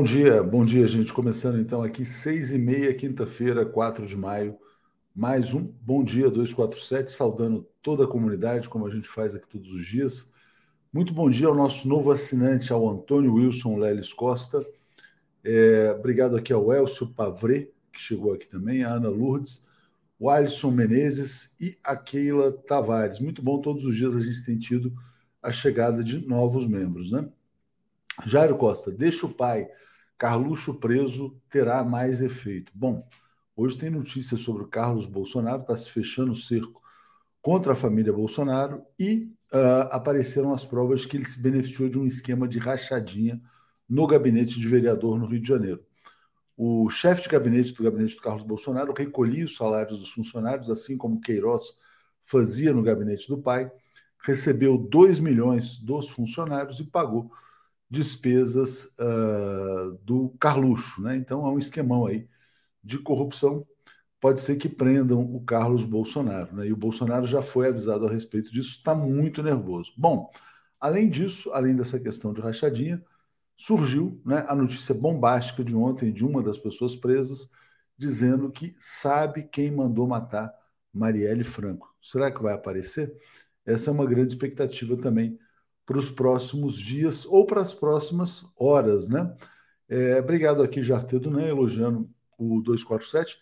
Bom dia, bom dia, gente. Começando então aqui, seis e meia, quinta-feira, 4 de maio. Mais um Bom Dia 247, saudando toda a comunidade, como a gente faz aqui todos os dias. Muito bom dia ao nosso novo assinante, ao Antônio Wilson Leles Costa. É, obrigado aqui ao Elcio Pavre, que chegou aqui também, a Ana Lourdes, o Alisson Menezes e a Keila Tavares. Muito bom, todos os dias a gente tem tido a chegada de novos membros, né? Jairo Costa, deixa o pai. Carluxo preso terá mais efeito. Bom, hoje tem notícia sobre o Carlos Bolsonaro, está se fechando o cerco contra a família Bolsonaro e uh, apareceram as provas que ele se beneficiou de um esquema de rachadinha no gabinete de vereador no Rio de Janeiro. O chefe de gabinete do gabinete do Carlos Bolsonaro recolhia os salários dos funcionários, assim como Queiroz fazia no gabinete do pai, recebeu 2 milhões dos funcionários e pagou despesas uh, do Carluxo. Né? Então, há um esquemão aí de corrupção. Pode ser que prendam o Carlos Bolsonaro. Né? E o Bolsonaro já foi avisado a respeito disso, está muito nervoso. Bom, além disso, além dessa questão de rachadinha, surgiu né, a notícia bombástica de ontem de uma das pessoas presas, dizendo que sabe quem mandou matar Marielle Franco. Será que vai aparecer? Essa é uma grande expectativa também para os próximos dias ou para as próximas horas, né? É, obrigado aqui, Jartedo, né, elogiando o 247.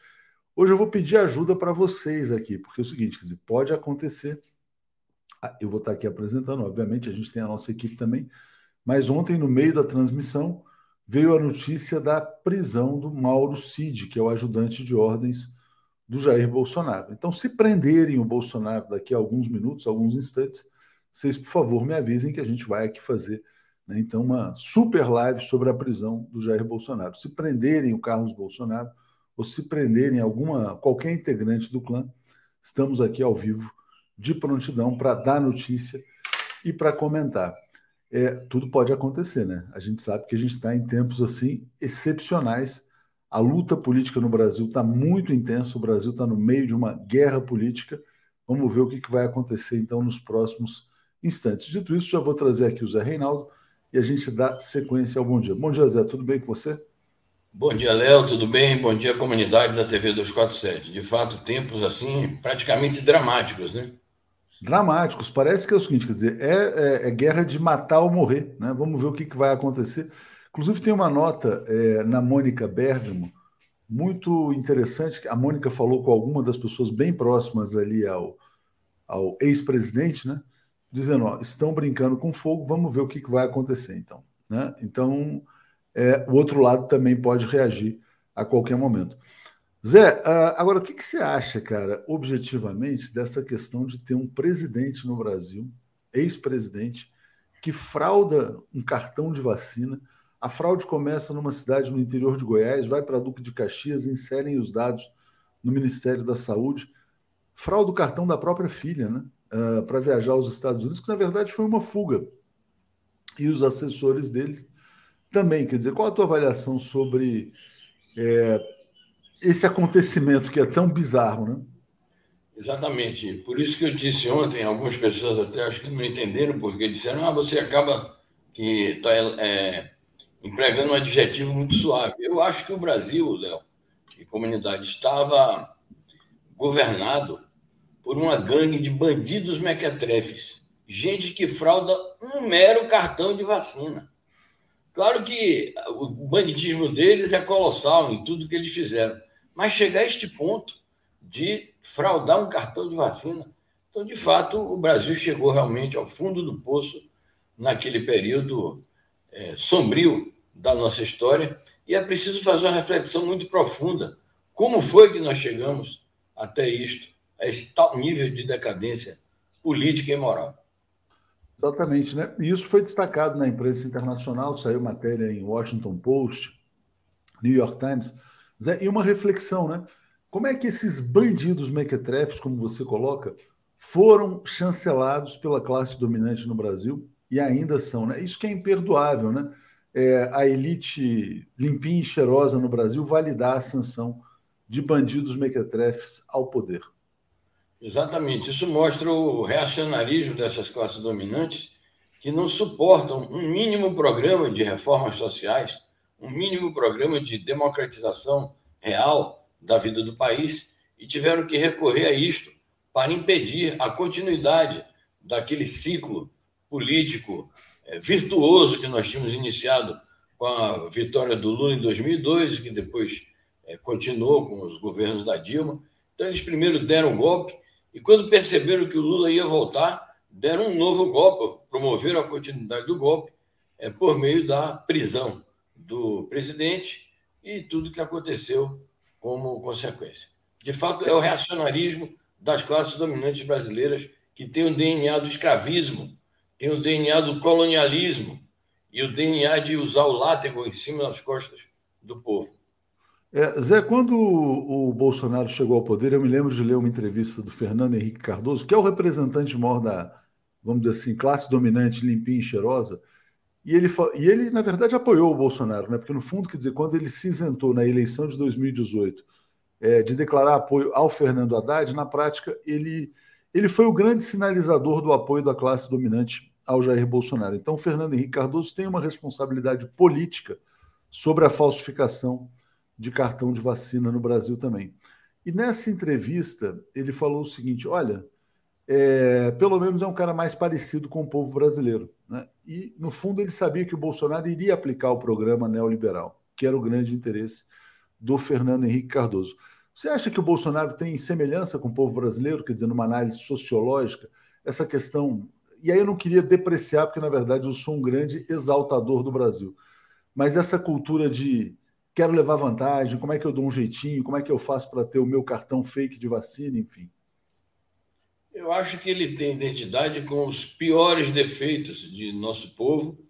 Hoje eu vou pedir ajuda para vocês aqui, porque é o seguinte, dizer, pode acontecer. Ah, eu vou estar aqui apresentando, obviamente, a gente tem a nossa equipe também, mas ontem, no meio da transmissão, veio a notícia da prisão do Mauro Cid, que é o ajudante de ordens do Jair Bolsonaro. Então, se prenderem o Bolsonaro daqui a alguns minutos, alguns instantes, vocês, por favor, me avisem que a gente vai aqui fazer né, então uma super live sobre a prisão do Jair Bolsonaro. Se prenderem o Carlos Bolsonaro ou se prenderem alguma qualquer integrante do clã, estamos aqui ao vivo de prontidão para dar notícia e para comentar. É, tudo pode acontecer, né? A gente sabe que a gente está em tempos assim excepcionais. A luta política no Brasil está muito intensa. O Brasil está no meio de uma guerra política. Vamos ver o que, que vai acontecer então nos próximos instantes. Dito isso, já vou trazer aqui o Zé Reinaldo e a gente dá sequência ao bom dia. Bom dia, Zé, tudo bem com você? Bom dia, Léo, tudo bem? Bom dia, comunidade da TV 247. De fato, tempos assim praticamente dramáticos, né? Dramáticos, parece que é o seguinte, quer dizer, é, é, é guerra de matar ou morrer, né? Vamos ver o que, que vai acontecer. Inclusive, tem uma nota é, na Mônica Bergamo, muito interessante, a Mônica falou com alguma das pessoas bem próximas ali ao, ao ex-presidente, né? Dizendo: ó, estão brincando com fogo, vamos ver o que, que vai acontecer então. Né? Então, é, o outro lado também pode reagir a qualquer momento. Zé, uh, agora o que, que você acha, cara, objetivamente, dessa questão de ter um presidente no Brasil, ex-presidente, que frauda um cartão de vacina? A fraude começa numa cidade no interior de Goiás, vai para Duque de Caxias, inserem os dados no Ministério da Saúde, frauda o cartão da própria filha, né? Uh, para viajar aos Estados Unidos, que na verdade foi uma fuga. E os assessores deles também. Quer dizer, qual a tua avaliação sobre é, esse acontecimento que é tão bizarro, né? Exatamente. Por isso que eu disse ontem, algumas pessoas até acho que não entenderam, porque disseram: ah, você acaba que está é, empregando um adjetivo muito suave. Eu acho que o Brasil, Léo, e comunidade, estava governado por uma gangue de bandidos mequetrefes, gente que frauda um mero cartão de vacina. Claro que o banditismo deles é colossal em tudo que eles fizeram, mas chegar a este ponto de fraudar um cartão de vacina, então, de fato, o Brasil chegou realmente ao fundo do poço naquele período é, sombrio da nossa história e é preciso fazer uma reflexão muito profunda. Como foi que nós chegamos até isto? A esse tal nível de decadência política e moral. Exatamente, né? E isso foi destacado na imprensa internacional, saiu matéria em Washington Post, New York Times, e uma reflexão, né? Como é que esses bandidos mequetrefes, como você coloca, foram chancelados pela classe dominante no Brasil e ainda são, né? Isso que é imperdoável, né? É, a elite limpinha e cheirosa no Brasil validar a sanção de bandidos mequetrefes ao poder. Exatamente. Isso mostra o reacionarismo dessas classes dominantes que não suportam um mínimo programa de reformas sociais, um mínimo programa de democratização real da vida do país e tiveram que recorrer a isto para impedir a continuidade daquele ciclo político é, virtuoso que nós tínhamos iniciado com a vitória do Lula em 2002, que depois é, continuou com os governos da Dilma. Então, eles primeiro deram um golpe e, quando perceberam que o Lula ia voltar, deram um novo golpe, promoveram a continuidade do golpe é, por meio da prisão do presidente e tudo que aconteceu como consequência. De fato, é o reacionarismo das classes dominantes brasileiras que tem o DNA do escravismo, tem o DNA do colonialismo e o DNA de usar o látego em cima das costas do povo. É, Zé, quando o, Bolsonaro chegou ao poder, eu me lembro de ler uma entrevista do Fernando Henrique Cardoso, que é o representante maior da, vamos dizer assim, classe dominante limpinha e cheirosa, e ele, e ele, na verdade, apoiou o Bolsonaro, né? porque, no fundo, quer dizer, quando ele se isentou na eleição de 2018 é, de declarar apoio ao Fernando Haddad, na prática, ele, ele foi o grande sinalizador do apoio da classe dominante ao Jair Bolsonaro. Então, o Fernando Henrique Cardoso tem uma responsabilidade política sobre a falsificação de cartão de vacina no Brasil também. E nessa entrevista, ele falou o seguinte: olha, é, pelo menos é um cara mais parecido com o povo brasileiro. Né? E, no fundo, ele sabia que o Bolsonaro iria aplicar o programa neoliberal, que era o grande interesse do Fernando Henrique Cardoso. Você acha que o Bolsonaro tem semelhança com o povo brasileiro, quer dizer, numa análise sociológica, essa questão. E aí eu não queria depreciar, porque na verdade eu sou um grande exaltador do Brasil. Mas essa cultura de quero levar vantagem, como é que eu dou um jeitinho, como é que eu faço para ter o meu cartão fake de vacina, enfim. Eu acho que ele tem identidade com os piores defeitos de nosso povo,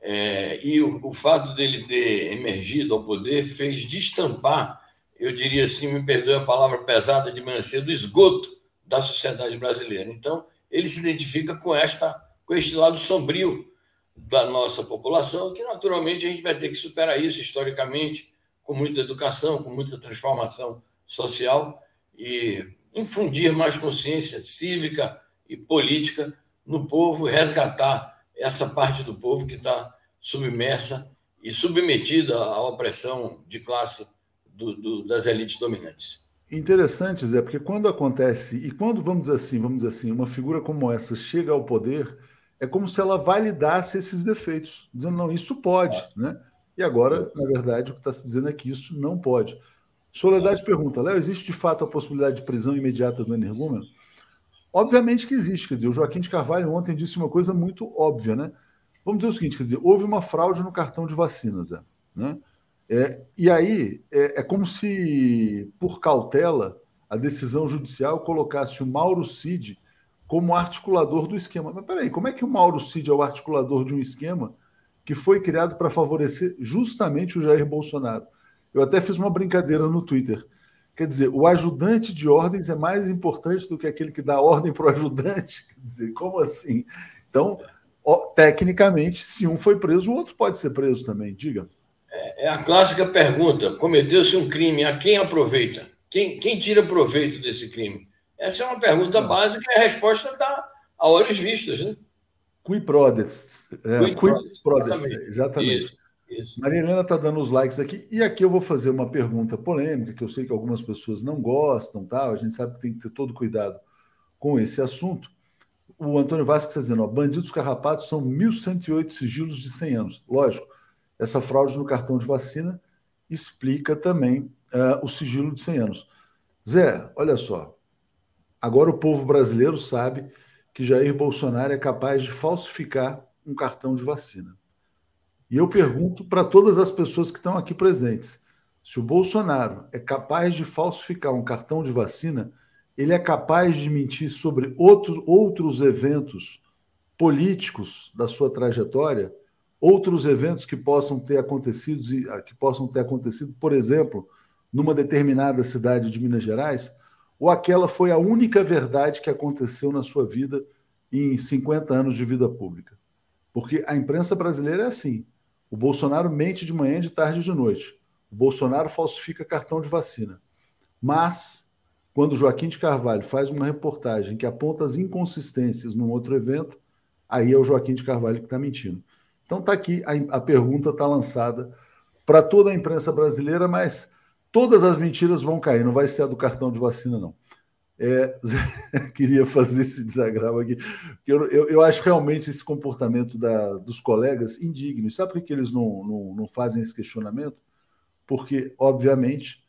é, e o, o, fato dele ter emergido ao poder fez destampar, eu diria assim, me perdoe a palavra pesada de manhã cedo, o esgoto da sociedade brasileira. Então, ele se identifica com esta com este lado sombrio da nossa população, que naturalmente a gente vai ter que superar isso historicamente, com muita educação, com muita transformação social e infundir mais consciência cívica e política no povo, resgatar essa parte do povo que está submersa e submetida à opressão de classe do, do, das elites dominantes. Interessante, Zé, porque quando acontece, e quando, vamos assim, vamos assim, uma figura como essa chega ao poder, é como se ela validasse esses defeitos, dizendo, não, isso pode, né? E agora, na verdade, o que está se dizendo é que isso não pode. Soledade pergunta, Léo, existe de fato a possibilidade de prisão imediata do energúmeno? Obviamente que existe, quer dizer, o Joaquim de Carvalho ontem disse uma coisa muito óbvia, né? Vamos dizer o seguinte, quer dizer, houve uma fraude no cartão de vacinas, Zé, né? É, e aí é, é como se, por cautela, a decisão judicial colocasse o Mauro Cid como articulador do esquema. Mas peraí, como é que o Mauro Cid é o articulador de um esquema que foi criado para favorecer justamente o Jair Bolsonaro? Eu até fiz uma brincadeira no Twitter. Quer dizer, o ajudante de ordens é mais importante do que aquele que dá ordem para o ajudante? Quer dizer, como assim? Então, ó, tecnicamente, se um foi preso, o outro pode ser preso também. Diga. É, é a clássica pergunta: cometeu-se um crime, a quem aproveita? Quem, quem tira proveito desse crime? Essa é uma pergunta básica e a resposta está a olhos vistos, né? Qui prodest. É, qui prodest, exatamente. exatamente. Isso, isso. Maria Helena está dando os likes aqui. E aqui eu vou fazer uma pergunta polêmica, que eu sei que algumas pessoas não gostam, tá? a gente sabe que tem que ter todo cuidado com esse assunto. O Antônio Vasco está dizendo: ó, bandidos carrapatos são 1.108 sigilos de 100 anos. Lógico, essa fraude no cartão de vacina explica também uh, o sigilo de 100 anos. Zé, olha só, Agora o povo brasileiro sabe que Jair Bolsonaro é capaz de falsificar um cartão de vacina. E eu pergunto para todas as pessoas que estão aqui presentes: se o Bolsonaro é capaz de falsificar um cartão de vacina, ele é capaz de mentir sobre outros, outros eventos políticos da sua trajetória, outros eventos que possam ter acontecido, que possam ter acontecido, por exemplo, numa determinada cidade de Minas Gerais? Ou aquela foi a única verdade que aconteceu na sua vida em 50 anos de vida pública? Porque a imprensa brasileira é assim. O Bolsonaro mente de manhã, de tarde e de noite. O Bolsonaro falsifica cartão de vacina. Mas, quando Joaquim de Carvalho faz uma reportagem que aponta as inconsistências num outro evento, aí é o Joaquim de Carvalho que está mentindo. Então está aqui, a, a pergunta está lançada para toda a imprensa brasileira, mas todas as mentiras vão cair, não vai ser a do cartão de vacina, não. É, queria fazer esse desagravo aqui, porque eu, eu, eu, acho realmente esse comportamento da, dos colegas indigno. Sabe por que eles não, não, não fazem esse questionamento? Porque, obviamente,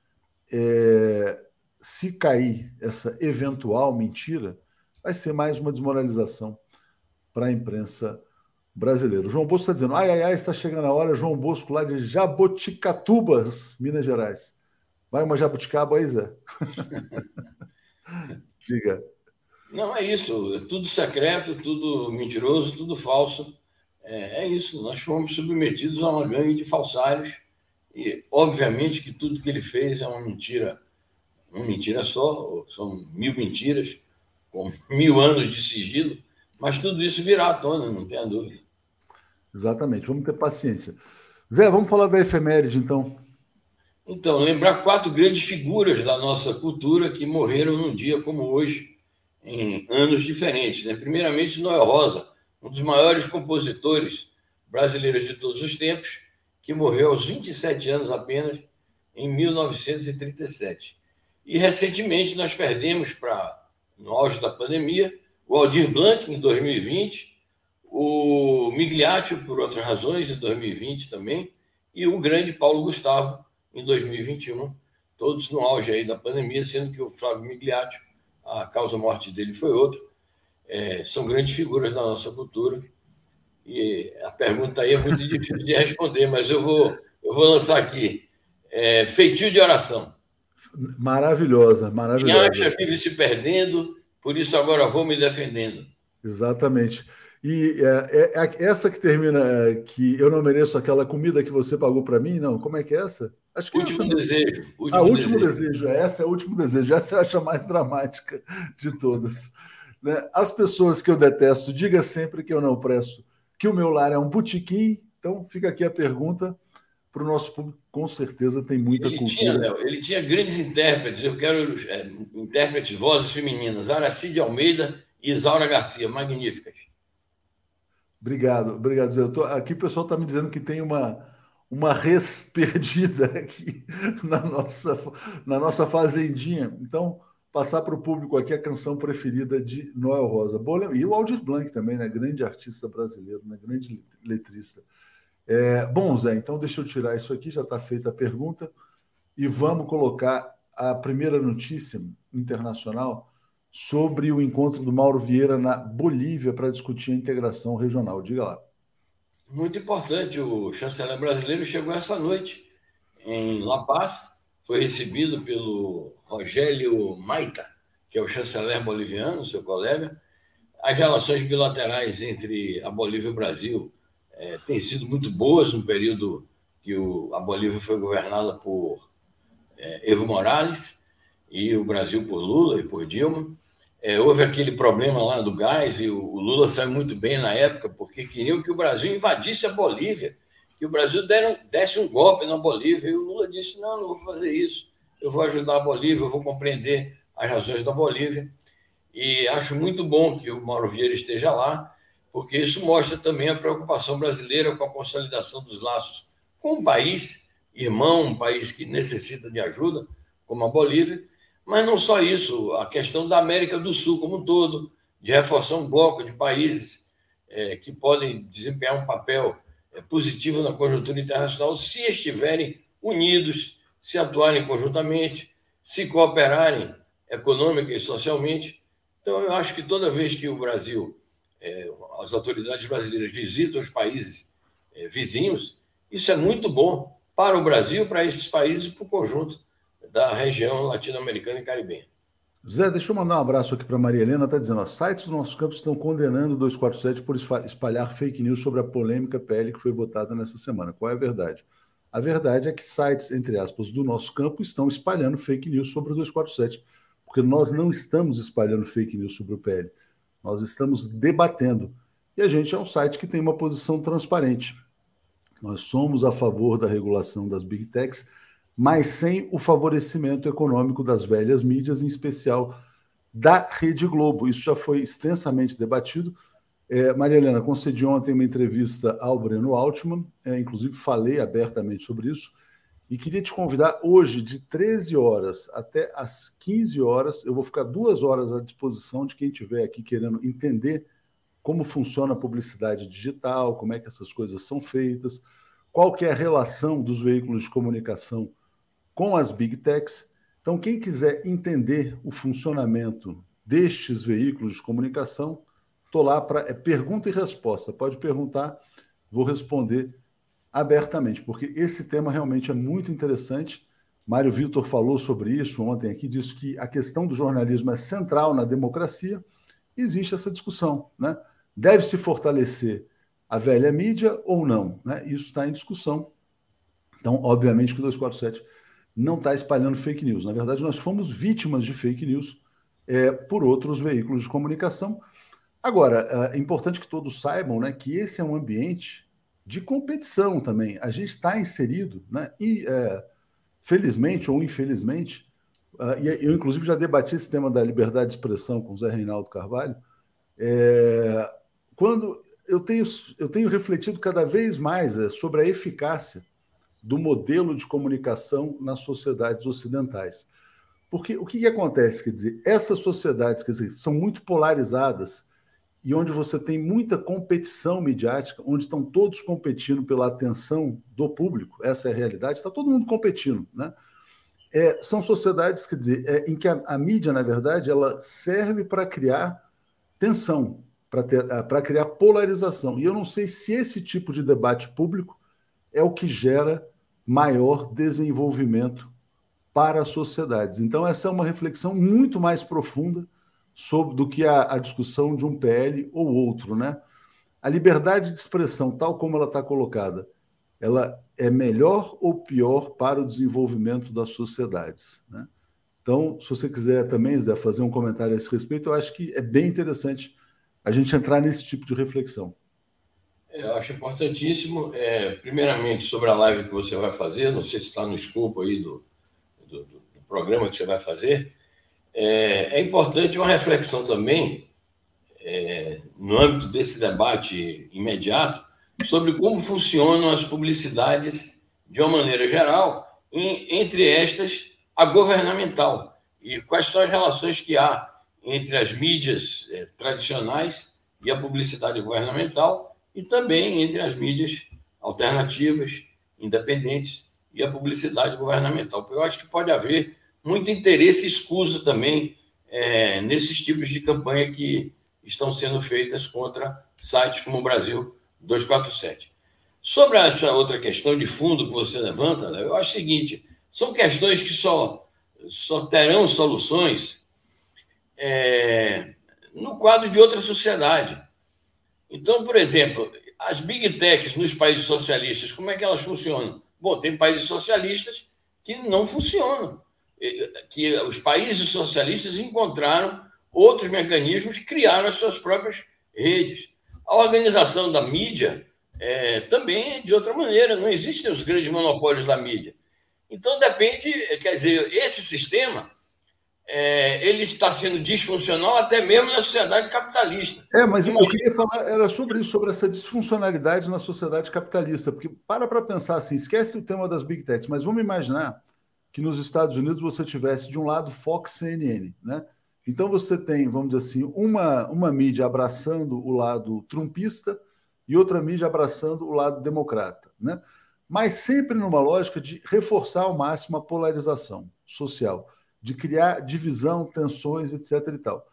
é, se cair essa eventual mentira, vai ser mais uma desmoralização para a imprensa brasileira. O João Bosco está dizendo: ai, ai, ai, está chegando a hora, João Bosco, lá de Jaboticatubas, Minas Gerais. Vai uma jabuticaba aí, Zé? Diga. Não, é isso. É tudo secreto, tudo mentiroso, tudo falso. É, é, isso. Nós fomos submetidos a uma gangue de falsários. E, obviamente, que tudo que ele fez é uma mentira. Uma mentira só, são mil mentiras, com mil anos de sigilo. Mas tudo isso virá à tona, não tenha dúvida. Exatamente. Vamos ter paciência. Zé, vamos falar da efeméride, então. Então, lembrar quatro grandes figuras da nossa cultura que morreram num dia como hoje, em anos diferentes. Né? Primeiramente, Noel Rosa, um dos maiores compositores brasileiros de todos os tempos, que morreu aos 27 anos apenas, em 1937. E recentemente nós perdemos, no auge da pandemia, o Aldir Blanc, em 2020, o Migliaccio, por outras razões, em 2020 também, e o grande Paulo Gustavo, em 2021, todos no auge aí da pandemia, sendo que o Flávio Migliaccio, a causa morte dele foi outra. É, são grandes figuras da nossa cultura. E a pergunta aí é muito difícil de responder, mas eu vou, eu vou lançar aqui. É, feitio de oração. Maravilhosa, maravilhosa. Quem acha vive se perdendo, por isso agora vou me defendendo. Exatamente. E é, é, é essa que termina, é, que eu não mereço aquela comida que você pagou para mim, não? Como é que é essa? Acho que último é desejo. Último ah, último desejo. desejo. Essa é o último desejo. Essa eu acho a mais dramática de todas. Né? As pessoas que eu detesto, diga sempre que eu não presto, que o meu lar é um botequim. Então, fica aqui a pergunta para o nosso público. Com certeza tem muita ele cultura. Tinha, Léo, ele tinha grandes intérpretes. Eu quero é, intérpretes, vozes femininas. Aracide Almeida e Isaura Garcia. Magníficas. Obrigado, obrigado, Zé. Eu tô, aqui o pessoal está me dizendo que tem uma uma res perdida aqui na nossa, na nossa fazendinha. Então, passar para o público aqui a canção preferida de Noel Rosa. E o Aldir Blanc também, né? grande artista brasileiro, né? grande letrista. É, bom, Zé, então deixa eu tirar isso aqui, já está feita a pergunta, e vamos colocar a primeira notícia internacional sobre o encontro do Mauro Vieira na Bolívia para discutir a integração regional. Diga lá. Muito importante. O chanceler brasileiro chegou essa noite em La Paz, foi recebido pelo Rogério Maita, que é o chanceler boliviano, seu colega. As relações bilaterais entre a Bolívia e o Brasil é, têm sido muito boas no período que o, a Bolívia foi governada por é, Evo Morales e o Brasil por Lula e por Dilma. É, houve aquele problema lá do gás e o, Lula saiu muito bem na época, porque queriam que o Brasil invadisse a Bolívia, que o Brasil deram, desse um golpe na Bolívia. E o Lula disse: não, não vou fazer isso, eu vou ajudar a Bolívia, eu vou compreender as razões da Bolívia. E acho muito bom que o Mauro Vieira esteja lá, porque isso mostra também a preocupação brasileira com a consolidação dos laços com um país irmão, um país que necessita de ajuda, como a Bolívia, mas não só isso, a questão da América do Sul como um todo, de reforçar um bloco de países é, que podem desempenhar um papel é, positivo na conjuntura internacional se estiverem unidos, se atuarem conjuntamente, se cooperarem econômica e socialmente. Então, eu acho que toda vez que o Brasil, é, as autoridades brasileiras visitam os países é, vizinhos, isso é muito bom para o Brasil, para esses países e para o conjunto da região latino-americana e caribenha. Zé, deixa eu mandar um abraço aqui para Maria Helena, está dizendo, ó, sites do nosso campo estão condenando o 247 por espalhar fake news sobre a polêmica PL que foi votada nessa semana. Qual é a verdade? A verdade é que sites, entre aspas, do nosso campo estão espalhando fake news sobre o 247, porque nós não estamos espalhando fake news sobre o PL, nós estamos debatendo. E a gente é um site que tem uma posição transparente. Nós somos a favor da regulação das big techs, mas sem o favorecimento econômico das velhas mídias, em especial da Rede Globo. Isso já foi extensamente debatido É, Maria Helena, concedi ontem uma entrevista ao Breno Altman, é, inclusive falei abertamente sobre isso, e queria te convidar hoje, de 13 horas até as 15 horas, eu vou ficar duas horas à disposição de quem estiver aqui querendo entender como funciona a publicidade digital, como é que essas coisas são feitas, qual que é a relação dos veículos de comunicação com as big techs. Então, quem quiser entender o funcionamento destes veículos de comunicação, estou lá para é pergunta e resposta. Pode perguntar, vou responder abertamente, porque esse tema realmente é muito interessante. Mário Vitor falou sobre isso ontem aqui, disse que a questão do jornalismo é central na democracia. Existe essa discussão, né? Deve se fortalecer a velha mídia ou não? Né? Isso está em discussão. Então, obviamente que o 247 não está espalhando fake news. Na verdade, nós fomos vítimas de fake news é, por outros veículos de comunicação. Agora, é importante que todos saibam né, que esse é um ambiente de competição também. A gente está inserido, né, e é, felizmente ou infelizmente, uh, e eu inclusive já debati esse tema da liberdade de expressão com o Zé Reinaldo Carvalho, é, quando eu tenho, eu tenho refletido cada vez mais é, sobre a eficácia do modelo de comunicação nas sociedades ocidentais. Porque o que, que acontece? Quer dizer, essas sociedades quer dizer, são muito polarizadas e onde você tem muita competição midiática, onde estão todos competindo pela atenção do público, essa é a realidade, está todo mundo competindo. Né? É, são sociedades, quer dizer, é, em que a, a mídia, na verdade, ela serve para criar tensão, para criar polarização. E eu não sei se esse tipo de debate público é o que gera maior desenvolvimento para as sociedades. Então, essa é uma reflexão muito mais profunda sobre, do que a, a discussão de um PL ou outro. Né? A liberdade de expressão, tal como ela está colocada, ela é melhor ou pior para o desenvolvimento das sociedades? Né? Então, se você quiser também, Zé, fazer um comentário a esse respeito, eu acho que é bem interessante a gente entrar nesse tipo de reflexão. Eu acho importantíssimo, é, primeiramente, sobre a live que você vai fazer, não sei se está no escopo aí do, do, do programa que você vai fazer, é, é importante uma reflexão também, é, no âmbito desse debate imediato, sobre como funcionam as publicidades de uma maneira geral, em, entre estas, a governamental, e quais são as relações que há entre as mídias é, tradicionais e a publicidade governamental, e também entre as mídias alternativas, independentes e a publicidade governamental. Eu acho que pode haver muito interesse escuso também é, nesses tipos de campanha que estão sendo feitas contra sites como o Brasil 247. Sobre essa outra questão de fundo que você levanta, eu acho o seguinte: são questões que só, só terão soluções é, no quadro de outra sociedade. Então, por exemplo, as big techs nos países socialistas, como é que elas funcionam? Bom, tem países socialistas que não funcionam, que os países socialistas encontraram outros mecanismos criaram as suas próprias redes. A organização da mídia é, também é de outra maneira, não existem os grandes monopólios da mídia. Então depende, quer dizer, esse sistema é, ele está sendo disfuncional até mesmo na sociedade capitalista. É, mas Imagina... eu queria falar era sobre isso, sobre essa disfuncionalidade na sociedade capitalista, porque para para pensar assim, esquece o tema das big techs, mas vamos imaginar que nos Estados Unidos você tivesse de um lado Fox CNN, né? Então você tem, vamos dizer assim, uma, uma mídia abraçando o lado trumpista e outra mídia abraçando o lado democrata, né? Mas sempre numa lógica de reforçar ao máximo a polarização social de criar divisão, tensões, etc. e tal.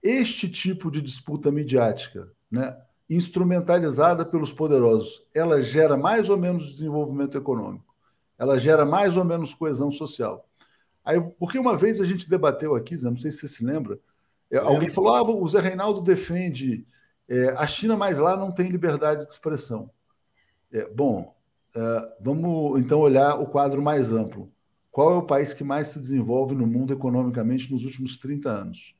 Este tipo de disputa midiática, né, instrumentalizada pelos poderosos, ela gera mais ou menos desenvolvimento econômico, ela gera mais ou menos coesão social. Aí, porque uma vez a gente debateu aqui, não sei se você se lembra, é, alguém falou: ah, o Zé Reinaldo defende é, a China, mas lá não tem liberdade de expressão. É, bom, é, vamos então olhar o quadro mais amplo. Qual é o país que mais se desenvolve no mundo economicamente nos últimos 30 anos?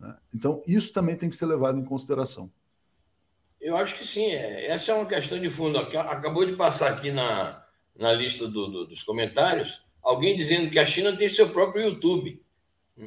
Né? Então, isso também tem que ser levado em consideração. Eu acho que sim. É, essa é uma questão de fundo. Acabou de passar aqui na, na lista do, do, dos comentários alguém dizendo que a China tem seu próprio YouTube.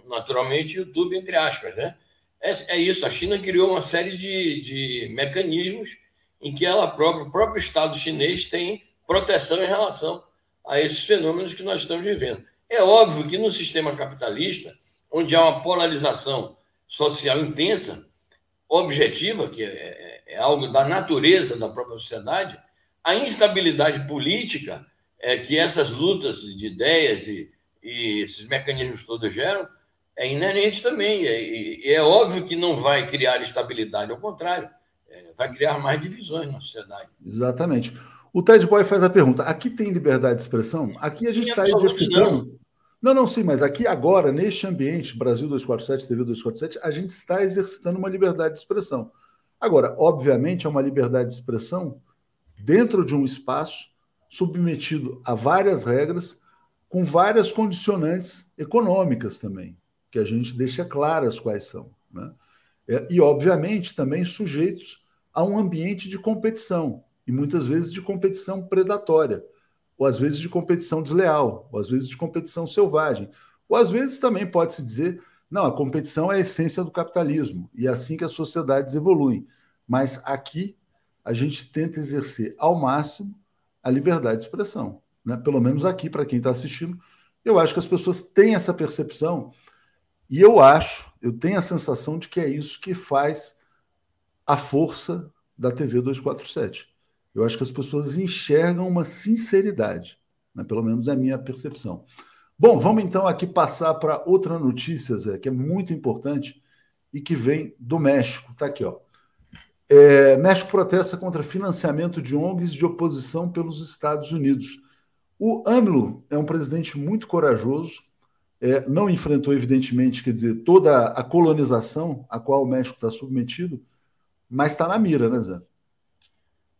Naturalmente, YouTube, entre aspas, né? É, é isso, a China criou uma série de, de mecanismos em que ela própria, o próprio Estado chinês tem proteção em relação a esses fenômenos que nós estamos vivendo. É óbvio que no sistema capitalista, onde há uma polarização social intensa, objetiva, que é, é, é algo da natureza da própria sociedade, a instabilidade política é, que essas lutas de ideias e, e esses mecanismos todos geram é inerente também. E é, óbvio que não vai criar estabilidade, ao contrário, é, vai criar mais divisões na sociedade. Exatamente. O Ted Boy faz a pergunta: aqui tem liberdade de expressão? Aqui a gente está exercitando. Não, não, sim, mas aqui agora, neste ambiente, Brasil 247, TV 247, a gente está exercitando uma liberdade de expressão. Agora, obviamente, é uma liberdade de expressão dentro de um espaço submetido a várias regras, com várias condicionantes econômicas também, que a gente deixa claras quais são. Né? É, e, obviamente, também sujeitos a um ambiente de competição, e muitas vezes de competição predatória ou às vezes de competição desleal, ou às vezes de competição selvagem, ou às vezes também pode-se dizer, não, a competição é a essência do capitalismo, e é assim que as sociedades evoluem. Mas aqui a gente tenta exercer ao máximo a liberdade de expressão. Né? Pelo menos aqui, para quem está assistindo, eu acho que as pessoas têm essa percepção, e eu acho, eu tenho a sensação de que é isso que faz a força da TV 247. Eu acho que as pessoas enxergam uma sinceridade, né? pelo menos é a minha percepção. Bom, vamos então aqui passar para outra notícia, Zé, que é muito importante e que vem do México. Está aqui, ó. É, México protesta contra financiamento de ONGs de oposição pelos Estados Unidos. O AMLO é um presidente muito corajoso, é, não enfrentou, evidentemente, quer dizer, toda a colonização a qual o México está submetido, mas está na mira, né, Zé?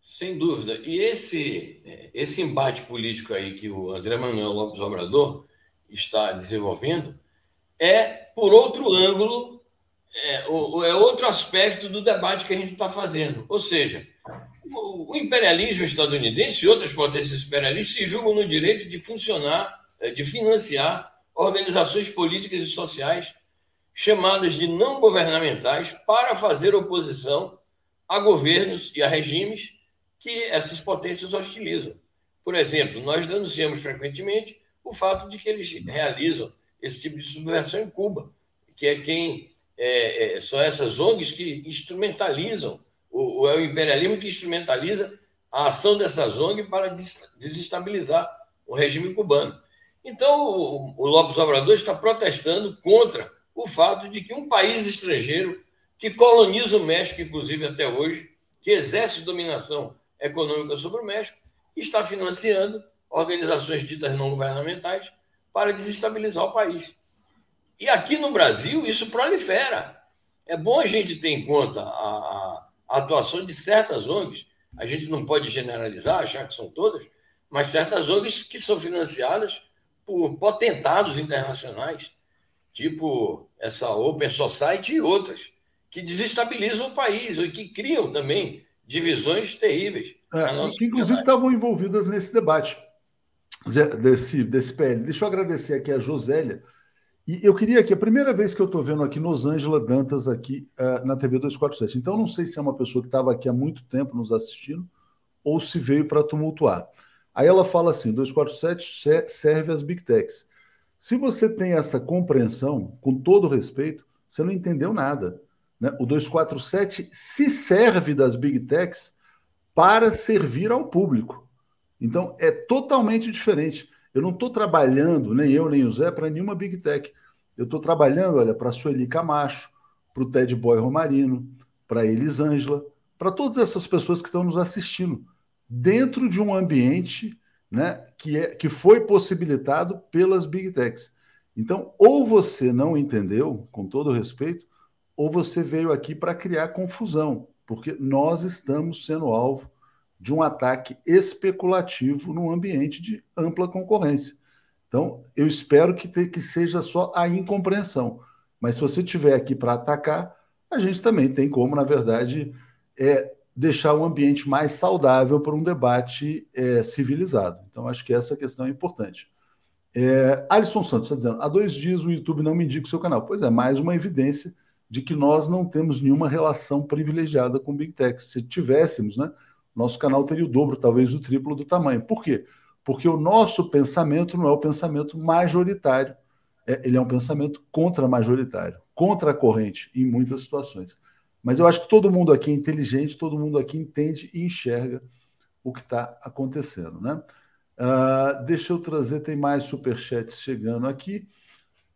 Sem dúvida. E esse, esse embate político aí que o André Manuel Lopes Obrador está desenvolvendo é, por outro ângulo, é, é outro aspecto do debate que a gente está fazendo. Ou seja, o, o imperialismo estadunidense e outras potências imperialistas se julgam no direito de funcionar, é, de financiar organizações políticas e sociais chamadas de não governamentais para fazer oposição a governos e a regimes que essas potências hostilizam. Por exemplo, nós denunciamos frequentemente o fato de que eles realizam esse tipo de subversão em Cuba, que é quem é, é, são essas ONGs que instrumentalizam o, o, imperialismo que instrumentaliza a ação dessas ONGs para desestabilizar o regime cubano. Então, o, o Lopes Obrador está protestando contra o fato de que um país estrangeiro que coloniza o México, inclusive até hoje, que exerce dominação econômica sobre o México, está financiando organizações ditas não governamentais para desestabilizar o país. E aqui no Brasil isso prolifera. É bom a gente ter em conta a, a atuação de certas ONGs. A gente não pode generalizar, achar que são todas, mas certas ONGs que são financiadas por potentados internacionais, tipo essa Open Society e outras, que desestabilizam o país e que criam também divisões terríveis. É, que inclusive estavam envolvidas nesse debate desse, desse PL. Deixa eu agradecer aqui a Josélia. E eu queria que a primeira vez que eu estou vendo aqui Ângela Dantas aqui uh, na TV 247. Então não sei se é uma pessoa que estava aqui há muito tempo nos assistindo ou se veio para tumultuar. Aí ela fala assim: 247 serve às Big Techs. Se você tem essa compreensão, com todo respeito, você não entendeu nada. Né? O 247 se serve das big techs para servir ao público. Então é totalmente diferente. Eu não estou trabalhando, nem eu nem o Zé, para nenhuma big tech. Eu estou trabalhando, olha, para a Sueli Camacho, para o Ted Boy Romarino, para a Elisângela, para todas essas pessoas que estão nos assistindo, dentro de um ambiente né, que, é, que foi possibilitado pelas big techs. Então, ou você não entendeu, com todo respeito, ou você veio aqui para criar confusão, porque nós estamos sendo alvo de um ataque especulativo num ambiente de ampla concorrência. Então, eu espero que, te, que seja só a incompreensão. Mas se você estiver aqui para atacar, a gente também tem como, na verdade, é, deixar o ambiente mais saudável para um debate é, civilizado. Então, acho que essa questão é importante. É, Alisson Santos está dizendo: há dois dias o YouTube não me indica o seu canal. Pois é, mais uma evidência de que nós não temos nenhuma relação privilegiada com Big Tech. Se tivéssemos, né, nosso canal teria o dobro, talvez o triplo do tamanho. Por quê? Porque o nosso pensamento não é o pensamento majoritário, é, ele é um pensamento contra-majoritário, contra a corrente em muitas situações. Mas eu acho que todo mundo aqui é inteligente, todo mundo aqui entende e enxerga o que está acontecendo. Né? Uh, deixa eu trazer, tem mais superchats chegando aqui.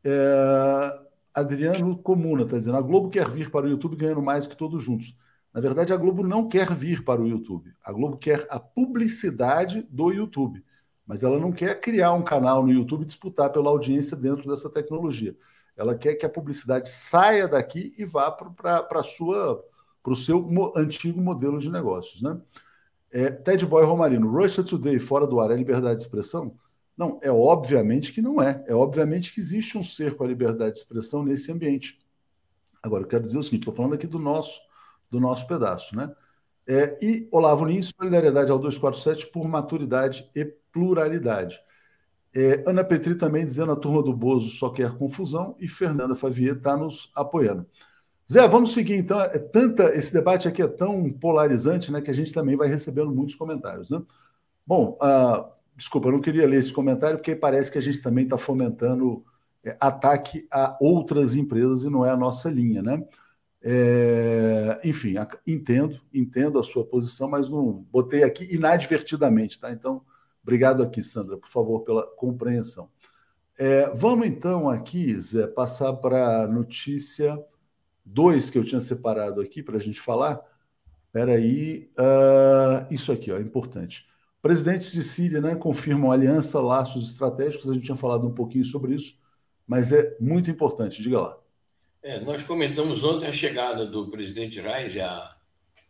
É, Adriano Comuna está dizendo: a Globo quer vir para o YouTube ganhando mais que todos juntos. Na verdade, a Globo não quer vir para o YouTube. A Globo quer a publicidade do YouTube. Mas ela não quer criar um canal no YouTube e disputar pela audiência dentro dessa tecnologia. Ela quer que a publicidade saia daqui e vá para o seu antigo modelo de negócios. Né? É, Ted Boy Romarino, Russia Today fora do ar é liberdade de expressão? Não, é obviamente que não é. É obviamente que existe um cerco à liberdade de expressão nesse ambiente. Agora, eu quero dizer o seguinte: estou falando aqui do nosso, do nosso pedaço, né? É, e Olavo Lins, solidariedade ao 247 por maturidade e pluralidade. É, Ana Petri também dizendo a turma do Bozo só quer confusão e Fernanda Favier está nos apoiando. Zé, vamos seguir então. É tanta, esse debate aqui é tão polarizante né, que a gente também vai recebendo muitos comentários. Né? Bom, uh, desculpa, eu não queria ler esse comentário porque parece que a gente também está fomentando é, ataque a outras empresas e não é a nossa linha, né? É, enfim, entendo, entendo a sua posição, mas não botei aqui inadvertidamente, tá? Então, obrigado aqui, Sandra, por favor, pela compreensão. É, vamos então aqui, Zé, passar para a notícia 2 que eu tinha separado aqui para a gente falar. Espera aí, uh, isso aqui, ó, é importante. Presidentes de Síria né, confirmam aliança, laços estratégicos, a gente tinha falado um pouquinho sobre isso, mas é muito importante, diga lá. É, nós comentamos ontem a chegada do presidente Reis a,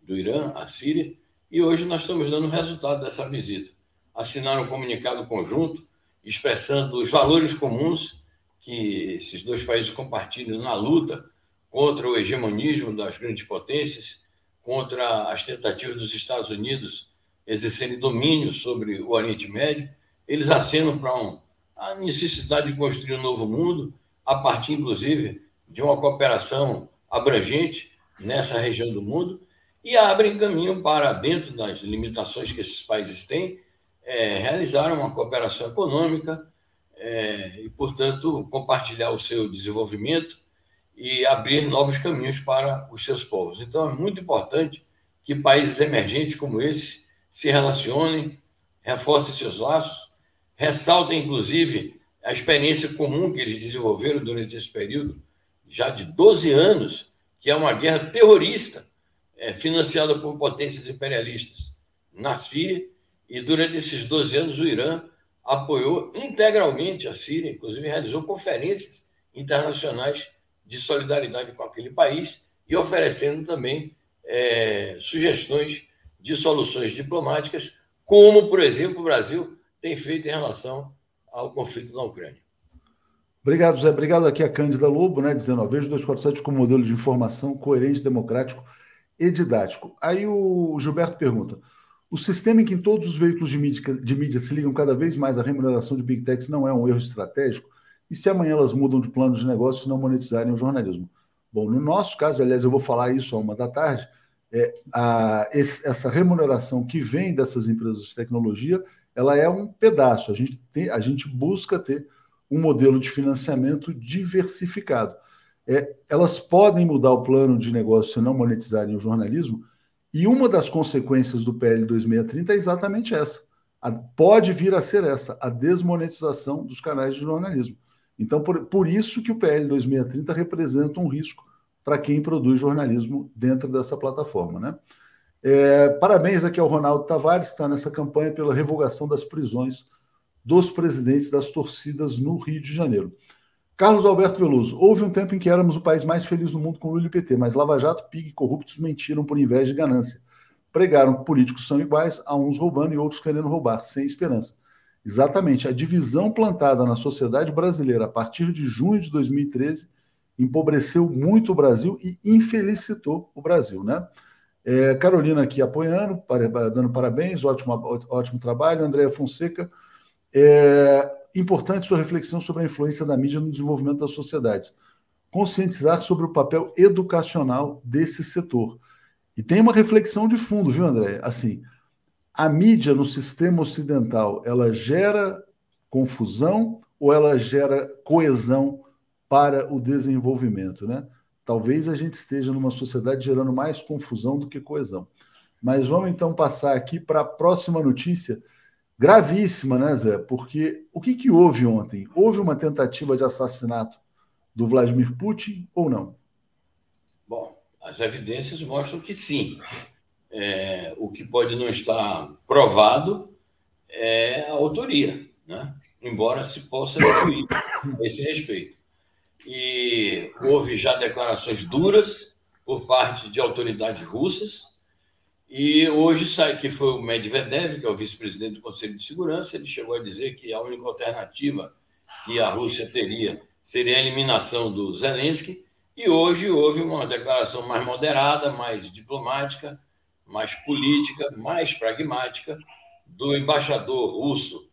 do Irã à Síria, e hoje nós estamos dando o resultado dessa visita. Assinaram um comunicado conjunto expressando os valores comuns que esses dois países compartilham na luta contra o hegemonismo das grandes potências, contra as tentativas dos Estados Unidos exercerem domínio sobre o Oriente Médio, eles acenam para um, a necessidade de construir um novo mundo, a partir, inclusive, de uma cooperação abrangente nessa região do mundo, e abrem caminho para, dentro das limitações que esses países têm, é, realizar uma cooperação econômica é, e, portanto, compartilhar o seu desenvolvimento e abrir novos caminhos para os seus povos. Então, é muito importante que países emergentes como esses se relacionem, reforcem seus laços, ressaltem, inclusive, a experiência comum que eles desenvolveram durante esse período, já de 12 anos, que é uma guerra terrorista é, financiada por potências imperialistas na Síria, e durante esses 12 anos o Irã apoiou integralmente a Síria, inclusive realizou conferências internacionais de solidariedade com aquele país e oferecendo também é, sugestões de soluções diplomáticas, como, por exemplo, o Brasil tem feito em relação ao conflito na Ucrânia. Obrigado, Zé. Obrigado aqui a Cândida Lobo, né, dizendo, ó, vejo o 247 como modelo de informação coerente, democrático e didático. Aí o Gilberto pergunta, o sistema em que todos os veículos de mídia, de mídia se ligam cada vez mais à remuneração de Big Techs não é um erro estratégico? E se amanhã elas mudam de plano de negócio e não monetizarem o jornalismo? Bom, no nosso caso, aliás, eu vou falar isso a uma da tarde, é, a, esse, essa remuneração que vem dessas empresas de tecnologia, ela é um pedaço. A gente, tem, a gente busca ter um modelo de financiamento diversificado. É, elas podem mudar o plano de negócio se não monetizarem o jornalismo, e uma das consequências do PL 2630 é exatamente essa. A, pode vir a ser essa, a desmonetização dos canais de jornalismo. Então, por, por isso que o PL 2630 representa um risco para quem produz jornalismo dentro dessa plataforma. Né? É, parabéns aqui ao Ronaldo Tavares, está nessa campanha pela revogação das prisões dos presidentes das torcidas no Rio de Janeiro. Carlos Alberto Veloso, houve um tempo em que éramos o país mais feliz do mundo com Lula e PT, mas Lava Jato, PIG e corruptos mentiram por inveja e ganância. Pregaram que políticos são iguais, a uns roubando e outros querendo roubar, sem esperança. Exatamente, a divisão plantada na sociedade brasileira a partir de junho de 2013 empobreceu muito o Brasil e infelicitou o Brasil, né? É, Carolina aqui apoiando, dando parabéns, ótimo, ótimo trabalho. Andréa Fonseca, é, importante sua reflexão sobre a influência da mídia no desenvolvimento das sociedades. conscientizar sobre o papel educacional desse setor. E tem uma reflexão de fundo, viu, André? Assim, a mídia no sistema ocidental, ela gera confusão ou ela gera coesão para o desenvolvimento, né? Talvez a gente esteja numa sociedade gerando mais confusão do que coesão. Mas vamos então passar aqui para a próxima notícia, gravíssima, né, Zé? Porque o que, que houve ontem? Houve uma tentativa de assassinato do Vladimir Putin ou não? Bom, as evidências mostram que sim. É, o que pode não estar provado é a autoria, né? embora se possa incluir a esse respeito. E houve já declarações duras por parte de autoridades russas, e hoje sai que foi o Medvedev, que é o vice-presidente do Conselho de Segurança, ele chegou a dizer que a única alternativa que a Rússia teria seria a eliminação do Zelensky, e hoje houve uma declaração mais moderada, mais diplomática, mais política, mais pragmática do embaixador russo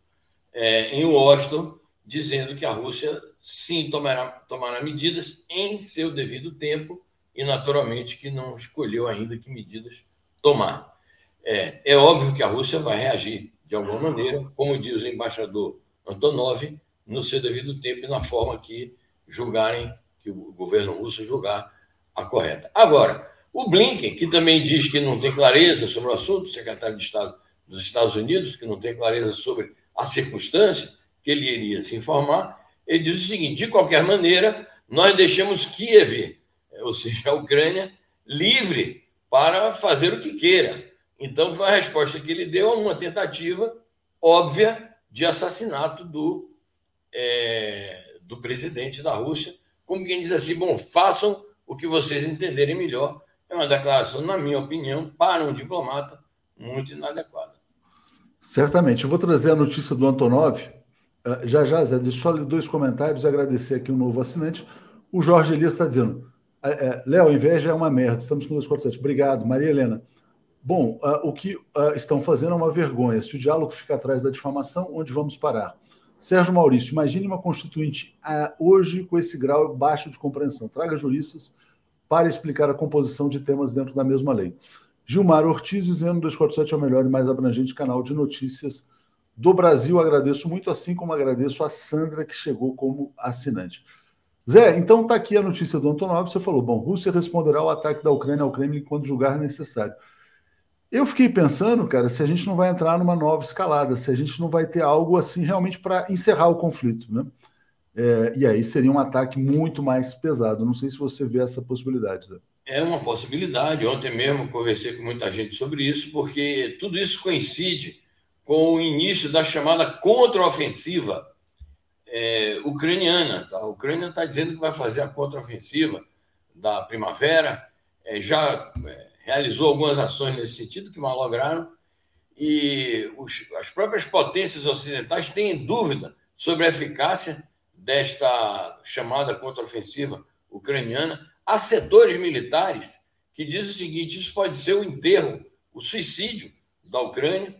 é, em Washington, dizendo que a Rússia sim tomará, tomará medidas em seu devido tempo e, naturalmente, que não escolheu ainda que medidas tomar. É, é óbvio que a Rússia vai reagir de alguma maneira, como diz o embaixador Antonov, no seu devido tempo e na forma que julgarem, que o governo russo julgar a correta. Agora, o Blinken, que também diz que não tem clareza sobre o assunto, o secretário de Estado dos Estados Unidos, que não tem clareza sobre a circunstância que ele iria se informar, ele diz o seguinte: de qualquer maneira, nós deixamos Kiev, ou seja, a Ucrânia, livre para fazer o que queira. Então, foi a resposta que ele deu a uma tentativa óbvia de assassinato do, é, do presidente da Rússia, como quem diz assim: bom, façam o que vocês entenderem melhor, é uma declaração, na minha opinião, para um diplomata muito inadequada. Certamente. Eu vou trazer a notícia do Antonov. Uh, já já, Zé, só dois comentários e agradecer aqui um novo assinante. O Jorge Elias está dizendo: é, é, Léo, inveja é uma merda, estamos com 247. Obrigado, Maria Helena. Bom, uh, o que uh, estão fazendo é uma vergonha. Se o diálogo fica atrás da difamação, onde vamos parar? Sérgio Maurício, imagine uma constituinte hoje com esse grau baixo de compreensão. Traga juristas para explicar a composição de temas dentro da mesma lei. Gilmar Ortiz dizendo 247 é o melhor e mais abrangente canal de notícias do Brasil. Agradeço muito, assim como agradeço a Sandra, que chegou como assinante. Zé, então está aqui a notícia do Antonov. Você falou: bom, Rússia responderá ao ataque da Ucrânia ao Kremlin quando julgar necessário. Eu fiquei pensando, cara, se a gente não vai entrar numa nova escalada, se a gente não vai ter algo assim realmente para encerrar o conflito, né? É, e aí seria um ataque muito mais pesado. Não sei se você vê essa possibilidade. Né? É uma possibilidade. Ontem mesmo conversei com muita gente sobre isso, porque tudo isso coincide com o início da chamada contraofensiva é, ucraniana. Tá? A Ucrânia está dizendo que vai fazer a contraofensiva da primavera, é, já é, realizou algumas ações nesse sentido que malograram, e os, as próprias potências ocidentais têm dúvida sobre a eficácia desta chamada contraofensiva ucraniana, há setores militares que dizem o seguinte: isso pode ser o enterro, o suicídio da Ucrânia.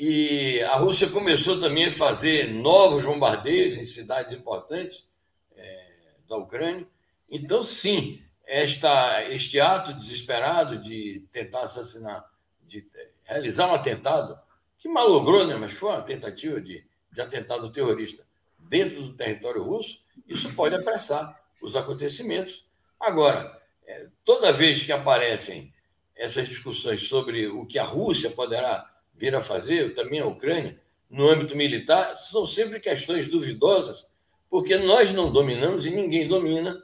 E a Rússia começou também a fazer novos bombardeios em cidades importantes é, da Ucrânia. Então, sim, esta, este ato desesperado de tentar assassinar, de realizar um atentado, que malogrou, né, mas foi uma tentativa de, de atentado terrorista, dentro do território russo, isso pode apressar os acontecimentos. Agora, é, toda vez que aparecem essas discussões sobre o que a Rússia poderá vir a fazer, também a Ucrânia, no âmbito militar, são sempre questões duvidosas, porque nós não dominamos e ninguém domina,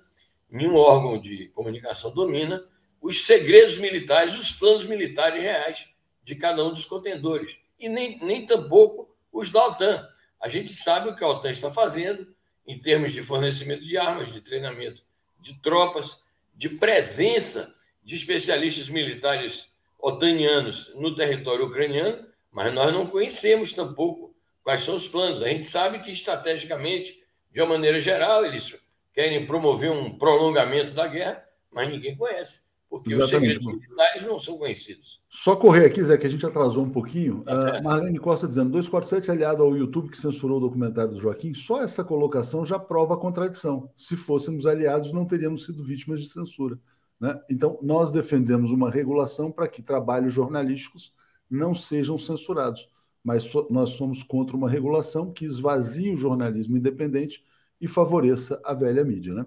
nenhum órgão de comunicação domina os segredos militares, os planos militares reais de cada um dos contendores, e nem, nem tampouco os da OTAN. A gente sabe o que a OTAN está fazendo em termos de fornecimento de armas, de treinamento de tropas, de presença de especialistas militares otanianos no território ucraniano, mas nós não conhecemos tampouco quais são os planos. A gente sabe que, estrategicamente, de uma maneira geral, eles querem promover um prolongamento da guerra, mas ninguém conhece, porque Exatamente. os segredos militares não são conhecidos. Só correr aqui, Zé, que a gente atrasou um pouquinho. Tá uh, Marlene Costa dizendo: 247 aliado ao YouTube que censurou o documentário do Joaquim, só essa colocação já prova a contradição. Se fôssemos aliados, não teríamos sido vítimas de censura. Né? Então, nós defendemos uma regulação para que trabalhos jornalísticos não sejam censurados, mas so, nós somos contra uma regulação que esvazie o jornalismo independente e favoreça a velha mídia. Né?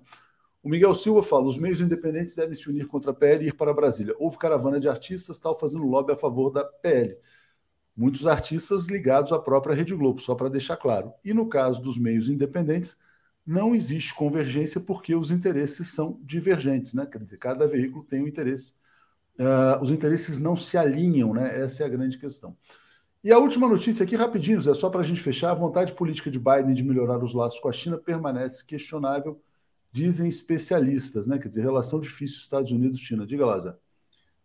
O Miguel Silva fala: os meios independentes devem se unir contra a PL e ir para Brasília. Houve caravana de artistas tal fazendo lobby a favor da PL. Muitos artistas ligados à própria Rede Globo, só para deixar claro. E no caso dos meios independentes, não existe convergência porque os interesses são divergentes, né? Quer dizer, cada veículo tem um interesse. Uh, os interesses não se alinham, né? Essa é a grande questão. E a última notícia aqui, rapidinho, só para a gente fechar. A vontade política de Biden de melhorar os laços com a China permanece questionável dizem especialistas, né? Quer dizer, relação difícil Estados Unidos-China. Diga lá.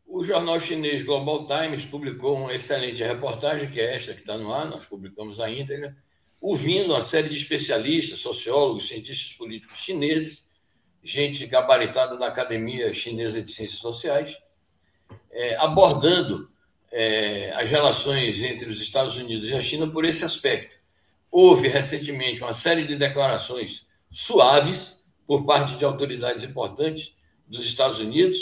O jornal chinês Global Times publicou uma excelente reportagem, que é esta que está no ar, nós publicamos a íntegra, ouvindo uma série de especialistas, sociólogos, cientistas políticos chineses, gente gabaritada da Academia Chinesa de Ciências Sociais, é, abordando é, as relações entre os Estados Unidos e a China por esse aspecto. Houve recentemente uma série de declarações suaves por parte de autoridades importantes dos Estados Unidos,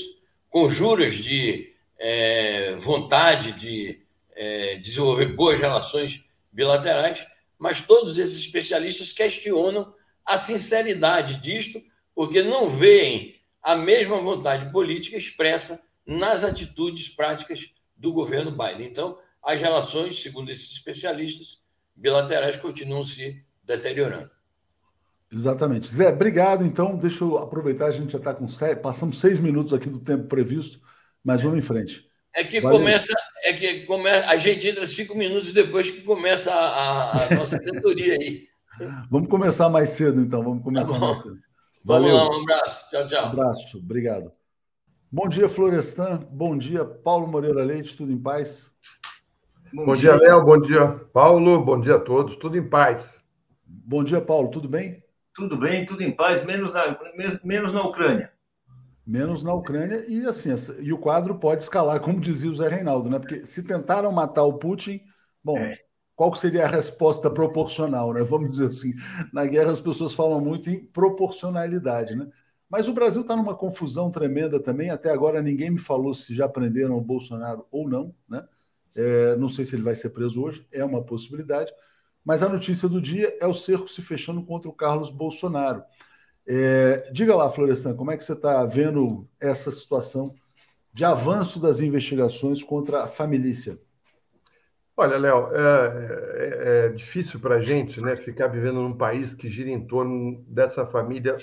conjuras de é, vontade de é, desenvolver boas relações bilaterais, mas todos esses especialistas questionam a sinceridade disto, porque não veem a mesma vontade política expressa nas atitudes práticas do governo Biden. Então, as relações, segundo esses especialistas, bilaterais continuam se deteriorando. Exatamente. Zé, obrigado. Então, deixa eu aproveitar, a gente já está com passamos seis minutos aqui do tempo previsto, mas vamos em frente. É que Valeu. começa, é que começa, a gente entra cinco minutos depois que começa a, a nossa cantoria aí. Vamos começar mais cedo, então. Vamos começar tá mais cedo. Valeu. Vamos lá, um abraço. Tchau, tchau. Um abraço, obrigado. Bom dia, Florestan. Bom dia, Paulo Moreira Leite, tudo em paz? Bom, bom dia, Léo. Bom dia, Paulo. Bom dia a todos. Tudo em paz. Bom dia, Paulo. Tudo bem? tudo bem, tudo em paz, menos na, menos na Ucrânia. Menos na Ucrânia, e assim, e o quadro pode escalar, como dizia o Zé Reinaldo, né? Porque se tentaram matar o Putin, bom, é. qual seria a resposta proporcional, né? Vamos dizer assim, na guerra as pessoas falam muito em proporcionalidade, né? Mas o Brasil está numa confusão tremenda também. Até agora ninguém me falou se já prenderam o Bolsonaro ou não, né? É, não sei se ele vai ser preso hoje, é uma possibilidade. Mas a notícia do dia é o cerco se fechando contra o Carlos Bolsonaro. É, diga lá, Florestan, como é que você está vendo essa situação de avanço das investigações contra a família? Olha, Léo, é, é, é, difícil para a gente né, ficar vivendo num país que gira em torno dessa família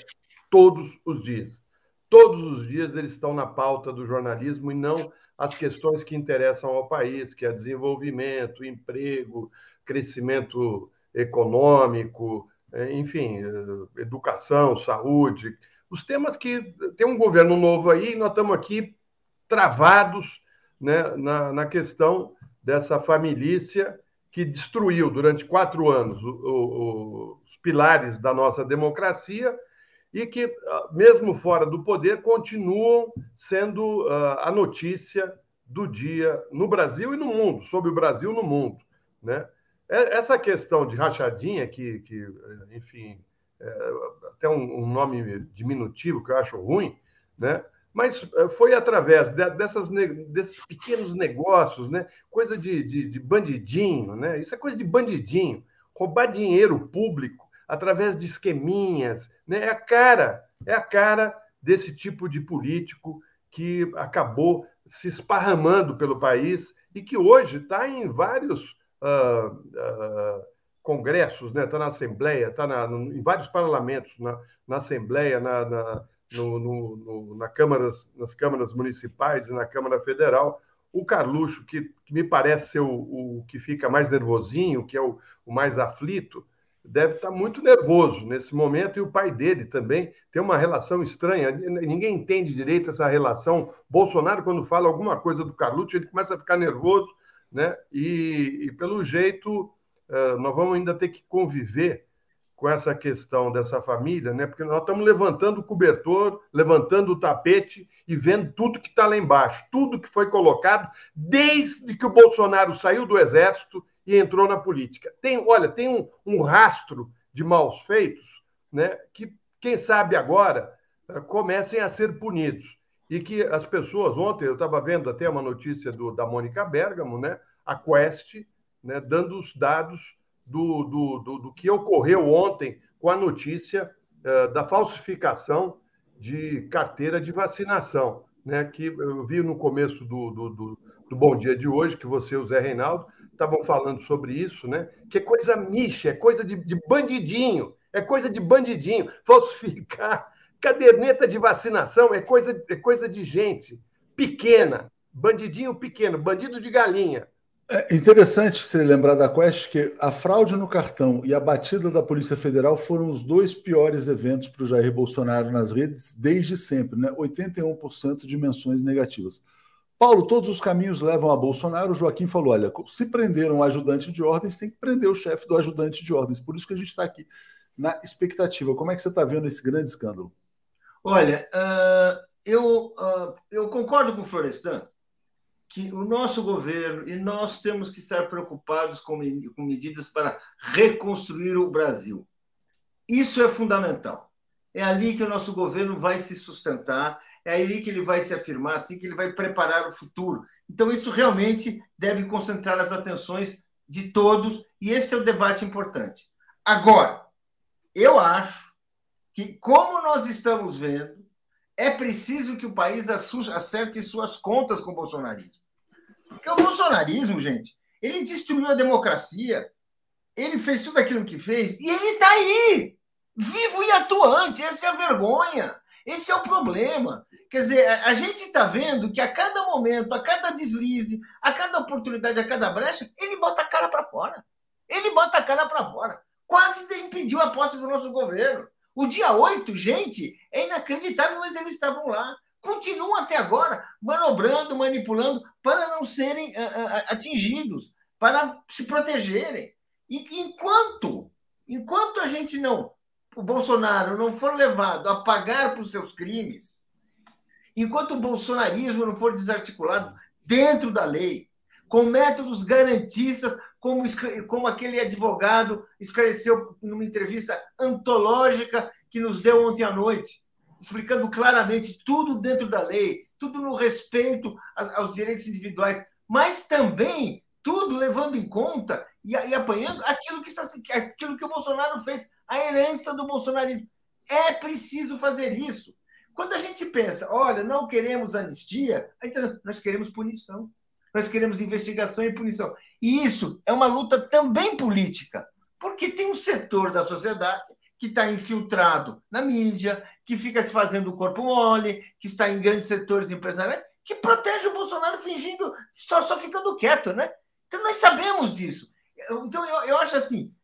todos os dias. Todos os dias eles estão na pauta do jornalismo e não as questões que interessam ao país, que é desenvolvimento, emprego, crescimento econômico, enfim, é, educação, saúde, os temas que tem um governo novo aí, nós estamos aqui travados né, na, na questão dessa família que destruiu durante quatro anos o, o, os pilares da nossa democracia e que, ah, mesmo fora do poder, continuam sendo uh, a notícia do dia no Brasil e no mundo, sobre o Brasil no mundo. Né? É, essa questão de rachadinha, que, que enfim, é, até um, um, nome diminutivo que eu acho ruim, né? mas é, foi através de, dessas, desses pequenos negócios, né? coisa de, de, de bandidinho, né? isso é coisa de bandidinho, roubar dinheiro público através de esqueminhas, né? é a cara, é a cara desse tipo de político que acabou se esparramando pelo país e que hoje está em vários uh, congressos, está né? Tá na Assembleia, está em vários parlamentos, na, na Assembleia, na, na, no, no, no, na câmaras, nas câmaras municipais e na Câmara Federal. O Carluxo, que, que me parece ser o, o, que fica mais nervosinho, que é o, o mais aflito, deve estar tá muito nervoso nesse momento e o pai dele também tem uma relação estranha. Ninguém entende direito essa relação. Bolsonaro, quando fala alguma coisa do Carluxo, ele começa a ficar nervoso né? E, e pelo jeito, uh, nós vamos ainda ter que conviver com essa questão dessa família, né? Porque nós estamos levantando o cobertor, levantando o tapete e vendo tudo que está lá embaixo, tudo que foi colocado desde que o Bolsonaro saiu do exército e entrou na política. Tem, olha, tem um, um rastro de maus feitos, né? Que quem sabe agora eh, comecem a ser punidos e que as pessoas ontem eu estava vendo até uma notícia do, da Mônica Bergamo, né? A Quest, né? Dando os dados do, do, do, do que ocorreu ontem com a notícia uh, da falsificação de carteira de vacinação, né? Que eu vi no começo do, do, do, do Bom Dia de hoje, que você e o Zé Reinaldo estavam falando sobre isso, né? Que é coisa micha, é coisa de, de bandidinho, é coisa de bandidinho. Falsificar caderneta de vacinação é coisa, é coisa de gente pequena, bandidinho pequeno, bandido de galinha. É interessante você lembrar da Quest que a fraude no cartão e a batida da Polícia Federal foram os dois piores eventos para o Jair Bolsonaro nas redes desde sempre, né? 81% de menções negativas. Paulo, todos os caminhos levam a Bolsonaro. O Joaquim falou: olha, se prenderam o ajudante de ordens, tem que prender o chefe do ajudante de ordens. Por isso que a gente está aqui na expectativa. Como é que você está vendo esse grande escândalo? Olha, uh, eu, uh, eu concordo com o Florestan que o nosso governo e nós temos que estar preocupados com, com medidas para reconstruir o Brasil. Isso é fundamental. É ali que o nosso governo vai se sustentar, é ali que ele vai se afirmar, assim que ele vai preparar o futuro. Então, isso realmente deve concentrar as atenções de todos, e esse é o debate importante. Agora, eu acho que, como nós estamos vendo, é preciso que o país acerte suas contas com o bolsonarismo. Porque o bolsonarismo, gente, ele destruiu a democracia, ele fez tudo aquilo que fez e ele está aí, vivo e atuante. Essa é a vergonha, esse é o problema. Quer dizer, a gente está vendo que a cada momento, a cada deslize, a cada oportunidade, a cada brecha, ele bota a cara para fora. Ele bota a cara para fora. Quase impediu a posse do nosso governo. O dia 8, gente, é inacreditável, mas eles estavam lá continuam até agora manobrando, manipulando para não serem uh, atingidos, para se protegerem. E enquanto, enquanto a gente não, o Bolsonaro não for levado a pagar por seus crimes, enquanto o bolsonarismo não for desarticulado dentro da lei, com métodos garantistas, como, como aquele advogado esclareceu numa entrevista antológica que nos deu ontem à noite, explicando claramente tudo dentro da lei, tudo no respeito aos direitos individuais, mas também tudo levando em conta e, e apanhando aquilo que, está, aquilo que o Bolsonaro fez, a herança do bolsonarismo. É preciso fazer isso. Quando a gente pensa, olha, não queremos anistia, nós queremos punição. Nós queremos investigação e punição. E isso é uma luta também política, porque tem um setor da sociedade que está infiltrado na mídia, que fica se fazendo o corpo mole, que está em grandes setores empresariais, que protege o Bolsonaro fingindo, só, só ficando quieto, né? Então nós sabemos disso. Então eu, eu acho assim,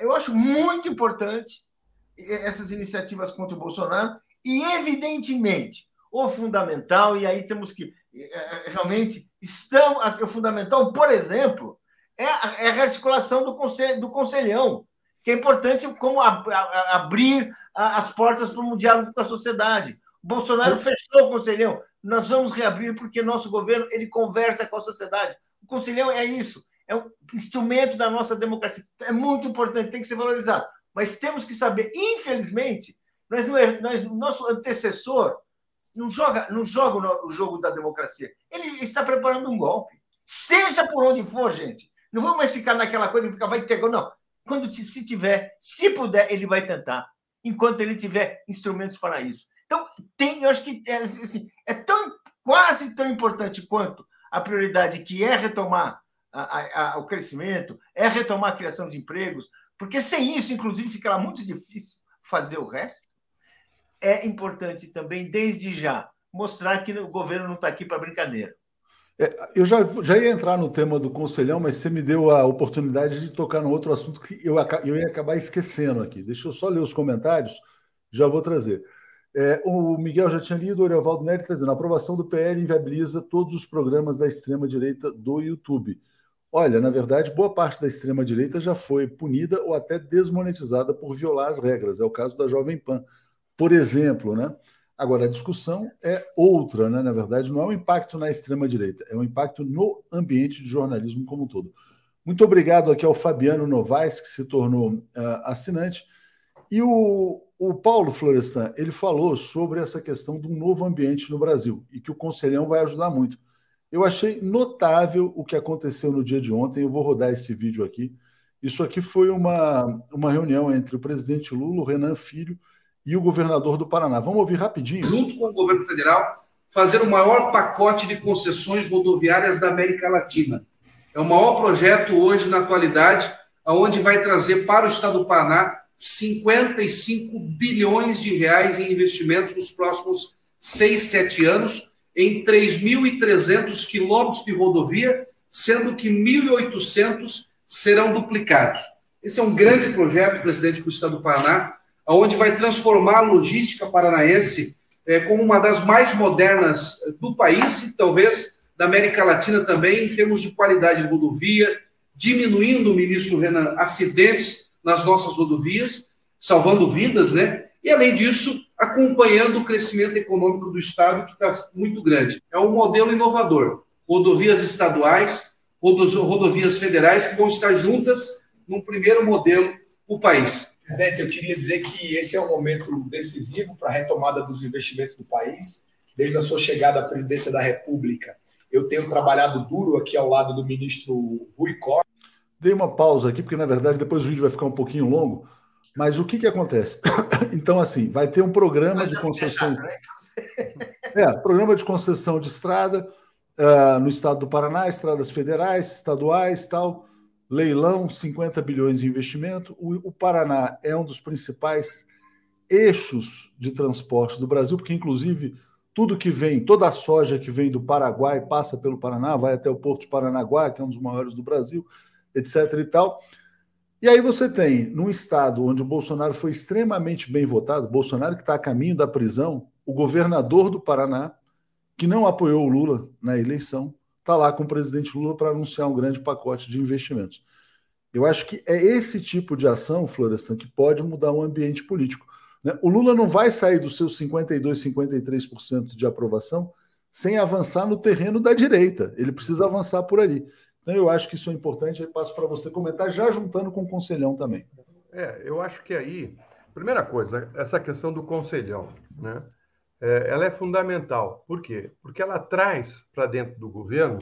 eu acho muito importante essas iniciativas contra o Bolsonaro e evidentemente o fundamental e aí temos que realmente estamos o fundamental, por exemplo, é a, é a rearticulação do, conselho, do conselhão que é importante como a, a, abrir as portas para um diálogo com a sociedade. O Bolsonaro fechou o Conselhão. Nós vamos reabrir porque nosso governo ele conversa com a sociedade. O Conselhão é isso, é um instrumento da nossa democracia. É muito importante, tem que ser valorizado. Mas temos que saber, infelizmente, nós, é, nós, nosso antecessor não joga, não joga o jogo da democracia. Ele está preparando um golpe. Seja por onde for, gente. Não vamos mais ficar naquela coisa de ficar vai ter não. Quando se tiver, se puder, ele vai tentar, enquanto ele tiver instrumentos para isso. Então, tem, eu acho que é, assim, é tão, quase tão importante quanto a prioridade que é retomar a, a, o crescimento, é retomar a criação de empregos, porque sem isso, inclusive, ficará muito difícil fazer o resto. É importante também, desde já, mostrar que o governo não está aqui para brincadeira. É, eu já, já ia entrar no tema do conselhão, mas você me deu a oportunidade de tocar no outro assunto que eu, eu ia acabar esquecendo aqui. Deixa eu só ler os comentários, já vou trazer. É, o Miguel já tinha lido, o Evaldo Nery está dizendo: a aprovação do PL inviabiliza todos os programas da extrema-direita do YouTube. Olha, na verdade, boa parte da extrema-direita já foi punida ou até desmonetizada por violar as regras. É o caso da Jovem Pan, por exemplo, né? Agora, a discussão é outra, né? Na verdade, não é um impacto na extrema-direita, é um impacto no ambiente de jornalismo como um todo. Muito obrigado aqui ao Fabiano Novaes, que se tornou uh, assinante. E o, o Paulo Florestan, ele falou sobre essa questão de um novo ambiente no Brasil e que o Conselhão vai ajudar muito. Eu achei notável o que aconteceu no dia de ontem. Eu vou rodar esse vídeo aqui. Isso aqui foi uma, uma reunião entre o presidente Lula, o Renan Filho e o governador do Paraná. Vamos ouvir rapidinho. Junto com o governo federal, fazer o maior pacote de concessões rodoviárias da América Latina. É o maior projeto hoje, na atualidade, aonde vai trazer para o estado do Paraná 55 bilhões de reais em investimentos nos próximos seis, sete anos em 3.300 quilômetros de rodovia, sendo que 1.800 serão duplicados. Esse é um grande projeto, presidente do Estado do Paraná, onde vai transformar a logística paranaense é, como uma das mais modernas do país e talvez da América Latina também, em termos de qualidade de rodovia, diminuindo, ministro Renan, acidentes nas nossas rodovias, salvando vidas, né? E, além disso, acompanhando o crescimento econômico do Estado, que está muito grande. É um modelo inovador. Rodovias estaduais, rodovias federais, que vão estar juntas num primeiro modelo o país. Presidente, eu queria dizer que esse é um momento decisivo para a retomada dos investimentos do país. Desde a sua chegada à presidência da República, eu tenho trabalhado duro aqui ao lado do ministro Rui Costa. Dei uma pausa aqui, porque na verdade depois o vídeo vai ficar um pouquinho longo. Mas o que, que acontece? Então, assim, vai ter um programa de concessões. Né? É, programa de concessão de estrada uh, no estado do Paraná, estradas federais, estaduais tal. Leilão, 50 bilhões de investimento. O, o Paraná é um dos principais eixos de transporte do Brasil, porque, inclusive, tudo que vem, toda a soja que vem do Paraguai passa pelo Paraná, vai até o Porto de Paranaguá, que é um dos maiores do Brasil, etc. e tal. E aí você tem, num estado onde o Bolsonaro foi extremamente bem votado, Bolsonaro que está a caminho da prisão, o governador do Paraná, que não apoiou o Lula na eleição, está lá com o presidente Lula para anunciar um grande pacote de investimentos. Eu acho que é esse tipo de ação, Florestan, que pode mudar o ambiente político. Né? O Lula não vai sair dos seus 52%, 53% de aprovação sem avançar no terreno da direita. Ele precisa avançar por ali. Então, eu acho que isso é importante, aí passo para você comentar, já juntando com o conselhão também. É, eu acho que aí, primeira coisa, essa questão do conselhão, né? É, ela é fundamental. Por quê? Porque ela traz para dentro do governo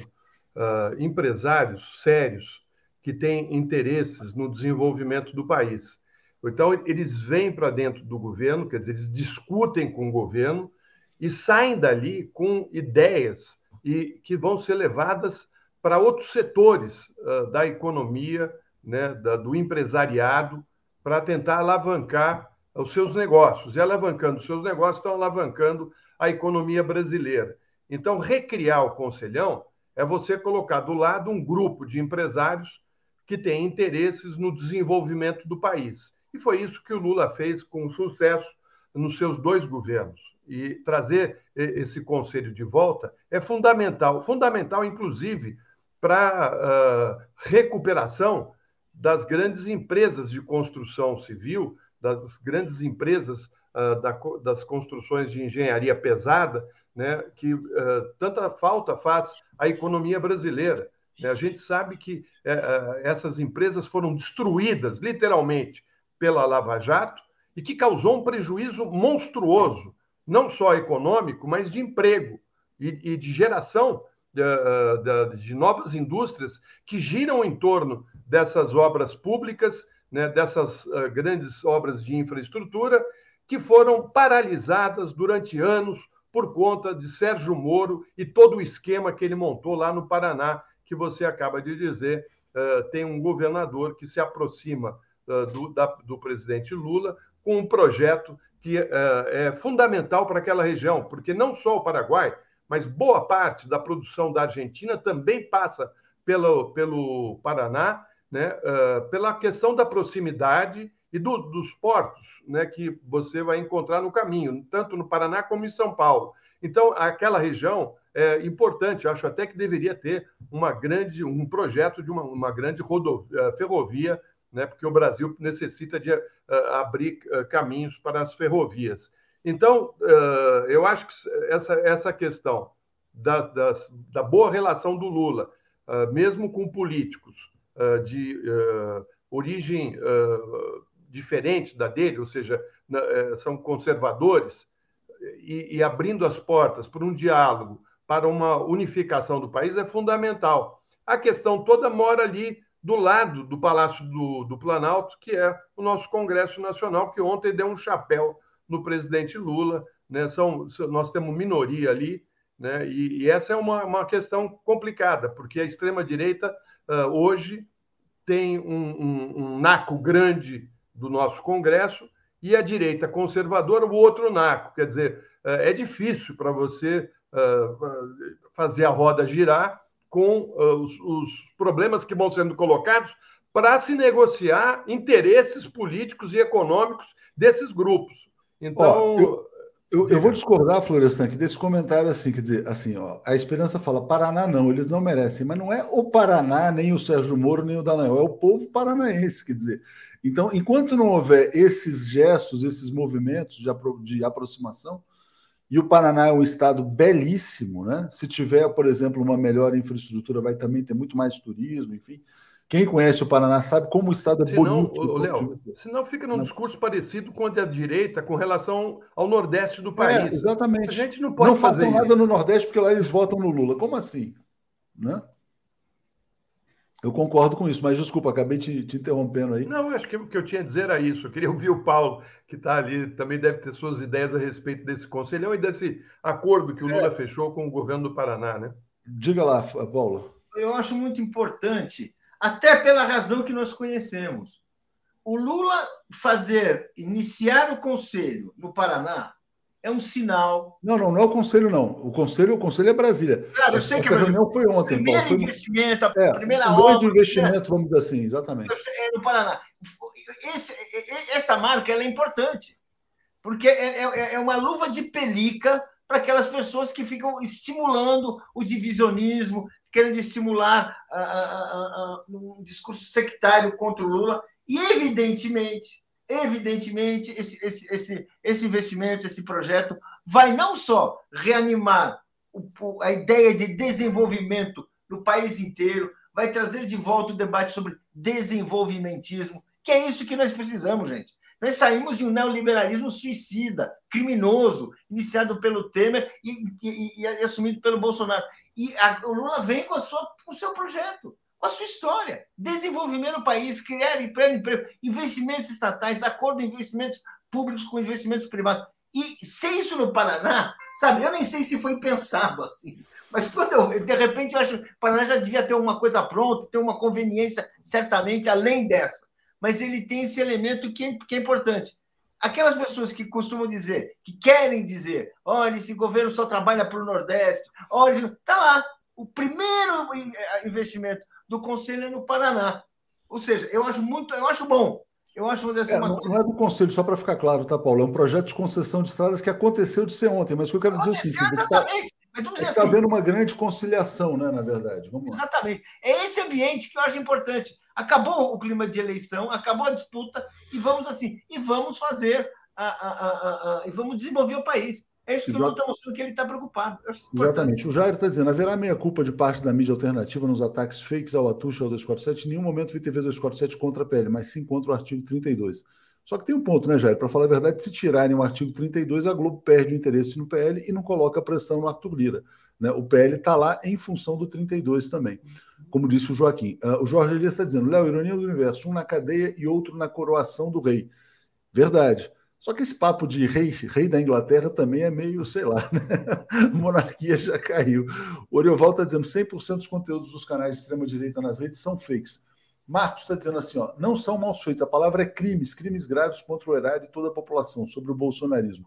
uh, empresários sérios que têm interesses no desenvolvimento do país. Então, eles vêm para dentro do governo, quer dizer, eles discutem com o governo e saem dali com ideias e que vão ser levadas para outros setores uh, da economia, né, da, do empresariado, para tentar alavancar os seus negócios. E alavancando os seus negócios, estão alavancando a economia brasileira. Então, recriar o Conselhão é você colocar do lado um grupo de empresários que tem interesses no desenvolvimento do país. E foi isso que o Lula fez com sucesso nos seus dois governos. E trazer esse conselho de volta é fundamental, fundamental, inclusive, para uh, recuperação das grandes empresas de construção civil, das grandes empresas uh, da, das construções de engenharia pesada, né, que uh, tanta falta faz à economia brasileira. Né? A gente sabe que uh, essas empresas foram destruídas, literalmente, pela Lava Jato e que causou um prejuízo monstruoso, não só econômico, mas de emprego e, e de geração de novas indústrias que giram em torno dessas obras públicas, né, dessas uh, grandes obras de infraestrutura, que foram paralisadas durante anos por conta de Sérgio Moro e todo o esquema que ele montou lá no Paraná, que você acaba de dizer, uh, tem um governador que se aproxima uh, do, da, do presidente Lula com um projeto que é fundamental para aquela região, porque não só o Paraguai, mas boa parte da produção da Argentina também passa pelo, pelo Paraná, né, uh, pela questão da proximidade e do, dos portos né, que você vai encontrar no caminho, tanto no Paraná como em São Paulo. Então, aquela região é importante. Acho até que deveria ter uma grande, um projeto de uma, uma grande rodovia, eh, ferrovia, né, porque o Brasil necessita de uh, abrir uh, caminhos para as ferrovias. Então, eu acho que essa, essa questão da, das, da boa relação do Lula, mesmo com políticos de origem diferente da dele, ou seja, são conservadores, e, e abrindo as portas para um diálogo, para uma unificação do país é fundamental. A questão toda mora ali do lado do Palácio do, do, Planalto, que é o nosso Congresso Nacional, que ontem deu um chapéu no presidente Lula. Né? São, nós temos minoria ali, né? e, e essa é uma, uma, questão complicada, porque a extrema-direita uh, hoje tem um, um, um naco grande do nosso Congresso e a direita conservadora, o outro naco. Quer dizer, é, é difícil para você fazer a roda girar com os, os problemas que vão sendo colocados para se negociar interesses políticos e econômicos desses grupos. Então. eu, eu, eu, vou discordar, Florestan, aqui desse comentário assim, quer dizer, assim, ó, a Esperança fala, Paraná não, eles não merecem, mas não é o Paraná, nem o Sérgio Moro, nem o Daniel, é o povo paranaense, quer dizer. Então, enquanto não houver esses gestos, esses movimentos de, apro de aproximação, e o Paraná é um estado belíssimo, né? Se tiver, por exemplo, uma melhor infraestrutura, vai também ter muito mais turismo, enfim. Quem conhece o Paraná sabe como o estado é senão, bonito. Léo, senão fica num discurso parecido com da direita com relação ao Nordeste do é, país. É, exatamente. A gente não pode não fazer nada isso. no Nordeste porque lá eles votam no Lula. Como assim? Né? Eu concordo com isso, mas desculpa, acabei te, te interrompendo aí. Não, acho que o que eu tinha a dizer era isso. Eu queria ouvir o Paulo, que está ali, também deve ter suas ideias a respeito desse conselhão e desse acordo que o Lula é. fechou com o governo do Paraná, né? Diga lá, Paulo. Eu acho muito importante, até pela razão que nós conhecemos. O Lula fazer, iniciar o conselho no Paraná, é um sinal. Não, não, não é o conselho, não. O conselho, o conselho é Brasília. Claro, eu sei Essa que Essa reunião foi ontem, primeiro Paulo. Foi investimento, a é, primeira um grande investimento, vamos dizer assim, exatamente. É no Paraná. Esse, essa marca é importante, porque é, é, é uma luva de pelica para aquelas pessoas que ficam estimulando o divisionismo, querendo estimular uh, uh, uh, um discurso sectário contra o Lula. E, evidentemente, evidentemente, esse, esse, esse, esse investimento, esse projeto, vai não só reanimar o, a ideia de desenvolvimento no país inteiro, vai trazer de volta o debate sobre desenvolvimentismo, que é isso que nós precisamos, gente. Nós saímos de um neoliberalismo suicida, criminoso, iniciado pelo Temer e, e, e assumido pelo Bolsonaro. E a, o Lula vem com, a sua, com o seu projeto a sua história. Desenvolvimento do país, criar emprego, emprego, investimentos estatais, acordo de investimentos públicos com investimentos privados. E ser isso no Paraná, sabe, eu nem sei se foi pensado assim. Mas quando eu, de repente, eu acho que o Paraná já devia ter uma coisa pronta, ter uma conveniência, certamente, além dessa. Mas ele tem esse elemento que é, que é importante. Aquelas pessoas que costumam dizer, que querem dizer, olha, esse governo só trabalha para o Nordeste, olha, está lá. O primeiro investimento do Conselho é no Paraná. Ou seja, eu acho muito, eu acho bom. Eu acho assim, é, não, não, é do Conselho, só para ficar claro, tá, Paulo? É um projeto de concessão de estradas que aconteceu de ser ontem, mas o que eu quero dizer é o seguinte: exatamente. Está é tá assim, havendo uma grande conciliação, né, na verdade. Vamos lá. Exatamente. É esse ambiente que eu acho importante. Acabou o clima de eleição, acabou a disputa, e vamos assim, e vamos fazer, a, a, a, e vamos desenvolver o país. É isso que Exato. o mostrando que ele está preocupado. Exatamente. O Jair está dizendo: haverá meia-culpa de parte da mídia alternativa nos ataques fakes ao Atush ao 247. Em nenhum momento vi TV 247 contra a PL, mas sim contra o artigo 32. Só que tem um ponto, né, Jair? Para falar a verdade, se tirarem o artigo 32, a Globo perde o interesse no PL e não coloca pressão no Arthur Lira. Né? O PL está lá em função do 32 também, como disse o Joaquim. Uh, o Jorge Elias está dizendo: Léo, ironia do universo, um na cadeia e outro na coroação do rei. Verdade. Só que esse papo de rei, rei da Inglaterra também é meio, sei lá, né? monarquia já caiu. O Orioval está dizendo 100% dos conteúdos dos canais de extrema-direita nas redes são fakes. Marcos está dizendo assim, ó, não são mal feitos, a palavra é crimes, crimes graves contra o erário e toda a população, sobre o bolsonarismo.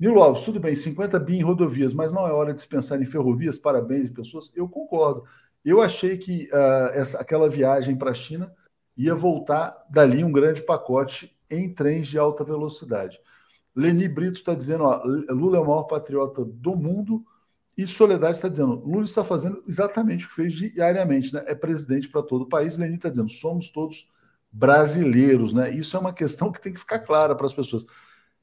Nilo Alves, tudo bem, 50 bi em rodovias, mas não é hora de se pensar em ferrovias, parabéns e pessoas? Eu concordo. Eu achei que uh, essa, aquela viagem para a China ia voltar dali um grande pacote em trens de alta velocidade. Leni Brito está dizendo: ó, Lula é o maior patriota do mundo E Soledade está dizendo: Lula está fazendo exatamente o que fez diariamente, né? É presidente para todo o país. Lenin está dizendo: somos todos brasileiros, né? Isso é uma questão que tem que ficar clara para as pessoas.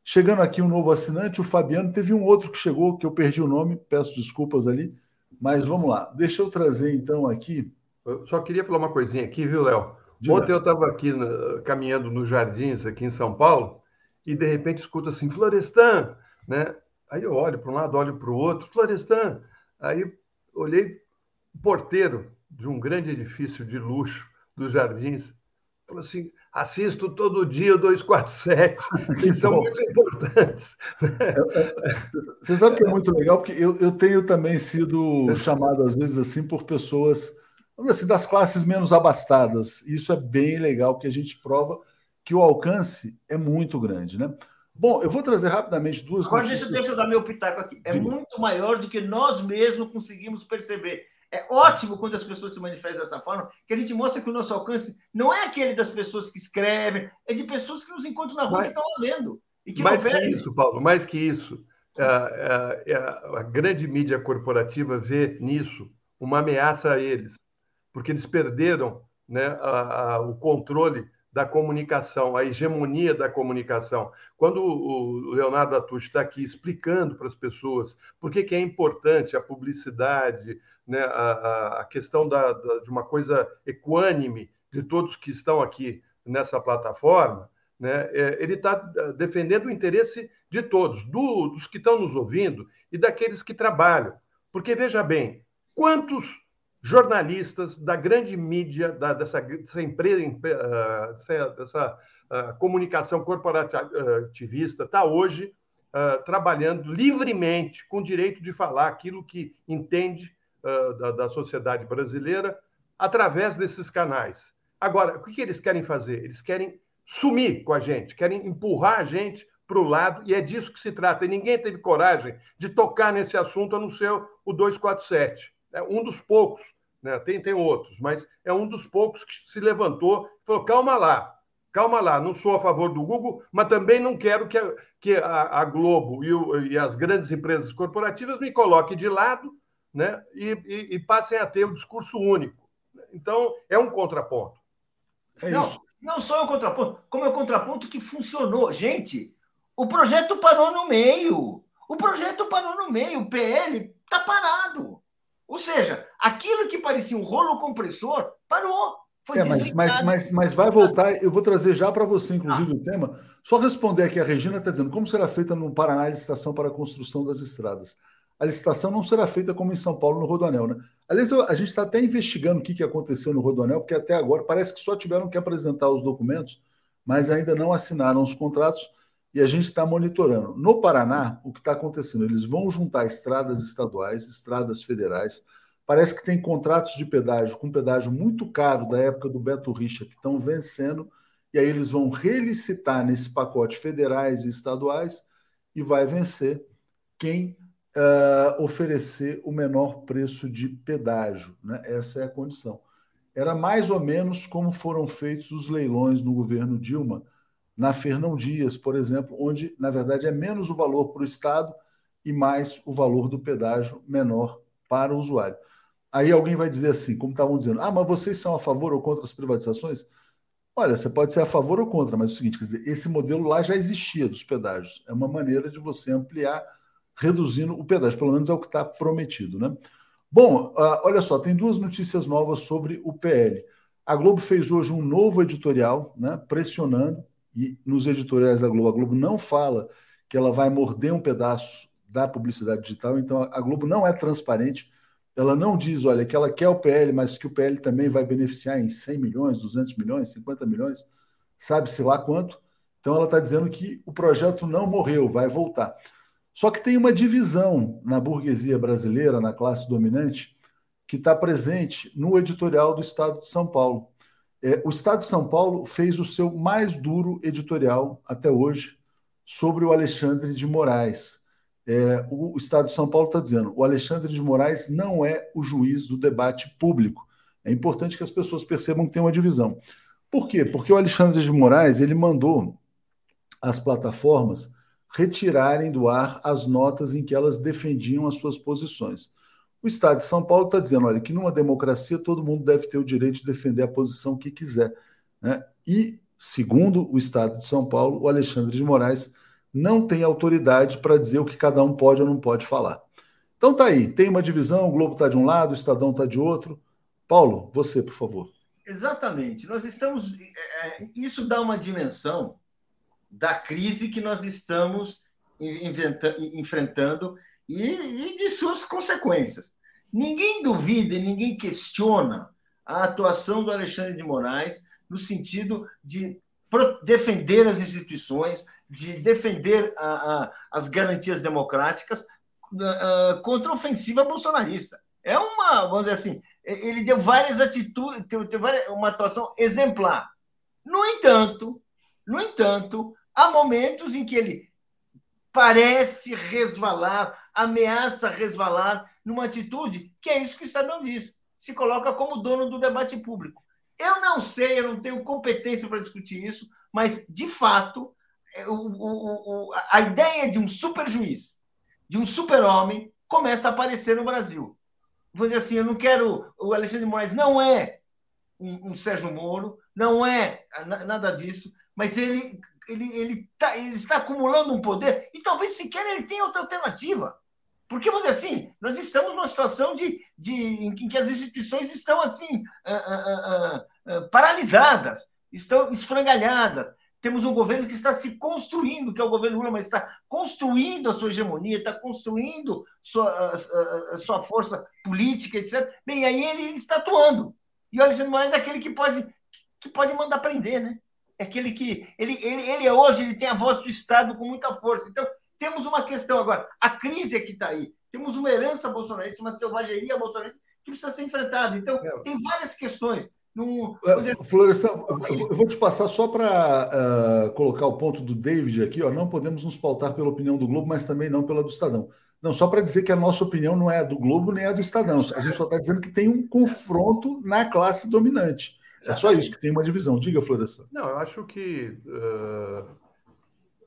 Chegando aqui um novo assinante, o Fabiano, teve um outro que chegou, que eu perdi o nome, peço desculpas ali, mas vamos lá. Deixa eu trazer então aqui. Eu só queria falar uma coisinha aqui, viu, Léo? Ontem eu estava aqui na, caminhando nos jardins aqui em São Paulo e de repente escuto assim, Florestan, né? Aí eu olho para um lado, olho para o outro, Florestan. Aí olhei o porteiro de um grande edifício de luxo dos Jardins. Falou assim: assisto todo dia o 247, que são muito importantes. Você sabe que é muito legal, porque eu, eu tenho também sido chamado, às vezes, assim, por pessoas assim, das classes menos abastadas. Isso é bem legal, porque a gente prova que o alcance é muito grande, né? Bom, eu vou trazer rapidamente duas Agora, notícias. deixa, deixa eu dar meu pitaco aqui. É Diga. muito maior do que nós mesmos conseguimos perceber. É ótimo quando as pessoas se manifestam dessa forma, que a gente mostra que o nosso alcance não é aquele das pessoas que escrevem, é de pessoas que nos encontram na rua mas, que estão lendo. E que mais que isso, Paulo, mais que isso. A, a, a, a grande mídia corporativa vê nisso uma ameaça a eles, porque eles perderam né, o controle da comunicação, a hegemonia da comunicação. Quando o Leonardo Atush está aqui explicando para as pessoas por que, que é importante a publicidade, né, a, a questão da, da, de uma coisa equânime de todos que estão aqui nessa plataforma, né, é, ele está defendendo o interesse de todos, do, dos que estão nos ouvindo e daqueles que trabalham. Porque, veja bem, quantos jornalistas da grande mídia, da, dessa, dessa empresa, uh, dessa, dessa uh, comunicação corporativista, está hoje uh, trabalhando livremente, com direito de falar aquilo que entende da, da, sociedade brasileira, através desses canais. Agora, o que, que eles querem fazer? Eles querem sumir com a gente, querem empurrar a gente para o lado, e é disso que se trata. E ninguém teve coragem de tocar nesse assunto a não ser o 247. É um dos poucos né? tem, tem outros, mas é um dos poucos que se levantou e falou: calma lá, calma lá, não sou a favor do Google, mas também não quero que a, que a, a Globo e, o, e, as grandes empresas corporativas me coloquem de lado né? E, e, e, passem a ter o um discurso único. Então, é um contraponto. É não, isso. não só é um contraponto, como é um contraponto que funcionou. Gente, o projeto parou no meio. O projeto parou no meio. O PL está parado. Ou seja, aquilo que parecia um rolo compressor parou. é, mas, mas, mas, mas vai voltar. Eu vou trazer já para você, inclusive, ah. o tema. Só responder aqui: a Regina está dizendo como será feita no Paraná a licitação para a construção das estradas. A licitação não será feita como em São Paulo, no Rodoanel, né? Aliás, a gente está até investigando o que, que aconteceu no Rodoanel, porque até agora parece que só tiveram que apresentar os documentos, mas ainda não assinaram os contratos e a gente está monitorando. No Paraná, o que está acontecendo? Eles vão juntar estradas estaduais, estradas federais. Parece que tem contratos de pedágio com pedágio muito caro da época do Beto Richa que estão vencendo, e aí eles vão relicitar nesse pacote federais e estaduais e vai vencer quem uh, oferecer o menor preço de pedágio. Né? Essa é a condição. Era mais ou menos como foram feitos os leilões no governo Dilma na Fernão Dias, por exemplo, onde, na verdade, é menos o valor para o Estado e mais o valor do pedágio menor para o usuário. Aí alguém vai dizer assim, como estavam dizendo, ah, mas vocês são a favor ou contra as privatizações? Olha, você pode ser a favor ou contra, mas é o seguinte, quer dizer, esse modelo lá já existia dos pedágios. É uma maneira de você ampliar, reduzindo o pedágio, pelo menos é o que está prometido, né? Bom, uh, olha só, tem duas notícias novas sobre o PL. A Globo fez hoje um novo editorial, né, pressionando e nos editoriais da Globo, a Globo não fala que ela vai morder um pedaço da publicidade digital, então a Globo não é transparente, ela não diz, olha, que ela quer o PL, mas que o PL também vai beneficiar em 100 milhões, 200 milhões, 50 milhões, sabe-se lá quanto. Então ela está dizendo que o projeto não morreu, vai voltar. Só que tem uma divisão na burguesia brasileira, na classe dominante, que está presente no editorial do Estado de São Paulo. É, o Estado de São Paulo fez o seu mais duro editorial até hoje sobre o Alexandre de Moraes. É, o Estado de São Paulo está dizendo: o Alexandre de Moraes não é o juiz do debate público. É importante que as pessoas percebam que tem uma divisão. Por quê? Porque o Alexandre de Moraes ele mandou as plataformas retirarem do ar as notas em que elas defendiam as suas posições. O Estado de São Paulo está dizendo, olha, que numa democracia todo mundo deve ter o direito de defender a posição que quiser. Né? E, segundo o Estado de São Paulo, o Alexandre de Moraes não tem autoridade para dizer o que cada um pode ou não pode falar. Então tá aí, tem uma divisão, o Globo está de um lado, o Estadão está de outro. Paulo, você, por favor. Exatamente. Nós estamos. É, é, isso dá uma dimensão da crise que nós estamos enfrentando e, e de suas consequências. Ninguém duvida e ninguém questiona a atuação do Alexandre de Moraes no sentido de defender as instituições, de defender a, a, as garantias democráticas a, uh, contra a ofensiva bolsonarista. É uma, vamos dizer assim, ele deu várias atitudes, teve uma atuação exemplar. No entanto, no entanto, há momentos em que ele parece resvalar, ameaça resvalar numa atitude que é isso que o Estadão diz, se coloca como dono do debate público. Eu não sei, eu não tenho competência para discutir isso, mas, de fato, é, o, o, o, a ideia de um super juiz, de um super-homem, começa a aparecer no Brasil. Vou dizer assim, eu não quero. O Alexandre de Moraes não é um, um Sérgio Moro, não é nada disso, mas ele, ele, ele, tá, ele está acumulando um poder e talvez sequer ele tenha outra alternativa. Porque, vamos dizer assim, nós estamos numa situação de, de, em que as instituições estão assim uh, uh, uh, paralisadas, estão esfrangalhadas. Temos um governo que está se construindo, que é o governo Lula, mas está construindo a sua hegemonia, está construindo sua, sua força política, etc. Bem, aí ele, ele, está atuando. E o Alexandre Moraes é aquele que pode, que pode mandar prender, né? É aquele que. Ele, ele, ele é hoje, ele tem a voz do Estado com muita força. Então, temos uma questão agora. A crise é que está aí. Temos uma herança bolsonarista, uma selvageria bolsonarista que precisa ser enfrentada. Então, é. tem várias questões. No... É, Florestan, eu vou te passar só para uh, colocar o ponto do David aqui. Ó, não podemos nos pautar pela opinião do Globo, mas também não pela do Estadão. Não, só para dizer que a nossa opinião não é a do Globo nem a do Estadão. A gente só está dizendo que tem um confronto na classe dominante. É só isso que tem uma divisão. Diga, Florestan. Não, eu acho que uh,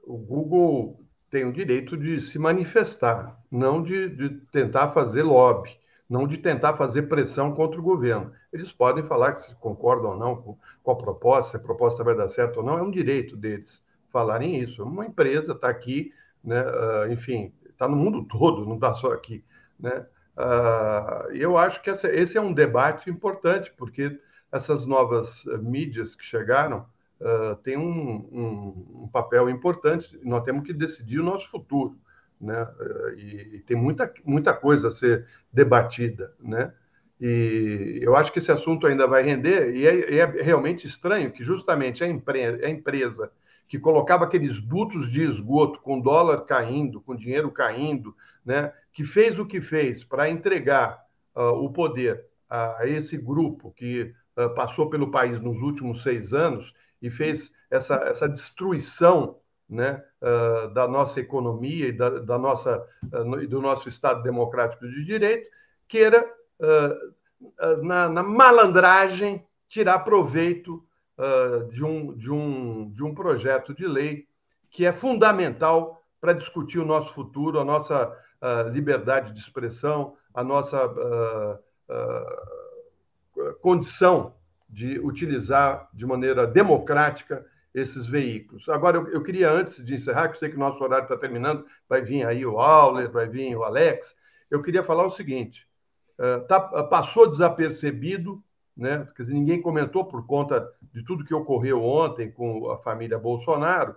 o Google tem o direito de se manifestar, não de, de tentar fazer lobby, não de tentar fazer pressão contra o governo. Eles podem falar se concordam ou não com, com a proposta, se a proposta vai dar certo ou não, é um direito deles falarem isso. Uma empresa está aqui, né, uh, enfim, está no mundo todo, não está só aqui. Né? Uh, eu acho que essa, esse é um debate importante, porque essas novas mídias que chegaram, uh, tem um, um, um, papel importante. Nós temos que decidir o nosso futuro, né? Uh, e, e, tem muita, muita coisa a ser debatida, né? E eu acho que esse assunto ainda vai render, e é, é realmente estranho que justamente a, empre a empresa que colocava aqueles dutos de esgoto com dólar caindo, com dinheiro caindo, né? que fez o que fez para entregar uh, o poder a esse grupo que uh, passou pelo país nos últimos seis anos e fez essa, essa destruição né, uh, da nossa economia e da, da nossa, uh, do nosso Estado democrático de direito, queira, uh, na, na, malandragem, tirar proveito de, um, de, um, de um projeto de lei que é fundamental para discutir o nosso futuro, a nossa liberdade de expressão, a nossa condição de utilizar de maneira democrática esses veículos. Agora, eu, eu queria, antes de encerrar, que eu sei que o nosso horário está terminando, vai vir aí o Auler, vai vir o Alex, eu queria falar o seguinte: uh, tá, passou desapercebido, né? Quer dizer, ninguém comentou por conta de tudo que ocorreu ontem com a família Bolsonaro,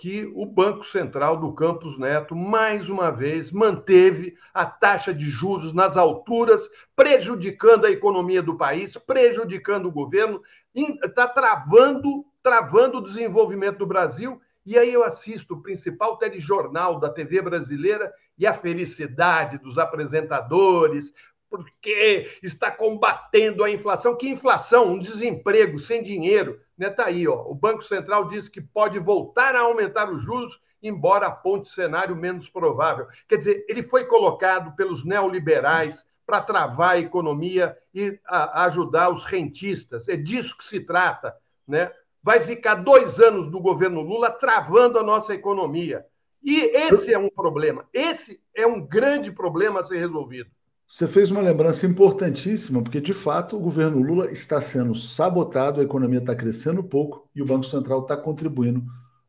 que o Banco Central do Campos Neto, mais uma vez, manteve a taxa de juros nas alturas, prejudicando a economia do país, prejudicando o governo, está travando, travando o desenvolvimento do Brasil. E aí eu assisto o principal telejornal da TV brasileira e a felicidade dos apresentadores, porque está combatendo a inflação. Que inflação? Um desemprego sem dinheiro né, aí, ó. o Banco Central diz que pode voltar a aumentar os juros, embora aponte cenário menos provável. Quer dizer, ele foi colocado pelos neoliberais para travar a economia e a, ajudar os rentistas. É disso que se trata. Né? Vai ficar dois anos do governo Lula travando a nossa economia. E esse é um problema. Esse é um grande problema a ser resolvido. Você fez uma lembrança importantíssima, porque de fato o governo Lula está sendo sabotado, a economia está crescendo pouco e o Banco Central está contribuindo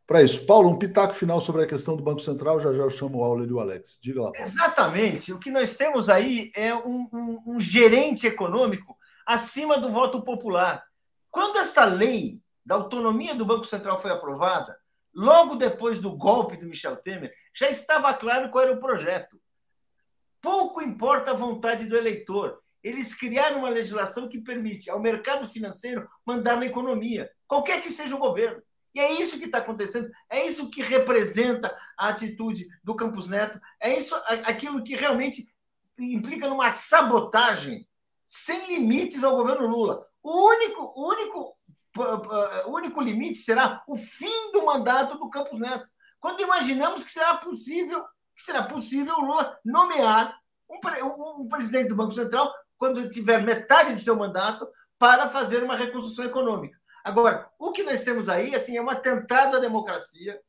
para isso. Paulo, um pitaco final sobre a questão do Banco Central, já já eu chamo o Auler e o Alex. Diga lá. Paulo. Exatamente. O que nós temos aí é um, um, um gerente econômico acima do voto popular. Quando essa lei da autonomia do Banco Central foi aprovada, logo depois do golpe do Michel Temer, já estava claro qual era o projeto. Pouco importa a vontade do eleitor. Eles criaram uma legislação que permite ao mercado financeiro mandar na economia, qualquer que seja o governo. E é isso que está acontecendo, é isso que representa a atitude do Campos Neto, é isso aquilo que realmente implica numa sabotagem sem limites ao governo Lula. O único, o único, o único limite será o fim do mandato do Campos Neto. Quando imaginamos que será possível que será possível o Lula nomear um, um, um presidente do Banco Central quando tiver metade do seu mandato para fazer uma reconstrução econômica. Agora, o que nós temos aí assim, é um atentado à democracia,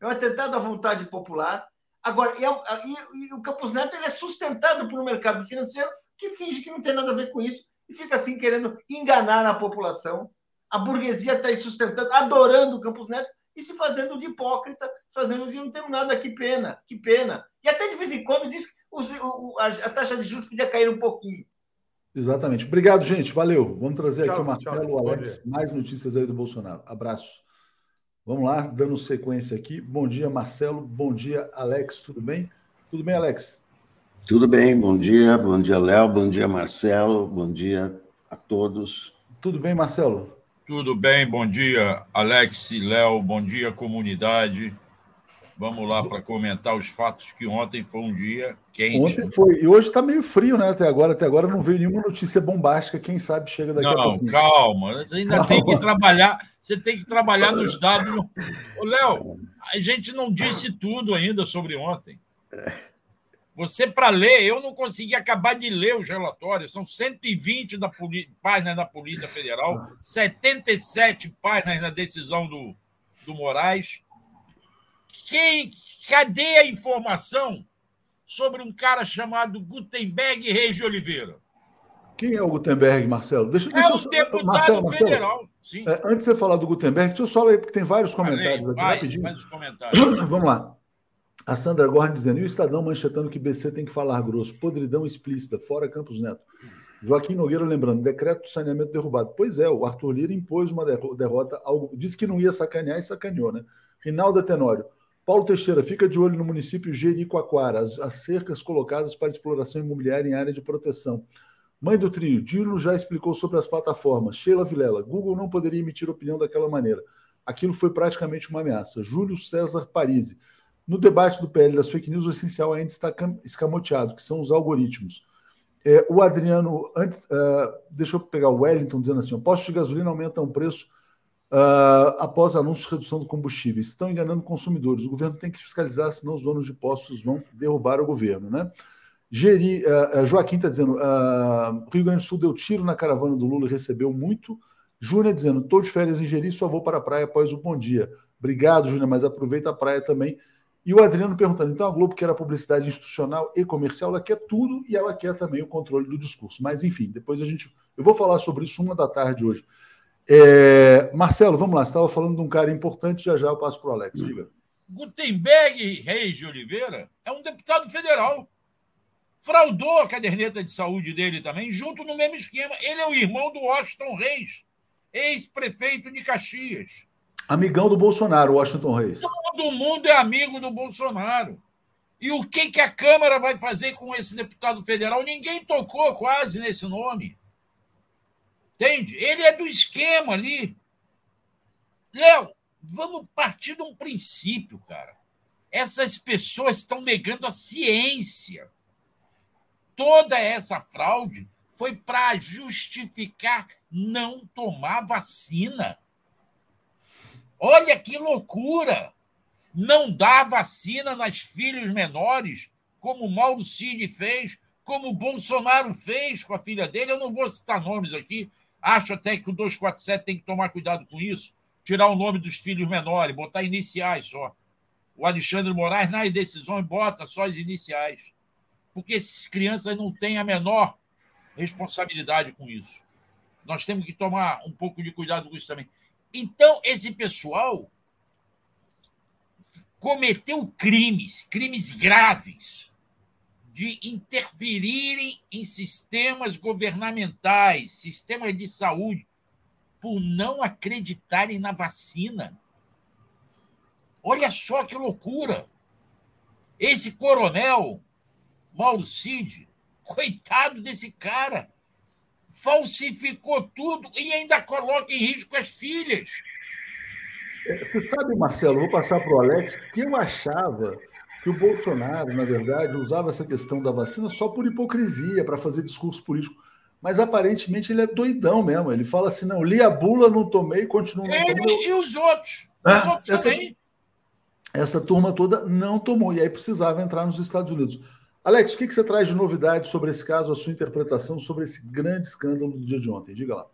é um atentado à vontade popular. Agora, e, é e, e o Campos Neto ele é sustentado por um mercado financeiro que finge que não tem nada a ver com isso e fica assim querendo enganar a população. A burguesia está aí sustentando, adorando o Campos Neto e se fazendo de hipócrita, fazendo de não temos nada, que pena, que pena. E até de vez em quando diz que o, a, a, taxa de juros podia cair um pouquinho. Exatamente. Obrigado, gente. Valeu. Vamos trazer tchau, aqui o Marcelo, tchau, Alex, mais notícias aí do Bolsonaro. Abraço. Vamos lá, dando sequência aqui. Bom dia, Marcelo. Bom dia, Alex. Tudo bem? Tudo bem, Alex? Tudo bem. Bom dia. Bom dia, Léo. Bom dia, Marcelo. Bom dia a todos. Tudo bem, Marcelo? Tudo bem, bom dia, Alex, Léo, bom dia, comunidade. Vamos lá para comentar os fatos que ontem foi um dia quente. Ontem foi, e hoje está meio frio, né? Até agora, até agora não veio nenhuma notícia bombástica. Quem sabe chega daqui não, a pouco. Não, calma. Você ainda calma. tem que trabalhar. Você tem que trabalhar nos dados. Léo, a gente não disse tudo ainda sobre ontem. Você, para ler, eu não consegui acabar de ler os relatórios, são 120 da páginas da Polícia Federal, 77 páginas na decisão do, do Moraes. Quem, cadê a informação sobre um cara chamado Gutenberg Reis de Oliveira? Quem é o Gutenberg, Marcelo? Deixa, é deixa o eu, deputado Marcelo, federal. Marcelo, é, antes de você falar do Gutenberg, deixa eu só ler, porque tem vários comentários Falei, aqui. Vai, rapidinho. comentários. Vamos lá. A Sandra Gorn dizendo, e o Estadão manchetando que BC tem que falar grosso, podridão explícita, fora Campos Neto. Joaquim Nogueira lembrando, decreto de saneamento derrubado. Pois é, o Arthur Lira impôs uma derrota, disse que não ia sacanear e sacaneou, né? Rinaldo Tenório. Paulo Teixeira, fica de olho no município Jericoacoara, as, as cercas colocadas para exploração imobiliária em área de proteção. Mãe do trio, Dino já explicou sobre as plataformas. Sheila Vilela, Google não poderia emitir opinião daquela maneira. Aquilo foi praticamente uma ameaça. Júlio César Parisi. No debate do PL das fake news, o essencial ainda está escamoteado, que são os algoritmos. É, o Adriano, antes, uh, deixa eu pegar o Wellington dizendo assim: postos de gasolina aumentam o preço uh, após anúncio de redução do combustível. Estão enganando consumidores. O governo tem que fiscalizar, senão os donos de postos vão derrubar o governo. Né? Geri, uh, Joaquim está dizendo: Rio Grande do Sul deu tiro na caravana do Lula e recebeu muito. Júnior dizendo: estou de férias em Jeri, só vou para a praia após o bom dia. Obrigado, Júnior, mas aproveita a praia também. E o Adriano perguntando: então a Globo quer a publicidade institucional e comercial, ela quer tudo e ela quer também o controle do discurso. Mas, enfim, depois a gente. Eu vou falar sobre isso uma da tarde hoje. É... Marcelo, vamos lá, você estava falando de um cara importante, já já eu passo para o Alex. Diga. Gutenberg Reis de Oliveira é um deputado federal. Fraudou a caderneta de saúde dele também, junto no mesmo esquema. Ele é o irmão do Washington Reis, ex-prefeito de Caxias. Amigão do Bolsonaro, Washington Reis. Todo mundo é amigo do Bolsonaro. E o que, que a Câmara vai fazer com esse deputado federal? Ninguém tocou quase nesse nome. Entende? Ele é do esquema ali. Léo, vamos partir de um princípio, cara. Essas pessoas estão negando a ciência. Toda essa fraude foi para justificar não tomar vacina. Olha que loucura! Não dá vacina nas filhos menores, como o Mauro Cid fez, como o Bolsonaro fez com a filha dele. Eu não vou citar nomes aqui. Acho até que o 247 tem que tomar cuidado com isso. Tirar o nome dos filhos menores, botar iniciais só. o Alexandre Moraes nas decisões bota só as iniciais. Porque essas crianças não têm a menor responsabilidade com isso. Nós temos que tomar um pouco de cuidado com isso também. Então, esse pessoal cometeu crimes, crimes graves, de interferirem em sistemas governamentais, sistemas de saúde, por não acreditarem na vacina. Olha só que loucura! Esse coronel, Mauro Cid, coitado desse cara, falsificou tudo e ainda coloca em risco as filhas. Você sabe, Marcelo, vou passar para o Alex, que eu achava que o Bolsonaro, na verdade, usava essa questão da vacina só por hipocrisia, para fazer discurso político. Mas aparentemente ele é doidão mesmo. Ele fala assim: não, li a bula, não tomei, continuo não ele tomei. e os outros. Os Ah, outros essa- também. Essa turma toda não tomou, e aí precisava entrar nos Estados Unidos. Alex, o que que você traz de novidade sobre esse caso, a sua interpretação sobre esse grande escândalo do dia de ontem? Diga lá.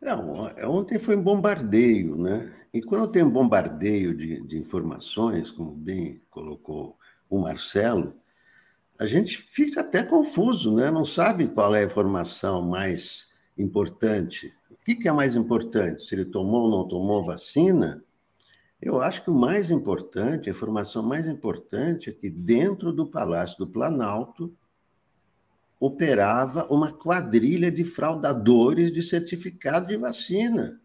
Não, ontem foi um bombardeio, né? E quando tem um bombardeio de, de informações, como bem colocou o Marcelo, a gente fica até confuso, né? Não sabe qual é a informação mais importante. O que, que é mais importante? Se ele tomou ou não tomou vacina? Eu acho que o mais importante, a informação mais importante é que dentro do Palácio do Planalto operava uma quadrilha de fraudadores de certificado de vacina,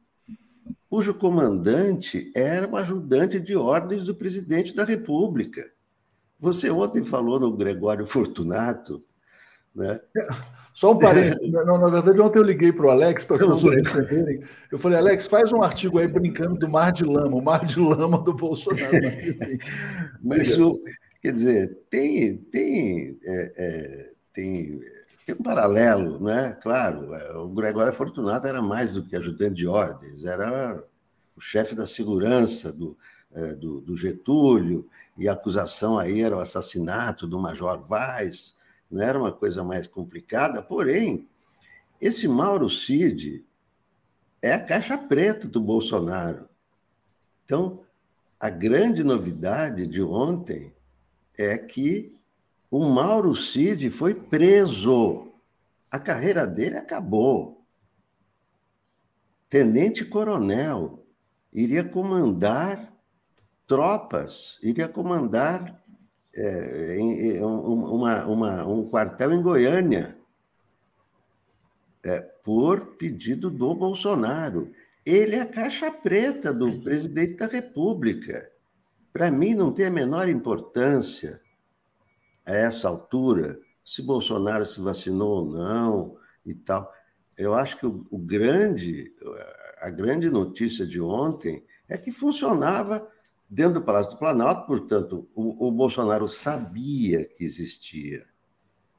cujo comandante era um ajudante de ordens do presidente da República. Você ontem falou no Gregório Fortunato, né? Só um parênteses. Não, na verdade, ontem eu liguei para o Alex para não. entenderem. Eu falei, Alex, faz um artigo aí brincando do mar de lama, o mar de lama do Bolsonaro. Mas, o, quer dizer, tem, tem, é, é, tem, tem um paralelo, né? Claro, é, o Gregório Fortunato era mais do que ajudante de ordens, era o chefe da segurança do, é, do, do Getúlio, e a acusação aí era o assassinato do Major Vaz, não era uma coisa mais complicada, porém, esse Mauro Cid é a caixa preta do Bolsonaro. Então, a grande novidade de ontem é que o Mauro Cid foi preso. A carreira dele acabou. Tenente-coronel iria comandar tropas, iria comandar é, em- em um- uma- uma- um quartel em Goiânia, é, por pedido do Bolsonaro. Ele é a caixa preta do presidente da República. Para mim, não tem a menor importância, a essa altura, se Bolsonaro se vacinou ou não e tal. Eu acho que o, o grande, a grande notícia de ontem é que funcionava dentro do Palácio do Planalto, portanto, o, o Bolsonaro sabia que existia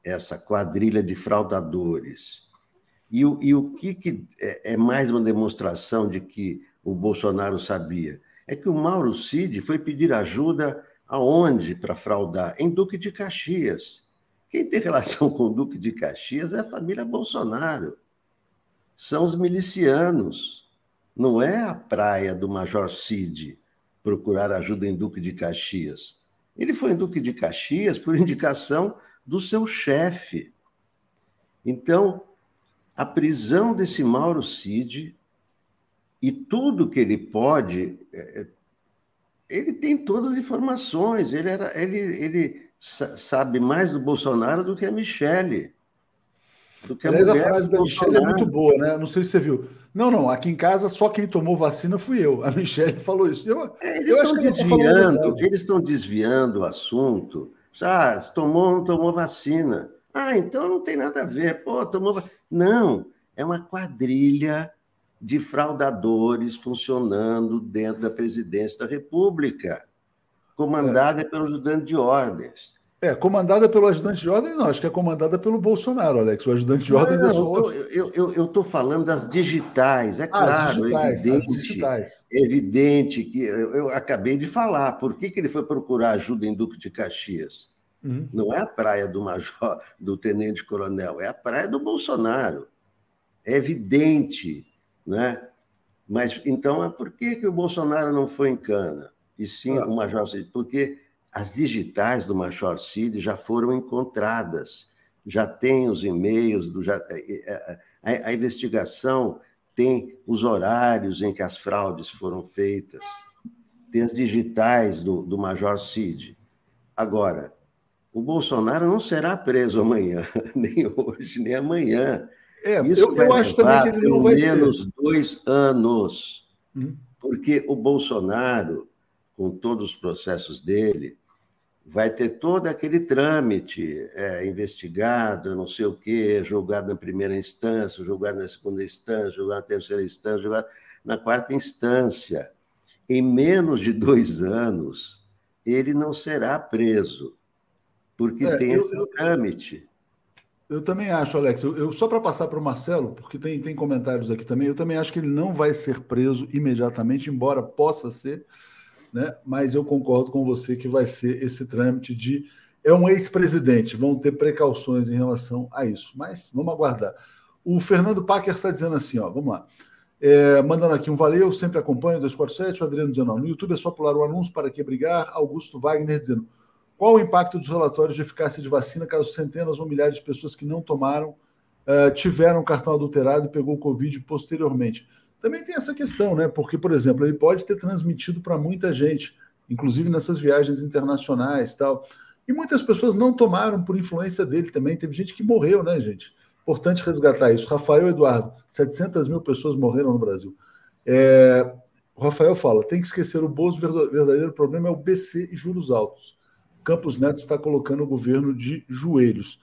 essa quadrilha de fraudadores. E o, e o que, que é, é mais uma demonstração de que o Bolsonaro sabia? É que o Mauro Cid foi pedir ajuda aonde para fraudar? Em Duque de Caxias. Quem tem relação com o Duque de Caxias é a família Bolsonaro. São os milicianos. Não é a praia do Major Cid procurar ajuda em Duque de Caxias. Ele foi em Duque de Caxias por indicação do seu chefe. Então, a prisão desse Mauro Cid e tudo que ele pode, é, ele tem todas as informações. Ele, era, ele, ele sa- sabe mais do Bolsonaro do que a Michele. Do que a Aliás, a frase da Michelle é muito boa, né? Não sei se você viu. Não, não, aqui em casa só quem tomou vacina fui eu. A Michelle falou isso. Eu, É, Eles eu acho estão tá desviando, eles estão desviando o assunto. Ah, se tomou ou não tomou vacina. Ah, então não tem nada a ver. Pô, tomou. va- Não, é uma quadrilha de fraudadores funcionando dentro da presidência da República, comandada pelo ajudante de ordens. É, comandada pelo ajudante de ordem, não, acho que é comandada pelo Bolsonaro, Alex. O ajudante de ordens é só. eu estou falando das digitais, é Ah, claro, digitais, evidente. digitais. evidente que eu, eu acabei de falar. Por que, que ele foi procurar ajuda em Duque de Caxias? Uhum. Não é a praia do major, do tenente-coronel, é a praia do Bolsonaro. É evidente, né? Mas então, por que, que o Bolsonaro não foi em cana? e sim ah. o Major Cid, porque as digitais do Major Cid já foram encontradas, já tem os e-mails, do, já, é, é, a, a, investigação tem os horários em que as fraudes foram feitas, tem as digitais do, do Major Cid. Agora, o Bolsonaro não será preso amanhã, nem hoje, nem amanhã. É, Isso eu, eu acho também que ele não vai menos ser. dois anos, hum. porque o Bolsonaro, com todos os processos dele, vai ter todo aquele trâmite é, investigado, não sei o quê, julgado na primeira instância, julgado na segunda instância, julgado na terceira instância, julgado na quarta instância. Em menos de dois anos, ele não será preso, porque é, tem eu, esse trâmite. Eu também acho, Alex. Eu, eu só para passar para o Marcelo, porque tem, tem comentários aqui também, eu também acho que ele não vai ser preso imediatamente, embora possa ser, né? mas eu concordo com você que vai ser esse trâmite de. É um ex-presidente, vão ter precauções em relação a isso. Mas vamos aguardar. O Fernando Packer está dizendo assim: ó, vamos lá. É, mandando aqui um valeu, sempre acompanho, 247, o Adriano dizendo, no YouTube é só pular o anúncio para que brigar, Augusto Wagner dizendo, qual o impacto dos relatórios de eficácia de vacina caso centenas ou milhares de pessoas que não tomaram uh, tiveram cartão adulterado e pegou o Covid posteriormente? Também tem essa questão, né? Porque, por exemplo, ele pode ter transmitido para muita gente, inclusive nessas viagens internacionais tal. E muitas pessoas não tomaram por influência dele também. Teve gente que morreu, né, gente? Importante resgatar isso. Rafael Eduardo, 700 mil pessoas morreram no Brasil. É, o Rafael fala: tem que esquecer o Bozo, o verdadeiro problema é o BC e juros altos. Campos Neto está colocando o governo de joelhos.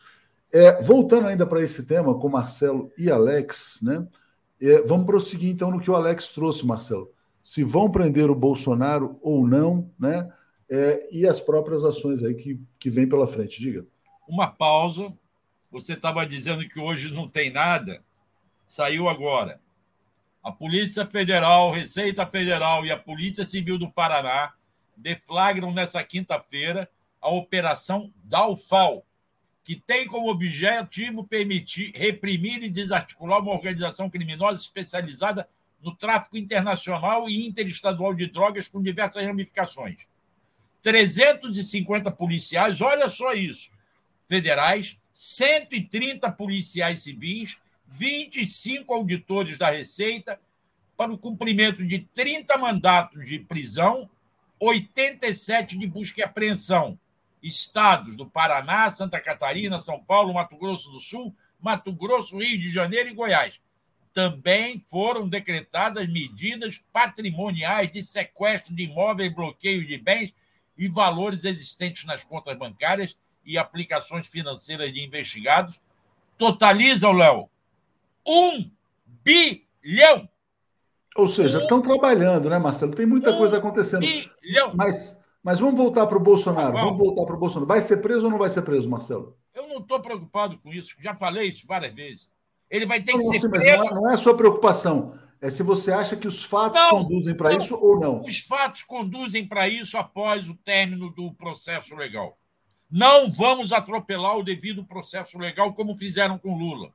É, voltando ainda para esse tema com Marcelo e Alex, né? É, vamos prosseguir então no que o Alex trouxe, Marcelo. Se vão prender o Bolsonaro ou não, né? É, e as próprias ações aí que, que vem pela frente. Diga. Uma pausa. Você estava dizendo que hoje não tem nada. Saiu agora. A Polícia Federal, Receita Federal e a Polícia Civil do Paraná deflagram nessa quinta-feira a Operação Dalfal, que tem como objetivo permitir reprimir e desarticular uma organização criminosa especializada no tráfico internacional e interestadual de drogas com diversas ramificações. 350 policiais, olha só isso, federais, 130 policiais civis, 25 auditores da Receita, para o cumprimento de 30 mandatos de prisão, 87 de busca e apreensão, estados do Paraná, Santa Catarina, São Paulo, Mato Grosso do Sul, Mato Grosso, Rio de Janeiro e Goiás. Também foram decretadas medidas patrimoniais de sequestro de imóveis, bloqueio de bens e valores existentes nas contas bancárias e aplicações financeiras de investigados. Totalizam, Léo, um bilhão. Ou seja, um estão trabalhando, né, Marcelo? Tem muita um coisa acontecendo. Bilhão. Mas mas vamos voltar para o Bolsonaro. Tá vamos voltar para o Bolsonaro. Vai ser preso ou não vai ser preso, Marcelo? Eu não estou preocupado com isso. Já falei isso várias vezes. Ele vai ter não, que ser preso. Não é, não é a sua preocupação. É se você acha que os fatos não, conduzem para isso ou não. Os fatos conduzem para isso após o término do processo legal. Não vamos atropelar o devido processo legal como fizeram com Lula.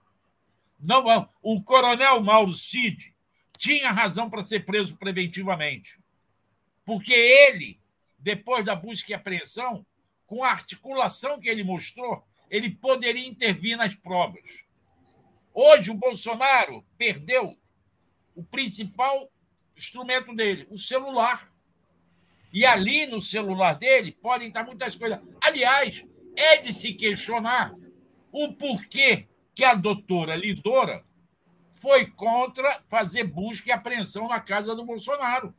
Não vamos. O coronel Mauro Cid tinha razão para ser preso preventivamente. Porque ele depois da busca e apreensão, com a articulação que ele mostrou, ele poderia intervir nas provas. Hoje, o Bolsonaro perdeu o principal instrumento dele, o celular. E ali no celular dele podem estar muitas coisas. Aliás, é de se questionar o porquê que a doutora Lidora foi contra fazer busca e apreensão na casa do Bolsonaro.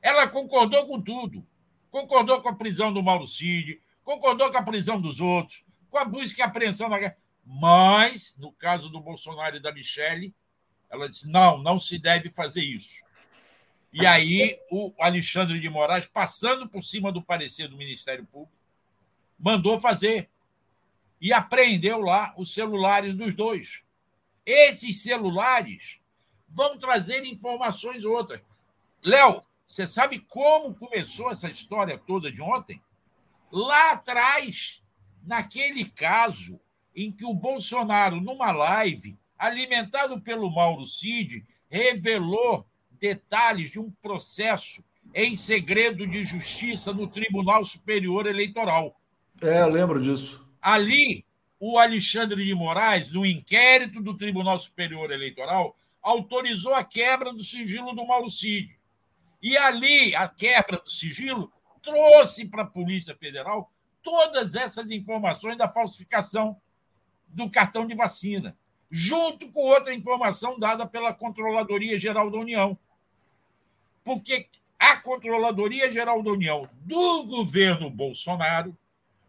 Ela concordou com tudo concordou com a prisão do Mauro Cid, concordou com a prisão dos outros, com a busca e apreensão da guerra. Mas, no caso do Bolsonaro e da Michelle, ela disse: não, não se deve fazer isso. E aí, o Alexandre de Moraes, passando por cima do parecer do Ministério Público, mandou fazer. E apreendeu lá os celulares dos dois. Esses celulares vão trazer informações outras. Léo, você sabe como começou essa história toda de ontem? Lá atrás, naquele caso em que o Bolsonaro, numa live, alimentado pelo Mauro Cid, revelou detalhes de um processo em segredo de justiça no Tribunal Superior Eleitoral. É, eu lembro disso. Ali, o Alexandre de Moraes, no inquérito do Tribunal Superior Eleitoral, autorizou a quebra do sigilo do Mauro Cid. E ali, a quebra do sigilo trouxe para a Polícia Federal todas essas informações da falsificação do cartão de vacina, junto com outra informação dada pela Controladoria Geral da União. Porque a Controladoria Geral da União do governo Bolsonaro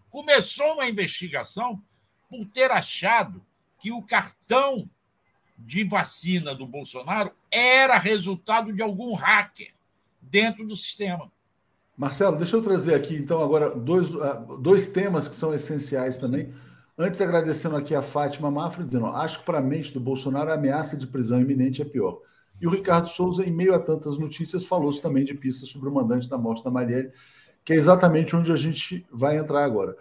começou uma investigação por ter achado que o cartão de vacina do Bolsonaro era resultado de algum hacker dentro do sistema. Marcelo, deixa eu trazer aqui, então, agora dois, ah, dois temas que são essenciais também. Antes, agradecendo aqui a Fátima Mafra, dizendo: acho que para a mente do Bolsonaro a ameaça de prisão iminente é pior. E o Ricardo Souza, em meio a tantas notícias, falou também de pistas sobre o mandante da morte da Marielle, que é exatamente onde a gente vai entrar agora.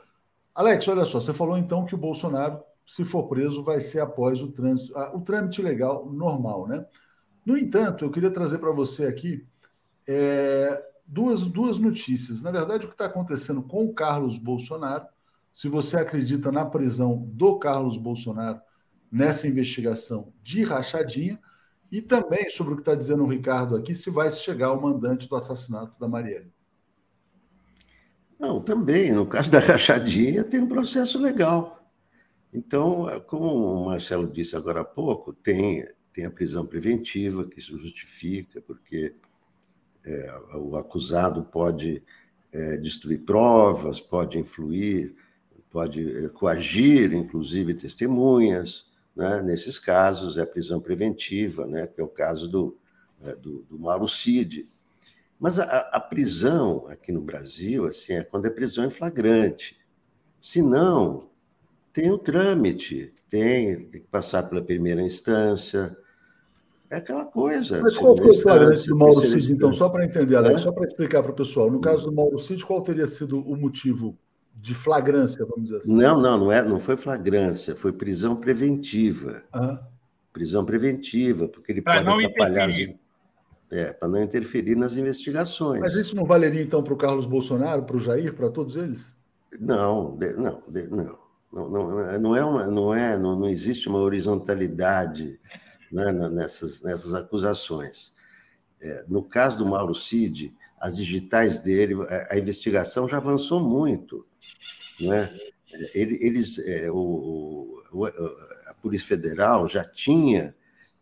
Alex, olha só, você falou então que o Bolsonaro, se for preso, vai ser após o trânsito, ah, o trâmite legal normal, né? No entanto, eu queria trazer para você aqui é, duas, duas notícias. Na verdade, o que está acontecendo com o Carlos Bolsonaro, se você acredita na prisão do Carlos Bolsonaro nessa investigação de rachadinha, e também sobre o que está dizendo o Ricardo aqui, se vai chegar ao mandante do assassinato da Marielle. Não, também. No caso da rachadinha, tem um processo legal. Então, como o Marcelo disse agora há pouco, tem, tem a prisão preventiva, que isso justifica, porque é, o acusado pode é, destruir provas, pode influir, pode é, coagir, inclusive, testemunhas. Né? Nesses casos, é prisão preventiva, né? que é o caso do, é, do, do Mauro Cid. Mas a, a, prisão aqui no Brasil assim, é quando é prisão em flagrante. Se não, tem o trâmite, tem, tem que passar pela primeira instância, é aquela coisa. Mas qual foi o flagrante do Mauro Cid, então, só para entender, Alex, é? só para explicar para o pessoal. No caso do Mauro Cid, qual teria sido o motivo de flagrância, vamos dizer assim? Não, não, não, é, não foi flagrância, foi prisão preventiva. Prisão preventiva, porque ele pra pode atrapalhar as, é, para não interferir nas investigações. Mas isso não valeria, então, para o Carlos Bolsonaro, para o Jair, para todos eles? Não, não, não. Não, não, não, é uma, não, é, não, não existe uma horizontalidade né, nessas, nessas acusações. É, no caso do Mauro Cid, as digitais dele, a, a investigação já avançou muito. Né? Ele, eles, é, o, o, a Polícia Federal já tinha,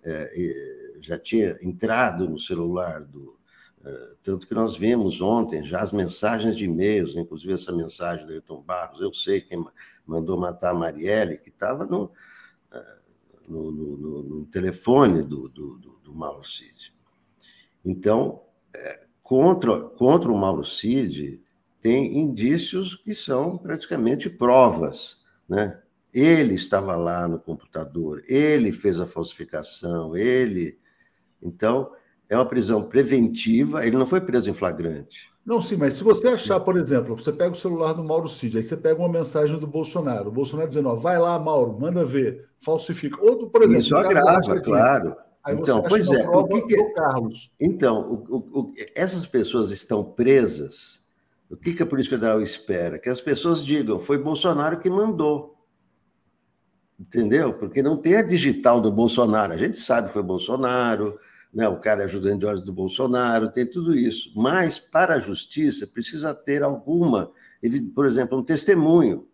é, já tinha entrado no celular do. É, tanto que nós vemos ontem já as mensagens de e-mails, inclusive essa mensagem do Ayrton Barros, eu sei quem mandou matar a Marielle, que estava no, no, no, no telefone do, do, do, Mauro Cid. Então, é, contra, contra o Mauro Cid, tem indícios que são praticamente provas, né? Ele estava lá no computador, ele fez a falsificação, ele. Então, é uma prisão preventiva, ele não foi preso em flagrante. Não, sim, mas se você achar, por exemplo, você pega o celular do Mauro Cid, aí você pega uma mensagem do Bolsonaro, o Bolsonaro dizendo, ó, vai lá, Mauro, manda ver, falsifica. Ou, por exemplo, isso agrava, claro. Aí então, pois é, o que, que Carlos. Então, o, o, essas pessoas estão presas. O que, que a Polícia Federal espera? Que as pessoas digam, foi Bolsonaro que mandou. Entendeu? Porque não tem a digital do Bolsonaro. A gente sabe que foi Bolsonaro, né? o cara é ajudante de ordens do Bolsonaro, tem tudo isso. Mas, para a justiça, precisa ter alguma, por exemplo, um testemunho,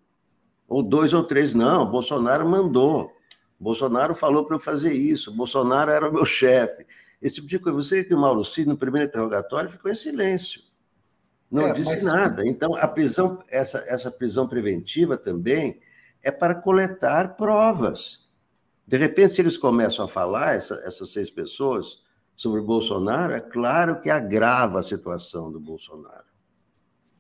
ou dois ou três. Não, Bolsonaro mandou. Bolsonaro falou para eu fazer isso. Bolsonaro era o meu chefe. Esse tipo de coisa. Você vê que o Mauro Cid, no primeiro interrogatório, ficou em silêncio. Não é, disse mas... nada. Então, a prisão, essa, essa prisão preventiva também é para coletar provas. De repente, se eles começam a falar, essa, essas seis pessoas, sobre o Bolsonaro, é claro que agrava a situação do Bolsonaro.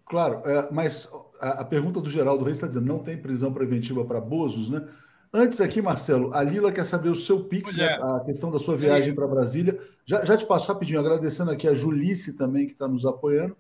Claro, é, mas a, a, pergunta do Geraldo Reis está dizendo não tem prisão preventiva para Bozos, né? Antes aqui, Marcelo, a Lila quer saber o seu Pix, né, a questão da sua viagem para Brasília. Já, já te passo rapidinho, agradecendo aqui a Julice também, que está nos apoiando.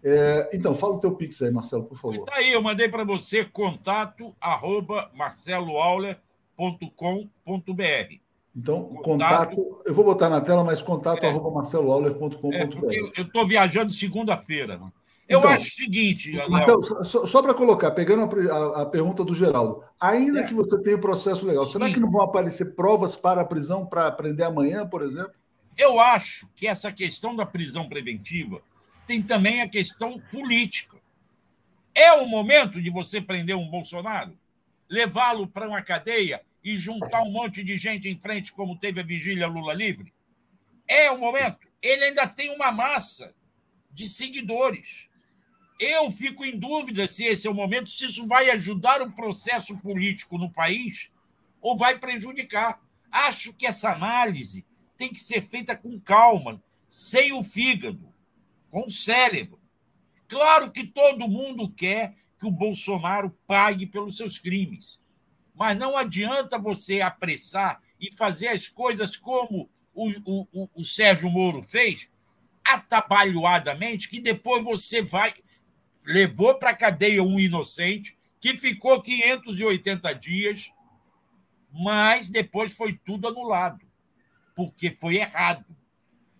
É, então, fala o teu Pix aí, Marcelo, por favor. Está aí, eu mandei para você contato arroba marceloauler.com.br. Então, contato, contato, eu vou botar na tela, mas contato é, arroba marceloauler.com.br. É eu estou viajando segunda-feira. Né? Eu então, acho o seguinte. Então, só, só para colocar, pegando a, a, a, pergunta do Geraldo, ainda é. que você tenha o um processo legal, Sim. será que não vão aparecer provas para a prisão para prender amanhã, por exemplo? Eu acho que essa questão da prisão preventiva tem também a questão política. É o momento de você prender um Bolsonaro, levá-lo para uma cadeia e juntar um monte de gente em frente, como teve a vigília Lula livre? É o momento. Ele ainda tem uma massa de seguidores. Eu fico em dúvida se esse é o momento, se isso vai ajudar o processo político no país ou vai prejudicar. Acho que essa análise tem que ser feita com calma, sem o fígado, com o cérebro. Claro que todo mundo quer que o Bolsonaro pague pelos seus crimes. Mas não adianta você apressar e fazer as coisas como o, o, o Sérgio Moro fez, atabalhoadamente, que depois você vai. Levou para a cadeia um inocente que ficou 580 dias, mas depois foi tudo anulado, porque foi errado.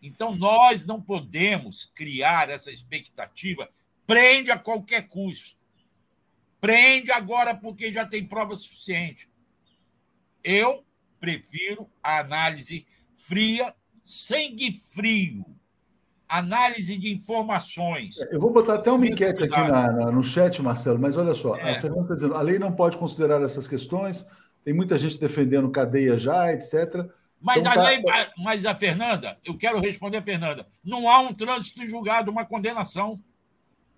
Então, nós não podemos criar essa expectativa, prende a qualquer custo. Prende agora porque já tem prova suficiente. Eu prefiro a análise fria, sangue frio, análise de informações. É, eu vou botar até uma enquete aqui na, na, no chat, Marcelo, mas olha só, é. a Fernanda está dizendo, a lei não pode considerar essas questões, tem muita gente defendendo cadeia já, etc. Mas então, a tá... lei, mas a Fernanda, eu quero responder a Fernanda, não há um trânsito julgado, uma condenação.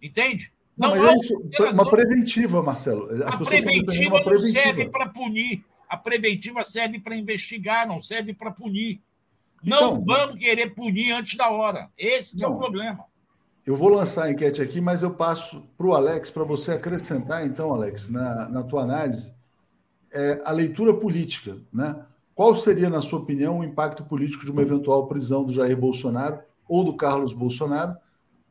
Entende? Não, não é isso, uma preventiva, Marcelo. As a preventiva não preventiva. serve para punir. A preventiva serve para investigar, não serve para punir. Não então, vamos querer punir antes da hora. Esse não, é o problema. Eu vou lançar a enquete aqui, mas eu passo para o Alex para você acrescentar, então, Alex, na, na tua análise, é, a leitura política. Né? Qual seria, na sua opinião, o impacto político de uma eventual prisão do Jair Bolsonaro ou do Carlos Bolsonaro?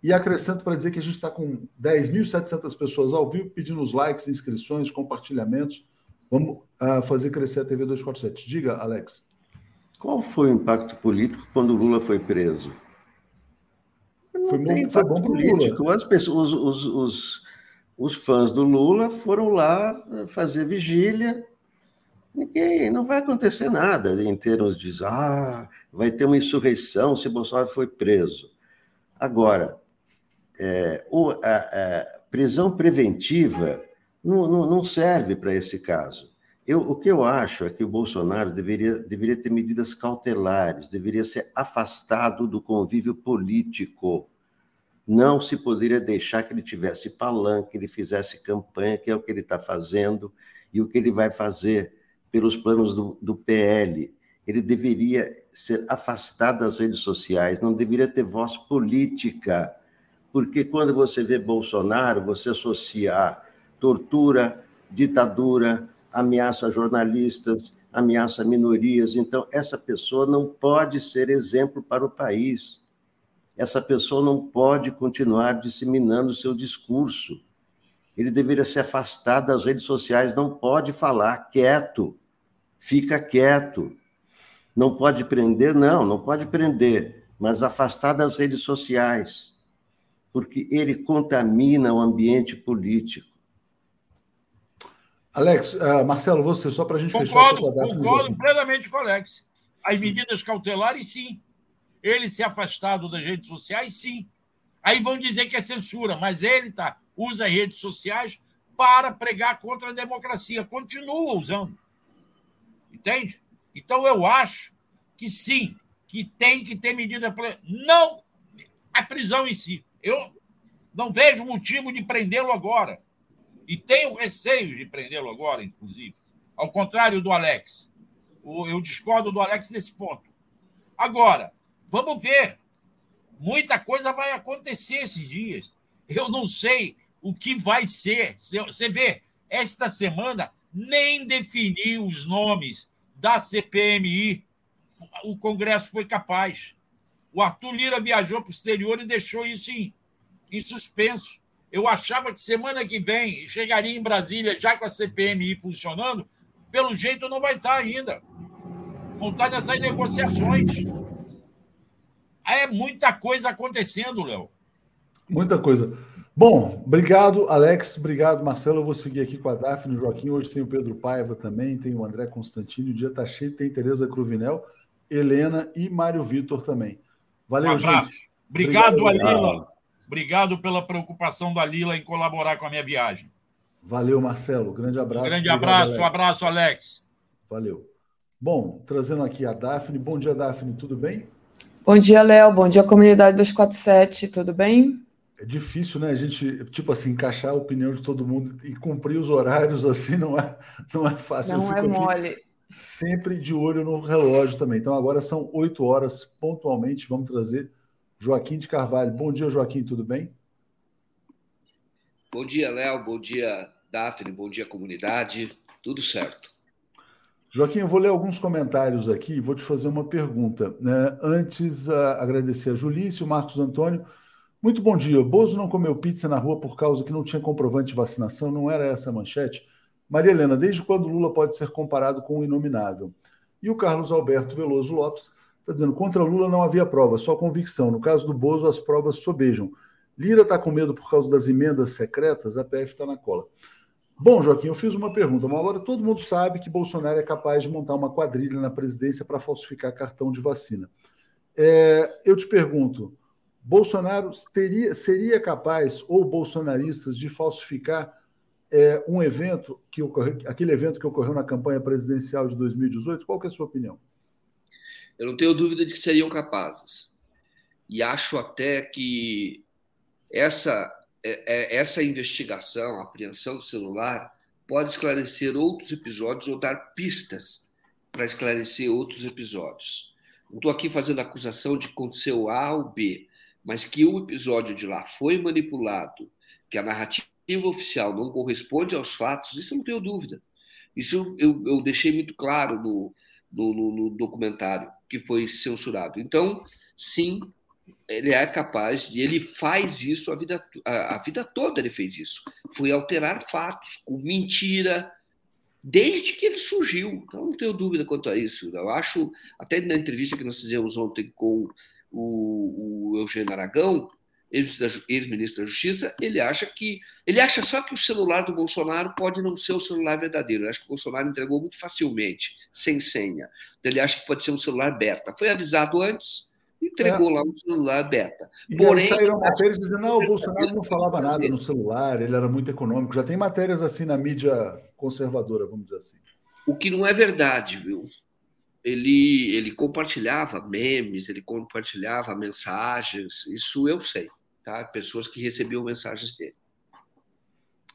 E acrescento para dizer que a gente está com 10.700 pessoas ao vivo pedindo os likes, inscrições, compartilhamentos. Vamos uh, fazer crescer a TV 247. Diga, Alex. Qual foi o impacto político quando o Lula foi preso? Não foi tem bom, impacto político. As pessoas, os, os, os, os fãs do Lula foram lá fazer vigília. Ninguém, não vai acontecer nada em termos de ah, vai ter uma insurreição se Bolsonaro foi preso. Agora, é, o, a, a, prisão preventiva não, não, não serve para esse caso. Eu, o que eu acho é que o Bolsonaro deveria, deveria ter medidas cautelares, deveria ser afastado do convívio político. Não se poderia deixar que ele tivesse palanque, que ele fizesse campanha, que é o que ele está fazendo e o que ele vai fazer pelos planos do, do PL. Ele deveria ser afastado das redes sociais, não deveria ter voz política porque quando você vê Bolsonaro, você associa a tortura, ditadura, ameaça a jornalistas, ameaça a minorias. Então, essa pessoa não pode ser exemplo para o país. Essa pessoa não pode continuar disseminando seu discurso. Ele deveria se afastar das redes sociais, não pode falar quieto, fica quieto. Não pode prender, não, não pode prender, mas afastar das redes sociais porque ele contamina o ambiente político. Alex, uh, Marcelo, você, só para a gente concordo, fechar. Concordo plenamente com o Alex. As medidas cautelares, sim. Ele se afastado das redes sociais, sim. Aí vão dizer que é censura, mas ele tá, usa as redes sociais para pregar contra a democracia. Continua usando. Entende? Então eu acho que sim, que tem que ter medida. Não a prisão em si. Eu não vejo motivo de prendê-lo agora. E tenho receio de prendê-lo agora, inclusive. Ao contrário do Alex. Eu discordo do Alex nesse ponto. Agora, vamos ver. Muita coisa vai acontecer esses dias. Eu não sei o que vai ser. Você vê, esta semana nem definiu os nomes da CPMI. O Congresso foi capaz. O Arthur Lira viajou para o exterior e deixou isso em, em suspenso. Eu achava que semana que vem chegaria em Brasília já com a CPMI funcionando. Pelo jeito, não vai estar ainda. montar nessas negociações. É muita coisa acontecendo, Léo. Muita coisa. Bom, obrigado, Alex. Obrigado, Marcelo. Eu vou seguir aqui com a Daphne Joaquim. Hoje tem o Pedro Paiva também, tem o André Constantino. O dia está cheio, tem Tereza Cruvinel, Helena e Mário Vitor também. Valeu, um gente. Obrigado, Obrigado Alila. Obrigado pela preocupação da Lila em colaborar com a minha viagem. Valeu, Marcelo. Grande abraço. Um grande abraço, um abraço, Alex. Valeu. Bom, trazendo aqui a Daphne. Bom dia, Daphne, tudo bem? Bom dia, Léo. Bom dia, comunidade 247, tudo bem? É difícil, né? A gente, tipo assim, encaixar a opinião de todo mundo e cumprir os horários assim não é, não é fácil. Não é mole. Sempre de olho no relógio também. Então, agora são oito horas pontualmente. Vamos trazer Joaquim de Carvalho. Bom dia, Joaquim, tudo bem? Bom dia, Léo. Bom dia, Daphne. Bom dia, comunidade. Tudo certo. Joaquim, eu vou ler alguns comentários aqui e vou te fazer uma pergunta. Né? Antes, uh, agradecer a Julício, Marcos Antônio. Muito bom dia. Bozo não comeu pizza na rua por causa que não tinha comprovante de vacinação? Não era essa a manchete? Maria Helena, desde quando Lula pode ser comparado com o inominável? E o Carlos Alberto Veloso Lopes está dizendo: contra Lula não havia prova, só convicção. No caso do Bozo, as provas sobejam. Lira está com medo por causa das emendas secretas? A PF está na cola. Bom, Joaquim, eu fiz uma pergunta. Uma hora todo mundo sabe que Bolsonaro é capaz de montar uma quadrilha na presidência para falsificar cartão de vacina. É, eu te pergunto: Bolsonaro teria, seria capaz, ou bolsonaristas, de falsificar é, um evento que ocorreu, aquele evento que ocorreu na campanha presidencial de 2018? Qual é a sua opinião? Eu não tenho dúvida de que seriam capazes. E acho até que essa, é, é, essa investigação, apreensão do celular, pode esclarecer outros episódios ou dar pistas para esclarecer outros episódios. Não estou aqui fazendo acusação de que aconteceu A ou B mas que o episódio de lá foi manipulado, que a narrativa oficial não corresponde aos fatos, isso eu não tenho dúvida. Isso eu, eu deixei muito claro no, no, no, documentário que foi censurado. Então, sim, ele é capaz de. Ele faz isso a vida, a, a vida toda, ele fez isso. Foi alterar fatos com mentira, desde que ele surgiu. Então, não tenho dúvida quanto a isso. Eu acho, até na entrevista que nós fizemos ontem com o, o Eugênio Aragão, ex-ministro da Justiça, ele acha que ele acha só que o celular do Bolsonaro pode não ser o celular verdadeiro. Ele acha que o Bolsonaro entregou muito facilmente, sem senha. Ele acha que pode ser um celular beta. Foi avisado antes, entregou é. lá um celular beta. E Porém, saíram matérias dizendo não, o Bolsonaro não falava nada no celular, ele era muito econômico. Já tem matérias assim na mídia conservadora, vamos dizer assim. O que não é verdade, viu? ele, ele compartilhava memes, ele compartilhava mensagens, isso eu sei, tá? Pessoas que recebiam mensagens dele.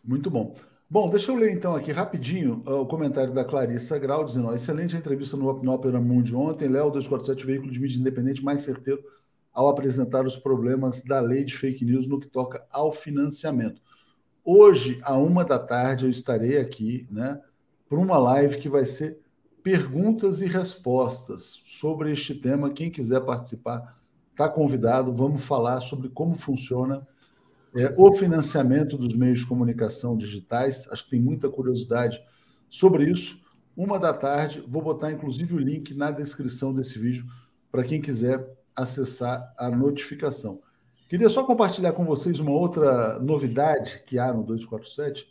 Muito bom. Bom, deixa eu ler então aqui rapidinho uh, o comentário da Clarissa Grau, dizendo: excelente entrevista no, no Opera Mundi ontem. Léo 247, veículo de mídia independente mais certeiro ao apresentar os problemas da lei de fake news no que toca ao financiamento. Hoje, à uma da tarde, eu estarei aqui, né, para uma live que vai ser perguntas e respostas sobre este tema. Quem quiser participar, está convidado. Vamos falar sobre como funciona é, o financiamento dos meios de comunicação digitais. Acho que tem muita curiosidade sobre isso. Uma da tarde, vou botar inclusive o link na descrição desse vídeo para quem quiser acessar a notificação. Queria só compartilhar com vocês uma outra novidade que há no 247,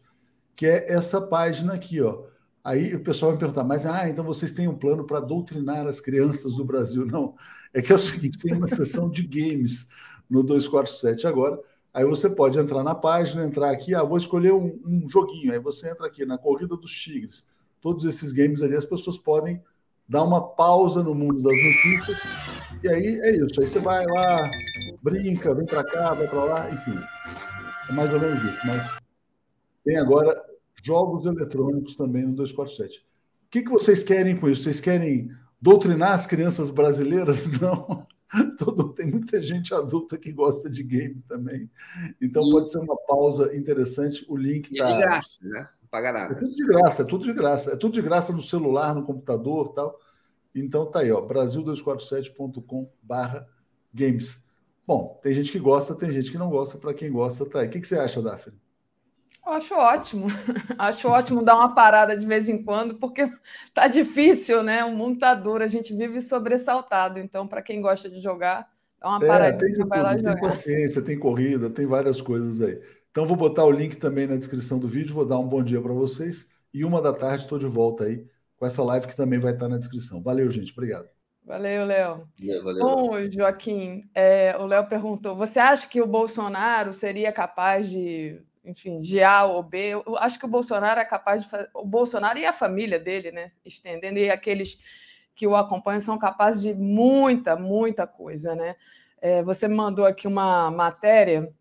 que é essa página aqui, ó Aí o pessoal vai perguntar, mas ah, então vocês têm um plano para doutrinar as crianças do Brasil? Não, é que é o seguinte: tem uma sessão de games no 247 agora. Aí você pode entrar na página, entrar aqui, ah, vou escolher um, um joguinho. Aí você entra aqui na Corrida dos Tigres. Todos esses games ali, as pessoas podem dar uma pausa no mundo das notícias. E aí é isso. Aí você vai lá, brinca, vem para cá, vai para lá, enfim. É mais ou menos isso. Mas tem agora jogos eletrônicos também no 247. O que, que vocês querem com isso? Vocês querem doutrinar as crianças brasileiras? Não. Todo, tem muita gente adulta que gosta de game também. Então e... pode ser uma pausa interessante. O link está. É de graça, né? Não paga nada. É tudo de graça, é tudo de graça. É tudo de graça no celular, no computador tal. Então tá aí, ó, brasil247.com/barra games. Bom, tem gente que gosta, tem gente que não gosta. Para quem gosta, tá aí. O que, que você acha, Daphne? Acho ótimo. Acho ótimo dar uma parada de vez em quando, porque tá difícil, né? O mundo tá duro, a gente vive sobressaltado. Então, para quem gosta de jogar, dá uma é, paradinha, vai lá tem jogar. Tem paciência, tem corrida, tem várias coisas aí. Então, vou botar o link também na descrição do vídeo, vou dar um bom dia para vocês. E uma da tarde estou de volta aí com essa live que também vai estar na descrição. Valeu, gente. Obrigado. Valeu, Léo. Bom, Joaquim, é, o Léo perguntou: você acha que o Bolsonaro seria capaz de, enfim, de A ou B? Eu acho que o Bolsonaro é capaz de fazer. O Bolsonaro e a família dele, né? Estendendo, e aqueles que o acompanham são capazes de muita, muita coisa, né? É, você mandou aqui uma matéria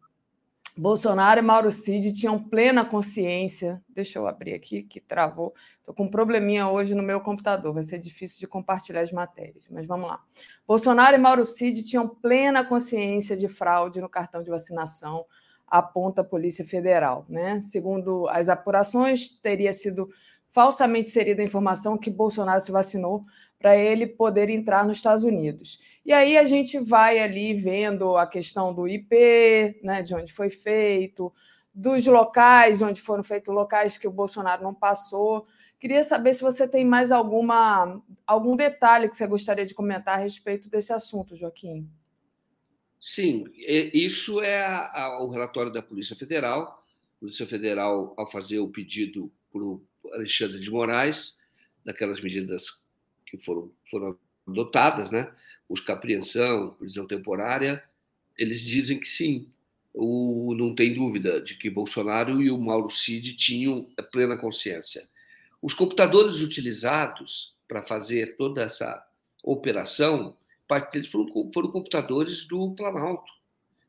Bolsonaro e Mauro Cid tinham plena consciência. Deixa eu abrir aqui, que travou. Estou com um probleminha hoje no meu computador, vai ser difícil de compartilhar as matérias, mas vamos lá. Bolsonaro e Mauro Cid tinham plena consciência de fraude no cartão de vacinação, aponta a Polícia Federal. Né? Segundo as apurações, teria sido falsamente inserida a informação que Bolsonaro se vacinou para ele poder entrar nos Estados Unidos. E aí a gente vai ali vendo a questão do IP, né, de onde foi feito, dos locais onde foram feitos locais que o Bolsonaro não passou. Queria saber se você tem mais alguma algum detalhe que você gostaria de comentar a respeito desse assunto, Joaquim. Sim, isso é a, a, o relatório da Polícia Federal. A Polícia Federal, ao fazer o pedido para o Alexandre de Moraes, daquelas medidas que foram, foram adotadas, né? buscar apreensão, prisão temporária, eles dizem que sim. O, não tem dúvida de que Bolsonaro e o Mauro Cid tinham plena consciência. Os computadores utilizados para fazer toda essa operação, parte deles foram, foram computadores do Planalto,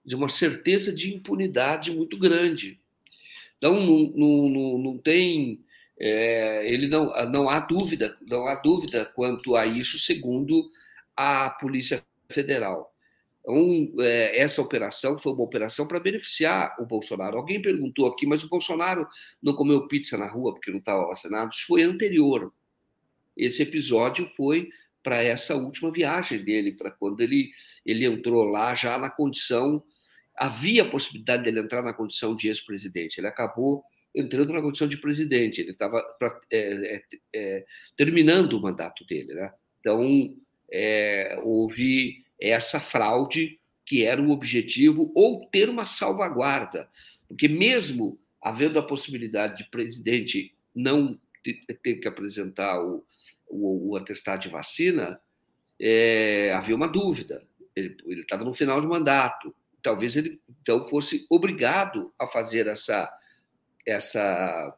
de uma certeza de impunidade muito grande. Então, não, não, não, não tem é, ele não, não há dúvida, não há dúvida quanto a isso, segundo a Polícia Federal. Então, é, essa operação foi uma operação para beneficiar o Bolsonaro. Alguém perguntou aqui, mas o Bolsonaro não comeu pizza na rua porque não estava vacinado? Isso foi anterior. Esse episódio foi para essa última viagem dele, para quando ele, ele entrou lá já na condição. Havia a possibilidade dele entrar na condição de ex-presidente. Ele acabou entrando na condição de presidente. Ele estava é, é, é, terminando o mandato dele. Né? Então, é, houve essa fraude que era o objetivo, ou ter uma salvaguarda. Porque, mesmo havendo a possibilidade de presidente não ter que apresentar o, o, o atestado de vacina, é, havia uma dúvida. Ele estava no final de mandato. Talvez ele então fosse obrigado a fazer essa essa,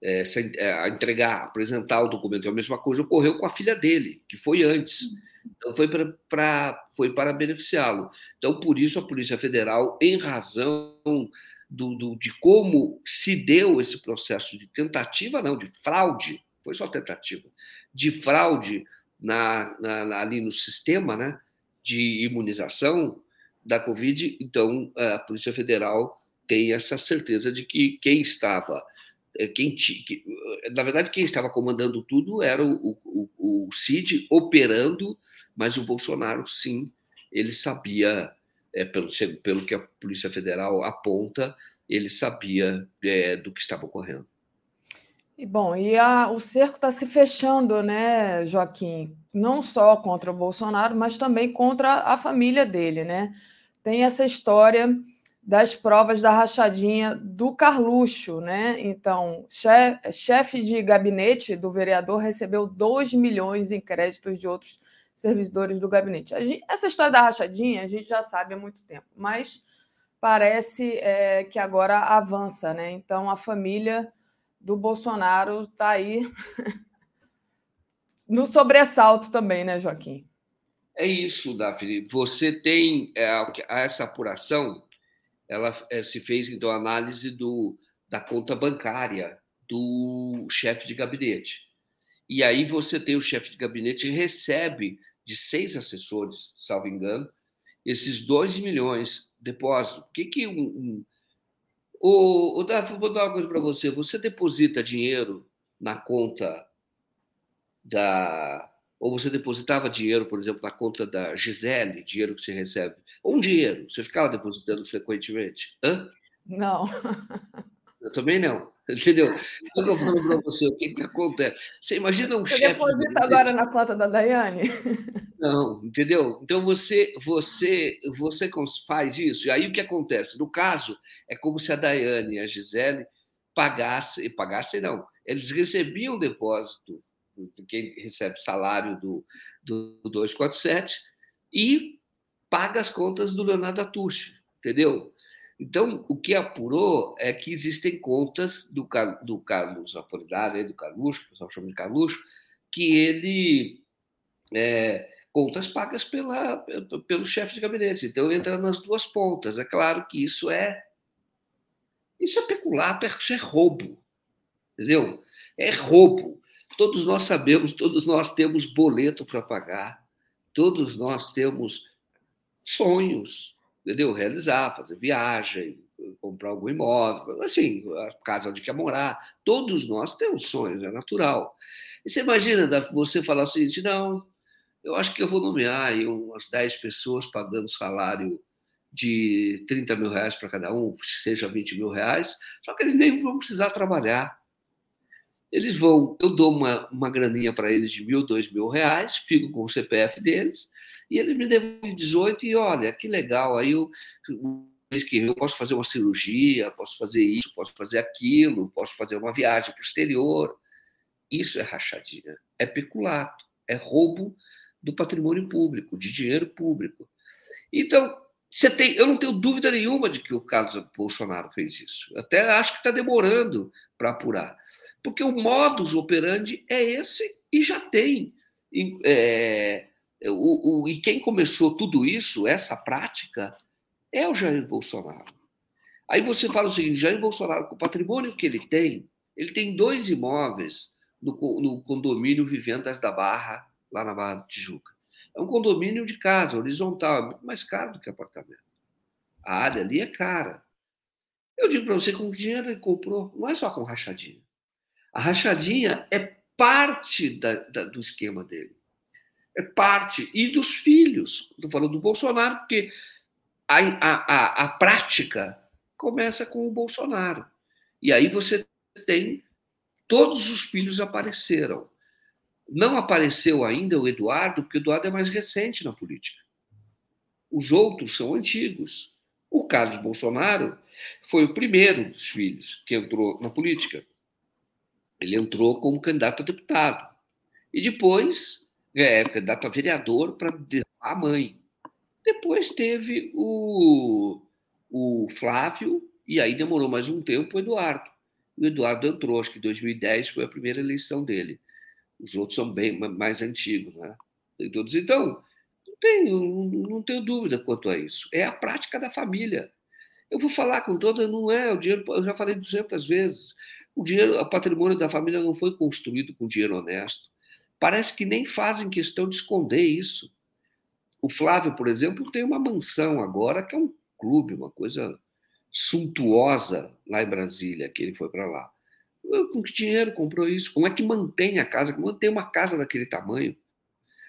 essa a entregar, apresentar o documento. É a mesma coisa ocorreu com a filha dele, que foi antes. Então foi para foi para beneficiá-lo. Então por isso a Polícia Federal, em razão do, do, de como se deu esse processo de tentativa, não, de fraude, foi só tentativa, de fraude na, na, ali no sistema né, de imunização da Covid, então a Polícia Federal tem essa certeza de que quem estava, eh, quem, que, eh, na verdade, quem estava comandando tudo era o, o, o Cid operando, mas o Bolsonaro, sim, ele sabia, é, pelo, pelo que a Polícia Federal aponta, ele sabia é, do que estava ocorrendo. E bom, e a, o cerco está se fechando, né, Joaquim? Não só contra o Bolsonaro, mas também contra a família dele, né? Tem essa história das provas da rachadinha do Carluxo, né? Então, chefe de gabinete do vereador recebeu 2 milhões em créditos de outros servidores do gabinete. Gente, essa história da rachadinha a gente já sabe há muito tempo, mas parece é, que agora avança, né? Então, a família do Bolsonaro está aí no sobressalto também, né, Joaquim? É isso, Daphne. Você tem é, essa apuração ela é, se fez então análise do, da conta bancária do chefe de gabinete. E aí você tem o chefe de gabinete que recebe de seis assessores, salvo engano, esses dois milhões de depósito. O que que um, um... O, o Davi, vou dar uma coisa para você. Você deposita dinheiro na conta da ou você depositava dinheiro, por exemplo, na conta da Gisele, dinheiro que você recebe, ou um dinheiro, você ficava depositando frequentemente? Hã? Não. Eu também não. Entendeu? Então, eu falo para você, o que, que acontece? Você imagina um Você chefe. deposita agora na conta da Daiane? Não, entendeu? Então você, você, você faz isso. E aí o que acontece? No caso, é como se a Daiane e a Gisele pagassem, pagassem não, eles recebiam depósito de quem recebe salário do, do 247 e paga as contas do Leonardo Atucci, entendeu? Então, o que apurou é que existem contas do, do Carlos Apolinário, do Carluxo, o pessoal chama de Carluxo, que ele. É, contas pagas pela, pelo chefe de gabinete. Então, entra nas duas pontas. É claro que isso é. Isso é peculato, isso é roubo. Entendeu? É roubo. Todos nós sabemos, todos nós temos boleto para pagar, todos nós temos sonhos, entendeu? Realizar, fazer viagem, comprar algum imóvel, assim, a casa onde quer morar. Todos nós temos sonhos, é natural. E você imagina você falar o seguinte: não, eu acho que eu vou nomear aí umas 10 pessoas pagando salário de 30 mil reais para cada um, seja 20 mil reais, só que eles nem vão precisar trabalhar. Eles vão, eu dou uma, uma graninha para eles de mil, dois mil reais, fico com o CPF deles, e eles me devolvem 18 e olha, que legal, aí eu, mês que eu posso fazer uma cirurgia, posso fazer isso, posso fazer aquilo, posso fazer uma viagem para o exterior. Isso é rachadinha, é peculato, é roubo do patrimônio público, de dinheiro público. Então, você tem, eu não tenho dúvida nenhuma de que o Carlos Bolsonaro fez isso. Até acho que está demorando para apurar. Porque o modus operandi é esse e já tem. É, o, o, e quem começou tudo isso, essa prática, é o Jair Bolsonaro. Aí você fala o seguinte: Jair Bolsonaro, com o patrimônio que ele tem, ele tem dois imóveis no, no condomínio Vivendas da Barra, lá na Barra do Tijuca. É um condomínio de casa, horizontal, é muito mais caro do que apartamento. A área ali é cara. Eu digo para você, com que dinheiro ele comprou, não é só com rachadinha. A rachadinha é parte da, da, do esquema dele. É parte. E dos filhos. Estou falando do Bolsonaro, porque a, a, a, a prática começa com o Bolsonaro. E aí você tem. Todos os filhos apareceram. Não apareceu ainda o Eduardo, porque o Eduardo é mais recente na política. Os outros são antigos. O Carlos Bolsonaro foi o primeiro dos filhos que entrou na política. Ele entrou como candidato a deputado. E depois, é, candidato a vereador para a mãe. Depois teve o, o Flávio, e aí demorou mais um tempo o Eduardo. O Eduardo entrou, acho que em 2010 foi a primeira eleição dele. Os outros são bem mais antigos, né? Todos. Então, não tenho, não tenho dúvida quanto a isso. É a prática da família. Eu vou falar com toda, não é o dinheiro, eu já falei 200 vezes. O dinheiro, o patrimônio da família não foi construído com dinheiro honesto. Parece que nem fazem questão de esconder isso. O Flávio, por exemplo, tem uma mansão agora que é um clube, uma coisa suntuosa lá em Brasília, que ele foi para lá. Com que dinheiro comprou isso? Como é que mantém a casa? Como mantém uma casa daquele tamanho?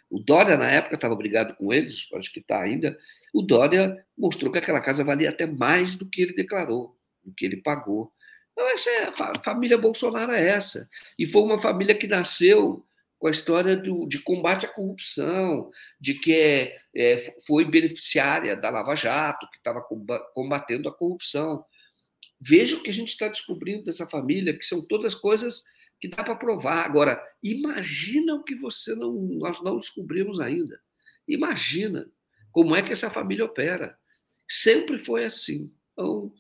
O Dória, na época, estava brigado com eles, acho que está ainda. O Dória mostrou que aquela casa valia até mais do que ele declarou, do que ele pagou. Então, essa é a família Bolsonaro é essa. E foi uma família que nasceu com a história do, de combate à corrupção, de que é, é, foi beneficiária da Lava Jato, que estava combatendo a corrupção. Veja o que a gente está descobrindo dessa família, que são todas coisas que dá para provar. Agora, imagina o que você não, nós não descobrimos ainda. Imagina como é que essa família opera. Sempre foi assim. Então,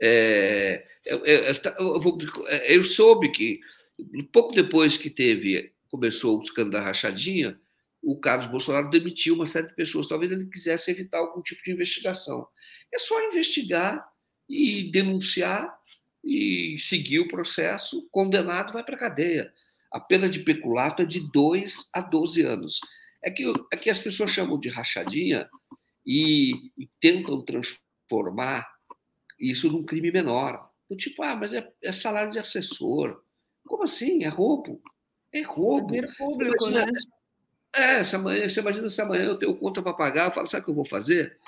é, eu, eu, eu, soube que pouco depois que teve começou o escândalo da rachadinha, o Carlos Bolsonaro demitiu uma série de pessoas. Talvez ele quisesse evitar algum tipo de investigação. É só investigar e denunciar e seguir o processo, condenado vai para a cadeia. A pena de peculato é de 2 a 12 anos. É que, é que as pessoas chamam de rachadinha e, e tentam transformar isso num crime menor. Do tipo, ah, mas é, é salário de assessor. Como assim? É roubo. É roubo. É público, imagina, né? É, essa manhã, você imagina se amanhã eu tenho conta para pagar, eu falo, sabe o que eu vou fazer?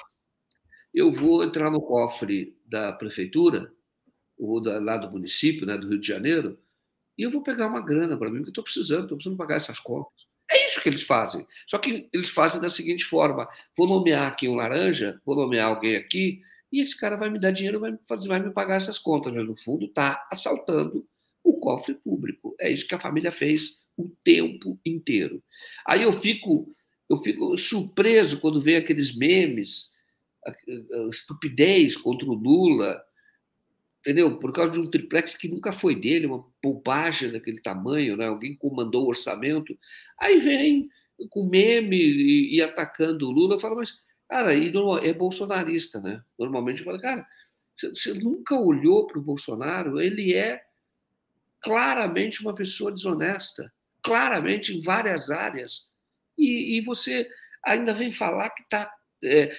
Eu vou entrar no cofre da prefeitura, ou da, lá do município, né, do Rio de Janeiro, e eu vou pegar uma grana para mim, que eu estou precisando, estou precisando pagar essas contas. É isso que eles fazem. Só que eles fazem da seguinte forma: vou nomear aqui um laranja, vou nomear alguém aqui, e esse cara vai me dar dinheiro, vai fazer, vai me pagar essas contas, mas no fundo está assaltando o cofre público. É isso que a família fez o tempo inteiro. Aí eu fico, eu fico surpreso quando vem aqueles memes, estupidez contra o Lula, entendeu? Por causa de um triplex que nunca foi dele, uma bobagem daquele tamanho, né? Alguém comandou o orçamento. Aí vem com meme e, e atacando o Lula, fala, mas, cara, e é bolsonarista, né? Normalmente fala, cara, você nunca olhou para o Bolsonaro, ele é claramente uma pessoa desonesta, claramente em várias áreas. E, e você ainda vem falar que está, é,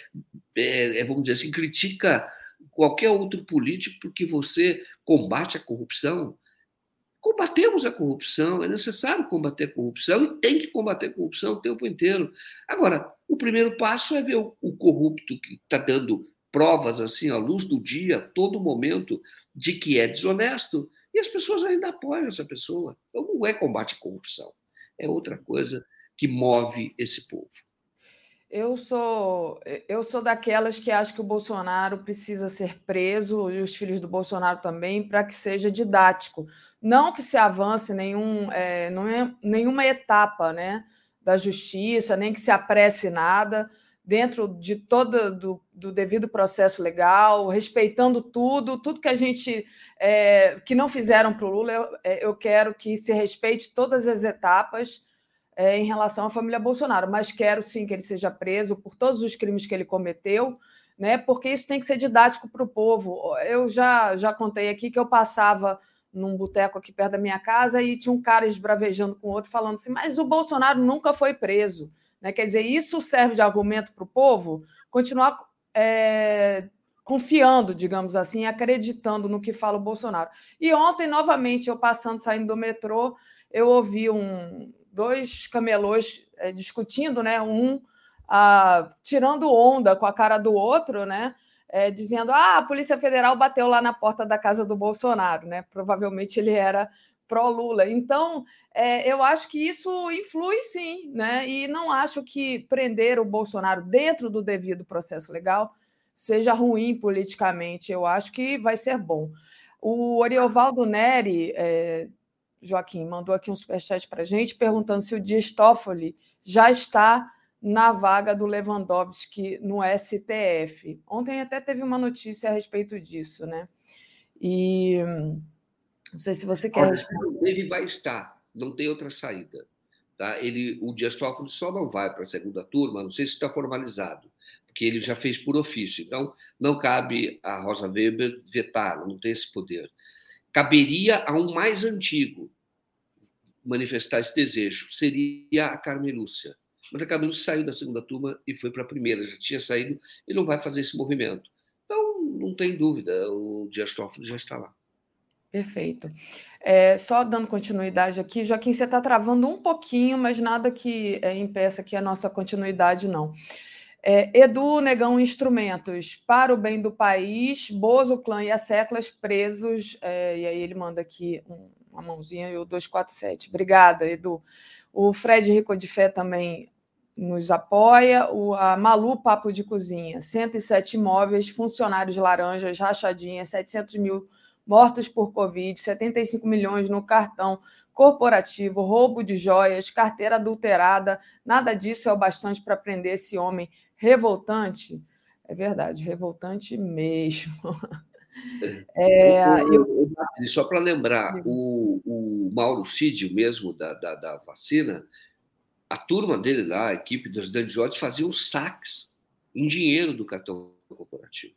é, é, vamos dizer assim, critica qualquer outro político porque você combate a corrupção. Combatemos a corrupção, é necessário combater a corrupção e tem que combater a corrupção o tempo inteiro. Agora, o primeiro passo é ver o, o corrupto que está dando provas assim à luz do dia, todo momento, de que é desonesto, e as pessoas ainda apoiam essa pessoa. Então não é combate à corrupção, é outra coisa que move esse povo. Eu sou eu sou daquelas que acho que o Bolsonaro precisa ser preso e os filhos do Bolsonaro também para que seja didático, não que se avance nenhum é, não é nenhuma etapa, né, da justiça, nem que se apresse nada. Dentro de todo do, do devido processo legal, respeitando tudo, tudo que a gente é, que não fizeram para o Lula, eu, é, eu quero que se respeite todas as etapas é, em relação à família Bolsonaro, mas quero sim que ele seja preso por todos os crimes que ele cometeu, né? Porque isso tem que ser didático para o povo. Eu já, já contei aqui que eu passava num boteco aqui perto da minha casa e tinha um cara esbravejando com outro, falando assim: mas o Bolsonaro nunca foi preso. Né? Quer dizer, isso serve de argumento para o povo continuar é, confiando, digamos assim, acreditando no que fala o Bolsonaro. E ontem, novamente, eu passando, saindo do metrô, eu ouvi um, dois camelôs é, discutindo, né? Um ah, tirando onda com a cara do outro, né? É, dizendo ah, a Polícia Federal bateu lá na porta da casa do Bolsonaro, né? Provavelmente ele era pró-Lula. Então, é, eu acho que isso influi sim, né? E não acho que prender o Bolsonaro dentro do devido processo legal seja ruim politicamente. Eu acho que vai ser bom. O Oriovaldo Neri é, Joaquim, mandou aqui um superchat para a gente, perguntando se o Dias Toffoli já está na vaga do Lewandowski no STF. Ontem até teve uma notícia a respeito disso, né? E não sei se você quer responder. Ele vai estar, não tem outra saída. Tá? Ele, o Dias Toffoli só não vai para a segunda turma, não sei se está formalizado, porque ele já fez por ofício. Então, não cabe a Rosa Weber vetá-lo, não tem esse poder caberia a um mais antigo manifestar esse desejo, seria a Carmen Lúcia. Mas a Carmen Lúcia saiu da segunda turma e foi para a primeira, já tinha saído e não vai fazer esse movimento. Então, não tem dúvida, o Dias Toffoli já está lá. Perfeito. É, só dando continuidade aqui, Joaquim, você está travando um pouquinho, mas nada que é, impeça aqui a nossa continuidade, não. É, Edu Negão Instrumentos, para o bem do país, Bozo Clã e a Seclas presos. É, e aí ele manda aqui um, uma mãozinha e o 247. Obrigada, Edu. O Fred Rico de Fé também nos apoia. O, a Malu Papo de Cozinha, 107 imóveis, funcionários laranjas, rachadinha, 700 mil mortos por Covid, 75 milhões no cartão corporativo, roubo de joias, carteira adulterada. Nada disso é o bastante para prender esse homem revoltante. É verdade, revoltante mesmo. É, eu... Só para lembrar, o, o Mauro Cid, mesmo da, da, da, vacina, a turma dele lá, a equipe dos Dandioti, fazia os saques em dinheiro do cartão corporativo.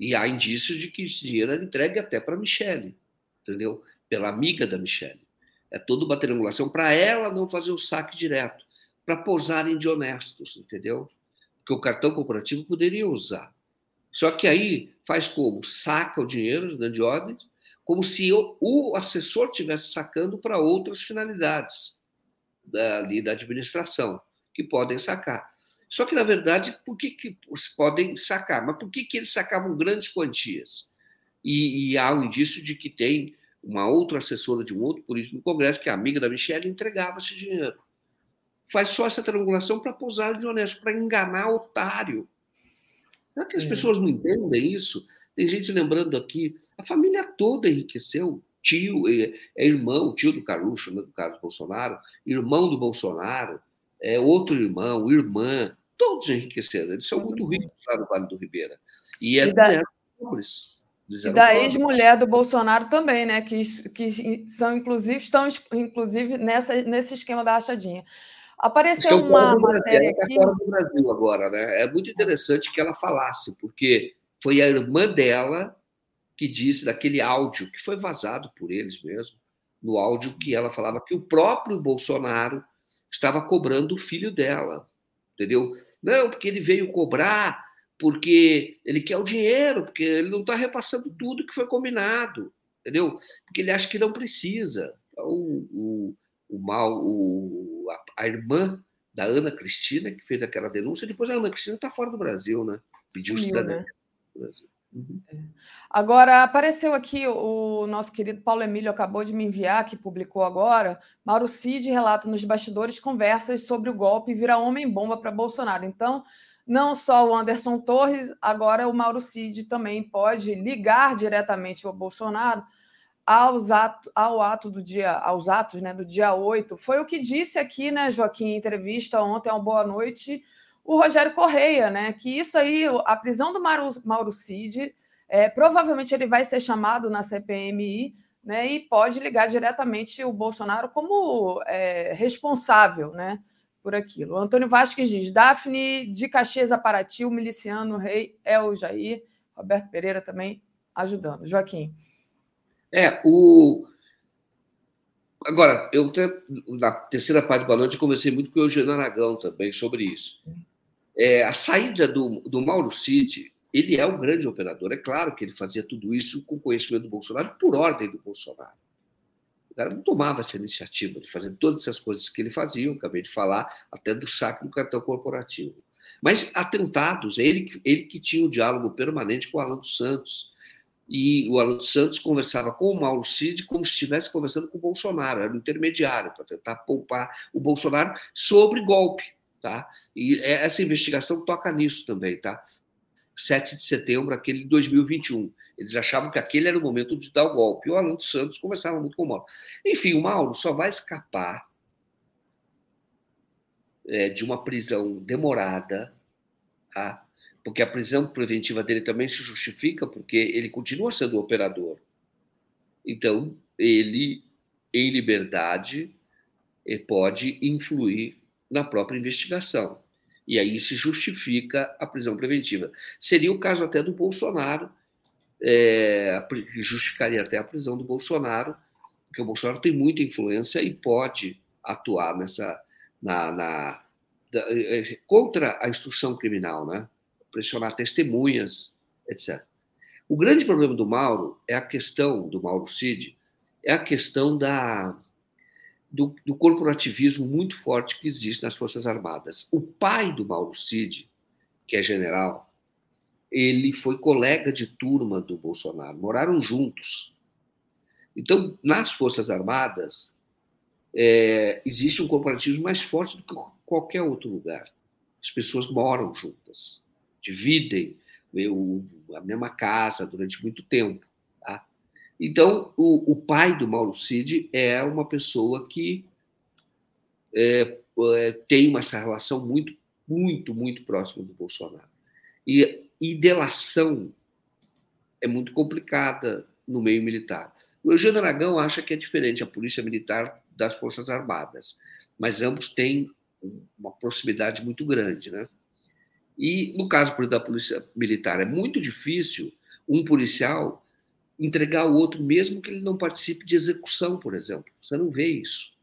E há indícios de que esse dinheiro era entregue até para a Michelle, entendeu? Pela amiga da Michelle. É toda uma triangulação para ela não fazer o saque direto, para posarem de honestos, entendeu? Que o cartão corporativo poderia usar. Só que aí faz como? Saca o dinheiro de ordens, como se o assessor estivesse sacando para outras finalidades da, ali da administração, que podem sacar. Só que, na verdade, por que, que podem sacar? Mas por que, que eles sacavam grandes quantias? E, e há um indício de que tem uma outra assessora de um outro político no Congresso, que é amiga da Michelle, entregava esse dinheiro. Faz só essa triangulação para posar de honesto, para enganar otário. Será que as é. pessoas não entendem isso? Tem gente lembrando aqui, a família toda enriqueceu. Tio, é, é irmão, tio do Carucho, né, do Carlos Bolsonaro, irmão do Bolsonaro, é outro irmão, irmã, todos enriqueceram. Eles são muito ricos lá no Vale do Ribeira. E, é, e da, pobres. E da ex-mulher do Bolsonaro também, né? Que, que são, inclusive, estão inclusive nessa, nesse esquema da rachadinha. Apareceu uma matéria aqui. fora do Brasil agora, né? É muito interessante que ela falasse, porque foi a irmã dela que disse daquele áudio que foi vazado por eles mesmo, no áudio que ela falava que o próprio Bolsonaro estava cobrando o filho dela, entendeu? Não, porque ele veio cobrar porque ele quer o dinheiro, porque ele não está repassando tudo que foi combinado, entendeu? Porque ele acha que não precisa. Então, o, o, mal, o, a, a, irmã da Ana Cristina, que fez aquela denúncia, depois a Ana Cristina está fora do Brasil, né? Pediu cidadania né? Uhum. É. Agora, apareceu aqui o nosso querido Paulo Emílio, acabou de me enviar, que publicou agora. Mauro Cid relata nos bastidores conversas sobre o golpe vira homem-bomba para Bolsonaro. Então, não só o Anderson Torres, agora o Mauro Cid também pode ligar diretamente ao Bolsonaro aos ato, ao ato do dia, aos atos né, do dia 8. Foi o que disse aqui, né, Joaquim, em entrevista ontem ao Boa Noite, o Rogério Correia, né? Que isso aí, a prisão do Mauro, Mauro Cid, é, provavelmente ele vai ser chamado na CPMI, né? E pode ligar diretamente o Bolsonaro como é, responsável, né? por aquilo. Antônio Vasques diz: Daphne de Caxias a Paraty, o miliciano, o rei é o Jair. Roberto Pereira também ajudando. Joaquim. É, o. Agora, eu na terceira parte do noite conversei muito com o Eugênio Aragão também sobre isso. É, a saída do, do Mauro Cid, ele é um grande operador. É claro que ele fazia tudo isso com conhecimento do Bolsonaro, por ordem do Bolsonaro. O cara não tomava essa iniciativa de fazer todas essas coisas que ele fazia, acabei de falar, até do saque do cartão corporativo. Mas atentados, ele, ele que tinha um diálogo permanente com o Alan dos Santos. E o Alan Santos conversava com o Mauro Cid como se estivesse conversando com o Bolsonaro, era um intermediário para tentar poupar o Bolsonaro sobre golpe. Tá? E é, essa investigação toca nisso também. Tá? 7 de setembro, aquele de 2021. Eles achavam que aquele era o momento de dar o golpe. E o Alan Santos conversava muito com o Mauro. Enfim, o Mauro só vai escapar é, de uma prisão demorada, tá? Porque a prisão preventiva dele também se justifica, porque ele continua sendo operador. Então, ele, em liberdade, eh, pode influir na própria investigação. E aí se justifica a prisão preventiva. Seria o caso até do Bolsonaro, é, justificaria até a prisão do Bolsonaro, porque o Bolsonaro tem muita influência e pode atuar nessa na, na da, é, contra a instrução criminal, né? Pressionar testemunhas, etc. O grande problema do Mauro é a questão do Mauro Cid, é a questão da do, do, corporativismo muito forte que existe nas Forças Armadas. O pai do Mauro Cid, que é general, ele foi colega de turma do Bolsonaro, moraram juntos. Então, nas Forças Armadas, é, existe um corporativismo mais forte do que qualquer outro lugar. As pessoas moram juntas, dividem a mesma casa durante muito tempo. Tá? Então, o, o, pai do Mauro Cid é uma pessoa que é, é, tem essa relação muito, muito, muito próxima do Bolsonaro. E, e delação é muito complicada no meio militar. O Eugênio Aragão acha que é diferente a polícia militar das Forças Armadas, mas ambos têm uma proximidade muito grande. Né? E no caso da polícia militar, é muito difícil um policial entregar ao outro, mesmo que ele não participe de execução, por exemplo. Você não vê isso.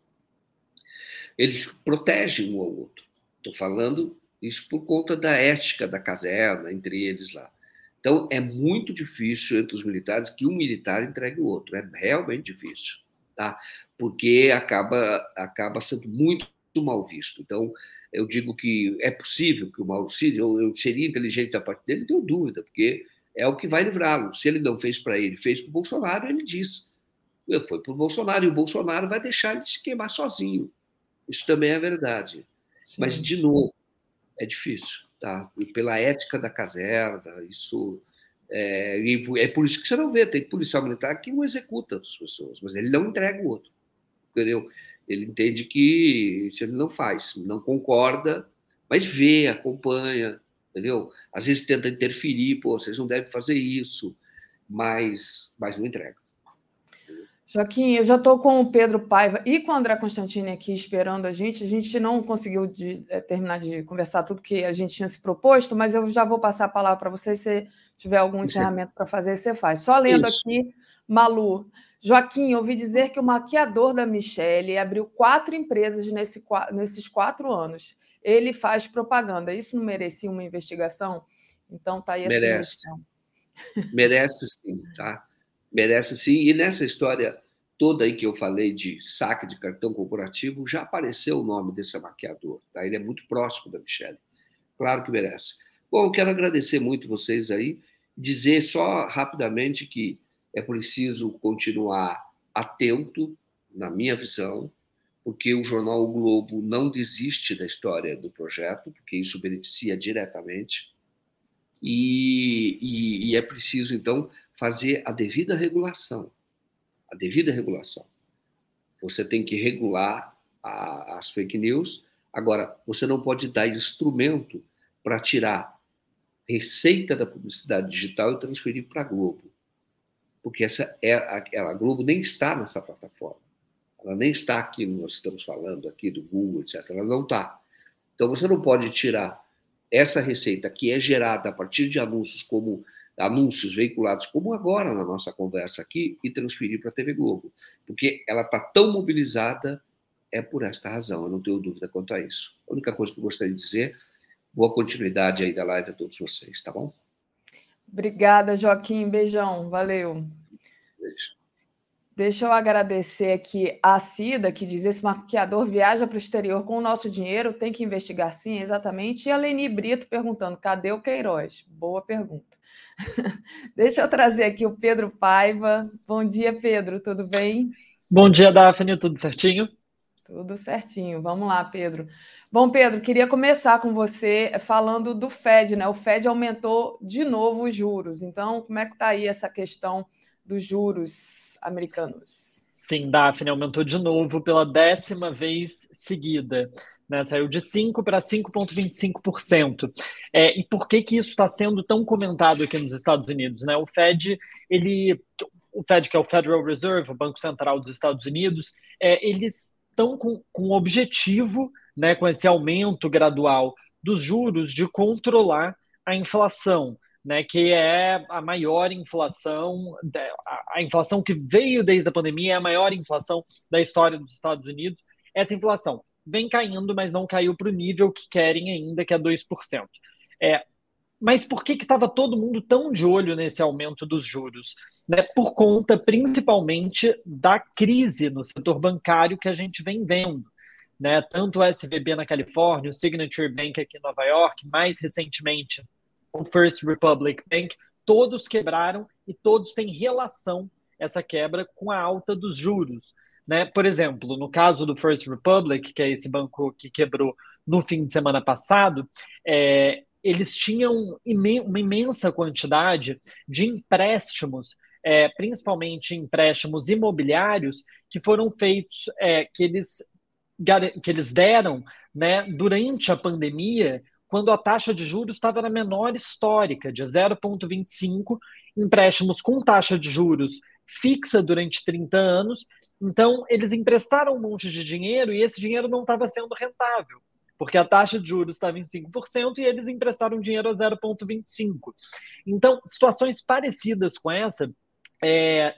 Eles protegem um ao outro. Estou falando isso por conta da ética da caserna entre eles lá. Então, é muito difícil entre os militares que um militar entregue o outro. É realmente difícil, tá? Porque acaba, acaba sendo muito mal visto. Então, eu digo que é possível que o Mauro Cid, eu, eu seria inteligente da parte dele, não tenho dúvida, porque é o que vai livrá-lo. Se ele não fez para ele, fez para o Bolsonaro, ele diz. Foi para o Bolsonaro, e o Bolsonaro vai deixar ele se queimar sozinho. Isso também é verdade. Sim. Mas, de novo, é difícil. Tá? E pela ética da caserna, isso. É, é por isso que você não vê, tem policial militar que não executa as pessoas, mas ele não entrega o outro. Entendeu? Ele entende que isso ele não faz, não concorda, mas vê, acompanha, entendeu? Às vezes tenta interferir, pô, vocês não devem fazer isso, mas, mas não entrega. Joaquim, eu já estou com o Pedro Paiva e com o André Constantini aqui esperando a gente. A gente não conseguiu de, é, terminar de conversar tudo que a gente tinha se proposto, mas eu já vou passar a palavra para você. Se tiver algum encerramento para fazer, você faz. Só lendo Isso. aqui, Malu. Joaquim, ouvi dizer que o maquiador da Michelle abriu quatro empresas nesse, nesses quatro anos. Ele faz propaganda. Isso não merecia uma investigação? Então tá aí a Merece. Sugestão. Merece sim, tá? merece sim. E nessa história toda aí que eu falei de saque de cartão corporativo, já apareceu o nome desse maquiador. Tá? Ele é muito próximo da Michelle. Claro que merece. Bom, eu quero agradecer muito vocês aí, dizer só rapidamente que é preciso continuar atento, na minha visão, porque o jornal o Globo não desiste da história do projeto, porque isso beneficia diretamente. E, e, e é preciso, então, fazer a devida regulação. A devida regulação. Você tem que regular a, as fake news. Agora, você não pode dar instrumento para tirar receita da publicidade digital e transferir para a Globo. Porque essa é a, a Globo nem está nessa plataforma. Ela nem está aqui, nós estamos falando aqui do Google, etc. Ela não está. Então, você não pode tirar essa receita que é gerada a partir de anúncios como anúncios veiculados como agora na nossa conversa aqui e transferir para a TV Globo, porque ela está tão mobilizada é por esta razão, eu não tenho dúvida quanto a isso. A única coisa que eu gostaria de dizer, boa continuidade aí da live a todos vocês, tá bom? Obrigada, Joaquim, beijão, valeu. Beijo. Deixa eu agradecer aqui a Cida, que diz: esse maquiador viaja para o exterior com o nosso dinheiro, tem que investigar sim, exatamente. E a Leni Brito perguntando: cadê o Queiroz? Boa pergunta. Deixa eu trazer aqui o Pedro Paiva. Bom dia, Pedro, tudo bem? Bom dia, Daphne, tudo certinho? Tudo certinho. Vamos lá, Pedro. Bom, Pedro, queria começar com você falando do Fed, né? O Fed aumentou de novo os juros. Então, como é que está aí essa questão dos juros americanos. Sim, Daphne aumentou de novo pela décima vez seguida. Né, saiu de 5% para 5,25%. É, e por que, que isso está sendo tão comentado aqui nos Estados Unidos? Né? O Fed, ele, o Fed, que é o Federal Reserve, o Banco Central dos Estados Unidos, é, eles estão com, com o objetivo, né, com esse aumento gradual dos juros, de controlar a inflação né, que é a maior inflação, a inflação que veio desde a pandemia é a maior inflação da história dos Estados Unidos. Essa inflação vem caindo, mas não caiu para o nível que querem ainda, que é 2%. É, mas por que estava todo mundo tão de olho nesse aumento dos juros? Né, por conta, principalmente, da crise no setor bancário que a gente vem vendo. Né, tanto o SVB na Califórnia, o Signature Bank aqui em Nova York, mais recentemente o First Republic Bank, todos quebraram e todos têm relação essa quebra com a alta dos juros. Né? Por exemplo, no caso do First Republic, que é esse banco que quebrou no fim de semana passado, é, eles tinham uma imensa quantidade de empréstimos, é, principalmente empréstimos imobiliários, que foram feitos, é, que, eles, que eles deram né, durante a pandemia quando a taxa de juros estava na menor histórica, de 0,25, empréstimos com taxa de juros fixa durante 30 anos. Então, eles emprestaram um monte de dinheiro e esse dinheiro não estava sendo rentável, porque a taxa de juros estava em 5% e eles emprestaram dinheiro a 0,25. Então, situações parecidas com essa é,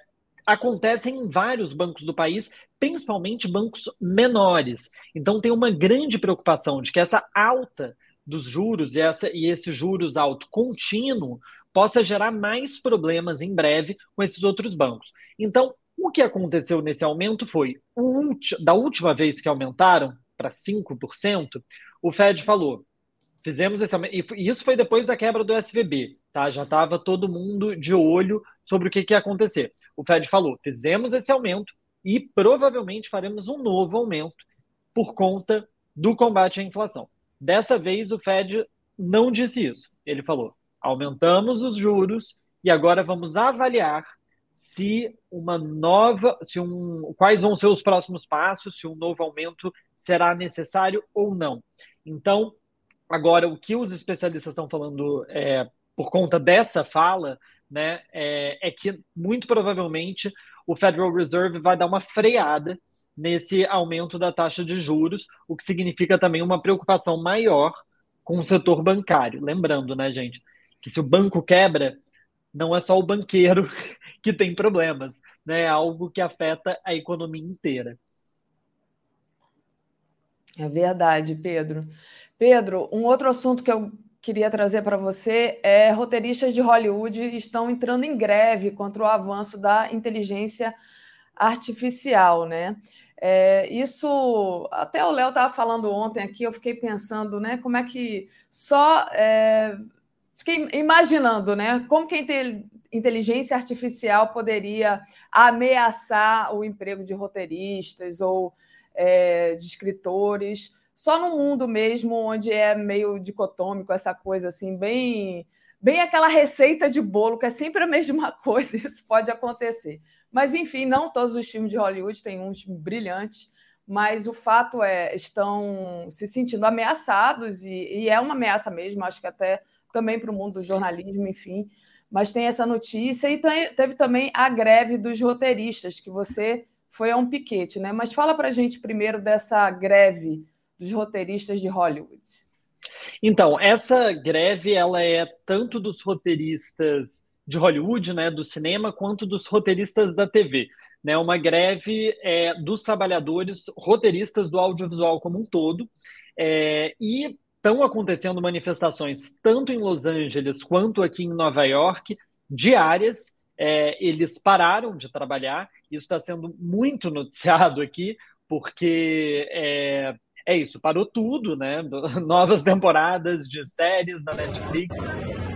acontecem em vários bancos do país, principalmente bancos menores. Então, tem uma grande preocupação de que essa alta dos juros e, essa, e esse juros alto contínuo possa gerar mais problemas em breve com esses outros bancos. Então, o que aconteceu nesse aumento foi, da última vez que aumentaram para 5%, o Fed falou, fizemos esse aumento, e isso foi depois da quebra do SVB, Tá? Já estava todo mundo de olho sobre o que, que ia acontecer. O Fed falou: fizemos esse aumento e provavelmente faremos um novo aumento por conta do combate à inflação. Dessa vez, o Fed não disse isso. Ele falou: aumentamos os juros e agora vamos avaliar se uma nova, se um, quais vão ser os próximos passos, se um novo aumento será necessário ou não. Então, agora o que os especialistas estão falando é, por conta dessa fala, né, é, é que muito provavelmente o Federal Reserve vai dar uma freada nesse aumento da taxa de juros, o que significa também uma preocupação maior com o setor bancário. Lembrando, né, gente, que se o banco quebra, não é só o banqueiro que tem problemas, né? É algo que afeta a economia inteira. É verdade, Pedro. Pedro, um outro assunto que eu queria trazer para você é roteiristas de Hollywood estão entrando em greve contra o avanço da inteligência artificial, né? É, isso, até o Léo estava falando ontem aqui, eu fiquei pensando, né? Como é que só é, fiquei imaginando, né? Como que a inteligência artificial poderia ameaçar o emprego de roteiristas ou é, de escritores, só no mundo mesmo, onde é meio dicotômico essa coisa assim, bem, bem aquela receita de bolo que é sempre a mesma coisa, isso pode acontecer. Mas enfim, não todos os filmes de Hollywood têm uns brilhantes, mas o fato é estão se sentindo ameaçados e, e é uma ameaça mesmo, acho que até também para o mundo do jornalismo, enfim. Mas tem essa notícia e teve também a greve dos roteiristas, que você foi a um piquete, né? Mas fala para a gente primeiro dessa greve dos roteiristas de Hollywood. Então, essa greve ela é tanto dos roteiristas de Hollywood, né, do cinema, quanto dos roteiristas da TV. Né, uma greve é, dos trabalhadores roteiristas do audiovisual como um todo. É, e estão acontecendo manifestações tanto em Los Angeles quanto aqui em Nova York, diárias. É, eles pararam de trabalhar. Isso está sendo muito noticiado aqui, porque é, é isso, parou tudo, né? Novas temporadas de séries da Netflix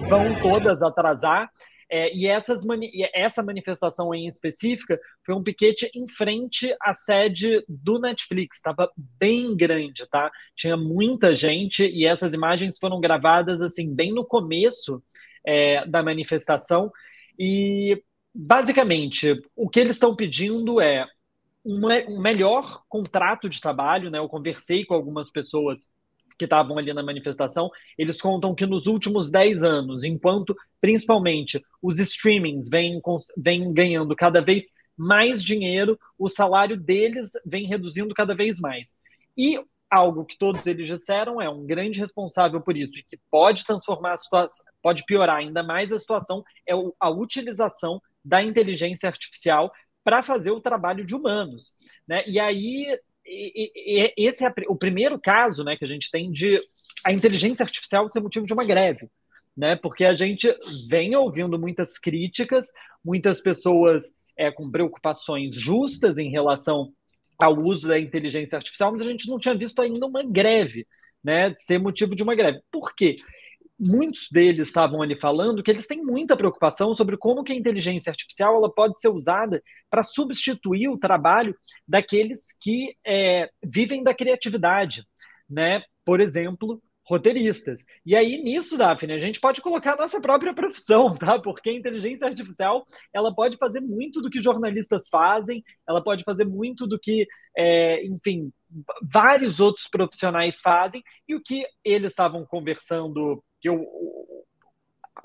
vão todas atrasar. É, e, essas mani e essa manifestação em específica foi um piquete em frente à sede do Netflix, estava bem grande, tá? Tinha muita gente e essas imagens foram gravadas assim bem no começo é, da manifestação. E basicamente o que eles estão pedindo é um melhor contrato de trabalho, né? Eu conversei com algumas pessoas que estavam ali na manifestação, eles contam que nos últimos 10 anos, enquanto principalmente os streamings vêm, vêm ganhando cada vez mais dinheiro, o salário deles vem reduzindo cada vez mais. E algo que todos eles disseram é um grande responsável por isso e que pode transformar a situação, pode piorar ainda mais a situação é a utilização da inteligência artificial para fazer o trabalho de humanos, né? E aí esse é o primeiro caso né, que a gente tem de a inteligência artificial ser motivo de uma greve. Né, porque a gente vem ouvindo muitas críticas, muitas pessoas é, com preocupações justas em relação ao uso da inteligência artificial, mas a gente não tinha visto ainda uma greve, né, ser motivo de uma greve. Por quê? Muitos deles estavam ali falando que eles têm muita preocupação sobre como que a inteligência artificial ela pode ser usada para substituir o trabalho daqueles que é, vivem da criatividade, né? Por exemplo, roteiristas. E aí, nisso, Daphne, a gente pode colocar a nossa própria profissão, tá? Porque a inteligência artificial, ela pode fazer muito do que jornalistas fazem, ela pode fazer muito do que, é, enfim, vários outros profissionais fazem, e o que eles estavam conversando que eu,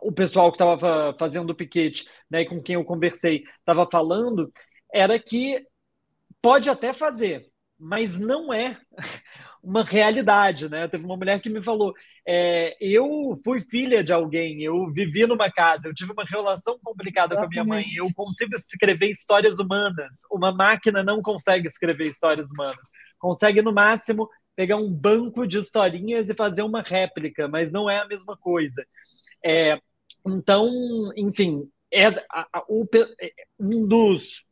o pessoal que estava fazendo o piquete, né, com quem eu conversei, estava falando, era que pode até fazer, mas não é uma realidade, né? Teve uma mulher que me falou: é, eu fui filha de alguém, eu vivi numa casa, eu tive uma relação complicada Exatamente. com a minha mãe, eu consigo escrever histórias humanas. Uma máquina não consegue escrever histórias humanas. Consegue, no máximo, pegar um banco de historinhas e fazer uma réplica, mas não é a mesma coisa. É, então, enfim, é, a, a, o, um dos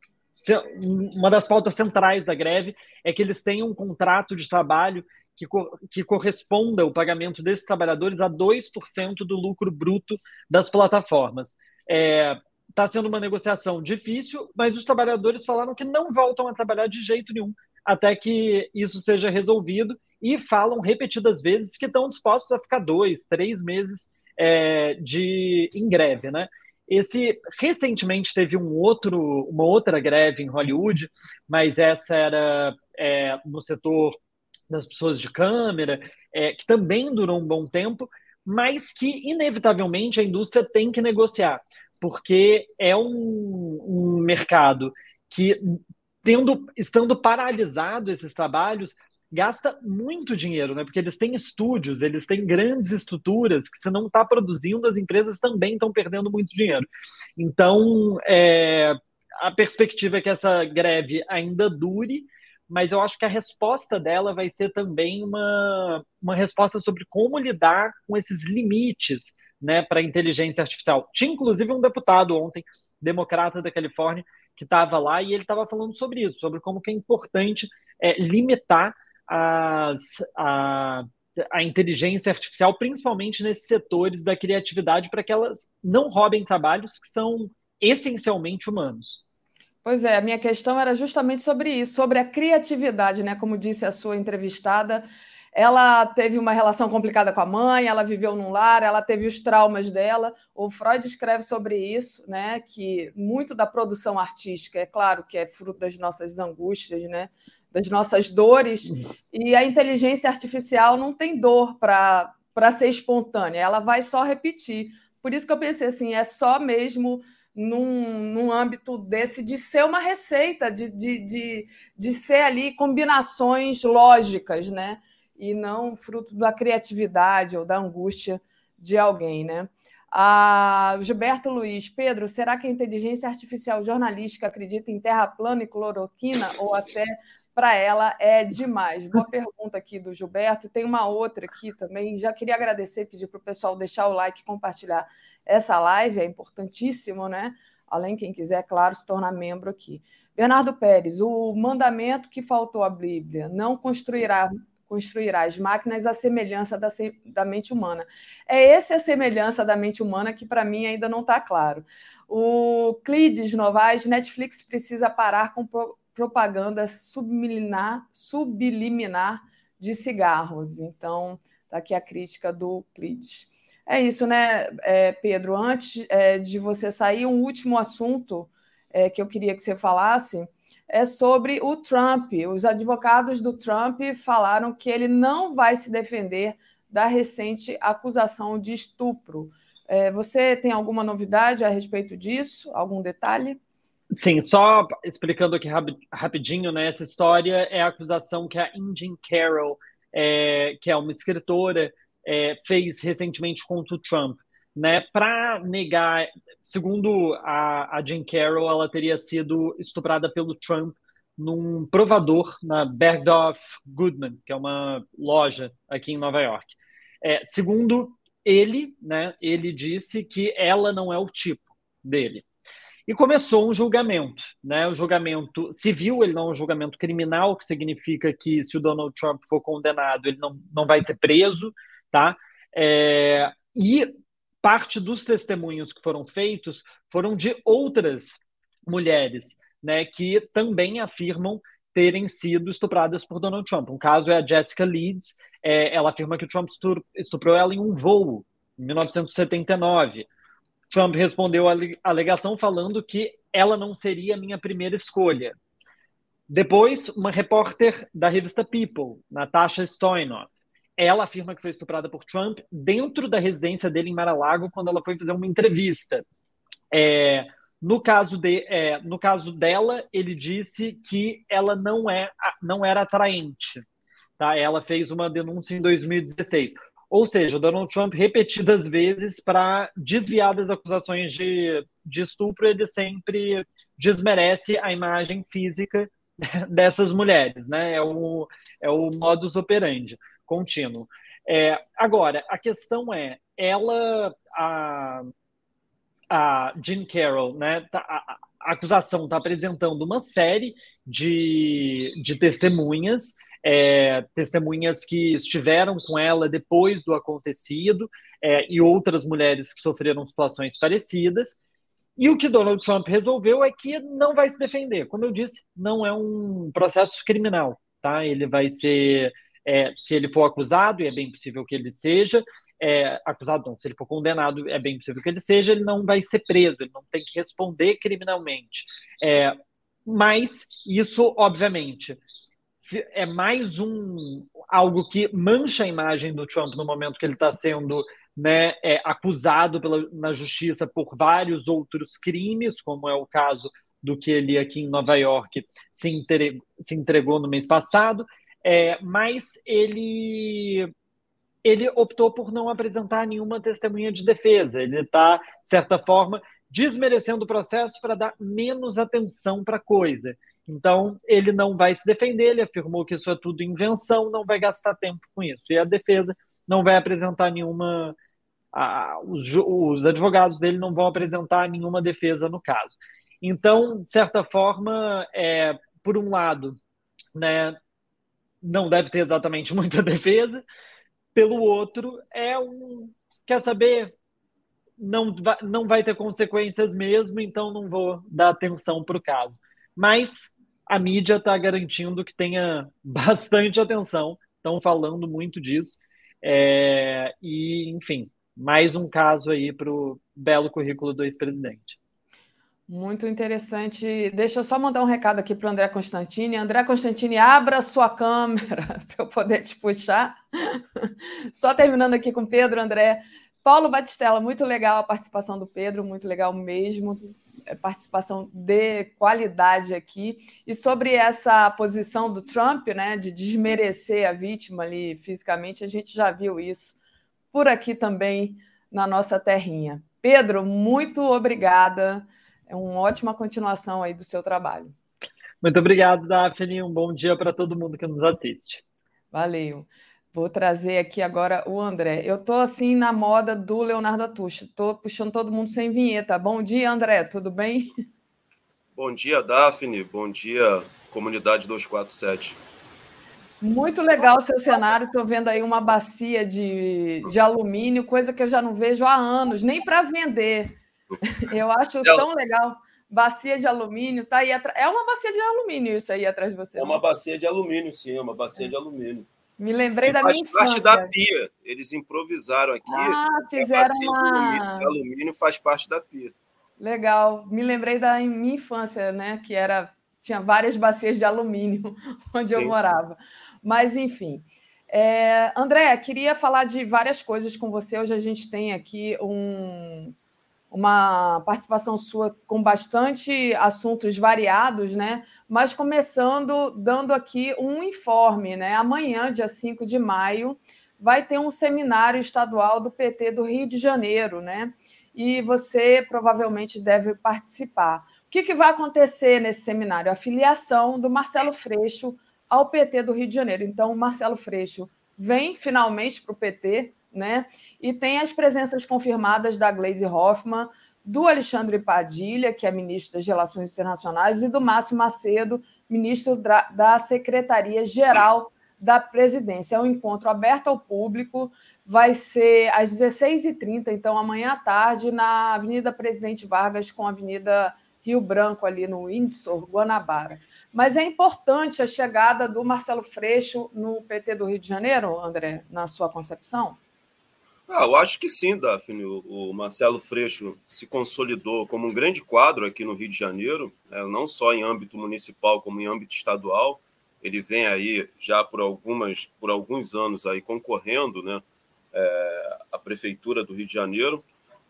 uma das pautas centrais da greve é que eles tenham um contrato de trabalho que, que corresponda o pagamento desses trabalhadores a 2% do lucro bruto das plataformas. Está é, tá sendo uma negociação difícil, mas os trabalhadores falaram que não voltam a trabalhar de jeito nenhum até que isso seja resolvido e falam repetidas vezes que estão dispostos a ficar dois, três meses é, de em greve, né? Esse recentemente teve um outro, uma outra greve em Hollywood, mas essa era é, no setor das pessoas de câmera, é, que também durou um bom tempo, mas que inevitavelmente a indústria tem que negociar, porque é um, um mercado que tendo, estando paralisado esses trabalhos, gasta muito dinheiro, né? Porque eles têm estúdios, eles têm grandes estruturas que se não está produzindo, as empresas também estão perdendo muito dinheiro. Então, é, a perspectiva é que essa greve ainda dure, mas eu acho que a resposta dela vai ser também uma, uma resposta sobre como lidar com esses limites né, para a inteligência artificial. Tinha inclusive um deputado ontem, democrata da Califórnia, que estava lá e ele estava falando sobre isso, sobre como que é importante é, limitar as, a, a inteligência artificial, principalmente nesses setores da criatividade, para que elas não roubem trabalhos que são essencialmente humanos. Pois é, a minha questão era justamente sobre isso, sobre a criatividade, né? Como disse a sua entrevistada, ela teve uma relação complicada com a mãe, ela viveu num lar, ela teve os traumas dela. O Freud escreve sobre isso, né? Que muito da produção artística, é claro que é fruto das nossas angústias, né? Das nossas dores, e a inteligência artificial não tem dor para ser espontânea, ela vai só repetir. Por isso que eu pensei assim, é só mesmo num, num âmbito desse de ser uma receita, de, de, de, de ser ali combinações lógicas, né? e não fruto da criatividade ou da angústia de alguém, né? A Gilberto Luiz, Pedro, será que a inteligência artificial jornalística acredita em terra plana e cloroquina ou até para ela é demais? Boa pergunta aqui do Gilberto. Tem uma outra aqui também. Já queria agradecer, pedir para o pessoal deixar o like e compartilhar essa live, é importantíssimo, né? Além, quem quiser, claro, se tornar membro aqui. Bernardo Pérez, o mandamento que faltou à Bíblia, não construirá construirá as máquinas à semelhança da, da mente humana. É essa a semelhança da mente humana que, para mim, ainda não está claro. O Clides Novaes, Netflix precisa parar com pro, propaganda subliminar, subliminar de cigarros. Então, está aqui a crítica do Clides. É isso, né, é, Pedro? Antes é, de você sair, um último assunto é, que eu queria que você falasse é sobre o Trump. Os advogados do Trump falaram que ele não vai se defender da recente acusação de estupro. Você tem alguma novidade a respeito disso? Algum detalhe? Sim, só explicando aqui rapidinho, né? Essa história é a acusação que a Indian Carroll, é, que é uma escritora, é, fez recentemente contra o Trump né, para negar, segundo a, a Jean Carroll, ela teria sido estuprada pelo Trump num provador na Bergdorf Goodman, que é uma loja aqui em Nova York. É, segundo ele, né, ele disse que ela não é o tipo dele. E começou um julgamento, né? O julgamento civil, ele não é um julgamento criminal, que significa que se o Donald Trump for condenado, ele não, não vai ser preso, tá? É, e parte dos testemunhos que foram feitos foram de outras mulheres, né, que também afirmam terem sido estupradas por Donald Trump. Um caso é a Jessica Leeds, é, ela afirma que o Trump estuprou ela em um voo, em 1979. Trump respondeu à alegação falando que ela não seria a minha primeira escolha. Depois, uma repórter da revista People, Natasha Stoynoff, ela afirma que foi estuprada por Trump dentro da residência dele em Mar-a-Lago quando ela foi fazer uma entrevista. É, no caso de, é, no caso dela, ele disse que ela não é, não era atraente. Tá? Ela fez uma denúncia em 2016. Ou seja, Donald Trump repetidas vezes para desviar das acusações de, de estupro, ele sempre desmerece a imagem física dessas mulheres, né? É o, é o modus operandi contínuo. É, agora, a questão é, ela, a, a Jean Carroll, né, tá, a, a acusação está apresentando uma série de, de testemunhas, é, testemunhas que estiveram com ela depois do acontecido é, e outras mulheres que sofreram situações parecidas. E o que Donald Trump resolveu é que não vai se defender. Como eu disse, não é um processo criminal, tá? Ele vai ser, é, se ele for acusado, e é bem possível que ele seja, é, acusado não, se ele for condenado, é bem possível que ele seja, ele não vai ser preso, ele não tem que responder criminalmente. É, mas isso, obviamente, é mais um algo que mancha a imagem do Trump no momento que ele está sendo né, é, acusado pela, na justiça por vários outros crimes, como é o caso do que ele aqui em Nova York se entregou, se entregou no mês passado, é, mas ele ele optou por não apresentar nenhuma testemunha de defesa. Ele está, de certa forma, desmerecendo o processo para dar menos atenção para a coisa. Então, ele não vai se defender, ele afirmou que isso é tudo invenção, não vai gastar tempo com isso. E a defesa não vai apresentar nenhuma. A, os, os advogados dele não vão apresentar nenhuma defesa no caso. Então, de certa forma, é, por um lado, né, não deve ter exatamente muita defesa, pelo outro, é um. Quer saber? Não não vai ter consequências mesmo, então não vou dar atenção para o caso. Mas a mídia está garantindo que tenha bastante atenção, estão falando muito disso. É, e, enfim, mais um caso aí para o belo currículo do ex-presidente. Muito interessante. Deixa eu só mandar um recado aqui para o André Constantini. André Constantini, abra sua câmera para eu poder te puxar. Só terminando aqui com Pedro, André. Paulo Batistella, muito legal a participação do Pedro, muito legal mesmo. É, participação de qualidade aqui. E sobre essa posição do Trump, né, de desmerecer a vítima ali fisicamente, a gente já viu isso por aqui também na nossa terrinha. Pedro, muito obrigada é uma ótima continuação aí do seu trabalho. Muito obrigado, Daphne. Um bom dia para todo mundo que nos assiste. Valeu. Vou trazer aqui agora o André. Eu estou assim na moda do Leonardo Atucha. Estou puxando todo mundo sem vinheta. Bom dia, André. Tudo bem? Bom dia, Daphne. Bom dia, comunidade 247. Muito legal o seu cenário. Estou vendo aí uma bacia de, de alumínio, coisa que eu já não vejo há anos, nem para vender. Eu acho tão legal. Bacia de alumínio, tá aí atrás. É uma bacia de alumínio isso aí atrás de você. É uma bacia de alumínio, sim, é uma bacia é. de alumínio. Me lembrei da minha infância. Faz parte da pia. Eles improvisaram aqui. Ah, fizeram uma... Alumínio faz parte da pia. Legal. Me lembrei da minha infância, né? Que era tinha várias bacias de alumínio onde sim. eu morava. Mas enfim. É... André, queria falar de várias coisas com você. Hoje a gente tem aqui um uma participação sua com bastante assuntos variados, né? Mas começando dando aqui um informe, né? Amanhã, dia 5 de maio, vai ter um seminário estadual do PT do Rio de Janeiro, né? E você provavelmente deve participar. O que, que vai acontecer nesse seminário? A filiação do Marcelo Freixo ao PT do Rio de Janeiro. Então, o Marcelo Freixo vem finalmente para o PT, né? E tem as presenças confirmadas da Glaze Hoffmann, do Alexandre Padilha, que é ministro das Relações Internacionais, e do Márcio Macedo, ministro da Secretaria-Geral da Presidência. É um encontro aberto ao público, vai ser às 16h30, então amanhã à tarde, na Avenida Presidente Vargas com a Avenida Rio Branco, ali no Windsor, Guanabara. Mas é importante a chegada do Marcelo Freixo no PT do Rio de Janeiro, André, na sua concepção? Ah, eu acho que sim, Daphne. O, Marcelo Freixo se consolidou como um grande quadro aqui no Rio de Janeiro, né? não só em âmbito municipal, como em âmbito estadual. Ele vem aí já por, algumas, por alguns anos aí concorrendo né, é, à Prefeitura do Rio de Janeiro.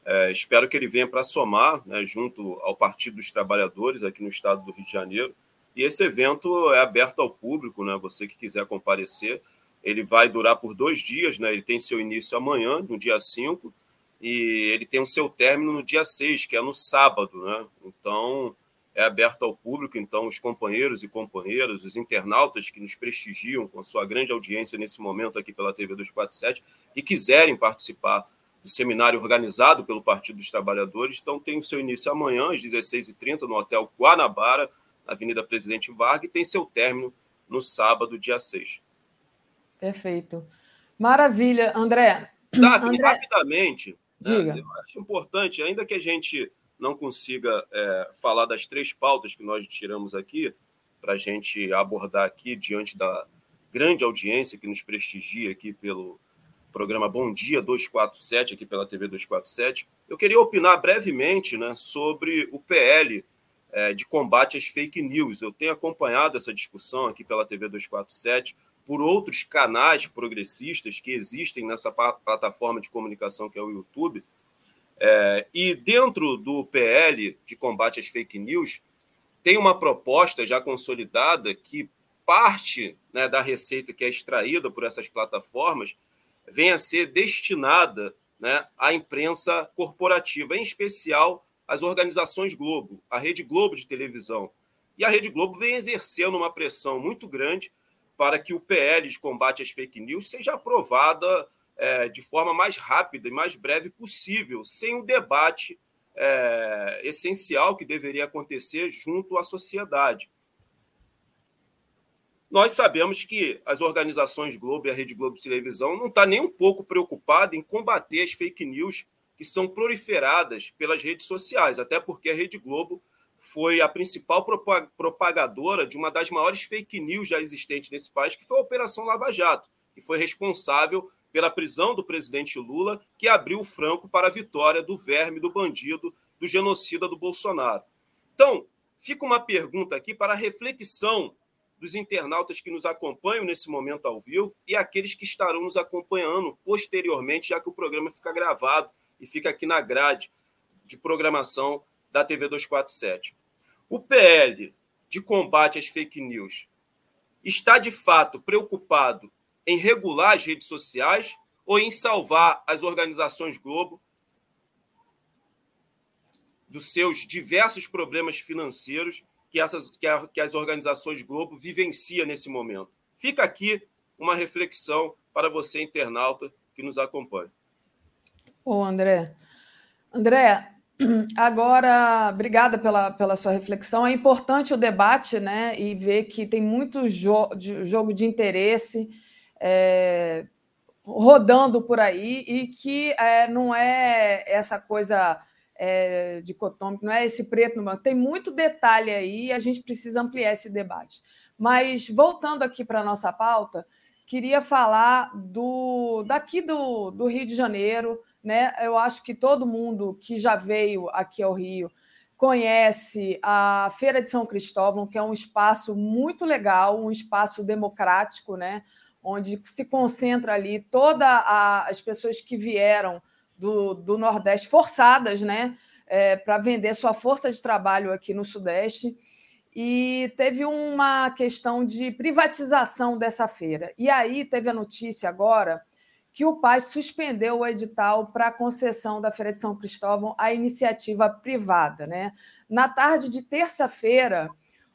É, espero que ele venha para somar né, junto ao Partido dos Trabalhadores aqui no estado do Rio de Janeiro. E esse evento é aberto ao público, né? Você que quiser comparecer. Ele vai durar por dois dias, né? Ele tem seu início amanhã, no dia 5, e ele tem o seu término no dia 6, que é no sábado, né? Então, é aberto ao público, então os companheiros e companheiras, os internautas que nos prestigiam com a sua grande audiência nesse momento aqui pela TV 247 e quiserem participar do seminário organizado pelo Partido dos Trabalhadores. Então, tem o seu início amanhã, às 16h30, no Hotel Guanabara, na Avenida Presidente Vargas, e tem seu término no sábado, dia 6. Perfeito. Maravilha, André. Davi, André... rapidamente, né, Diga. Né, eu acho importante, ainda que a gente não consiga é, falar das três pautas que nós tiramos aqui, para a gente abordar aqui diante da grande audiência que nos prestigia aqui pelo programa Bom Dia 247, aqui pela TV 247, eu queria opinar brevemente né, sobre o PL é, de combate às fake news. Eu tenho acompanhado essa discussão aqui pela TV 247 por outros canais progressistas que existem nessa plataforma de comunicação que é o YouTube. É, e dentro do PL de combate às fake news, tem uma proposta já consolidada que parte né, da receita que é extraída por essas plataformas venha a ser destinada né, à imprensa corporativa, em especial às organizações Globo, a Rede Globo de televisão. E a Rede Globo vem exercendo uma pressão muito grande para que o PL de combate às fake news seja aprovada é, de forma mais rápida e mais breve possível, sem o debate é, essencial que deveria acontecer junto à sociedade. Nós sabemos que as organizações Globo e a Rede Globo de televisão não está nem um pouco preocupada em combater as fake news que são proliferadas pelas redes sociais, até porque a Rede Globo foi a principal propagadora de uma das maiores fake news já existentes nesse país, que foi a Operação Lava Jato, que foi responsável pela prisão do presidente Lula, que abriu o franco para a vitória do verme, do bandido, do genocida do Bolsonaro. Então, fica uma pergunta aqui para reflexão dos internautas que nos acompanham nesse momento ao vivo e aqueles que estarão nos acompanhando posteriormente, já que o programa fica gravado e fica aqui na grade de programação da TV 247. O PL de combate às fake news está de fato preocupado em regular as redes sociais ou em salvar as organizações Globo dos seus diversos problemas financeiros que, essas, que, a, que as organizações Globo vivenciam nesse momento? Fica aqui uma reflexão para você, internauta, que nos acompanha. Ô, André. André, Agora, obrigada pela, pela sua reflexão. É importante o debate, né? E ver que tem muito jo de, jogo de interesse é, rodando por aí e que é, não é essa coisa é, dicotômica, não é esse preto no branco. Tem muito detalhe aí e a gente precisa ampliar esse debate. Mas voltando aqui para a nossa pauta, queria falar do daqui do, do Rio de Janeiro né? Eu acho que todo mundo que já veio aqui ao Rio conhece a Feira de São Cristóvão, que é um espaço muito legal, um espaço democrático, né? onde se concentra ali todas as pessoas que vieram do, do Nordeste, forçadas né? É, para vender sua força de trabalho aqui no Sudeste. E teve uma questão de privatização dessa feira. E aí teve a notícia agora que o PAS suspendeu o edital para concessão da Feira de São Cristóvão à iniciativa privada. Né? Na tarde de terça-feira,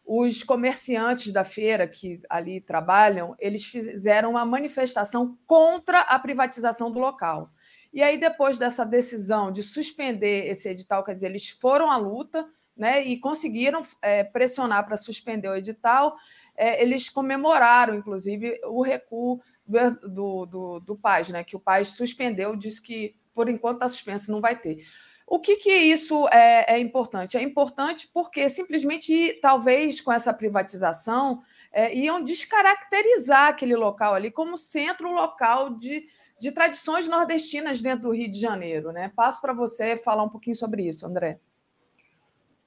os comerciantes da feira que ali trabalham, eles fizeram uma manifestação contra a privatização do local. E aí, depois dessa decisão de suspender esse edital, quer dizer, eles foram à luta né, e conseguiram é, pressionar para suspender o edital. É, eles comemoraram, inclusive, o recuo do, do, do Paz, né? que o Paz suspendeu, disse que por enquanto está suspenso, não vai ter. O que, que isso é, é, importante? É importante porque simplesmente, talvez com essa privatização, é, iam descaracterizar aquele local ali como centro local de, de tradições nordestinas dentro do Rio de Janeiro. Né? Passo para você falar um pouquinho sobre isso, André.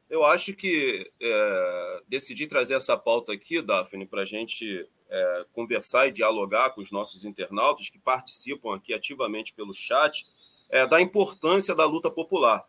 Eu acho que é, decidi trazer essa pauta aqui, Daphne, para a gente é, conversar e dialogar com os nossos internautas que participam aqui ativamente pelo chat, é, da importância da luta popular.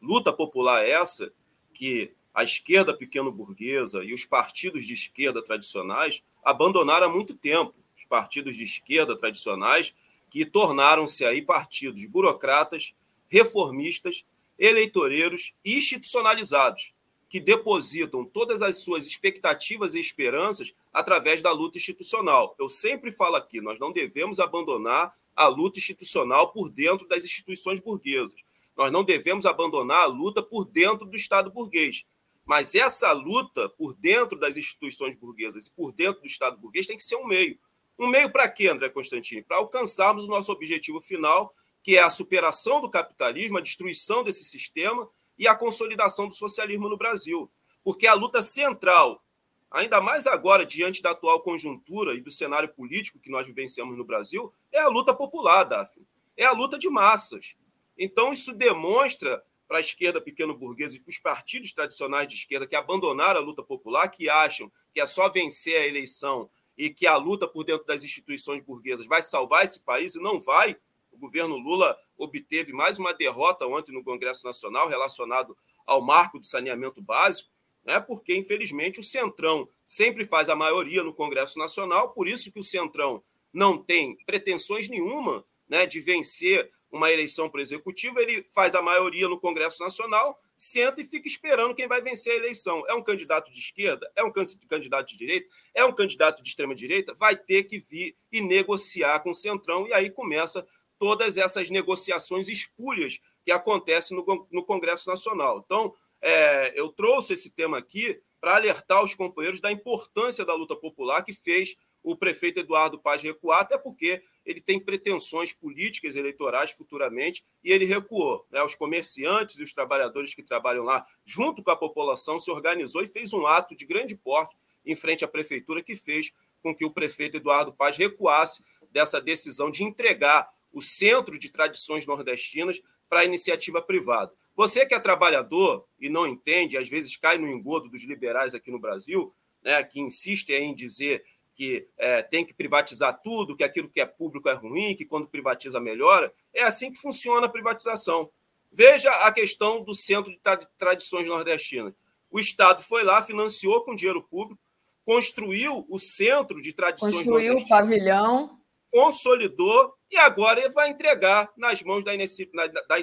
Luta popular essa que a esquerda pequeno-burguesa e os partidos de esquerda tradicionais abandonaram há muito tempo. Os partidos de esquerda tradicionais que tornaram-se aí partidos burocratas, reformistas, eleitoreiros e institucionalizados que depositam todas as suas expectativas e esperanças através da luta institucional. Eu sempre falo aqui, nós não devemos abandonar a luta institucional por dentro das instituições burguesas. Nós não devemos abandonar a luta por dentro do Estado burguês. Mas essa luta por dentro das instituições burguesas e por dentro do Estado burguês tem que ser um meio. Um meio para quê, André Constantini? Para alcançarmos o nosso objetivo final, que é a superação do capitalismo, a destruição desse sistema e a consolidação do socialismo no Brasil. Porque a luta central, ainda mais agora, diante da atual conjuntura e do cenário político que nós vivenciamos no Brasil, é a luta popular, Daphne. É a luta de massas. Então, isso demonstra para a esquerda pequeno-burguesa e para os partidos tradicionais de esquerda que abandonaram a luta popular, que acham que é só vencer a eleição e que a luta por dentro das instituições burguesas vai salvar esse país e não vai. O governo Lula obteve mais uma derrota ontem no Congresso Nacional relacionado ao marco do saneamento básico, né? porque, infelizmente, o Centrão sempre faz a maioria no Congresso Nacional, por isso que o Centrão não tem pretensões nenhuma né, de vencer uma eleição para o executivo, ele faz a maioria no Congresso Nacional, senta e fica esperando quem vai vencer a eleição. É um candidato de esquerda? É um candidato de direita? É um candidato de extrema-direita? Vai ter que vir e negociar com o Centrão, e aí começa todas essas negociações espúrias que acontecem no, no Congresso Nacional. Então, é, eu trouxe esse tema aqui para alertar os companheiros da importância da luta popular que fez o prefeito Eduardo Paz recuar, até porque ele tem pretensões políticas eleitorais futuramente e ele recuou. Né? Os comerciantes e os trabalhadores que trabalham lá, junto com a população, se organizou e fez um ato de grande porte em frente à prefeitura que fez com que o prefeito Eduardo Paz recuasse dessa decisão de entregar o centro de tradições nordestinas para a iniciativa privada. Você que é trabalhador e não entende, às vezes cai no engodo dos liberais aqui no Brasil, né, que insistem em dizer que é, tem que privatizar tudo, que aquilo que é público é ruim, que quando privatiza melhora. É assim que funciona a privatização. Veja a questão do Centro de Tradições Nordestinas. O Estado foi lá, financiou com dinheiro público, construiu o Centro de Tradições construiu Nordestinas. Construiu o pavilhão. Consolidou e agora ele vai entregar nas mãos da, inici da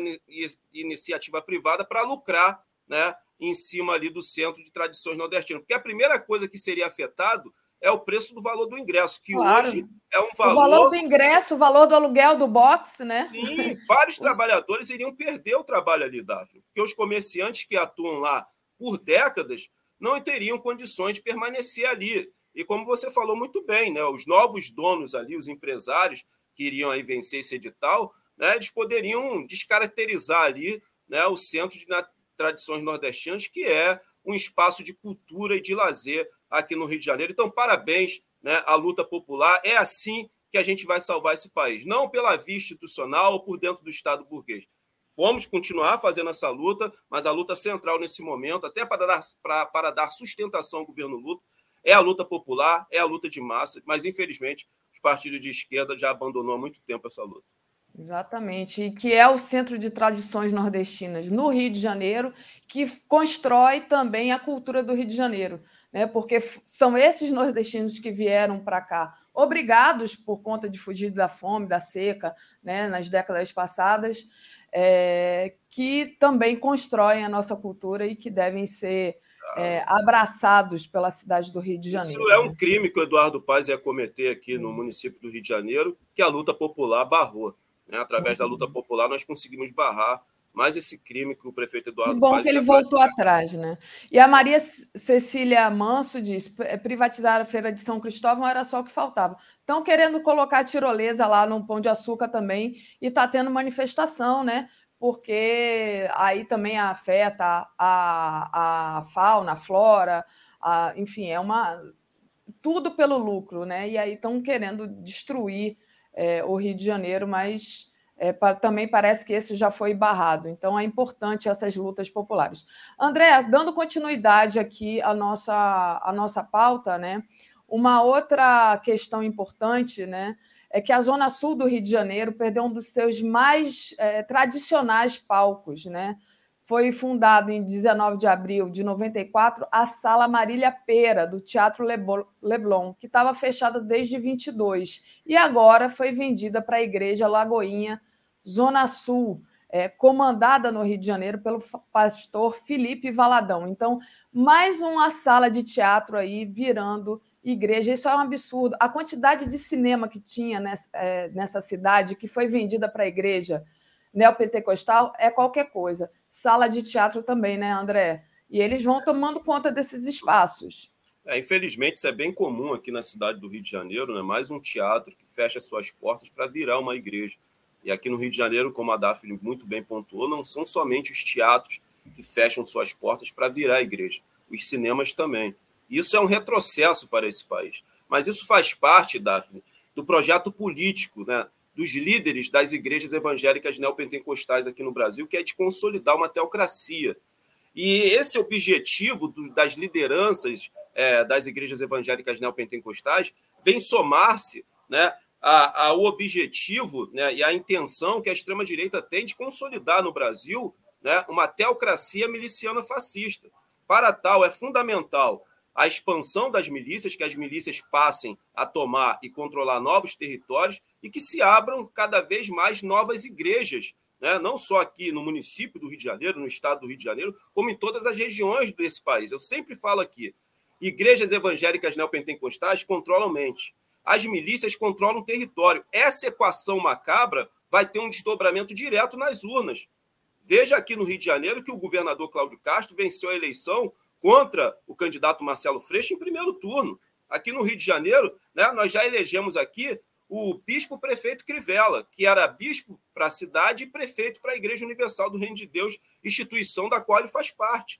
iniciativa privada para lucrar né, em cima ali do Centro de Tradições Nordestinas. Porque a primeira coisa que seria afetado é o preço do valor do ingresso, que claro. hoje é um valor. O valor do ingresso, o valor do aluguel do box, né? Sim, vários trabalhadores iriam perder o trabalho ali, Daphne, porque os comerciantes que atuam lá por décadas não teriam condições de permanecer ali. E como você falou muito bem, né, os novos donos ali, os empresários que iriam aí vencer esse edital, né, eles poderiam descaracterizar ali né, o centro de tradições nordestinas, que é um espaço de cultura e de lazer aqui no Rio de Janeiro. Então, parabéns né, à luta popular. É assim que a gente vai salvar esse país, não pela via institucional ou por dentro do Estado burguês. Vamos continuar fazendo essa luta, mas a luta central nesse momento, até para dar, para, para dar sustentação ao governo Lula, é a luta popular, é a luta de massa, mas infelizmente os partidos de esquerda já abandonou há muito tempo essa luta. Exatamente, e que é o Centro de Tradições Nordestinas no Rio de Janeiro, que constrói também a cultura do Rio de Janeiro, né? porque são esses nordestinos que vieram para cá, obrigados por conta de fugir da fome, da seca, né? nas décadas passadas, é, que também constroem a nossa cultura e que devem ser é, abraçados pela cidade do Rio de Janeiro. Isso é um crime que o Eduardo Paz ia cometer aqui no município do Rio de Janeiro, que a luta popular barrou. Né? Através da luta popular, nós conseguimos barrar mais esse crime que o prefeito Eduardo. Que bom que ele voltou atrás, né? E a Maria Cecília Manso diz: é, privatizar a feira de São Cristóvão era só o que faltava. Estão querendo colocar a tirolesa lá no Pão de Açúcar também, e está tendo manifestação, né? Porque aí também afeta a, a fauna, a flora, a, enfim, é uma. Tudo pelo lucro, né? E aí estão querendo destruir é, o Rio de Janeiro, mas é, também parece que esse já foi barrado. Então é importante essas lutas populares. André, dando continuidade aqui à nossa, à nossa pauta, né? Uma outra questão importante, né? É que a Zona Sul do Rio de Janeiro perdeu um dos seus mais é, tradicionais palcos, né? foi fundado em 19 de abril de 94 a Sala Marília Pera, do Teatro Leblon, que estava fechada desde 22 e agora foi vendida para a Igreja Lagoinha, Zona Sul, é, comandada no Rio de Janeiro pelo pastor Felipe Valadão. Então, mais uma sala de teatro aí virando igreja. Isso é um absurdo. A quantidade de cinema que tinha nessa, é, nessa cidade, que foi vendida para a igreja neopentecostal, é qualquer coisa. Sala de teatro também, né, André? E eles vão tomando conta desses espaços. É, infelizmente, isso é bem comum aqui na cidade do Rio de Janeiro, né? mais um teatro que fecha suas portas para virar uma igreja. E aqui no Rio de Janeiro, como a Daphne muito bem pontuou, não são somente os teatros que fecham suas portas para virar igreja, os cinemas também. Isso é um retrocesso para esse país. Mas isso faz parte, Daphne, do projeto político né, dos líderes das igrejas evangélicas neopentecostais aqui no Brasil, que é de consolidar uma teocracia. E esse objetivo do, das lideranças é, das igrejas evangélicas neopentecostais vem somar-se né, ao objetivo né, e à intenção que a extrema-direita tem de consolidar no Brasil né, uma teocracia miliciana fascista. Para tal, é fundamental a expansão das milícias, que as milícias passem a tomar e controlar novos territórios e que se abram cada vez mais novas igrejas, né? não só aqui no município do Rio de Janeiro, no estado do Rio de Janeiro, como em todas as regiões desse país. Eu sempre falo aqui: igrejas evangélicas neopentecostais controlam mente, as milícias controlam território. Essa equação macabra vai ter um desdobramento direto nas urnas. Veja aqui no Rio de Janeiro que o governador Cláudio Castro venceu a eleição contra o candidato Marcelo Freixo em primeiro turno. Aqui no Rio de Janeiro, né, nós já elegemos aqui o bispo prefeito Crivella, que era bispo para a cidade e prefeito para a Igreja Universal do Reino de Deus, instituição da qual ele faz parte.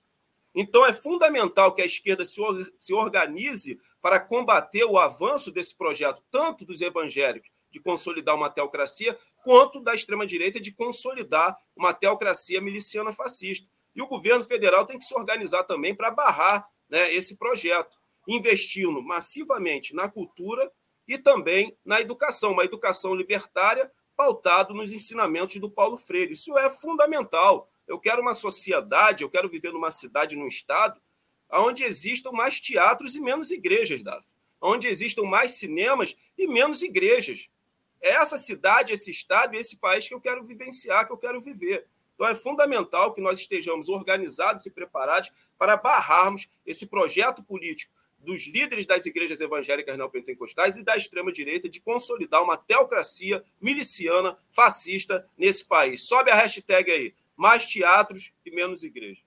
Então é fundamental que a esquerda se, se organize para combater o avanço desse projeto, tanto dos evangélicos de consolidar uma teocracia, quanto da extrema-direita de consolidar uma teocracia miliciana fascista. E o governo federal tem que se organizar também para barrar né, esse projeto, investindo massivamente na cultura e também na educação, uma educação libertária pautado nos ensinamentos do Paulo Freire. Isso é fundamental. Eu quero uma sociedade, eu quero viver numa cidade, num estado, onde existam mais teatros e menos igrejas, Davi. Onde existam mais cinemas e menos igrejas. É essa cidade, esse estado e esse país que eu quero vivenciar, que eu quero viver. Então é fundamental que nós estejamos organizados e preparados para barrarmos esse projeto político dos líderes das igrejas evangélicas neopentecostais e da extrema-direita de consolidar uma teocracia miliciana, fascista nesse país. Sobe a hashtag aí, mais teatros e menos igrejas.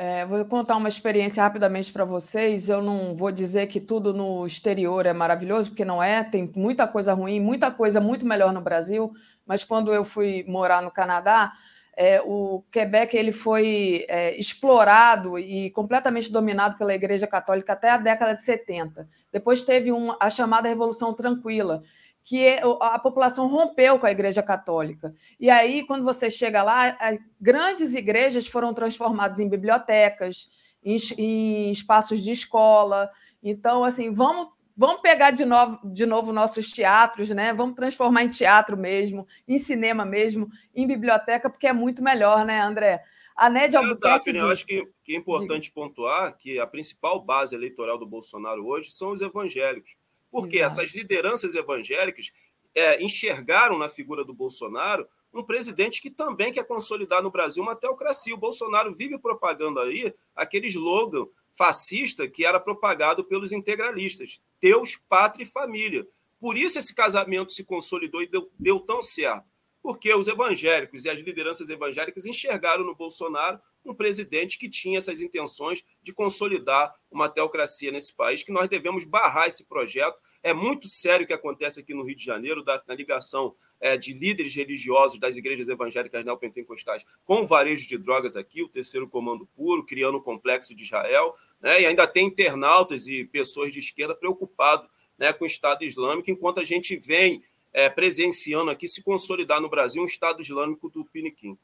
É, vou contar uma experiência rapidamente para vocês. Eu não vou dizer que tudo no exterior é maravilhoso, porque não é. Tem muita coisa ruim, muita coisa muito melhor no Brasil. Mas quando eu fui morar no Canadá, é, o Quebec ele foi é, explorado e completamente dominado pela Igreja Católica até a década de 70. Depois teve uma, a chamada Revolução Tranquila, que a população rompeu com a Igreja Católica. E aí, quando você chega lá, grandes igrejas foram transformadas em bibliotecas, em, em espaços de escola. Então, assim, vamos vamos pegar de novo, de novo nossos teatros, né? Vamos transformar em teatro mesmo, em cinema mesmo, em biblioteca, porque é muito melhor, né, André? A Ned Albuquerque Eu acho que, que é importante Diga. pontuar que a principal base eleitoral do Bolsonaro hoje são os evangélicos. Porque Exato. essas lideranças evangélicas é, enxergaram na figura do Bolsonaro um presidente que também quer consolidar no Brasil uma teocracia. O Bolsonaro vive propagando aí aquele slogan fascista que era propagado pelos integralistas: Deus, pátria e família. Por isso esse casamento se consolidou e deu, deu tão certo. Porque os evangélicos e as lideranças evangélicas enxergaram no Bolsonaro um presidente que tinha essas intenções de consolidar uma teocracia nesse país, que nós devemos barrar esse projeto. É muito sério o que acontece aqui no Rio de Janeiro, na ligação é, de líderes religiosos das igrejas evangélicas neopentecostais com o varejo de drogas aqui, o terceiro comando puro, criando o complexo de Israel, né? e ainda tem internautas e pessoas de esquerda preocupados né, com o Estado Islâmico, enquanto a gente vem é, presenciando aqui se consolidar no Brasil um Estado Islâmico do Piniquim.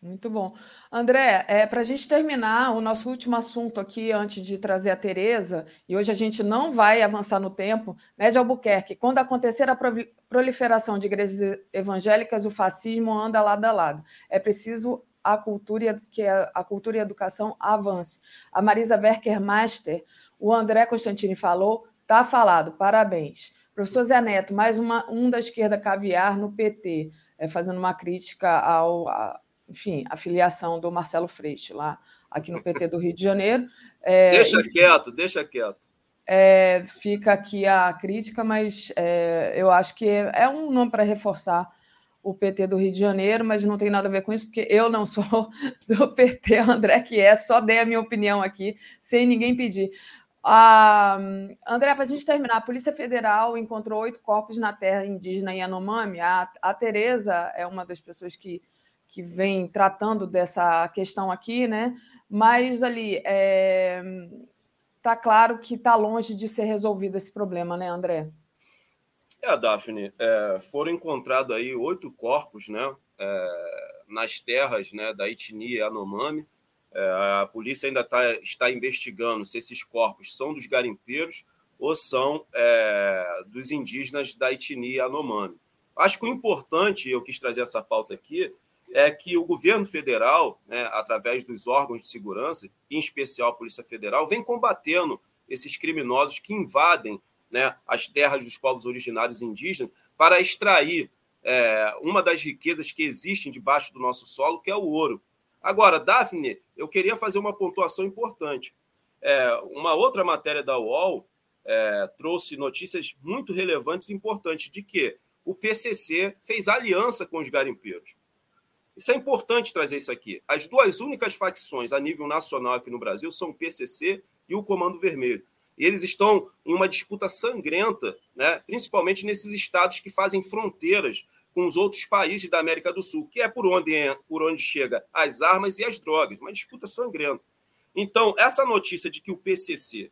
Muito bom. André, é, para a gente terminar o nosso último assunto aqui, antes de trazer a Tereza, e hoje a gente não vai avançar no tempo, né, de Albuquerque, quando acontecer a proliferação de igrejas evangélicas, o fascismo anda lado a lado. É preciso a cultura que a, a cultura e a educação avance. A Marisa Berker Master, o André Constantini falou, tá falado, parabéns. Professor Zé Neto, mais uma, um da esquerda caviar no PT, é, fazendo uma crítica ao, a, enfim, a filiação do Marcelo Freixo lá aqui no PT do Rio de Janeiro. É, deixa enfim, quieto, deixa quieto. É, fica aqui a crítica, mas é, eu acho que é um nome para reforçar o PT do Rio de Janeiro, mas não tem nada a ver com isso, porque eu não sou do PT, André que é, só dei a minha opinião aqui, sem ninguém pedir. Ah, André, para a gente terminar, a Polícia Federal encontrou oito corpos na terra indígena Yanomami. A, a Tereza é uma das pessoas que, que vem tratando dessa questão aqui, né? Mas ali, é, está claro que está longe de ser resolvido esse problema, né, André? É, Daphne, é, foram encontrados aí oito corpos, né, é, nas terras, né, da etnia Anomami. É, a polícia ainda tá, está investigando se esses corpos são dos garimpeiros ou são é, dos indígenas da etnia Anomami. Acho que o importante, eu quis trazer essa pauta aqui, é que o governo federal, né, através dos órgãos de segurança, em especial a Polícia Federal, vem combatendo esses criminosos que invadem né, as terras dos povos originários indígenas para extrair é, uma das riquezas que existem debaixo do nosso solo, que é o ouro. Agora, Daphne, eu queria fazer uma pontuação importante. É, uma outra matéria da UOL é, trouxe notícias muito relevantes e importantes de que o PCC fez aliança com os garimpeiros. Isso é importante trazer isso aqui. As duas únicas facções a nível nacional aqui no Brasil são o PCC e o Comando Vermelho. E eles estão em uma disputa sangrenta, né, principalmente nesses estados que fazem fronteiras com os outros países da América do Sul, que é por onde, por onde chega as armas e as drogas, uma disputa sangrenta. Então, essa notícia de que o PCC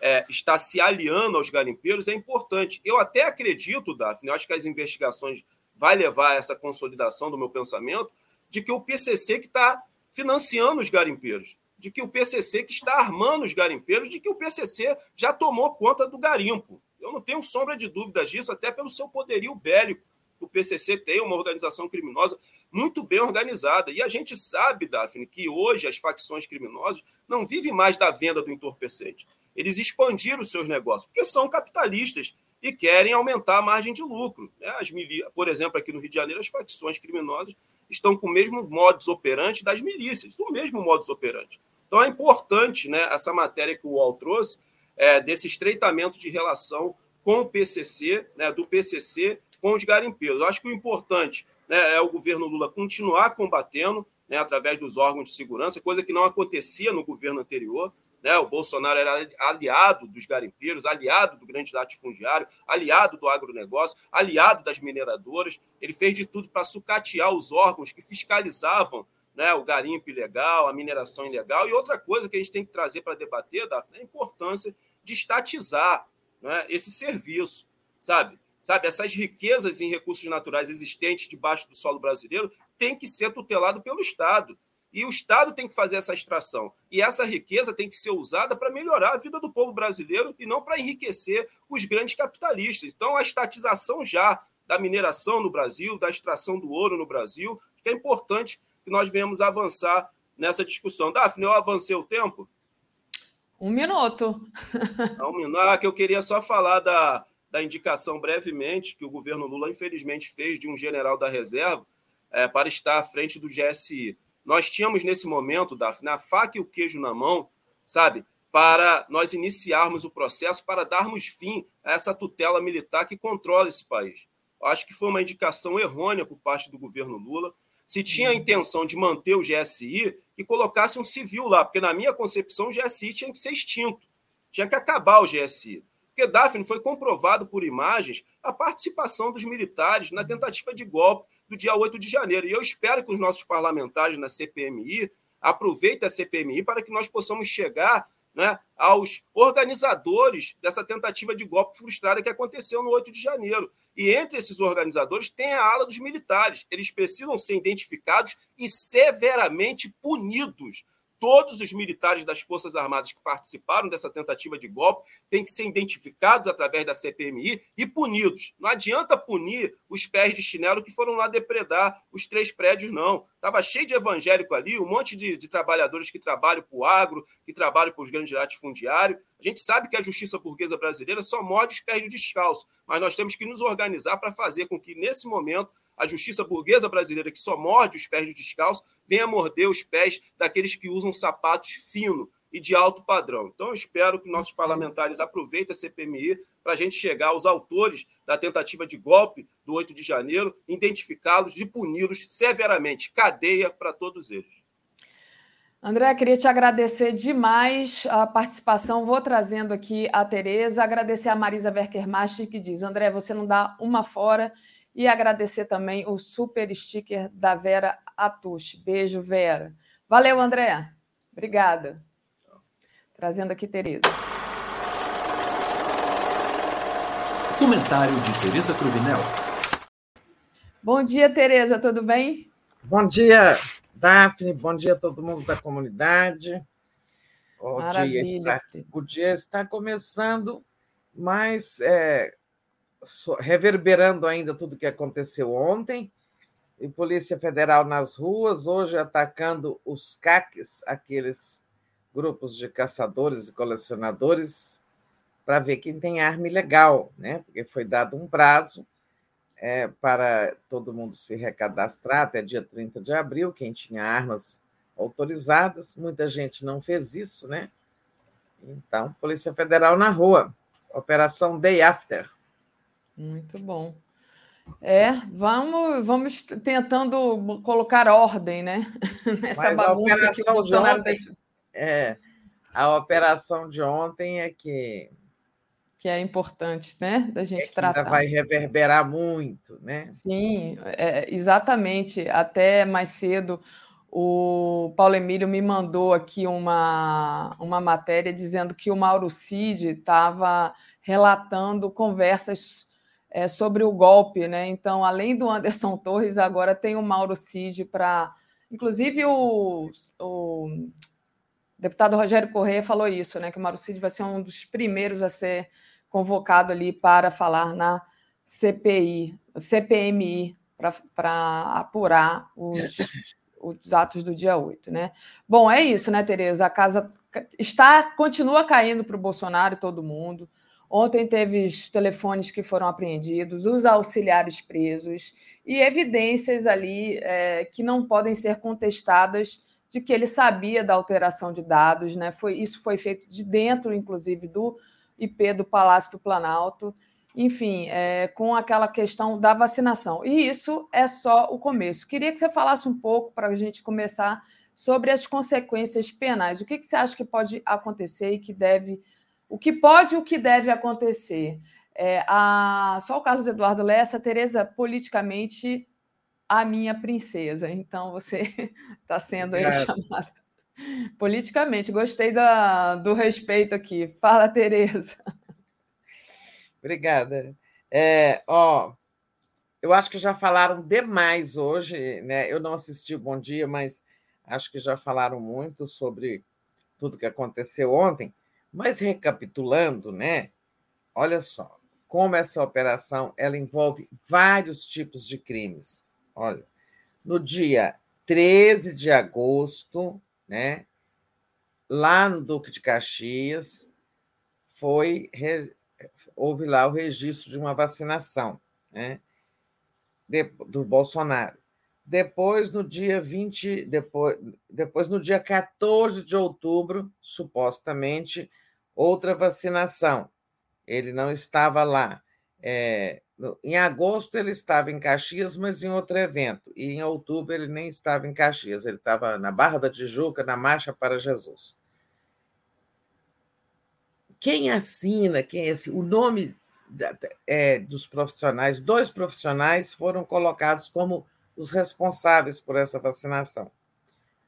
é, está se aliando aos garimpeiros é importante. Eu até acredito, Daphne, eu acho que as investigações vai levar a essa consolidação do meu pensamento, de que o PCC que está financiando os garimpeiros, de que o PCC que está armando os garimpeiros, de que o PCC já tomou conta do garimpo. Eu não tenho sombra de dúvidas disso, até pelo seu poderio bélico. O PCC tem uma organização criminosa muito bem organizada. E a gente sabe, Daphne, que hoje as facções criminosas não vivem mais da venda do entorpecente. Eles expandiram os seus negócios, porque são capitalistas e querem aumentar a margem de lucro. Né? As Por exemplo, aqui no Rio de Janeiro, as facções criminosas estão com o mesmo modus operandi das milícias, o mesmo modus operandi. Então é importante né, essa matéria que o UOL trouxe, é, desse estreitamento de relação com o PCC, né, do PCC com os garimpeiros. Eu acho que o importante né, é o governo Lula continuar combatendo né, através dos órgãos de segurança, coisa que não acontecia no governo anterior. Né? O Bolsonaro era aliado dos garimpeiros, aliado do grande latifundiário, aliado do agronegócio, aliado das mineradoras. Ele fez de tudo para sucatear os órgãos que fiscalizavam né, o garimpo ilegal, a mineração ilegal. E outra coisa que a gente tem que trazer para debater, Daphne, é a importância de estatizar né, esse serviço, sabe? Sabe, essas riquezas em recursos naturais existentes debaixo do solo brasileiro têm que ser tutelado pelo Estado. E o Estado tem que fazer essa extração. E essa riqueza tem que ser usada para melhorar a vida do povo brasileiro e não para enriquecer os grandes capitalistas. Então, a estatização já da mineração no Brasil, da extração do ouro no Brasil, é importante que nós venhamos avançar nessa discussão. Daphne, eu avancei o tempo? Um minuto. um minuto. Ah, que eu queria só falar da, da indicação brevemente que o governo Lula, infelizmente, fez de um general da reserva é, para estar à frente do GSI. Nós tínhamos nesse momento, Daphne, a faca e o queijo na mão, sabe? Para nós iniciarmos o processo para darmos fim a essa tutela militar que controla esse país. Eu acho que foi uma indicação errônea por parte do governo Lula. Se tinha a intenção de manter o GSI, que colocasse um civil lá, porque na minha concepção o GSI tinha que ser extinto, tinha que acabar o GSI. Porque, Daphne, foi comprovado por imagens a participação dos militares na tentativa de golpe do dia 8 de janeiro. E eu espero que os nossos parlamentares na CPMI aproveitem a CPMI para que nós possamos chegar né, aos organizadores dessa tentativa de golpe frustrada que aconteceu no 8 de janeiro. E entre esses organizadores tem a ala dos militares. Eles precisam ser identificados e severamente punidos todos os militares das Forças Armadas que participaram dessa tentativa de golpe têm que ser identificados através da CPMI e punidos. Não adianta punir os pés de chinelo que foram lá depredar os três prédios, não. Estava cheio de evangélico ali, um monte de, de trabalhadores que trabalham para o agro, que trabalham para os grandes latifundiários. A gente sabe que a justiça burguesa brasileira só morde os pés de descalço, mas nós temos que nos organizar para fazer com que, nesse momento, a justiça burguesa brasileira, que só morde os pés de descalço, venha morder os pés daqueles que usam sapatos finos e de alto padrão. Então, eu espero que nossos parlamentares aproveitem a CPMI para a gente chegar aos autores da tentativa de golpe do 8 de janeiro, identificá-los e puni-los severamente. Cadeia para todos eles. André, queria te agradecer demais a participação. Vou trazendo aqui a Tereza, agradecer a Marisa Werkermaster, que diz: André, você não dá uma fora. E agradecer também o super sticker da Vera Atush. Beijo, Vera. Valeu, André. Obrigada. Trazendo aqui Tereza. Comentário de Tereza Cruvinel. Bom dia, Tereza, tudo bem? Bom dia, Daphne, bom dia a todo mundo da comunidade. O, dia está, o dia está começando, mas é, reverberando ainda tudo que aconteceu ontem. E Polícia Federal nas ruas, hoje atacando os CACs, aqueles grupos de caçadores e colecionadores, para ver quem tem arma ilegal, né? porque foi dado um prazo é, para todo mundo se recadastrar até dia 30 de abril, quem tinha armas autorizadas. Muita gente não fez isso, né? Então, Polícia Federal na rua, Operação Day After. Muito bom. É, vamos, vamos tentando colocar ordem, né? Nessa Mas bagunça que o Bolsonaro de ontem, É, a operação de ontem é que que é importante, né, da gente é tratar. Ainda vai reverberar muito, né? Sim, é, exatamente. Até mais cedo o Paulo Emílio me mandou aqui uma, uma matéria dizendo que o Mauro Cid estava relatando conversas é, sobre o golpe, né? Então, além do Anderson Torres, agora tem o Mauro Cid para. Inclusive, o, o deputado Rogério Corrêa falou isso, né? Que o Mauro Cid vai ser um dos primeiros a ser convocado ali para falar na CPI, CPMI, para apurar os, os atos do dia 8, né? Bom, é isso, né, Tereza? A casa está continua caindo para o Bolsonaro e todo mundo. Ontem teve os telefones que foram apreendidos, os auxiliares presos e evidências ali é, que não podem ser contestadas de que ele sabia da alteração de dados, né? Foi isso foi feito de dentro, inclusive, do IP do Palácio do Planalto, enfim, é, com aquela questão da vacinação. E isso é só o começo. Queria que você falasse um pouco para a gente começar sobre as consequências penais. O que, que você acha que pode acontecer e que deve. O que pode e o que deve acontecer? É, a, só o Carlos Eduardo Lessa, Tereza, politicamente a minha princesa. Então você está sendo aí chamada Politicamente, gostei da, do respeito aqui. Fala, Tereza. Obrigada. É, ó, eu acho que já falaram demais hoje, né? Eu não assisti o Bom Dia, mas acho que já falaram muito sobre tudo que aconteceu ontem. Mas recapitulando, né? Olha só, como essa operação ela envolve vários tipos de crimes. Olha, no dia 13 de agosto, né? Lá no Duque de Caxias foi houve lá o registro de uma vacinação, né? Do Bolsonaro. Depois, no dia 20, depois, depois, no dia 14 de outubro, supostamente, outra vacinação. Ele não estava lá. É, em agosto ele estava em Caxias, mas em outro evento. E em outubro ele nem estava em Caxias, ele estava na Barra da Tijuca, na Marcha para Jesus. Quem assina, quem é esse, o nome é, dos profissionais, dois profissionais foram colocados como os responsáveis por essa vacinação.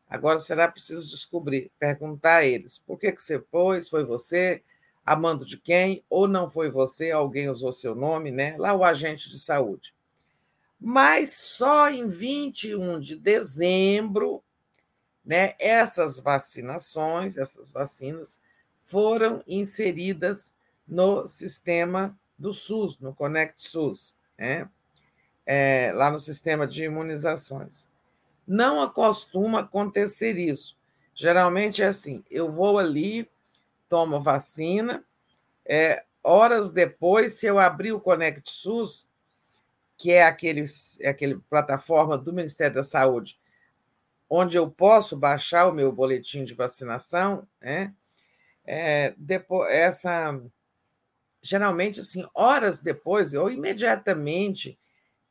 Agora será preciso descobrir, perguntar a eles: por que, que você pôs? Foi você? a mando de quem, ou não foi você, alguém usou seu nome, né? Lá o agente de saúde. Mas só em 21 de dezembro, né, essas vacinações, essas vacinas foram inseridas no sistema do SUS, no Conect SUS, né? É, lá no sistema de imunizações. Não acostuma acontecer isso. Geralmente é assim: eu vou ali, tomo vacina. É, horas depois, se eu abrir o Conect SUS, que é aquele, é aquele plataforma do Ministério da Saúde, onde eu posso baixar o meu boletim de vacinação, né? É, depois, essa geralmente assim horas depois ou imediatamente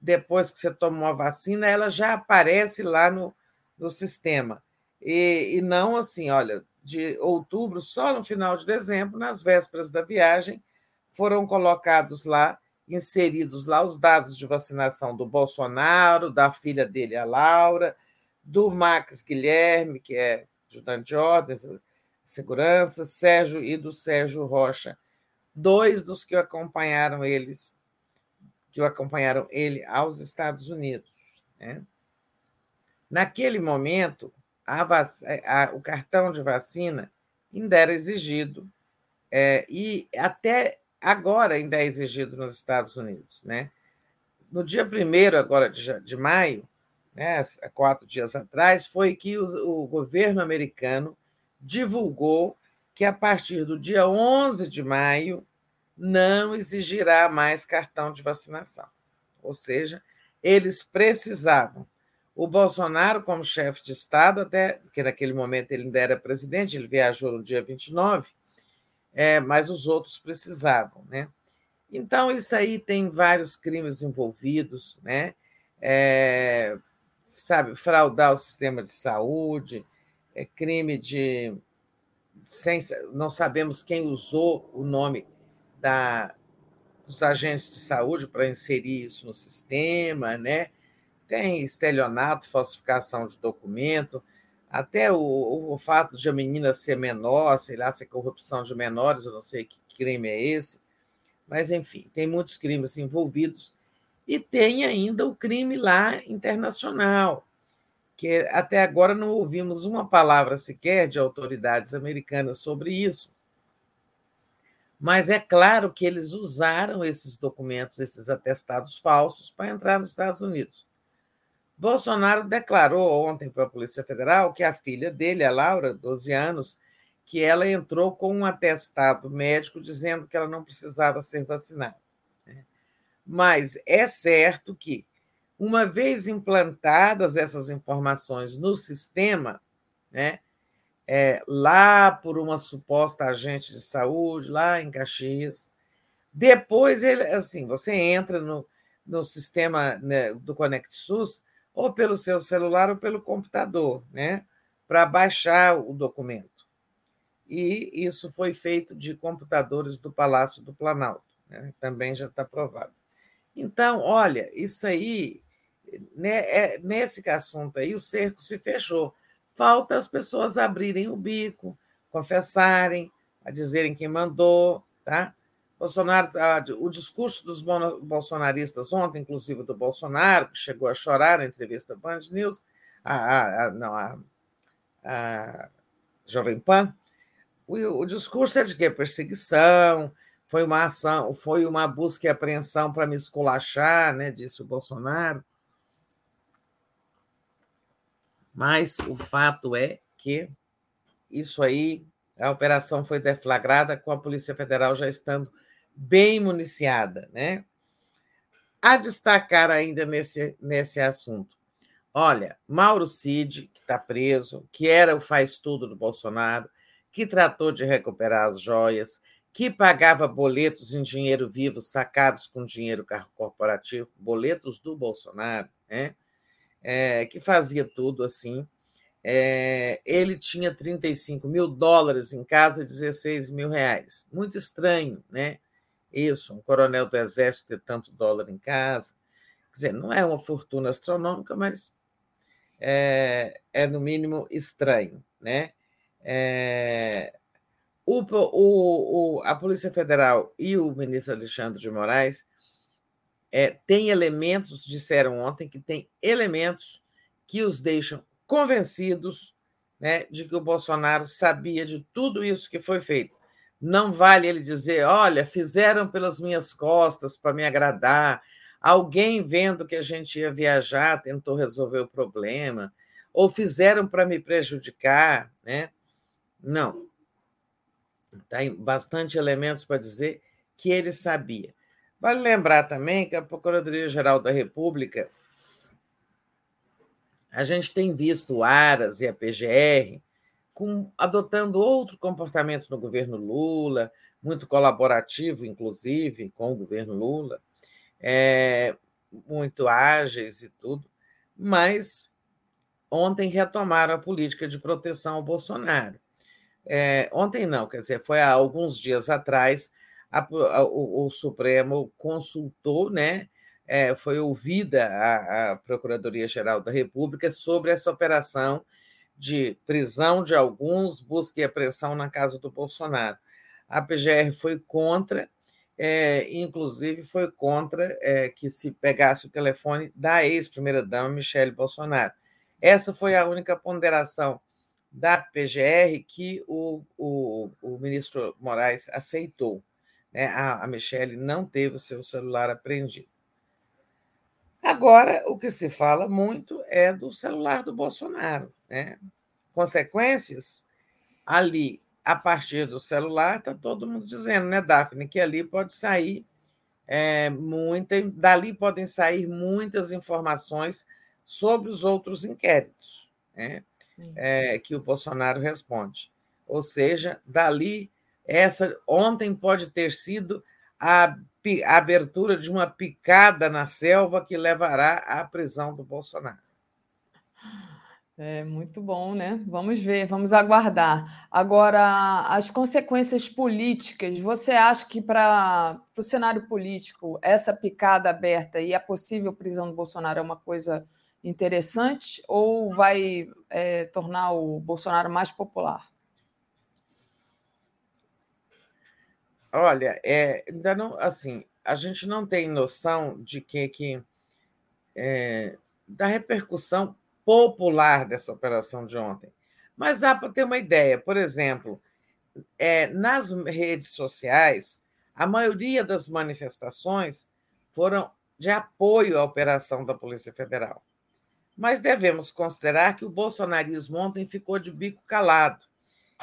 depois que você tomou a vacina, ela já aparece lá no, no sistema. E, e não assim, olha, de outubro, só no final de dezembro, nas vésperas da viagem, foram colocados lá, inseridos lá os dados de vacinação do Bolsonaro, da filha dele, a Laura, do Max Guilherme, que é ajudante de ordens, segurança, Sérgio e do Sérgio Rocha, dois dos que acompanharam eles, que o acompanharam ele aos Estados Unidos. Né? Naquele momento, a a, o cartão de vacina ainda era exigido, é, e até agora ainda é exigido nos Estados Unidos. Né? No dia 1 agora de, de maio, né, quatro dias atrás, foi que o, o governo americano divulgou que a partir do dia 11 de maio não exigirá mais cartão de vacinação. Ou seja, eles precisavam. O Bolsonaro, como chefe de Estado, até porque naquele momento ele ainda era presidente, ele viajou no dia 29, é, mas os outros precisavam. Né? Então, isso aí tem vários crimes envolvidos, né? É, sabe, fraudar o sistema de saúde, é crime de. Sem, não sabemos quem usou o nome da, dos agentes de saúde para inserir isso no sistema, né? Tem estelionato, falsificação de documento, até o, o, fato de a menina ser menor, sei lá, ser corrupção de menores, eu não sei que crime é esse, mas enfim, tem muitos crimes envolvidos e tem ainda o crime lá internacional, que até agora não ouvimos uma palavra sequer de autoridades americanas sobre isso. Mas é claro que eles usaram esses documentos, esses atestados falsos, para entrar nos Estados Unidos. Bolsonaro declarou ontem para a Polícia Federal que a filha dele, a Laura, 12 anos, que ela entrou com um atestado médico dizendo que ela não precisava ser vacinada. Mas é certo que, uma vez implantadas essas informações no sistema, né, é, lá por uma suposta agente de saúde, lá em Caxias, depois ele, assim, você entra no, no sistema né, do SUS, ou pelo seu celular ou pelo computador, né, para baixar o documento. E isso foi feito de computadores do Palácio do Planalto, né, também já está provado. Então, olha, isso aí, né, é, nesse assunto aí, o cerco se fechou. Falta as pessoas abrirem o bico, confessarem, a dizerem quem mandou, tá? Bolsonaro, o discurso dos bolsonaristas ontem, inclusive do Bolsonaro, que chegou a chorar na entrevista Band News, a, a, não, a, a Jovem Pan, o, o discurso é de que perseguição, foi uma ação, foi uma busca e apreensão para me esculachar, né, disse o Bolsonaro. Mas o fato é que isso aí, a operação foi deflagrada com a Polícia Federal já estando bem municiada, né? A destacar ainda nesse, nesse assunto. Olha, Mauro Cid, que está preso, que era o faz-tudo do Bolsonaro, que tratou de recuperar as joias, que pagava boletos em dinheiro vivo sacados com dinheiro corporativo, boletos do Bolsonaro, né? É, que fazia tudo assim. É, ele tinha 35 mil dólares em casa, 16 mil reais. Muito estranho, né? Isso, um coronel do Exército ter tanto dólar em casa. Quer dizer, não é uma fortuna astronômica, mas é, é no mínimo estranho, né? É, o, o, a Polícia Federal e o ministro Alexandre de Moraes é, têm elementos, disseram ontem, que tem elementos que os deixam convencidos né, de que o Bolsonaro sabia de tudo isso que foi feito. Não vale ele dizer, olha, fizeram pelas minhas costas para me agradar, alguém vendo que a gente ia viajar tentou resolver o problema, ou fizeram para me prejudicar. Né? Não, tem bastante elementos para dizer que ele sabia. Vale lembrar também que a Procuradoria-Geral da República a gente tem visto o Aras e a PGR com, adotando outro comportamento no governo Lula, muito colaborativo, inclusive, com o governo Lula, é, muito ágeis e tudo, mas ontem retomaram a política de proteção ao Bolsonaro. É, ontem não, quer dizer, foi há alguns dias atrás, a, a, o, o, Supremo consultou, né, é, foi ouvida a, a Procuradoria-Geral da República sobre essa operação de prisão de alguns, busca e apreensão na casa do Bolsonaro. A PGR foi contra, é, inclusive foi contra é, que se pegasse o telefone da ex-primeira-dama Michele Bolsonaro. Essa foi a única ponderação da PGR que o, o, o ministro Moraes aceitou. Né? A, a Michele não teve o seu celular apreendido. Agora, o que se fala muito é do celular do Bolsonaro. Né? Consequências, ali, a partir do celular, está todo mundo dizendo, né, Daphne, que ali pode sair é, muita, dali podem sair muitas informações sobre os outros inquéritos né, é, que o Bolsonaro responde. Ou seja, dali, essa ontem pode ter sido a, abertura de uma picada na selva que levará à prisão do Bolsonaro. É muito bom, né? Vamos ver, vamos aguardar. Agora, as consequências políticas, você acha que para o cenário político, essa picada aberta e a possível prisão do Bolsonaro é uma coisa interessante ou vai é, tornar o Bolsonaro mais popular? Olha, é, ainda não, assim, a gente não tem noção de que, que é, da repercussão popular dessa operação de ontem. Mas dá para ter uma ideia. Por exemplo, é, nas redes sociais, a maioria das manifestações foram de apoio à operação da Polícia Federal. Mas devemos considerar que o bolsonarismo ontem ficou de bico calado.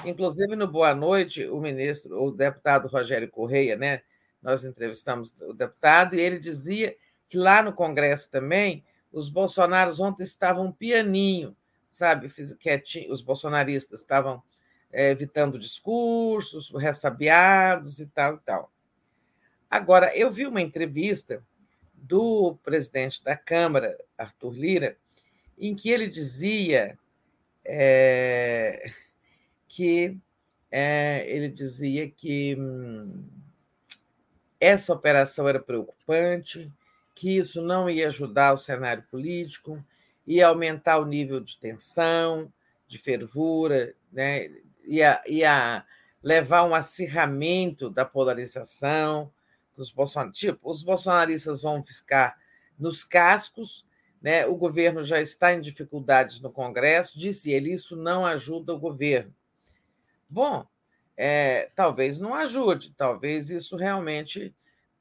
Inclusive, no Boa Noite, o ministro, o deputado Rogério Correia, né? Nós entrevistamos o deputado e ele dizia que lá no Congresso também os bolsonaros ontem estavam pianinho, sabe? Quietinho, os bolsonaristas estavam é, evitando discursos, ressabiados e tal e tal. Agora, eu vi uma entrevista do presidente da Câmara, Arthur Lira, em que ele dizia é, que é, ele dizia que hum, essa operação era preocupante, que isso não ia ajudar o cenário político, ia aumentar o nível de tensão, de fervura, né? ia, ia levar um acirramento da polarização, os bolsonaristas, tipo, os bolsonaristas vão ficar nos cascos, né? O governo já está em dificuldades no Congresso, disse ele, isso não ajuda o governo. Bom, é, talvez não ajude, talvez isso realmente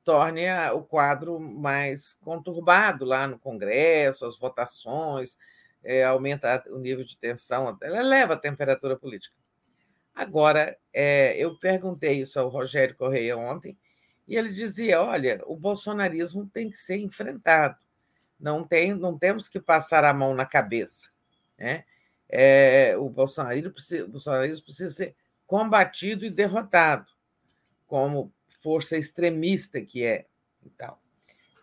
torne o quadro mais conturbado lá no Congresso, as votações, é, aumenta o nível de tensão, eleva a temperatura política. Agora, é, eu perguntei isso ao Rogério Correia ontem, e ele dizia: olha, o bolsonarismo tem que ser enfrentado, não, tem, não temos que passar a mão na cabeça. Né? É, o, bolsonarismo precisa, o bolsonarismo precisa ser combatido e derrotado, como força extremista que é. Então,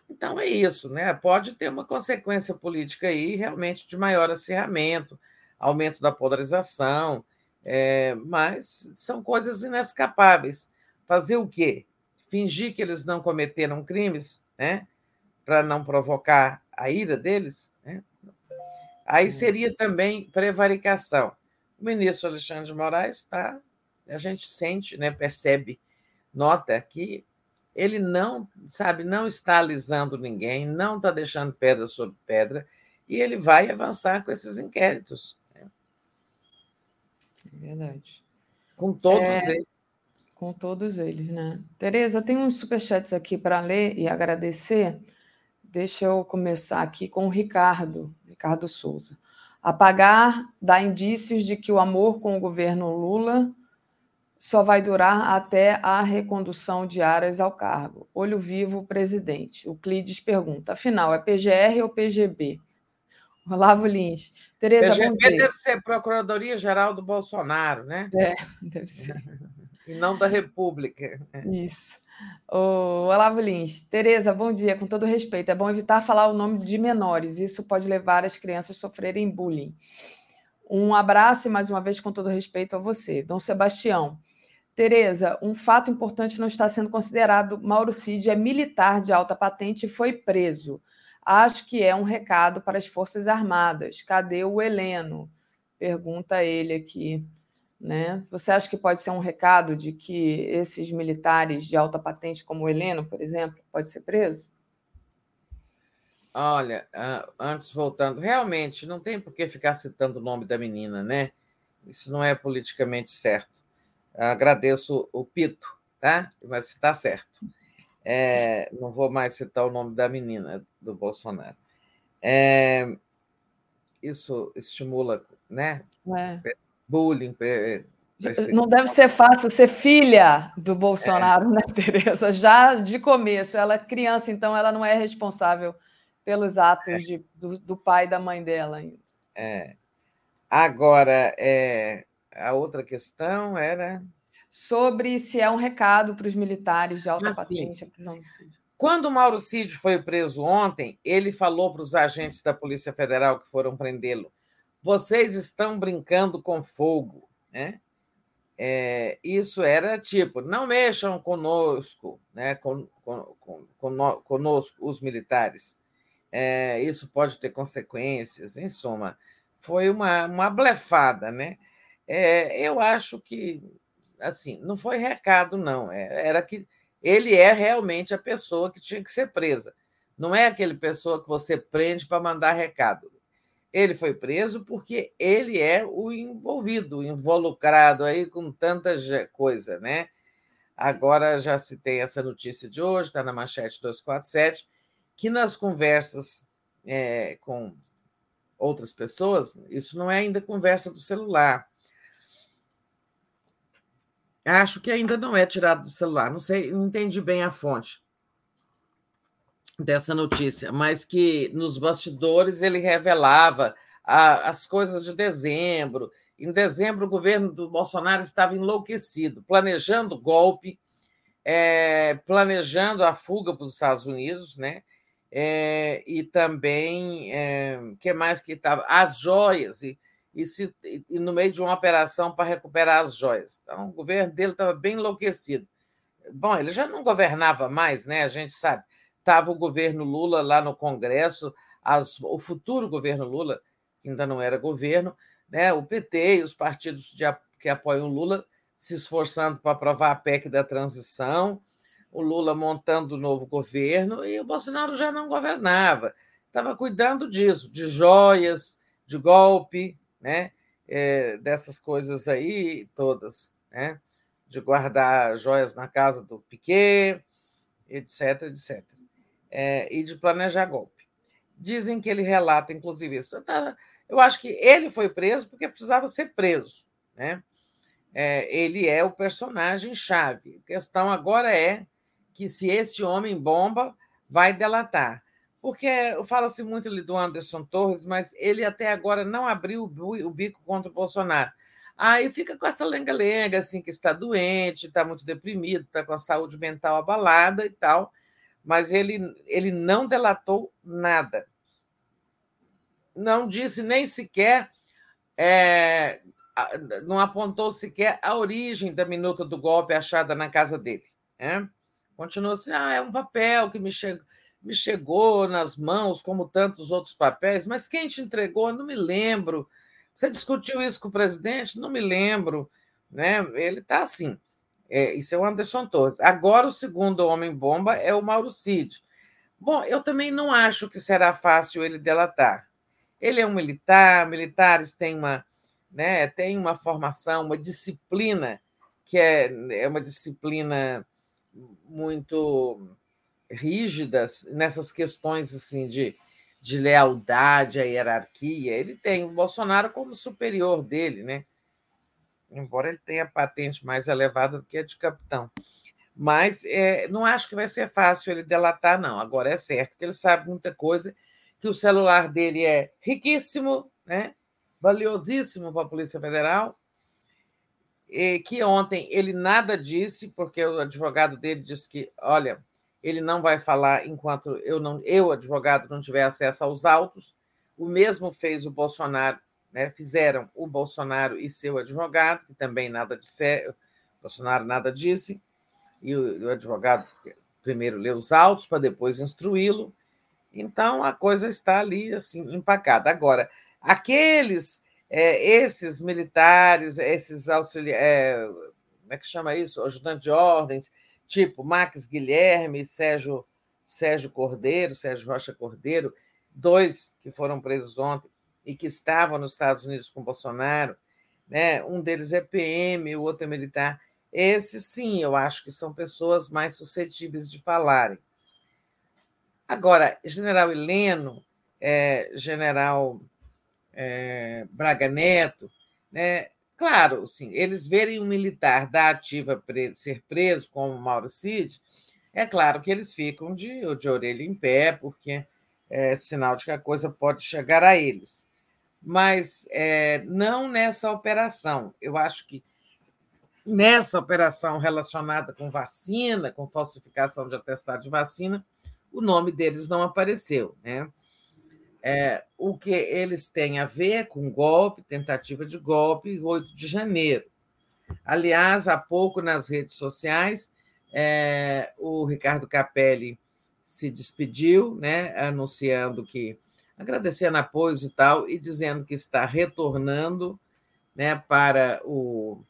então é isso, né? Pode ter uma consequência política aí realmente de maior acirramento, aumento da polarização, é, mas são coisas inescapáveis. Fazer o quê? fingir que eles não cometeram crimes, né? Para não provocar a ira deles, né? Aí seria também prevaricação. O ministro Alexandre de Moraes está, a gente sente, né, percebe, nota que ele não, sabe, não está alisando ninguém, não está deixando pedra sobre pedra, e ele vai avançar com esses inquéritos. Né? É verdade. Com todos é... eles. Com todos eles, né? Tereza, tem uns superchats aqui para ler e agradecer. Deixa eu começar aqui com o Ricardo, Ricardo Souza. Apagar dá indícios de que o amor com o governo Lula só vai durar até a recondução de Aras ao cargo. Olho vivo, presidente. O Clides pergunta: afinal, é PGR ou PGB? Olavo Lins. Tereza, bom dia. deve ser Procuradoria-Geral do Bolsonaro, né? É, deve ser. e não da República. Isso. O Olavo Lins. Tereza, bom dia. Com todo respeito, é bom evitar falar o nome de menores. Isso pode levar as crianças a sofrerem bullying. Um abraço e, mais uma vez, com todo respeito a você. Dom Sebastião. Tereza, um fato importante não está sendo considerado. Mauro Cid é militar de alta patente e foi preso. Acho que é um recado para as Forças Armadas. Cadê o Heleno? Pergunta ele aqui. Né? Você acha que pode ser um recado de que esses militares de alta patente, como o Heleno, por exemplo, pode ser preso? Olha, antes voltando, realmente não tem por que ficar citando o nome da menina, né? Isso não é politicamente certo. Agradeço o Pito, tá? Mas está certo. É, não vou mais citar o nome da menina do Bolsonaro. É, isso estimula, né? É. Bullying. Não deve ser fácil ser filha do Bolsonaro, é. né, Tereza? Já de começo, ela é criança, então ela não é responsável pelos atos é. de, do, do, pai e da mãe dela. É. Agora, é, a outra questão era. Sobre se é um recado para os militares de alta assim, patente. Quando o Mauro Cid foi preso ontem, ele falou para os agentes da Polícia Federal que foram prendê-lo: vocês estão brincando com fogo. Né? É, isso era tipo, não mexam conosco, né? Com, com, com, conosco, os militares. É, isso pode ter consequências, em suma. Foi uma, uma blefada, né? É, eu acho que, assim, não foi recado, não. É, era que ele é realmente a pessoa que tinha que ser presa. Não é aquele pessoa que você prende para mandar recado. Ele foi preso porque ele é o envolvido, involucrado aí com tanta coisa, né? Agora já se tem essa notícia de hoje, está na manchete 247, que nas conversas é, com outras pessoas, isso não é ainda conversa do celular, Acho que ainda não é tirado do celular. Não sei, não entendi bem a fonte dessa notícia, mas que nos bastidores ele revelava a, as coisas de dezembro. Em dezembro, o governo do Bolsonaro estava enlouquecido, planejando golpe, é, planejando a fuga para os Estados Unidos, né? É, e também, é, que mais que estava? As joias, e e, se, e no meio de uma operação para recuperar as joias. Então, o governo dele estava bem enlouquecido. Bom, ele já não governava mais, né? A gente sabe. Estava o governo Lula lá no Congresso, as, o futuro governo Lula, que ainda não era governo, né? o PT e os partidos de, que apoiam Lula se esforçando para aprovar a PEC da transição, o Lula montando o novo governo, e o Bolsonaro já não governava. Estava cuidando disso, de joias, de golpe, né? É, dessas coisas aí todas, né? De guardar joias na casa do Piquet, etc, etc. É, e de planejar golpe. Dizem que ele relata, inclusive, isso. Eu acho que ele foi preso porque precisava ser preso, né? É, ele é o personagem chave. A questão agora é que se esse homem bomba vai delatar porque fala-se muito do Anderson Torres, mas ele até agora não abriu o bico contra o Bolsonaro. Aí fica com essa lenga-lenga, assim, que está doente, está muito deprimido, está com a saúde mental abalada e tal, mas ele, ele não delatou nada. Não disse nem sequer, é, não apontou sequer a origem da minuta do golpe achada na casa dele. Né? Continua assim, ah, é um papel que me chegou me chegou nas mãos, como tantos outros papéis, mas quem te entregou? Não me lembro. Você discutiu isso com o presidente? Não me lembro. Né? Ele está assim. É, isso é o Anderson Torres. Agora, o segundo homem-bomba é o Mauro Cid. Bom, eu também não acho que será fácil ele delatar. Ele é um militar, militares têm uma, né, têm uma formação, uma disciplina, que é, é uma disciplina muito rígidas nessas questões assim de, de lealdade à hierarquia. Ele tem o Bolsonaro como superior dele, né? Embora ele tenha patente mais elevada do que a de capitão. Mas é, não acho que vai ser fácil ele delatar, não. Agora é certo que ele sabe muita coisa que o celular dele é riquíssimo, né? valiosíssimo para a Polícia Federal, e que ontem ele nada disse, porque o advogado dele disse que, olha, ele não vai falar enquanto eu, não, eu advogado, não tiver acesso aos autos. O mesmo fez o Bolsonaro, né? fizeram o Bolsonaro e seu advogado, que também nada disse, Bolsonaro nada disse, e o, o advogado primeiro leu os autos para depois instruí-lo. Então a coisa está ali assim empacada. Agora, aqueles, é, esses militares, esses auxiliares, é, como é que chama isso? Ajudante de ordens, tipo Max Guilherme, Sérgio, Sérgio Cordeiro, Sérgio Rocha Cordeiro, dois que foram presos ontem e que estavam nos Estados Unidos com Bolsonaro, né? Um deles é PM, o outro é militar. Esses, sim, eu acho que são pessoas mais suscetíveis de falarem. Agora, General Heleno, é, General é, Braga Neto, né? Claro, sim, eles verem um militar da ativa ser preso, como Mauro Cid, é claro que eles ficam de, de orelha em pé, porque é sinal de que a coisa pode chegar a eles. Mas é, não nessa operação. Eu acho que nessa operação relacionada com vacina, com falsificação de atestado de vacina, o nome deles não apareceu. Né? É, o que eles têm a ver com golpe, tentativa de golpe, 8 de janeiro. Aliás, há pouco nas redes sociais, é, o Ricardo Capelli se despediu, né, anunciando que, agradecendo apoios e tal, e dizendo que está retornando né, para o,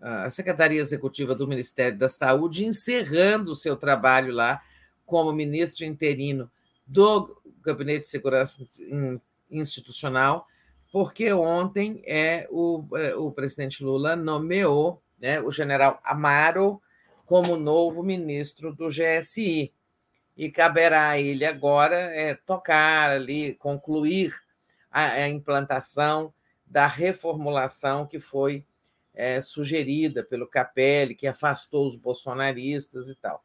a Secretaria Executiva do Ministério da Saúde, encerrando o seu trabalho lá como ministro interino do Gabinete de Segurança Institucional, porque ontem é, o, é, o presidente Lula nomeou né, o general Amaro como novo ministro do GSI. E caberá a ele agora é, tocar ali, concluir a, a implantação da reformulação que foi é, sugerida pelo Capelli, que afastou os bolsonaristas e tal.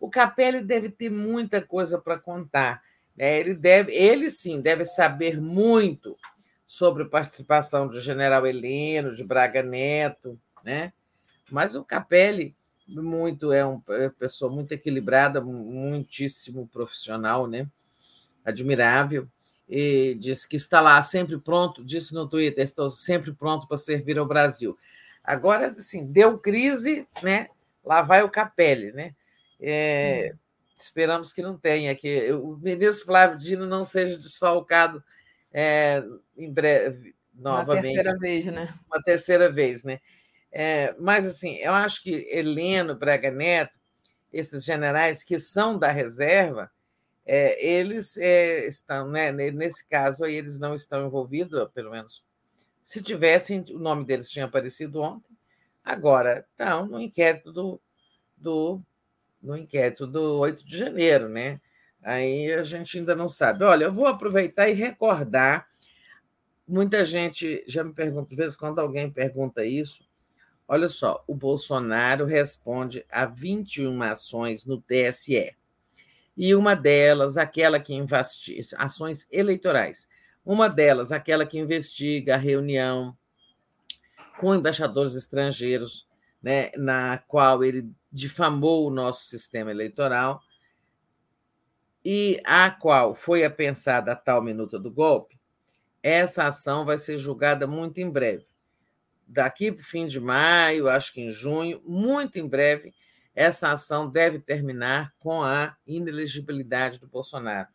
O Capelli deve ter muita coisa para contar. Né? Ele, deve, ele sim deve saber muito sobre a participação do general Heleno, de Braga Neto, né? mas o Capelli muito é uma é pessoa muito equilibrada, muitíssimo profissional, né? admirável e disse que está lá sempre pronto, disse no Twitter, estou sempre pronto para servir ao Brasil. Agora, assim, deu crise, né? Lá vai o Capelli, né? É, hum. Esperamos que não tenha, que o ministro Flávio Dino não seja desfalcado é, em breve, novamente. Uma terceira vez, né? Uma terceira vez, né? É, mas, assim, eu acho que Heleno, Braga Neto, esses generais que são da reserva, é, eles é, estão, né, nesse caso aí, eles não estão envolvidos, pelo menos se tivessem, o nome deles tinha aparecido ontem. Agora, estão no inquérito do, do, no inquérito do 8 de janeiro, né? Aí a gente ainda não sabe. Olha, eu vou aproveitar e recordar. Muita gente já me pergunta, de vez em quando alguém pergunta isso. Olha só, o Bolsonaro responde a 21 ações no TSE. E uma delas, aquela que investiga ações eleitorais, uma delas, aquela que investiga a reunião com embaixadores estrangeiros, né, na qual ele difamou o nosso sistema eleitoral, e a qual foi apensada a tal minuta do golpe, essa ação vai ser julgada muito em breve. Daqui para o fim de maio, acho que em junho, muito em breve, essa ação deve terminar com a inelegibilidade do Bolsonaro.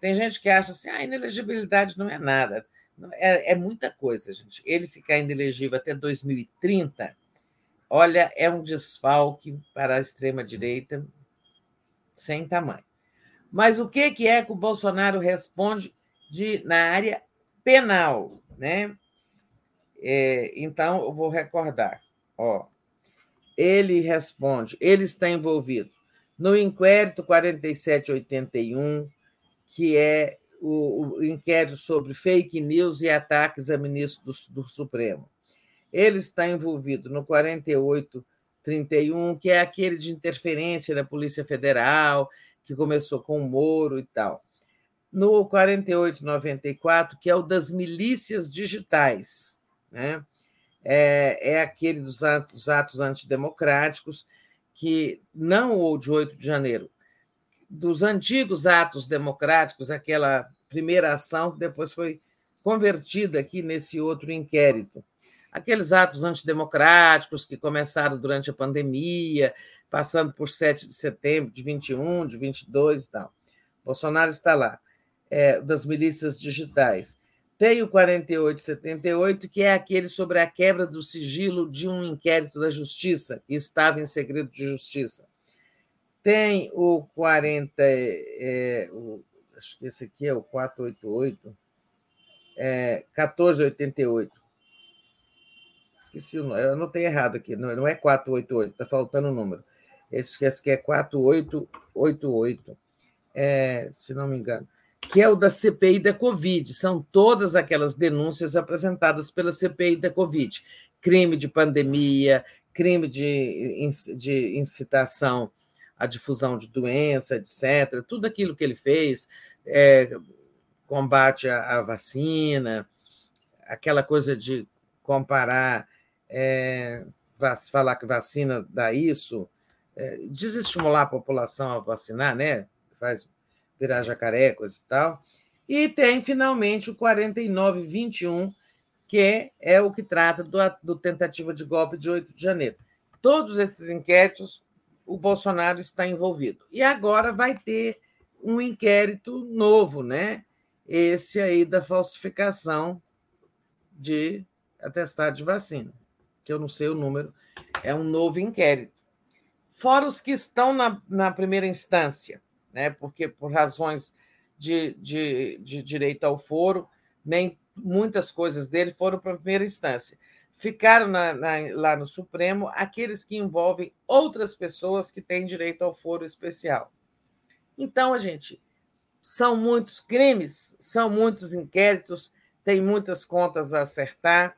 Tem gente que acha assim, a ah, inelegibilidade não é nada. É, é muita coisa, gente. Ele ficar inelegível até 2030, olha, é um desfalque para a extrema-direita sem tamanho. Mas o que, que é que o Bolsonaro responde de, na área penal? Né? É, então, eu vou recordar. Ó, ele responde, ele está envolvido no inquérito 4781, que é o, o, inquérito sobre fake news e ataques a ministro do, do Supremo. Ele está envolvido no 4831, que é aquele de interferência da Polícia Federal, que começou com o Moro e tal. no 4894, que é o das milícias digitais. Né? É, é aquele dos atos, atos antidemocráticos, que não o de 8 de janeiro, dos antigos atos democráticos, aquela primeira ação que depois foi convertida aqui nesse outro inquérito. Aqueles atos antidemocráticos que começaram durante a pandemia, passando por 7 de setembro de 21, de 22 e tal. Bolsonaro está lá, é, das milícias digitais. Tem o 4878, que é aquele sobre a quebra do sigilo de um inquérito da Justiça, que estava em segredo de justiça. Tem o 40, é, o, acho que esse aqui é o 488, é, 1488. Esqueci eu anotei errado aqui, não, não é 488, está faltando o número. Esse, aqui é 4888, é, se não me engano, que é o da CPI da Covid. São todas aquelas denúncias apresentadas pela CPI da Covid. Crime de pandemia, crime de, de incitação à difusão de doença, etc. Tudo aquilo que ele fez, é, combate à, vacina, aquela coisa de comparar, é, falar que vacina dá isso, é, desestimular a população a vacinar, né? Faz virar jacaré, coisa e tal. E tem, finalmente, o 4921, que é o que trata do, do tentativa de golpe de 8 de janeiro. Todos esses inquéritos, o Bolsonaro está envolvido. E agora vai ter um inquérito novo, né? Esse aí da falsificação de atestado de vacina, que eu não sei o número, é um novo inquérito fora os que estão na, na primeira instância, né? porque por razões de, de, de direito ao foro, nem muitas coisas dele foram para a primeira instância. Ficaram na, na, lá no Supremo aqueles que envolvem outras pessoas que têm direito ao foro especial. Então, gente, são muitos crimes, são muitos inquéritos, tem muitas contas a acertar.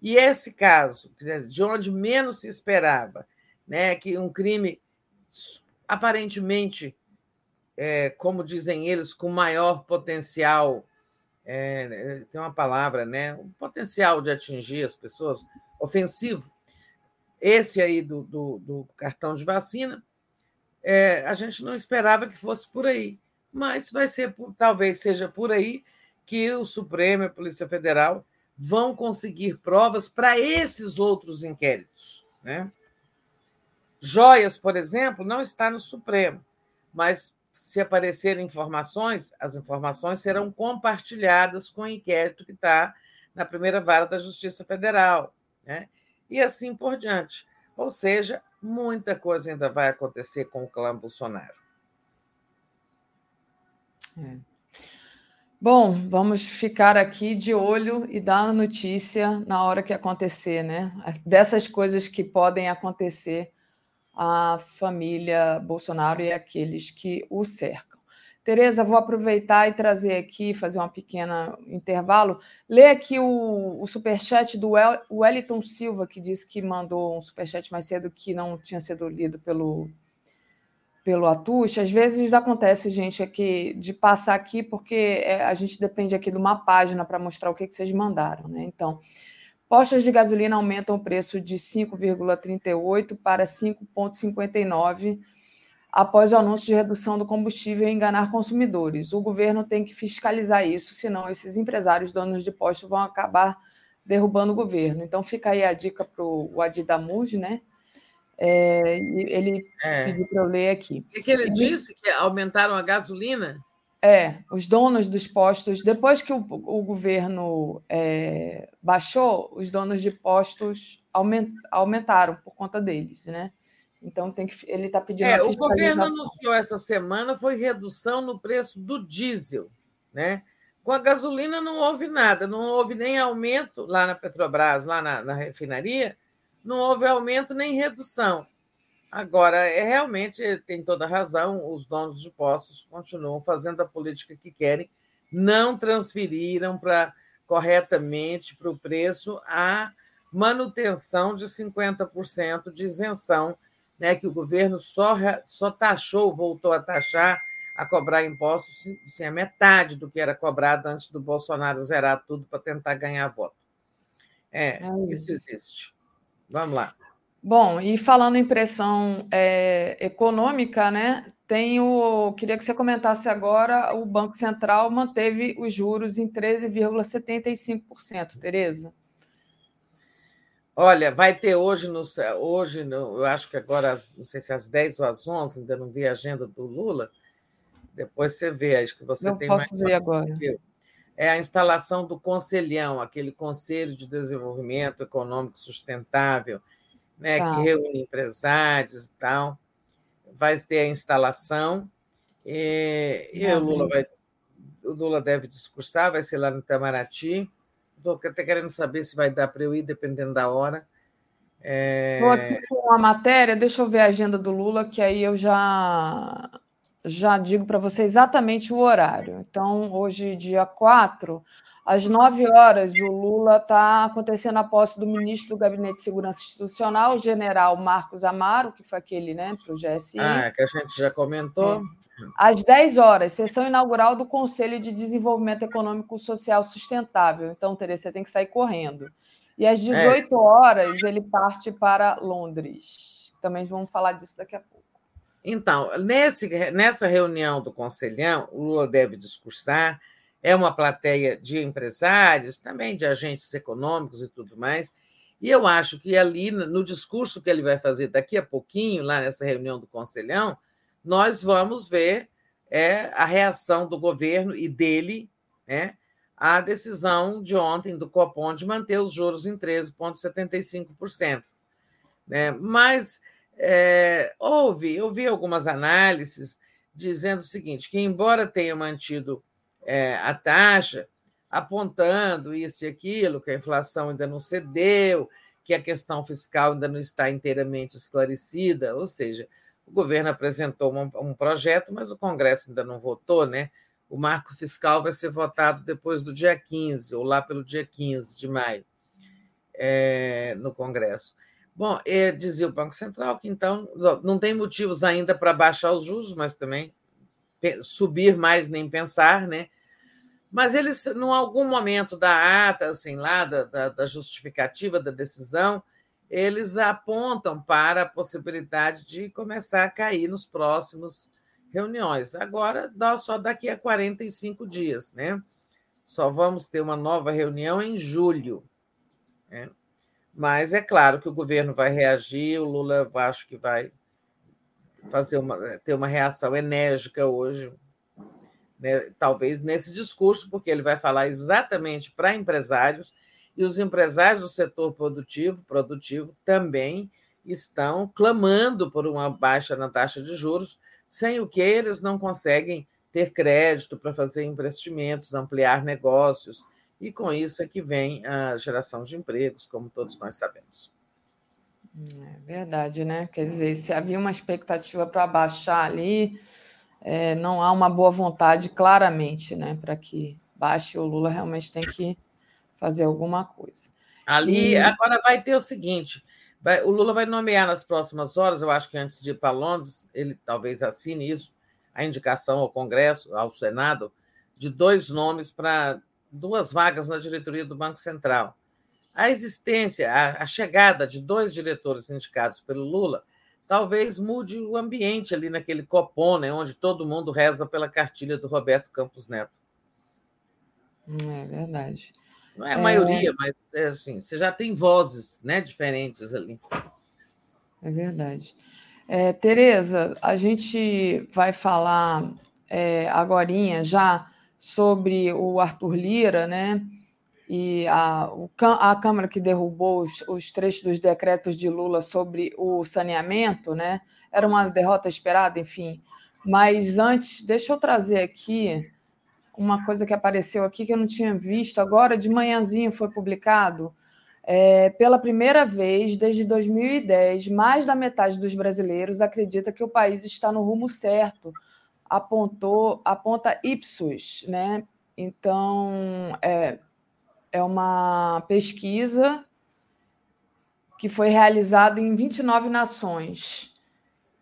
E esse caso, de onde menos se esperava, né, que um crime aparentemente, é, como dizem eles, com maior potencial, é, tem uma palavra, né, um potencial de atingir as pessoas, ofensivo. Esse aí do, do, do cartão de vacina, é, a gente não esperava que fosse por aí, mas vai ser, talvez seja por aí que o Supremo e a Polícia Federal vão conseguir provas para esses outros inquéritos, né? Joias, por exemplo, não está no Supremo, mas se aparecerem informações, as informações serão compartilhadas com o inquérito que está na primeira vara da Justiça Federal, né? e assim por diante. Ou seja, muita coisa ainda vai acontecer com o clã Bolsonaro. É. Bom, vamos ficar aqui de olho e dar notícia na hora que acontecer, né? Dessas coisas que podem acontecer a família Bolsonaro e aqueles que o cercam. Tereza, vou aproveitar e trazer aqui, fazer um pequeno intervalo. Lê aqui o, o superchat do Wellington Silva, que disse que mandou um superchat mais cedo que não tinha sido lido pelo, pelo Atush. Às vezes acontece, gente, aqui de passar aqui, porque é, a gente depende aqui de uma página para mostrar o que, que vocês mandaram. Né? Então, Postas de gasolina aumentam o preço de 5,38 para 5,59 após o anúncio de redução do combustível e enganar consumidores. O governo tem que fiscalizar isso, senão esses empresários donos de postos vão acabar derrubando o governo. Então fica aí a dica para o Adi Damuj, né? É, ele é. pediu para eu ler aqui. O que ele, ele disse? Que aumentaram a gasolina? É, os donos dos postos, depois que o, o governo é, baixou, os donos de postos aument, aumentaram por conta deles, né? Então tem que, ele está pedindo é, O governo anunciou essa semana foi redução no preço do diesel, né? Com a gasolina não houve nada, não houve nem aumento lá na Petrobras, lá na, na refinaria, não houve aumento nem redução. Agora, é realmente tem toda a razão, os donos de postos continuam fazendo a política que querem, não transferiram para corretamente para o preço a manutenção de 50% de isenção, né, que o governo só, só taxou, voltou a taxar a cobrar impostos sim, a metade do que era cobrado antes do Bolsonaro zerar tudo para tentar ganhar voto. É, é isso. isso existe. Vamos lá. Bom, e falando em pressão é, econômica, né? Tenho, queria que você comentasse agora, o Banco Central manteve os juros em 13,75%, Tereza. Olha, vai ter hoje, no, hoje no, eu acho que agora, não sei se às 10 ou às 11, ainda não vi a agenda do Lula, depois você vê, acho que você não tem posso mais ver agora. É a instalação do Conselhão, aquele Conselho de Desenvolvimento Econômico Sustentável, né, tá. que reúne empresários e tal. Vai ter a instalação, e, e o Lula vai, o Lula deve discursar, vai ser lá no Itamaraty. Estou até querendo saber se vai dar para eu ir, dependendo da hora. Estou é... aqui com a matéria, deixa eu ver a agenda do Lula, que aí eu já já digo para você exatamente o horário. Então, hoje, dia 4, às 9 horas, o Lula está acontecendo a posse do ministro do Gabinete de Segurança Institucional, o general Marcos Amaro, que foi aquele né, para o GSI. Ah, que a gente já comentou. É. Às 10 horas, sessão inaugural do Conselho de Desenvolvimento Econômico Social Sustentável. Então, Tereza, você tem que sair correndo. E às 18 é. horas, ele parte para Londres. Também vamos falar disso daqui a pouco. Então, nesse, nessa reunião do Conselhão, o Lula deve discursar, é uma plateia de empresários, também de agentes econômicos e tudo mais, e eu acho que ali, no discurso que ele vai fazer daqui a pouquinho, lá nessa reunião do Conselhão, nós vamos ver é, a reação do governo e dele né, à decisão de ontem do Copom de manter os juros em 13,75%. Né? Mas é, houve, eu vi algumas análises dizendo o seguinte: que, embora tenha mantido é, a taxa, apontando isso e aquilo, que a inflação ainda não cedeu, que a questão fiscal ainda não está inteiramente esclarecida, ou seja, o governo apresentou um, um projeto, mas o Congresso ainda não votou, né? O marco fiscal vai ser votado depois do dia 15, ou lá pelo dia 15 de maio, é, no Congresso. Bom, é, dizia o Banco Central que então não tem motivos ainda para baixar os juros, mas também subir mais nem pensar, né? Mas eles, em algum momento da ata, assim, lá da, da, justificativa da decisão, eles apontam para a possibilidade de começar a cair nos próximos reuniões. Agora, só daqui a 45 dias, né? Só vamos ter uma nova reunião em julho. Né? Mas é claro que o governo vai reagir, o Lula acho que vai fazer uma, ter uma reação enérgica hoje, né? talvez nesse discurso, porque ele vai falar exatamente para empresários, e os empresários do setor produtivo, produtivo também estão clamando por uma baixa na taxa de juros, sem o que eles não conseguem ter crédito para fazer investimentos, ampliar negócios e com isso é que vem a geração de empregos, como todos nós sabemos. É verdade, né? Quer dizer, se havia uma expectativa para baixar ali, é, não há uma boa vontade, claramente, né? Para que baixe, o Lula realmente tem que fazer alguma coisa. Ali, e... agora vai ter o seguinte: vai, o Lula vai nomear nas próximas horas, eu acho que antes de ir para Londres, ele talvez assine isso, a indicação ao Congresso, ao Senado, de dois nomes para duas vagas na diretoria do Banco Central. A existência, a, a chegada de dois diretores indicados pelo Lula, talvez mude o ambiente ali naquele copom, né, onde todo mundo reza pela cartilha do Roberto Campos Neto. É verdade. Não é a é... maioria, mas é assim, você já tem vozes né, diferentes ali. É verdade. É, Tereza, a gente vai falar é, agora já sobre o Arthur Lira, né? E a, a Câmara que derrubou os, os trechos dos decretos de Lula sobre o saneamento, né? Era uma derrota esperada, enfim. Mas antes, deixa eu trazer aqui uma coisa que apareceu aqui que eu não tinha visto agora, de manhãzinho foi publicado. É, pela primeira vez desde 2010, mais da metade dos brasileiros acredita que o país está no rumo certo apontou, aponta Ipsos, né? Então, é, é uma pesquisa que foi realizada em 29 nações.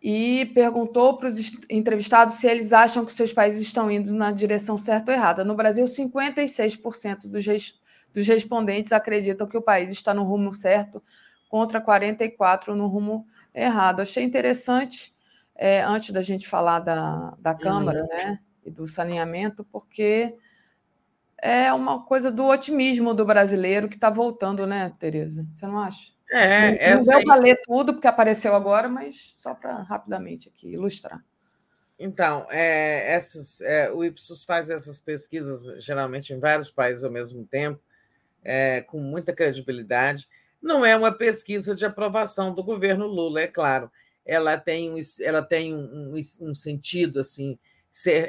e perguntou para os entrevistados se eles acham que seus países estão indo na direção certa ou errada. No Brasil, 56% dos, res, dos respondentes acreditam que o país está no rumo certo, contra 44% no rumo errado. Achei interessante, é, antes da gente falar da, da Câmara uhum. né, e do saneamento, porque é uma coisa do otimismo do brasileiro que está voltando, né, Tereza? Você não acha? É, não, não deu para ler tudo, porque apareceu agora, mas só para rapidamente aqui ilustrar. Então, é, essas, é, o Ipsos faz essas pesquisas geralmente em vários países ao mesmo tempo, é, com muita credibilidade. Não é uma pesquisa de aprovação do governo Lula, é claro. Ela tem um, ela tem um, um, sentido assim.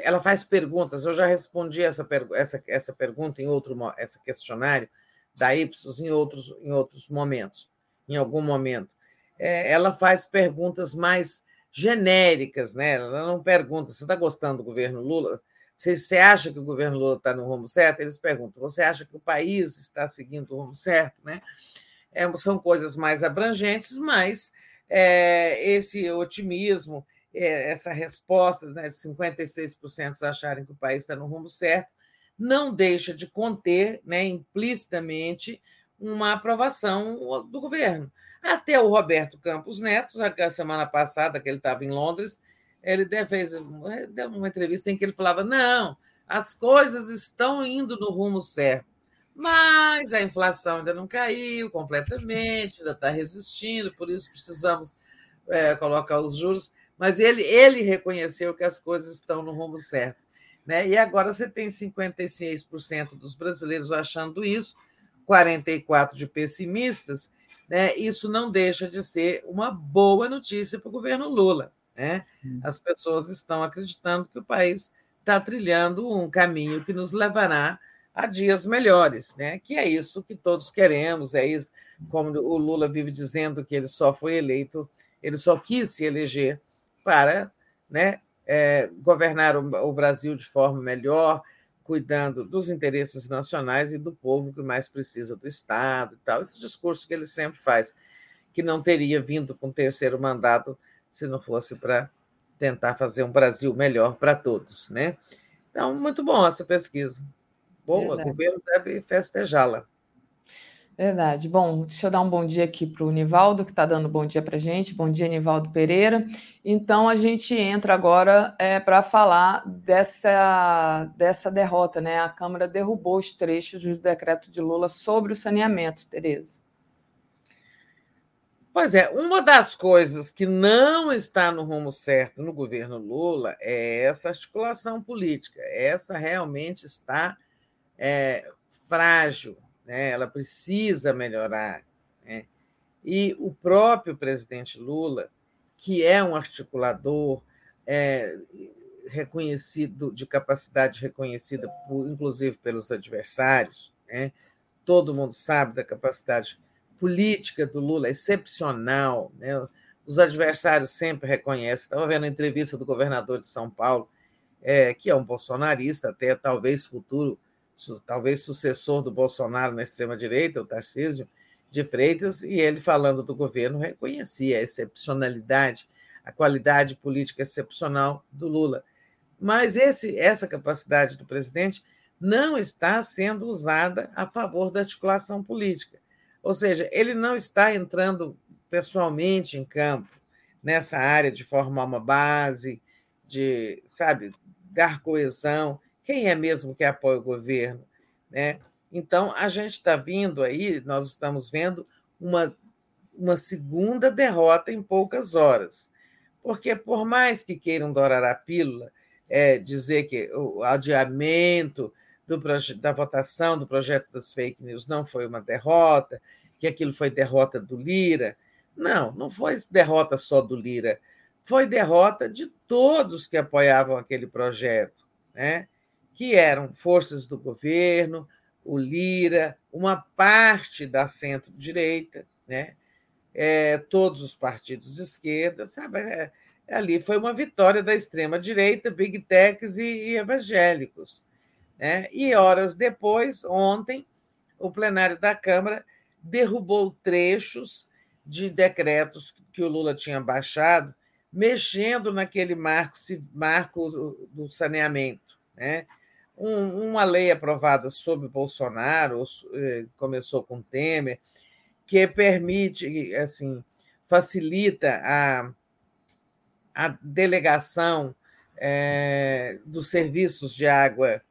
Ela faz perguntas. Eu já respondi essa, essa, essa pergunta em outro esse questionário da Ipsos em outros, em outros momentos em algum momento. É, ela faz perguntas mais genéricas, né? Ela não pergunta: você está gostando do governo Lula? Você, você acha que o governo Lula está no rumo certo? Eles perguntam: você acha que o país está seguindo o rumo certo? Né? É, são coisas mais abrangentes, mas é, esse otimismo, é, essa resposta, né, 56% acharem que o país está no rumo certo, não deixa de conter né, implicitamente uma aprovação do governo. Até o Roberto Campos Neto, a semana passada, que ele estava em Londres, ele fez uma entrevista em que ele falava: não, as coisas estão indo no rumo certo, mas a inflação ainda não caiu completamente, ainda está resistindo, por isso precisamos é, colocar os juros. Mas ele, ele reconheceu que as coisas estão no rumo certo. Né? E agora você tem 56% dos brasileiros achando isso, 44 de pessimistas, né, isso não deixa de ser uma boa notícia para o governo Lula. Né? Hum. As pessoas estão acreditando que o país está trilhando um caminho que nos levará a dias melhores, né? que é isso que todos queremos, é isso, como o Lula vive dizendo que ele só foi eleito, ele só quis se eleger para né, é, governar o, o Brasil de forma melhor, cuidando dos interesses nacionais e do povo que mais precisa do Estado e tal. Esse discurso que ele sempre faz, que não teria vindo com o terceiro mandato se não fosse para tentar fazer um Brasil melhor para todos. Né? Então, muito bom essa pesquisa. Boa, o governo deve festejá-la. Verdade. Bom, deixa eu dar um bom dia aqui para o Nivaldo, que está dando bom dia para a gente. Bom dia, Nivaldo Pereira. Então, a gente entra agora é, para falar dessa, dessa derrota, né? A Câmara derrubou os trechos do decreto de Lula sobre o saneamento, Tereza. Pois é, uma das coisas que não está no rumo certo no governo Lula é essa articulação política. Essa realmente está é, frágil né? ela precisa melhorar. Né? E o próprio presidente Lula, que é um articulador é, reconhecido, de capacidade reconhecida, por, inclusive pelos adversários, né? todo mundo sabe da capacidade política do Lula, excepcional. Né? Os adversários sempre reconhecem. Estava vendo a entrevista do governador de São Paulo, é, que é um bolsonarista, até talvez futuro talvez sucessor do Bolsonaro na extrema-direita, o Tarcísio de Freitas, e ele, falando do governo, reconhecia a excepcionalidade, a qualidade política excepcional do Lula. Mas esse, essa capacidade do presidente não está sendo usada a favor da articulação política. Ou seja, ele não está entrando pessoalmente em campo nessa área de formar uma base, de, sabe, dar coesão quem é mesmo que apoia o governo? Né? Então, a gente está vindo aí, nós estamos vendo uma, uma segunda derrota em poucas horas. Porque, por mais que queiram dourar a pílula, é, dizer que o adiamento do, da votação do projeto das fake news não foi uma derrota, que aquilo foi derrota do Lira. Não, não foi derrota só do Lira, foi derrota de todos que apoiavam aquele projeto. Né? Que eram forças do governo, o Lira, uma parte da centro-direita, né? É, todos os partidos de esquerda, sabe? É, ali foi uma vitória da extrema-direita, big techs e, e evangélicos. Né? E horas depois, ontem, o plenário da Câmara derrubou trechos de decretos que o Lula tinha baixado mexendo naquele marco, marco do saneamento. Né? Um, uma lei aprovada sob Bolsonaro, eh, começou com Temer, que permite, assim, facilita a, a delegação é, dos serviços de água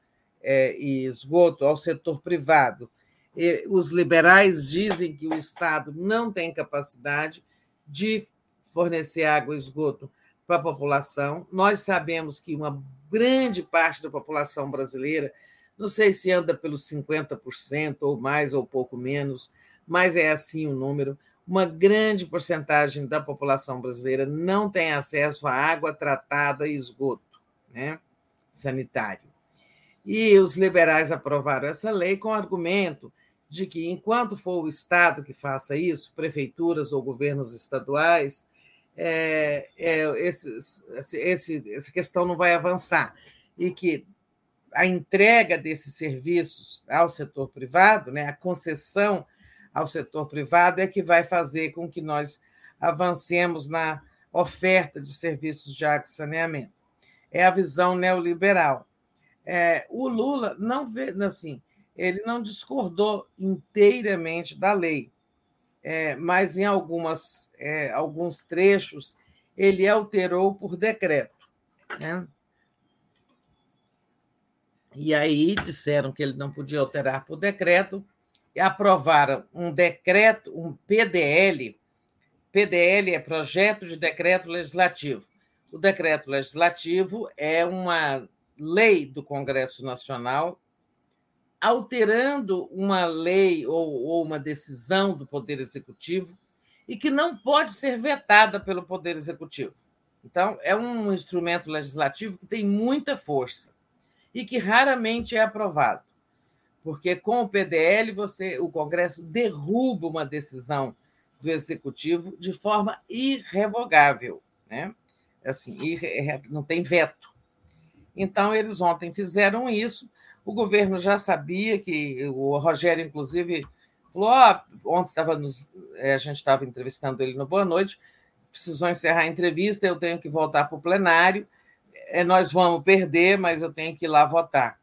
é, e esgoto ao setor privado. E os liberais dizem que o Estado não tem capacidade de fornecer água e esgoto para a população. Nós sabemos que uma grande parte da população brasileira, não sei se anda pelos 50% ou mais ou pouco menos, mas é assim o número. Uma grande porcentagem da população brasileira não tem acesso à água tratada e esgoto né, sanitário. E os liberais aprovaram essa lei com o argumento de que, enquanto for o Estado que faça isso, prefeituras ou governos estaduais, é, é, esse, essa questão não vai avançar. E que a entrega desses serviços ao setor privado, né, a concessão ao setor privado, é que vai fazer com que nós avancemos na oferta de serviços de água e saneamento. É a visão neoliberal. É, o Lula não vê, assim, ele não discordou inteiramente da lei, é, mas em algumas, é, alguns trechos ele alterou por decreto. Né? E aí disseram que ele não podia alterar por decreto, e aprovaram um decreto, um PDL. PDL é projeto de decreto legislativo. O decreto legislativo é uma lei do Congresso Nacional alterando uma lei ou, ou uma decisão do Poder Executivo e que não pode ser vetada pelo Poder Executivo. Então, é um instrumento legislativo que tem muita força e que raramente é aprovado, porque com o PDL você, o Congresso derruba uma decisão do Executivo de forma irrevogável, né? Assim, não tem veto. Então, eles ontem fizeram isso o governo já sabia que o Rogério, inclusive, falou: oh, ontem tava nos, eh, a gente estava entrevistando ele no Boa Noite, precisou encerrar a entrevista, eu tenho que voltar para o plenário. Eh, nós vamos perder, mas eu tenho que ir lá votar.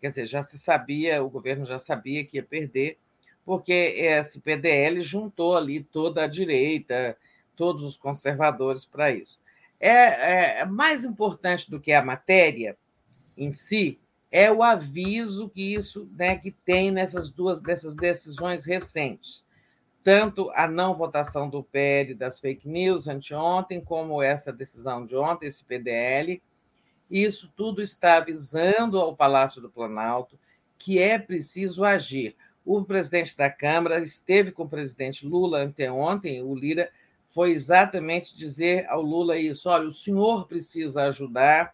Quer dizer, já se sabia, o governo já sabia que ia perder, porque esse PDL juntou ali toda a direita, todos os conservadores para isso. É, é mais importante do que a matéria em si é o aviso que isso né, que tem nessas duas dessas decisões recentes. Tanto a não votação do PL das fake news anteontem, como essa decisão de ontem, esse PDL, isso tudo está avisando ao Palácio do Planalto que é preciso agir. O presidente da Câmara esteve com o presidente Lula anteontem, o Lira foi exatamente dizer ao Lula isso: olha, o senhor precisa ajudar,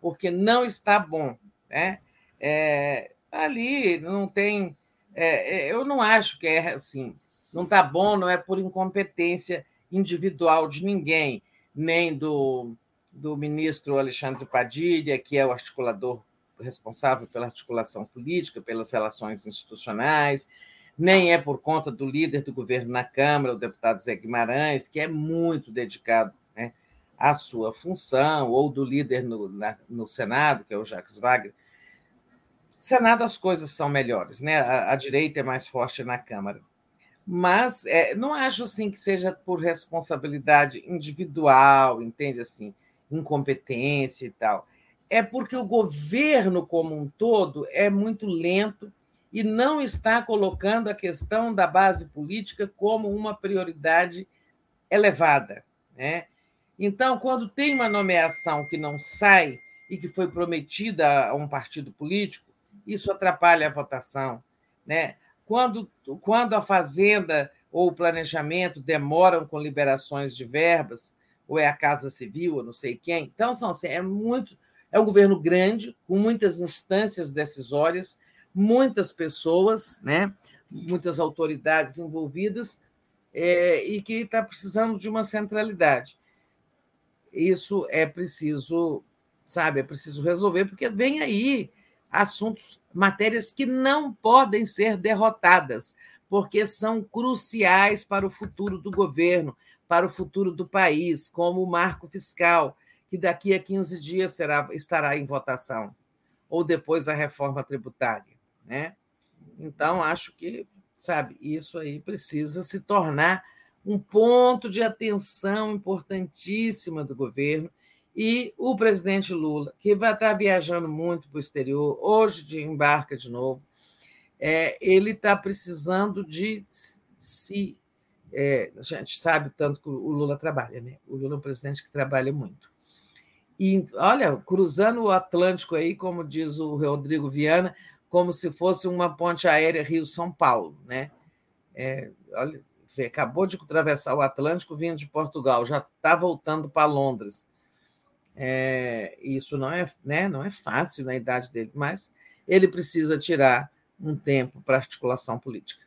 porque não está bom né? É, ali não tem. É, é, eu não acho que é assim. Não está bom, não é por incompetência individual de ninguém, nem do, do ministro Alexandre Padilha, que é o articulador responsável pela articulação política, pelas relações institucionais, nem é por conta do líder do governo na Câmara, o deputado Zé Guimarães, que é muito dedicado né, à sua função, ou do líder no, na, no Senado, que é o Jacques Wagner, Senado as coisas são melhores, né? A, a direita é mais forte na Câmara. Mas é, não acho assim que seja por responsabilidade individual, entende assim, incompetência e tal. É porque o governo como um todo é muito lento e não está colocando a questão da base política como uma prioridade elevada, né? Então, quando tem uma nomeação que não sai e que foi prometida a um partido político, isso atrapalha a votação. Né? Quando, quando a Fazenda ou o planejamento demoram com liberações de verbas, ou é a Casa Civil, ou não sei quem. Então, são, assim, é muito. É um governo grande, com muitas instâncias decisórias, muitas pessoas, né? muitas autoridades envolvidas, é, e que está precisando de uma centralidade. Isso é preciso, sabe, é preciso resolver, porque vem aí assuntos, matérias que não podem ser derrotadas, porque são cruciais para o futuro do governo, para o futuro do país, como o marco fiscal, que daqui a 15 dias será, estará em votação, ou depois a reforma tributária. Né? Então, acho que, sabe, isso aí precisa se tornar um ponto de atenção importantíssima do governo. E o presidente Lula, que vai estar viajando muito para o exterior, hoje de embarca de novo, é, ele está precisando de se. É, a gente sabe tanto que o Lula trabalha, né? O Lula é um presidente que trabalha muito. E olha, cruzando o Atlântico aí, como diz o Rodrigo Viana, como se fosse uma ponte aérea Rio-São Paulo, né? É, olha, acabou de atravessar o Atlântico vindo de Portugal, já está voltando para Londres. É, isso não é, né, não é fácil na idade dele, mas ele precisa tirar um tempo para articulação política.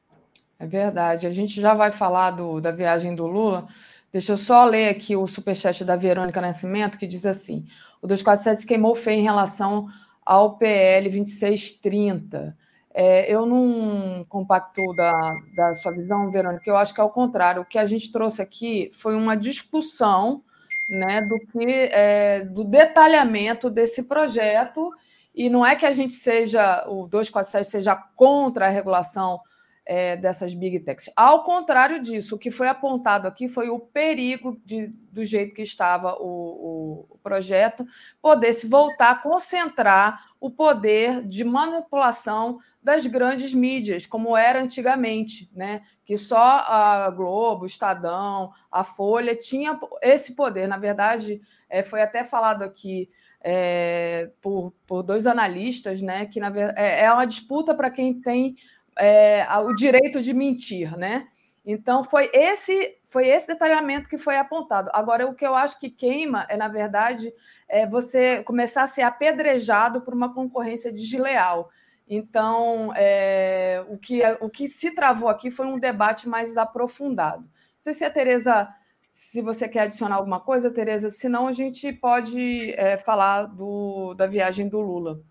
É verdade. A gente já vai falar do, da viagem do Lula. Deixa eu só ler aqui o superchat da Verônica Nascimento, que diz assim: o 247 se queimou feio em relação ao PL 2630. É, eu não compacto da, da sua visão, Verônica, eu acho que é o contrário. O que a gente trouxe aqui foi uma discussão né, do, que, é, do detalhamento desse projeto, e não é que a gente seja, o 247 seja contra a regulação é, dessas big techs. Ao contrário disso, o que foi apontado aqui foi o perigo de, do jeito que estava o, o projeto poder se voltar a concentrar o poder de manipulação das grandes mídias, como era antigamente, né? que só a Globo, o Estadão, a Folha tinha esse poder. Na verdade, é, foi até falado aqui é, por, por dois analistas, né? que na, é, é uma disputa para quem tem é, o direito de mentir, né? Então foi esse foi esse detalhamento que foi apontado. Agora o que eu acho que queima é na verdade é você começar a ser apedrejado por uma concorrência desleal. Então é, o que o que se travou aqui foi um debate mais aprofundado. Não sei se a Tereza se você quer adicionar alguma coisa, Tereza, senão a gente pode é, falar do, da viagem do Lula.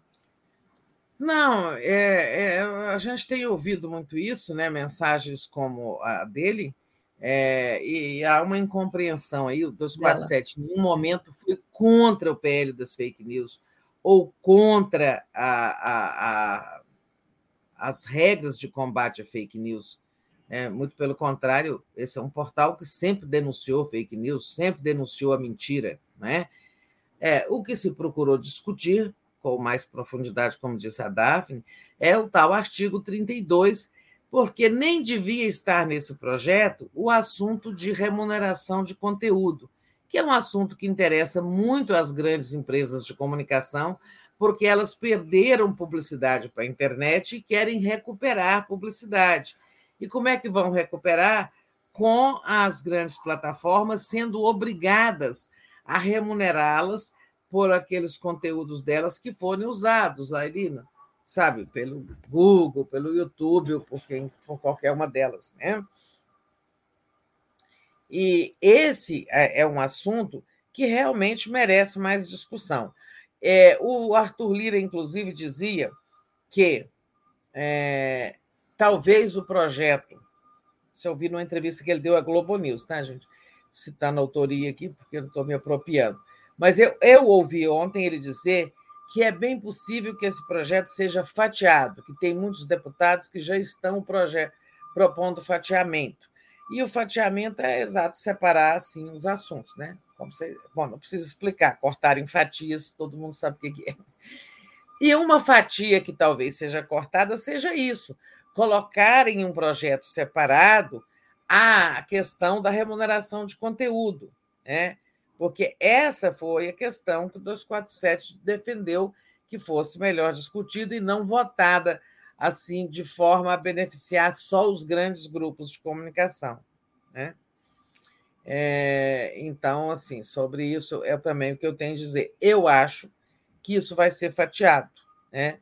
Não, é, é, a gente tem ouvido muito isso, né? mensagens como a dele, é, e há uma incompreensão aí. O 247, em um momento, foi contra o PL das fake news ou contra a, a, a, as regras de combate a fake news. É, muito pelo contrário, esse é um portal que sempre denunciou fake news, sempre denunciou a mentira. Né? É, o que se procurou discutir com mais profundidade, como disse a Daphne, é o tal artigo 32, porque nem devia estar nesse projeto o assunto de remuneração de conteúdo, que é um assunto que interessa muito às grandes empresas de comunicação, porque elas perderam publicidade para a internet e querem recuperar publicidade. E como é que vão recuperar? Com as grandes plataformas sendo obrigadas a remunerá-las por aqueles conteúdos delas que forem usados, a Irina, sabe, pelo Google, pelo YouTube, ou por, quem, por qualquer uma delas. Né? E esse é, é um assunto que realmente merece mais discussão. É, o Arthur Lira, inclusive, dizia que é, talvez o projeto, se eu vi numa entrevista que ele deu à Globo News, tá, gente? Citando a autoria aqui, porque eu não estou me apropriando mas eu, eu ouvi ontem ele dizer que é bem possível que esse projeto seja fatiado, que tem muitos deputados que já estão propondo fatiamento. E o fatiamento é exato separar assim os assuntos, né? Como você, bom, não precisa explicar, cortar em fatias, todo mundo sabe o que é. E uma fatia que talvez seja cortada seja isso, colocar em um projeto separado a questão da remuneração de conteúdo, né? Porque essa foi a questão que o 247 defendeu que fosse melhor discutida e não votada assim de forma a beneficiar só os grandes grupos de comunicação, né? É, então, assim, sobre isso é também o que eu tenho a dizer. Eu acho que isso vai ser fatiado, né?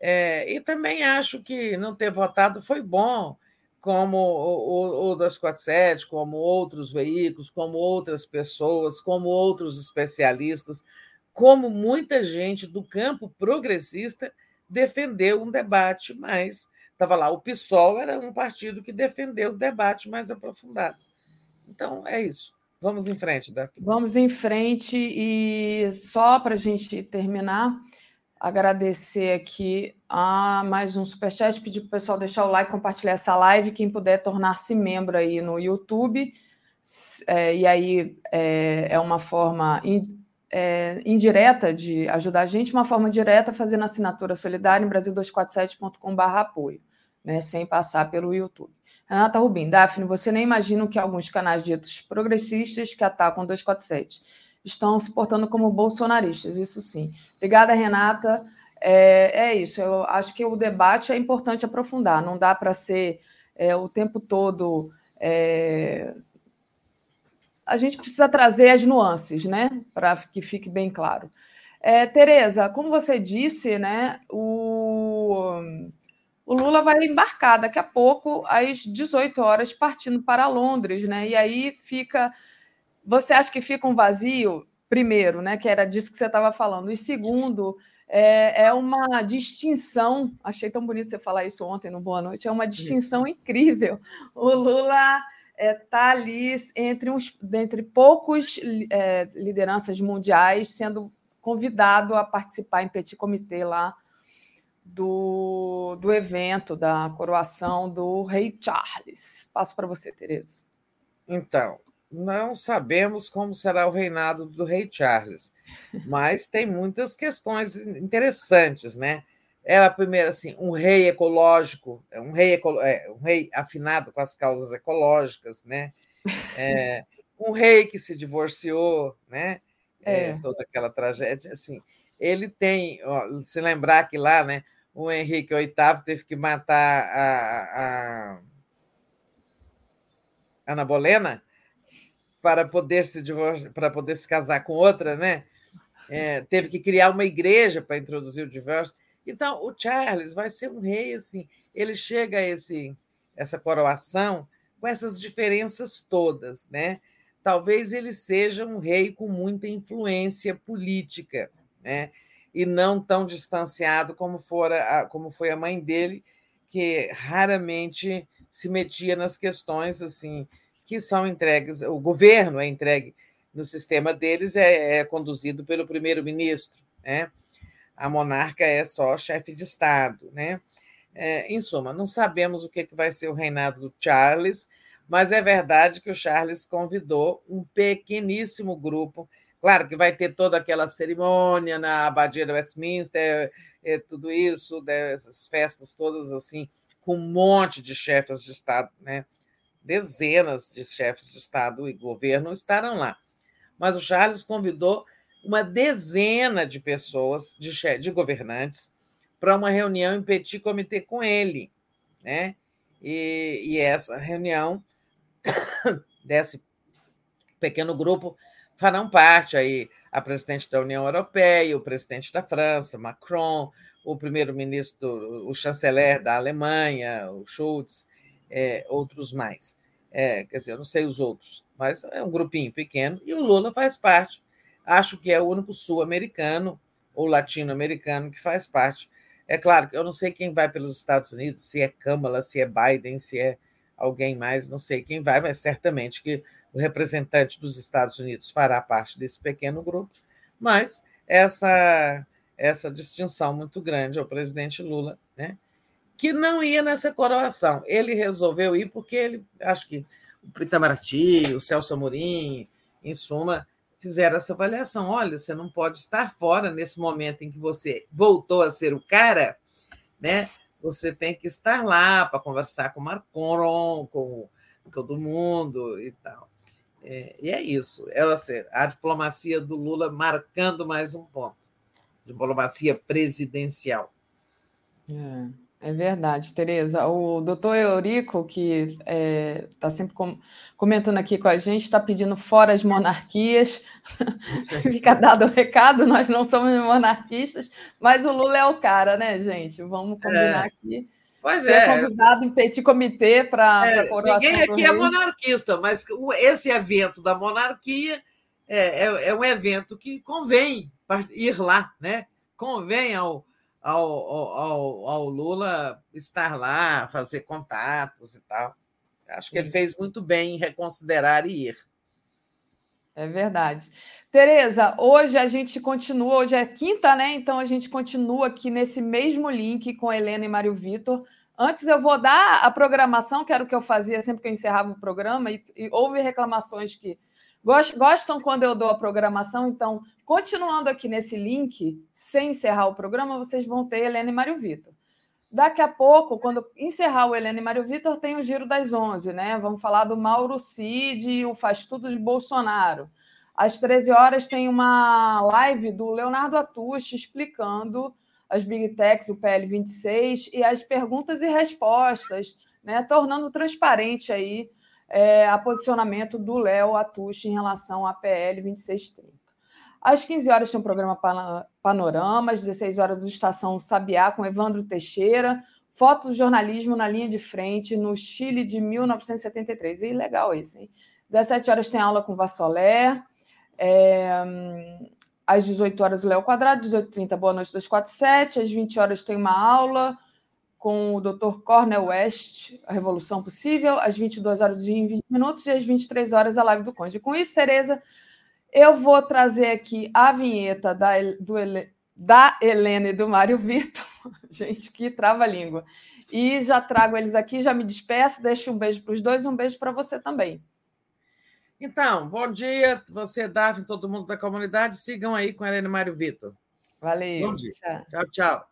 É, e também acho que não ter votado foi bom, como o, o 247, como outros veículos, como outras pessoas, como outros especialistas, como muita gente do campo progressista defendeu um debate mais. Estava lá, o PSOL era um partido que defendeu o debate mais aprofundado. Então, é isso. Vamos em frente, Daphne. Vamos em frente e só para a gente terminar, agradecer aqui a mais um superchat, pedir para o pessoal deixar o like, compartilhar essa live, quem puder tornar-se membro aí no YouTube, é, e aí é, é uma forma in, é, indireta de ajudar a gente, uma forma direta fazendo assinatura solidária em brasil247.com.br apoio, né, sem passar pelo YouTube. Renata Rubim, Daphne, você nem imagina o que alguns canais ditos progressistas que atacam 247 estão se portando como bolsonaristas, isso sim. Obrigada, Renata. É, é isso, eu acho que o debate é importante aprofundar, não dá para ser é, o tempo todo. É... A gente precisa trazer as nuances, né? Para que fique bem claro. É, Tereza, como você disse, né? O o Lula vai embarcar daqui a pouco, às 18 horas, partindo para Londres, né? E aí fica. Você acha que fica um vazio, primeiro, né? Que era disso que você estava falando. E segundo, é, é uma distinção. Achei tão bonito você falar isso ontem no Boa Noite, é uma distinção incrível. O Lula está é, tá ali entre, uns, entre poucos é, lideranças mundiais sendo convidado a participar em petit comitê lá do, do evento da coroação do rei Charles. Passo para você, Tereza. Então, não sabemos como será o reinado do rei Charles, mas tem muitas questões interessantes, né? Era primeiro assim, um rei ecológico, um rei, é, um rei afinado com as causas ecológicas, né? É, um rei que se divorciou, né? É. é. toda aquela tragédia, assim. Ele tem, ó, se lembrar que lá, né? o Henrique VIII teve que matar a, a Ana Bolena para poder se divorciar, para poder se casar com outra, né? É, teve que criar uma igreja para introduzir o divórcio. Então, o Charles vai ser um rei assim. Ele chega a esse essa coroação com essas diferenças todas, né? Talvez ele seja um rei com muita influência política, né? e não tão distanciado como, fora, como foi a mãe dele, que raramente se metia nas questões assim que são entregues, o governo é entregue no sistema deles, é, é conduzido pelo primeiro-ministro. Né? A monarca é só chefe de Estado. Né? É, em suma, não sabemos o que, que vai ser o reinado do Charles, mas é verdade que o Charles convidou um pequeníssimo grupo Claro que vai ter toda aquela cerimônia na Abadia de Westminster, é, tudo isso, dessas festas todas assim, com um monte de chefes de Estado, né? Dezenas de chefes de Estado e governo estarão lá. Mas o Charles convidou uma dezena de pessoas, de, de governantes, para uma reunião em petit comitê com ele. Né? E, e essa reunião desse pequeno grupo farão parte aí a presidente da União Europeia, o presidente da França, Macron, o primeiro-ministro, o chanceler da Alemanha, o Schulz, é, outros mais. É, quer dizer, eu não sei os outros, mas é um grupinho pequeno e o Lula faz parte. Acho que é o único sul-americano ou latino-americano que faz parte. É claro que eu não sei quem vai pelos Estados Unidos, se é Câmara, se é Biden, se é alguém mais, não sei quem vai, mas certamente que o representante dos Estados Unidos fará parte desse pequeno grupo, mas essa essa distinção muito grande ao presidente Lula, né? Que não ia nessa coroação. Ele resolveu ir porque ele, acho que o Itamaraty, o Celso Amorim, em suma, fizeram essa avaliação. Olha, você não pode estar fora nesse momento em que você voltou a ser o cara, né? Você tem que estar lá para conversar com o Macron, com todo mundo e tal. É, e é isso. É a diplomacia do Lula marcando mais um ponto. Diplomacia presidencial. É, é verdade, Tereza. O doutor Eurico, que está é, tá sempre com, comentando aqui com a gente, está pedindo fora as monarquias. Fica dado o recado, nós não somos monarquistas, mas o Lula é o cara, né, gente? Vamos combinar é. aqui. Pois Ser é. convidado em petit comitê para é, coroação. Ninguém aqui é monarquista, mas esse evento da monarquia é, é, é, um evento que convém ir lá, né? Convém ao, ao, ao, ao Lula estar lá, fazer contatos e tal. Acho que ele fez muito bem em reconsiderar e ir. É verdade. Tereza, hoje a gente continua, hoje é quinta, né? Então a gente continua aqui nesse mesmo link com Helena e Mário Vitor. Antes eu vou dar a programação, que era o que eu fazia sempre que eu encerrava o programa, e, e houve reclamações que gostam quando eu dou a programação, então, continuando aqui nesse link, sem encerrar o programa, vocês vão ter Helena e Mário Vitor. Daqui a pouco, quando encerrar o Helena e Mário Vitor, tem o Giro das Onze, né? Vamos falar do Mauro Cid e o Faz Tudo de Bolsonaro. Às 13 horas tem uma live do Leonardo Atushi explicando as Big Techs, o PL 26 e as perguntas e respostas, né? Tornando transparente aí é, a posicionamento do Léo Atushi em relação à PL 2630. Às 15 horas tem um programa Panorama, às 16 horas o Estação Sabiá com Evandro Teixeira, fotos do jornalismo na linha de frente no Chile de 1973. E legal esse, hein? 17 horas tem aula com Vassolé, é, às 18 horas o Léo Quadrado, 18h30 Boa Noite 247, às 20 horas tem uma aula com o Dr. Cornel West, A Revolução Possível, às 22 horas e 20 minutos e às 23 horas a live do Conde. Com isso, Tereza, eu vou trazer aqui a vinheta da, do, da Helena e do Mário Vitor. Gente, que trava-língua. E já trago eles aqui, já me despeço, deixo um beijo para os dois, um beijo para você também. Então, bom dia, você, Davi, todo mundo da comunidade. Sigam aí com a Helena e Mário Vitor. Valeu. Bom dia. tchau. tchau.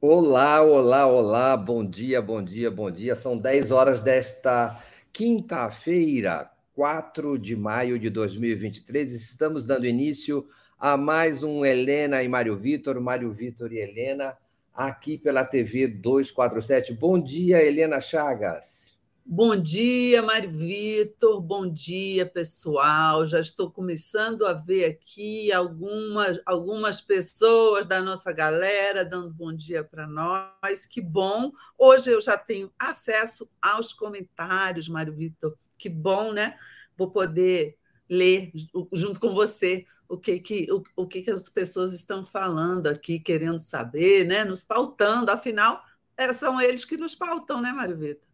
Olá, olá, olá, bom dia, bom dia, bom dia. São 10 horas desta quinta-feira, 4 de maio de 2023. Estamos dando início a mais um Helena e Mário Vitor, Mário Vitor e Helena, aqui pela TV 247. Bom dia, Helena Chagas. Bom dia, Mário Vitor. Bom dia, pessoal. Já estou começando a ver aqui algumas, algumas pessoas da nossa galera dando bom dia para nós. Que bom. Hoje eu já tenho acesso aos comentários, Mário Vitor. Que bom, né? Vou poder ler junto com você o que, que, o, o que, que as pessoas estão falando aqui, querendo saber, né? Nos pautando. Afinal, é, são eles que nos pautam, né, Mário Vitor?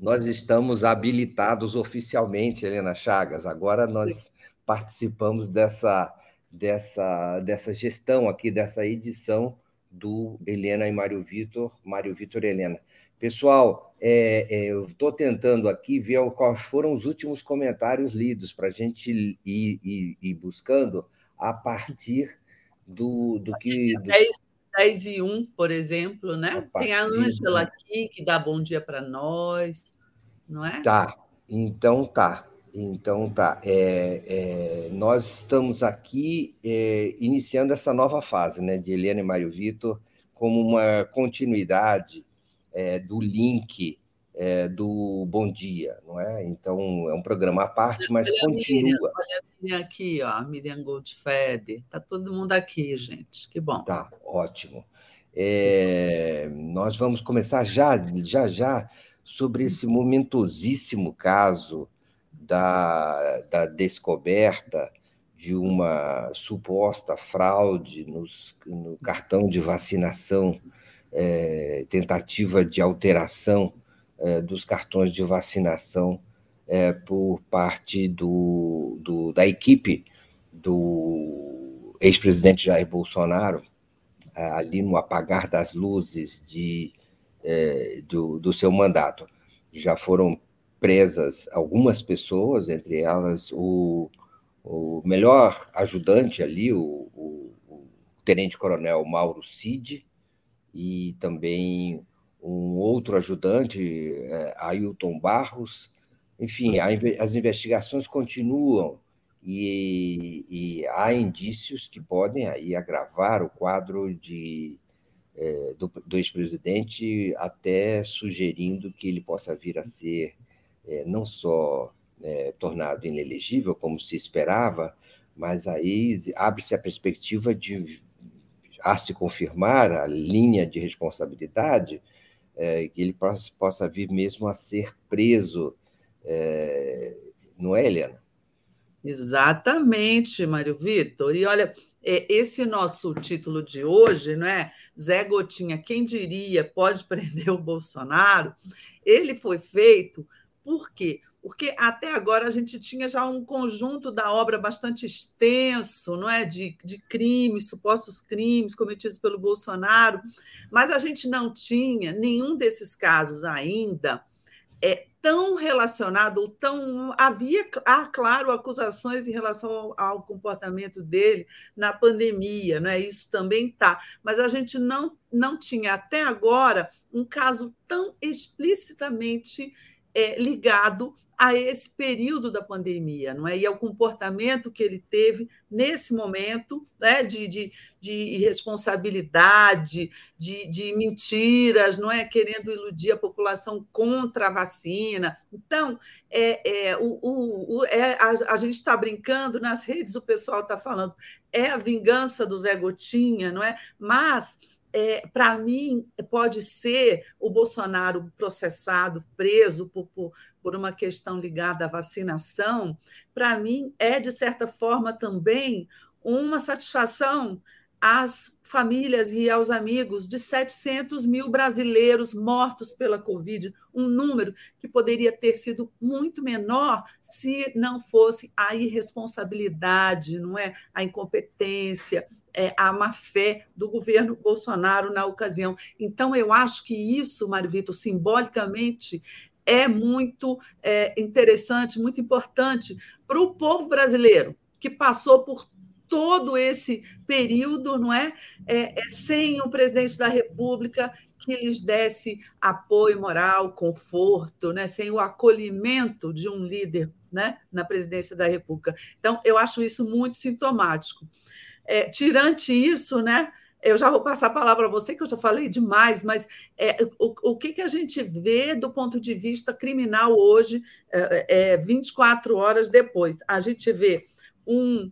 Nós estamos habilitados oficialmente, Helena Chagas. Agora nós participamos dessa, dessa, dessa gestão aqui, dessa edição do Helena e Mário Vitor, Mário Vitor e Helena. Pessoal, é, é, eu estou tentando aqui ver quais foram os últimos comentários lidos para a gente ir, ir, ir, buscando a partir do, do que. Do... 10 e 1, por exemplo, né? Tem a Ângela aqui que dá bom dia para nós, não é? Tá, então tá. Então tá. É, é, nós estamos aqui é, iniciando essa nova fase né, de Helena e Mário Vitor como uma continuidade é, do link é, do Bom Dia, não é? Então é um programa à parte, mas olha continua. Olha a Miriam aqui, ó, a Miriam Goldfed, tá todo mundo aqui, gente, que bom. Tá, ótimo. É, nós vamos começar já, já, já sobre esse momentosíssimo caso da, da descoberta de uma suposta fraude nos, no cartão de vacinação, é, tentativa de alteração é, dos cartões de vacinação é, por parte do, do, da equipe do ex-presidente Jair Bolsonaro, é, ali no apagar das luzes de, do, do seu mandato. Já foram presas algumas pessoas, entre elas o, o melhor ajudante ali, o, o, o tenente-coronel Mauro Cid, e também um outro ajudante, é, Ailton Barros. Enfim, as investigações continuam e, e, há indícios que podem aí agravar o quadro de, é, do, do ex-presidente, até sugerindo que ele possa vir a ser é, não só tornado inelegível, como se esperava, mas aí abre-se a perspectiva de, a se confirmar a linha de responsabilidade, é, que ele possa, vir mesmo a ser preso. É, não é, Helena? Exatamente, Mário Vitor. E olha, é, esse nosso título de hoje, não é? Zé Gotinha, quem diria, pode prender o Bolsonaro? Ele foi feito por quê? Porque até agora a gente tinha já um conjunto da obra bastante extenso, não é, de, de crimes, supostos crimes cometidos pelo Bolsonaro, mas a gente não tinha nenhum desses casos ainda é, tão relacionado, ou tão. Havia, ah, claro, acusações em relação ao, ao, comportamento dele na pandemia, né? isso também está, mas a gente não, não tinha até agora um caso tão explicitamente é, ligado a esse período da pandemia, não é? E ao comportamento que ele teve nesse momento, né? De, de, de irresponsabilidade, de, de mentiras, não é? Querendo iludir a população contra a vacina. Então, é, é, o, o, é, a, a gente está brincando nas redes, o pessoal está falando é a vingança do Zé Gotinha, não é? Mas é, para mim, pode ser o Bolsonaro processado, preso por, por, por uma questão ligada à vacinação, para mim é, de certa forma, também uma satisfação às famílias e aos amigos de 700 mil brasileiros mortos pela Covid, um número que poderia ter sido muito menor se não fosse a irresponsabilidade, não é, a incompetência, é, a má fé do governo Bolsonaro na ocasião. Então, eu acho que isso, Mário Vitor, simbolicamente é muito é, interessante, muito importante para o povo brasileiro, que passou por todo esse período, não é? é? é? sem o presidente da República que lhes desse apoio moral, conforto, né? sem o acolhimento de um líder né? na presidência da República. Então, eu acho isso muito sintomático. É, tirante isso, né? Eu já vou passar a palavra a você, que eu já falei demais, mas é, o, o que, que a gente vê do ponto de vista criminal hoje, é, é, 24 horas depois? A gente vê um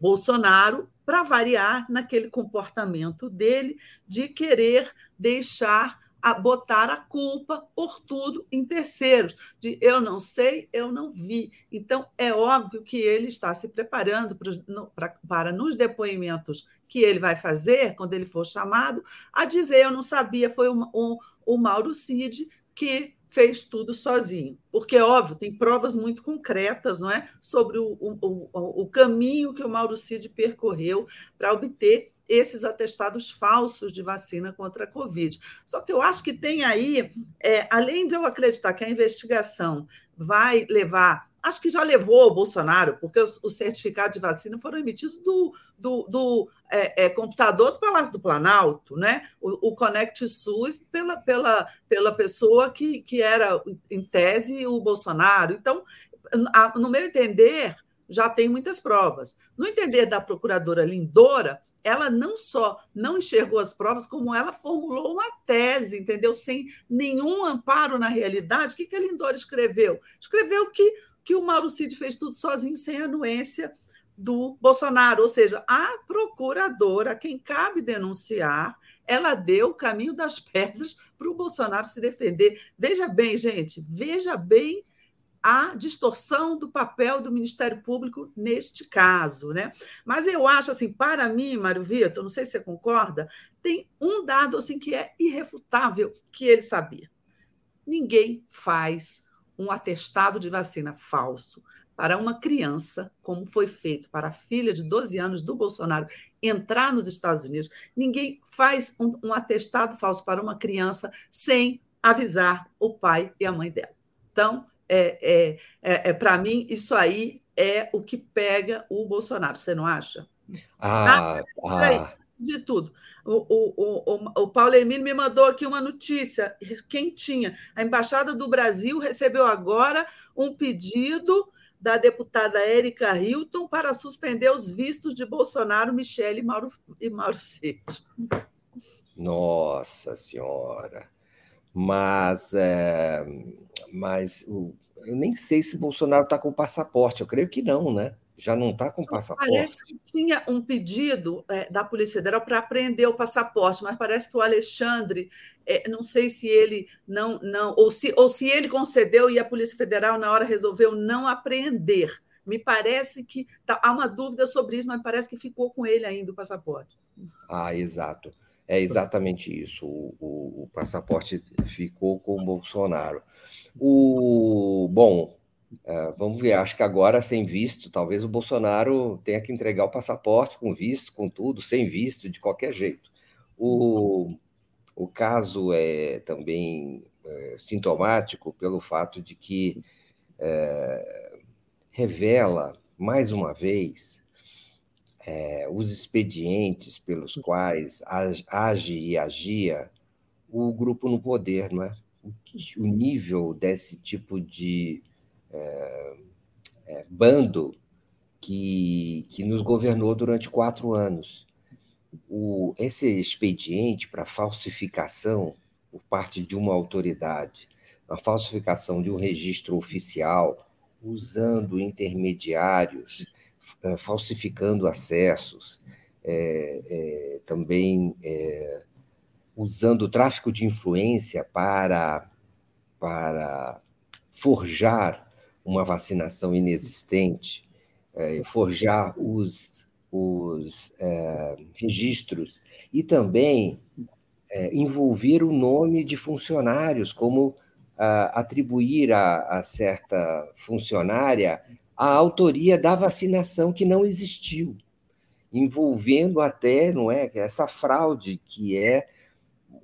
Bolsonaro, para variar, naquele comportamento dele de querer deixar a botar a culpa por tudo em terceiros, de eu não sei, eu não vi. Então, é óbvio que ele está se preparando para, para, para nos depoimentos que ele vai fazer, quando ele for chamado, a dizer: eu não sabia, foi o, o, o Mauro Cid que fez tudo sozinho. Porque, óbvio, tem provas muito concretas não é? sobre o, o, o caminho que o Mauro Cid percorreu para obter esses atestados falsos de vacina contra a Covid. Só que eu acho que tem aí, é, além de eu acreditar que a investigação vai levar acho que já levou o Bolsonaro, porque os, os certificados de vacina foram emitidos do, do, do é, é, computador do Palácio do Planalto, né? o, o Connect SUS pela, pela, pela pessoa que, que era, em tese, o Bolsonaro. Então, a, no meu entender, já tem muitas provas. No entender da procuradora Lindora, ela não só não enxergou as provas, como ela formulou uma tese, entendeu? Sem nenhum amparo na realidade. O que, que a Lindora escreveu? Escreveu que que o Mauro Cid fez tudo sozinho, sem anuência do Bolsonaro. Ou seja, a procuradora, quem cabe denunciar, ela deu o caminho das pedras para o Bolsonaro se defender. Veja bem, gente, veja bem a distorção do papel do Ministério Público neste caso, né? Mas eu acho assim, para mim, Mário Vitor, não sei se você concorda, tem um dado assim que é irrefutável que ele sabia. Ninguém faz um atestado de vacina falso para uma criança, como foi feito para a filha de 12 anos do Bolsonaro entrar nos Estados Unidos, ninguém faz um, um atestado falso para uma criança sem avisar o pai e a mãe dela. Então, é, é, é, é para mim, isso aí é o que pega o Bolsonaro, você não acha? Ah, ah, ah de tudo. O, o, o, o Paulo Emílio me mandou aqui uma notícia quentinha. A Embaixada do Brasil recebeu agora um pedido da deputada Érica Hilton para suspender os vistos de Bolsonaro, Michele e Mauro, e Mauro Cid. Nossa Senhora! Mas, é, mas o, eu nem sei se Bolsonaro está com passaporte, eu creio que não, né? Já não está com passaporte. Parece que tinha um pedido é, da Polícia Federal para apreender o passaporte, mas parece que o Alexandre, é, não sei se ele não, não ou, se, ou se ele concedeu e a Polícia Federal, na hora, resolveu não apreender. Me parece que tá, há uma dúvida sobre isso, mas parece que ficou com ele ainda o passaporte. Ah, exato. É exatamente isso. O, o, o passaporte ficou com o Bolsonaro. O bom, uh, vamos ver. Acho que agora sem visto, talvez o Bolsonaro tenha que entregar o passaporte com visto, com tudo, sem visto, de qualquer jeito. O, o caso é também é, sintomático pelo fato de que é, revela mais uma vez é, os expedientes pelos quais age e agia o grupo no poder, não é? O nível desse tipo de é, é, bando que, que nos governou durante quatro anos. O, esse expediente para falsificação por parte de uma autoridade, a falsificação de um registro oficial, usando intermediários, eh, falsificando acessos, é, é, também é, usando o tráfico de influência para, para forjar uma vacinação inexistente, forjar os, os registros e também envolver o nome de funcionários, como atribuir a, a certa funcionária a autoria da vacinação que não existiu, envolvendo até, não é, essa fraude que é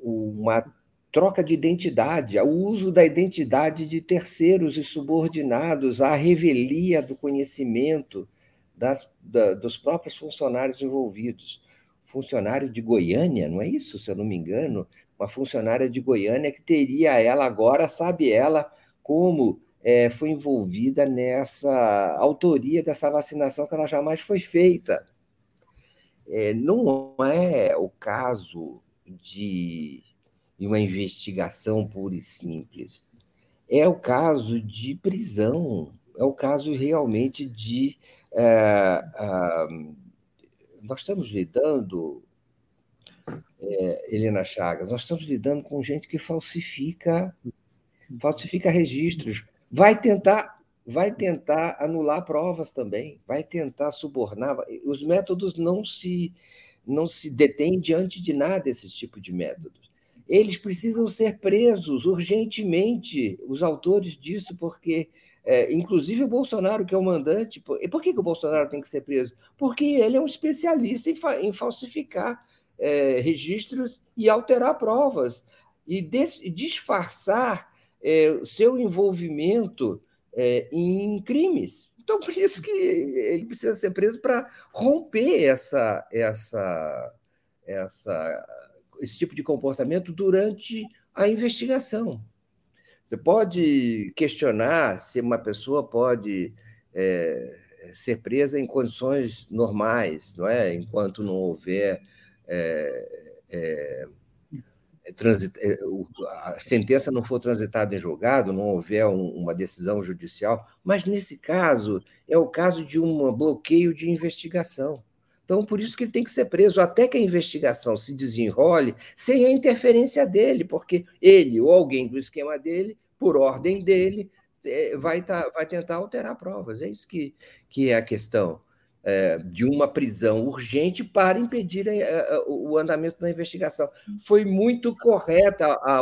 uma troca de identidade, o uso da identidade de terceiros e subordinados, a revelia do conhecimento das, da, dos próprios funcionários envolvidos. Funcionário de Goiânia, não é isso, se eu não me engano, uma funcionária de Goiânia que teria ela agora, sabe ela, como é, foi envolvida nessa autoria dessa vacinação que ela jamais foi feita. É, não é o caso de uma investigação pura e simples. É o caso de prisão, é o caso realmente de. É, nós estamos lidando, é, Helena Chagas, nós estamos lidando com gente que falsifica, falsifica registros, vai tentar vai tentar anular provas também, vai tentar subornar. Os métodos não se não se detêm diante de nada esses tipo de métodos. Eles precisam ser presos urgentemente, os autores disso, porque é, inclusive o Bolsonaro, que é o mandante. Por, e por que, que o Bolsonaro tem que ser preso? Porque ele é um especialista em, fa, em falsificar é, registros e alterar provas, e des, disfarçar é, seu envolvimento é, em crimes. Então, por isso que ele precisa ser preso para romper essa, essa, essa, esse tipo de comportamento durante a investigação. Você pode questionar se uma pessoa pode é, ser presa em condições normais, não é? Enquanto não houver é, é, é, a sentença não for transitada em julgado, não houver uma decisão judicial, mas nesse caso é o caso de um bloqueio de investigação. Então, por isso que ele tem que ser preso até que a investigação se desenrole sem a interferência dele, porque ele ou alguém do esquema dele, por ordem dele, é, vai, tá, vai tentar alterar provas. É isso que, que é a questão é, de uma prisão urgente para impedir a, a, o andamento da investigação. Foi muito correta a,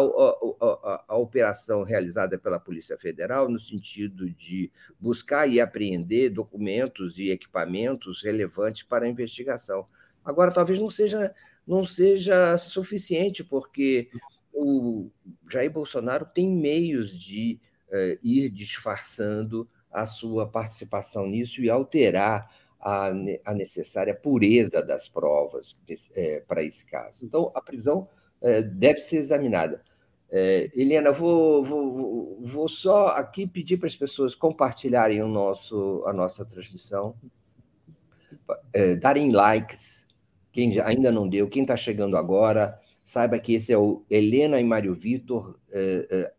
a, operação realizada pela Polícia Federal, no sentido de buscar e apreender documentos e equipamentos relevantes para a investigação. Agora, talvez não seja, não seja suficiente, porque o Jair Bolsonaro tem meios de é, ir disfarçando a sua participação nisso e alterar a, a necessária pureza das provas é, para esse caso. Então, a prisão é, deve ser examinada. É, Helena, vou, vou, vou só aqui pedir para as pessoas compartilharem o nosso, a nossa transmissão, é, darem likes, quem ainda não deu, quem está chegando agora, Saiba que esse é o Helena e Mário Vitor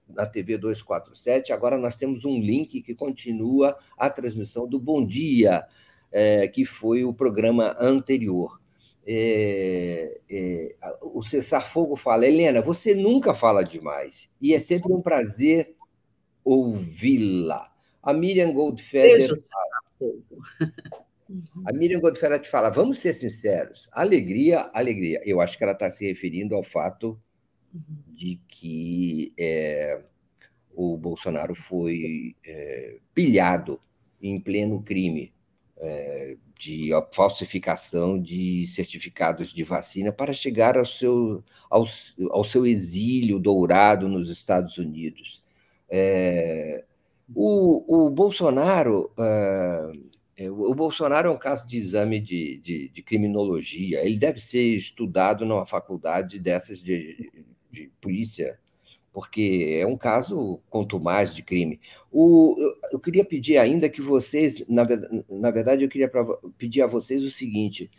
na TV 247. Agora nós temos um link que continua a transmissão do Bom Dia, eh, que foi o programa anterior. É, é, o Cessar Fogo fala, Helena, você nunca fala demais, e é sempre um prazer ouvi-la. A Miriam Goldfeder. Beijo. A Miriam Goldfeder te fala, vamos ser sinceros, alegria, alegria. Eu acho que ela está se referindo ao fato de que é, o Bolsonaro foi é, pilhado em pleno crime é, de falsificação de certificados de vacina para chegar ao seu, ao, ao seu exílio dourado nos Estados Unidos. É, o, o Bolsonaro. É, o Bolsonaro é um caso de exame de, de, de, criminologia. Ele deve ser estudado numa faculdade dessas de, de polícia porque é um caso quanto mais de crime. O, queria pedir ainda que vocês, na, na verdade, eu queria pedir a vocês o seguinte: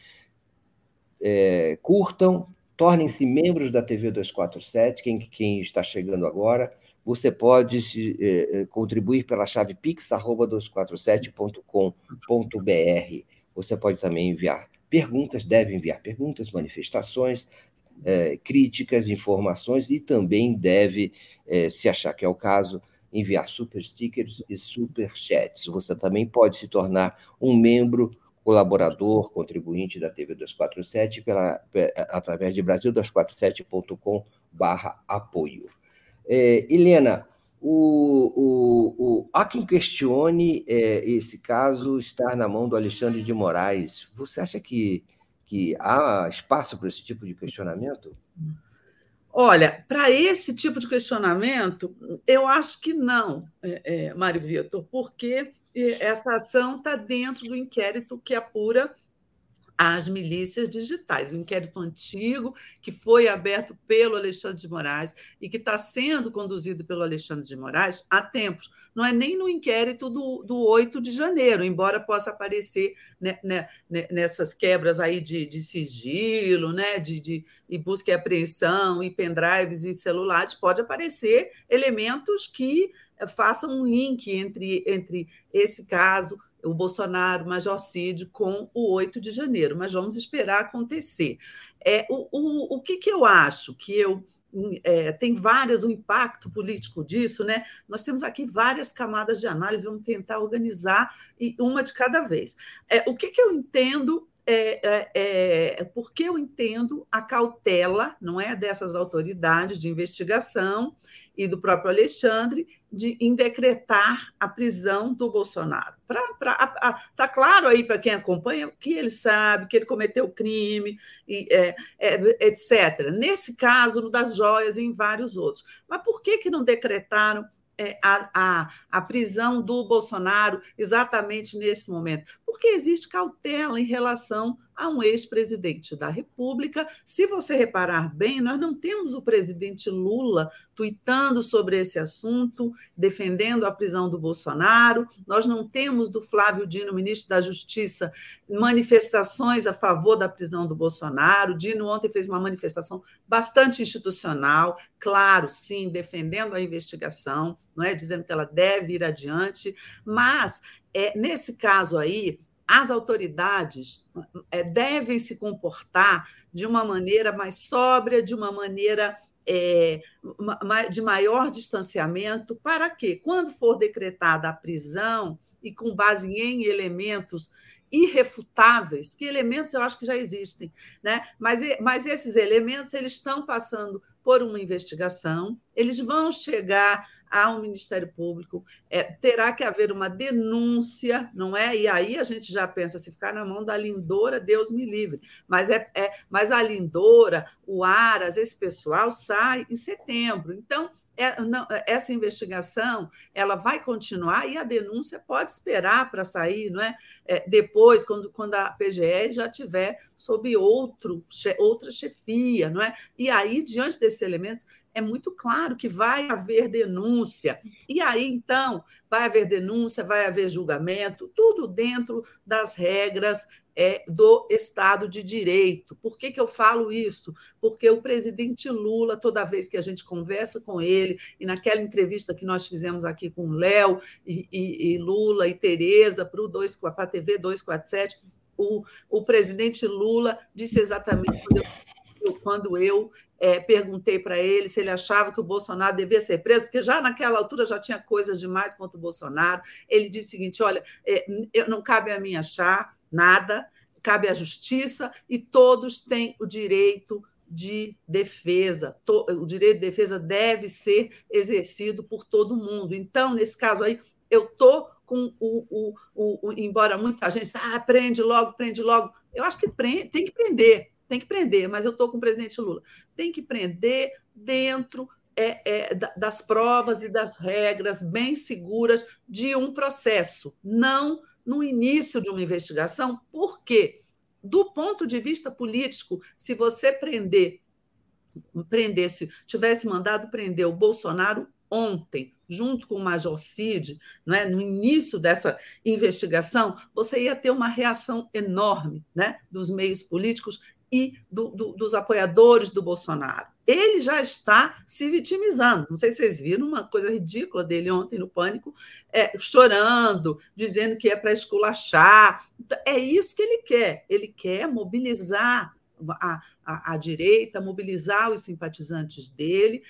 é, curtam, tornem-se membros da TV 247, quem, quem está chegando agora. Você pode é, é contribuir pela chave pix.247.com.br. Você pode também enviar perguntas, deve enviar perguntas, manifestações, é, críticas, informações e também deve, é, se achar que é o caso, enviar super stickers e super chats. Você também pode se tornar um membro colaborador, contribuinte da TV 247 pela, através de brasil247.com/apoio. É, Helena, o, o, o, há quem questione é, esse caso estar na mão do Alexandre de Moraes. Você acha que que há espaço para esse tipo de questionamento? Olha, para esse tipo de questionamento, eu acho que não, é, é, Mário Vitor, porque é, essa ação está dentro do inquérito que apura às milícias digitais. Um inquérito antigo que foi aberto pelo Alexandre de Moraes e que está sendo conduzido pelo Alexandre de Moraes há tempos. Não é nem no inquérito do, do 8 de janeiro, embora possa aparecer né, né, né, nessas quebras aí de, de sigilo, né, de, de busca e apreensão, e pendrives e celulares, pode aparecer elementos que eh, façam um link entre, entre esse caso o Bolsonaro, o Major Cid, com o 8 de janeiro, mas vamos esperar acontecer. É, o, o, o que, que eu acho que eu. É, tem várias, o impacto político disso, né? Nós temos aqui várias camadas de análise, vamos tentar organizar e uma de cada vez. É, o que, que eu entendo é, é, é, porque eu entendo a cautela, não é, dessas autoridades de investigação e do próprio Alexandre de em decretar a prisão do Bolsonaro. Está claro aí para quem acompanha que ele sabe que ele cometeu crime, e, é, é, etc. Nesse caso, no das joias e em vários outros. Mas por que, que não decretaram é, a, a, a, prisão do Bolsonaro exatamente nesse momento? Porque existe cautela em relação a um ex-presidente da República. Se você reparar bem, nós não temos o presidente Lula tuitando sobre esse assunto, defendendo a prisão do Bolsonaro, nós não temos do Flávio Dino, ministro da Justiça, manifestações a favor da prisão do Bolsonaro. Dino ontem fez uma manifestação bastante institucional, claro, sim, defendendo a investigação, não é dizendo que ela deve ir adiante, mas é, nesse caso aí, as autoridades é, devem se comportar de uma maneira mais sóbria, de uma maneira é, de maior distanciamento, para que, quando for decretada a prisão, e com base em elementos irrefutáveis, porque elementos eu acho que já existem, né? mas, mas esses elementos eles estão passando por uma investigação, eles vão chegar ao Ministério Público, é, terá que haver uma denúncia, não é? E aí a gente já pensa, se ficar na mão da Lindora, Deus me livre. Mas, é, é mas a Lindora, o Aras, esse pessoal sai em setembro. Então, é, não, essa investigação ela vai continuar e a denúncia pode esperar para sair, não é? é? Depois, quando, quando a PGE já tiver sob outro, outra chefia, não é? E aí, diante desses elementos, é muito claro que vai haver denúncia. E aí, então, vai haver denúncia, vai haver julgamento, tudo dentro das regras é, do Estado de Direito. Por que, que eu falo isso? Porque o presidente Lula, toda vez que a gente conversa com ele, e naquela entrevista que nós fizemos aqui com Léo e, e, e Lula e Tereza para a TV 247, o, o presidente Lula disse exatamente quando eu, quando eu é, perguntei para ele se ele achava que o Bolsonaro devia ser preso, porque já naquela altura já tinha coisas demais contra o Bolsonaro. Ele disse o seguinte: olha, é, não cabe a mim achar nada, cabe à justiça e todos têm o direito de defesa. O direito de defesa deve ser exercido por todo mundo. Então, nesse caso aí, eu estou com o, o, o, o, Embora muita gente ah, prende logo, prende logo. Eu acho que prende, tem que prender tem que prender, mas eu estou com o presidente Lula. Tem que prender dentro é, é, das provas e das regras bem seguras de um processo, não no início de uma investigação, porque, do ponto de vista político, se você prender, prendesse, tivesse mandado prender o Bolsonaro ontem, junto com o Major Cid, né, no início dessa investigação, você ia ter uma reação enorme né, dos meios políticos e do, do, dos apoiadores do Bolsonaro. Ele já está se vitimizando. Não sei se vocês viram uma coisa ridícula dele ontem no Pânico, é, chorando, dizendo que é para esculachar. É isso que ele quer. Ele quer mobilizar a, a, a direita, mobilizar os simpatizantes dele,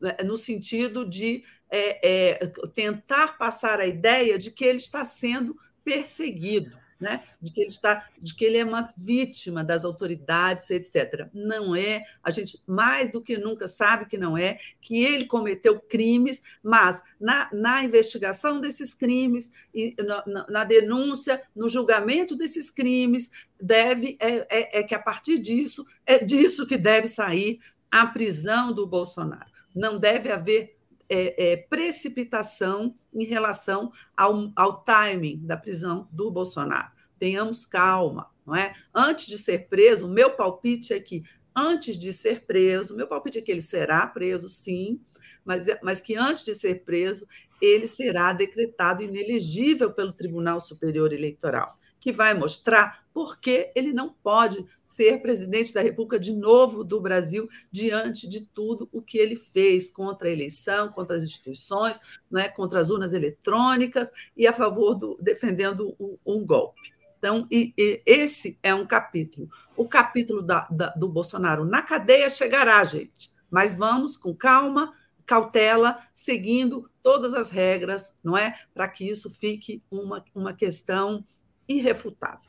né, no sentido de é, é, tentar passar a ideia de que ele está sendo perseguido né? de que ele está, de que ele é uma vítima das autoridades, etc. Não é, a gente mais do que nunca sabe que não é, que ele cometeu crimes, mas na, na investigação desses crimes, na, na denúncia, no julgamento desses crimes, deve é, é, é que a partir disso é disso que deve sair a prisão do Bolsonaro. Não deve haver é, é, precipitação em relação ao, ao timing da prisão do Bolsonaro. Tenhamos calma, não é? Antes de ser preso, meu palpite é que antes de ser preso, meu palpite é que ele será preso, sim, mas, mas que antes de ser preso, ele será decretado inelegível pelo Tribunal Superior Eleitoral que vai mostrar por que ele não pode ser presidente da República de novo do Brasil diante de tudo o que ele fez contra a eleição, contra as instituições, né, contra as urnas eletrônicas e a favor do defendendo um golpe. Então, e, e esse é um capítulo. O capítulo da, da, do Bolsonaro na cadeia chegará, gente, mas vamos com calma, cautela, seguindo todas as regras, não é? Para que isso fique uma, uma questão irrefutável.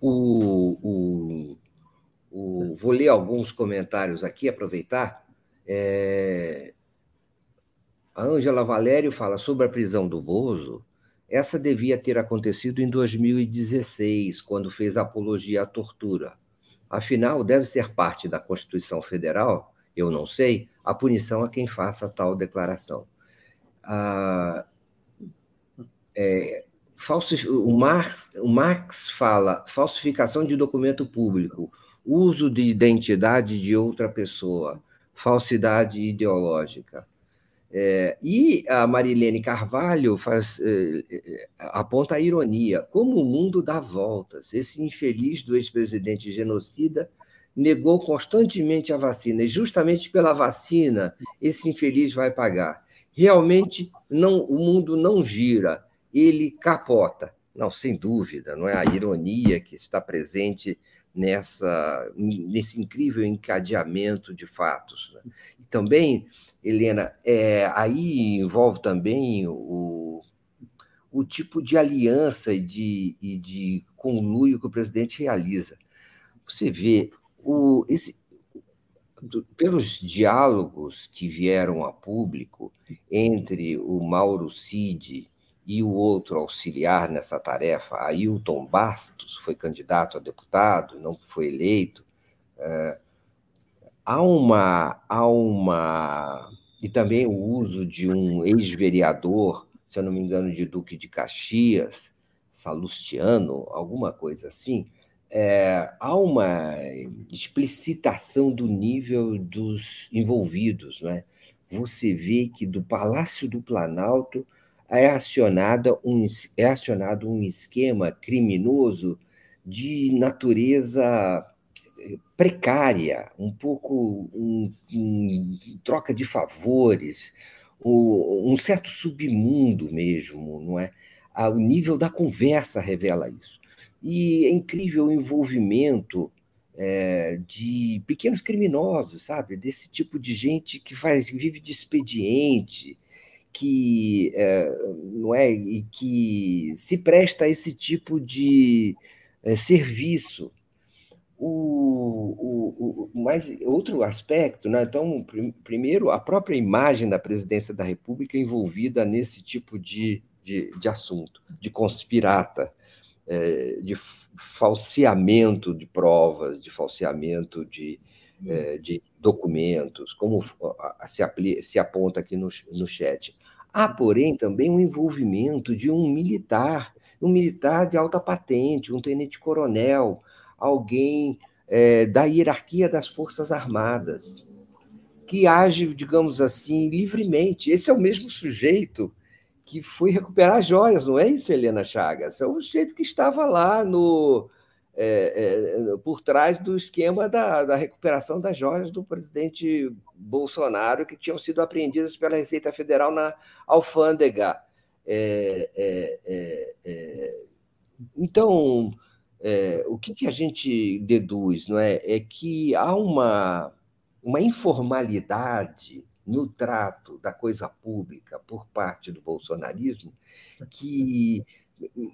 O, o, o, vou ler alguns comentários aqui, aproveitar. É, a Ângela Valério fala sobre a prisão do Bozo. Essa devia ter acontecido em 2016, quando fez apologia à tortura. Afinal, deve ser parte da Constituição Federal, eu não sei, a punição a quem faça tal declaração. Ah, é, o, Marx, o Marx fala falsificação de documento público, uso de identidade de outra pessoa, falsidade ideológica. É, e a Marilene Carvalho faz, é, é, aponta a ironia: como o mundo dá voltas. Esse infeliz do ex-presidente genocida negou constantemente a vacina, e justamente pela vacina esse infeliz vai pagar. Realmente, não, o mundo não gira ele capota. Não, sem dúvida, não é a ironia que está presente nessa nesse incrível encadeamento de fatos. Né? E também, Helena, é, aí envolve também o, o tipo de aliança e de, e de conluio que o presidente realiza. Você vê o, esse, pelos diálogos que vieram a público entre o Mauro Cid e o outro auxiliar nessa tarefa, Ailton Bastos, foi candidato a deputado, não foi eleito. É, há uma, há uma. E também o uso de um ex-vereador, se eu não me engano, de Duque de Caxias, Salustiano, alguma coisa assim. É, há uma explicitação do nível dos envolvidos. Né? Você vê que do Palácio do Planalto é acionado um, é acionado um esquema criminoso de natureza eh, precária, um pouco um, um, troca de favores, um, certo submundo mesmo, não é? Ah, o nível da conversa revela isso. E é incrível o envolvimento é, de pequenos criminosos, sabe? Desse tipo de gente que faz, vive de expediente, que é, não é e que se presta a esse tipo de é, serviço. O, o, o, outro aspecto, né? então, primeiro, a própria imagem da presidência da República envolvida nesse tipo de, de, de assunto, de conspirata, é, de falseamento de provas, de falseamento de, é, de documentos, como se, se aponta aqui no, no chat. Há, porém, também um envolvimento de um militar, um militar de alta patente, um tenente-coronel, alguém é, da hierarquia das Forças Armadas, que age, digamos assim, livremente. Esse é o mesmo sujeito que foi recuperar joias, não é isso, Helena Chagas? É o sujeito que estava lá no, é, é, por trás do esquema da, da, recuperação das joias do presidente Bolsonaro, que tinham sido apreendidas pela Receita Federal na alfândega. É, é, é, é então, o que, que, a gente deduz não é? é que há uma, uma informalidade no trato da coisa pública por parte do bolsonarismo que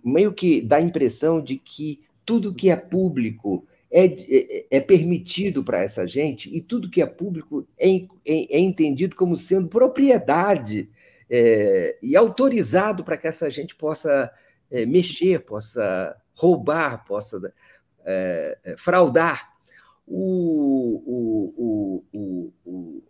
meio que dá a impressão de que tudo que é público é, é, é permitido para essa gente e tudo que é público é, é, é entendido como sendo propriedade é, e autorizado para que essa gente possa é, mexer, possa roubar, possa fraudar. O, o, o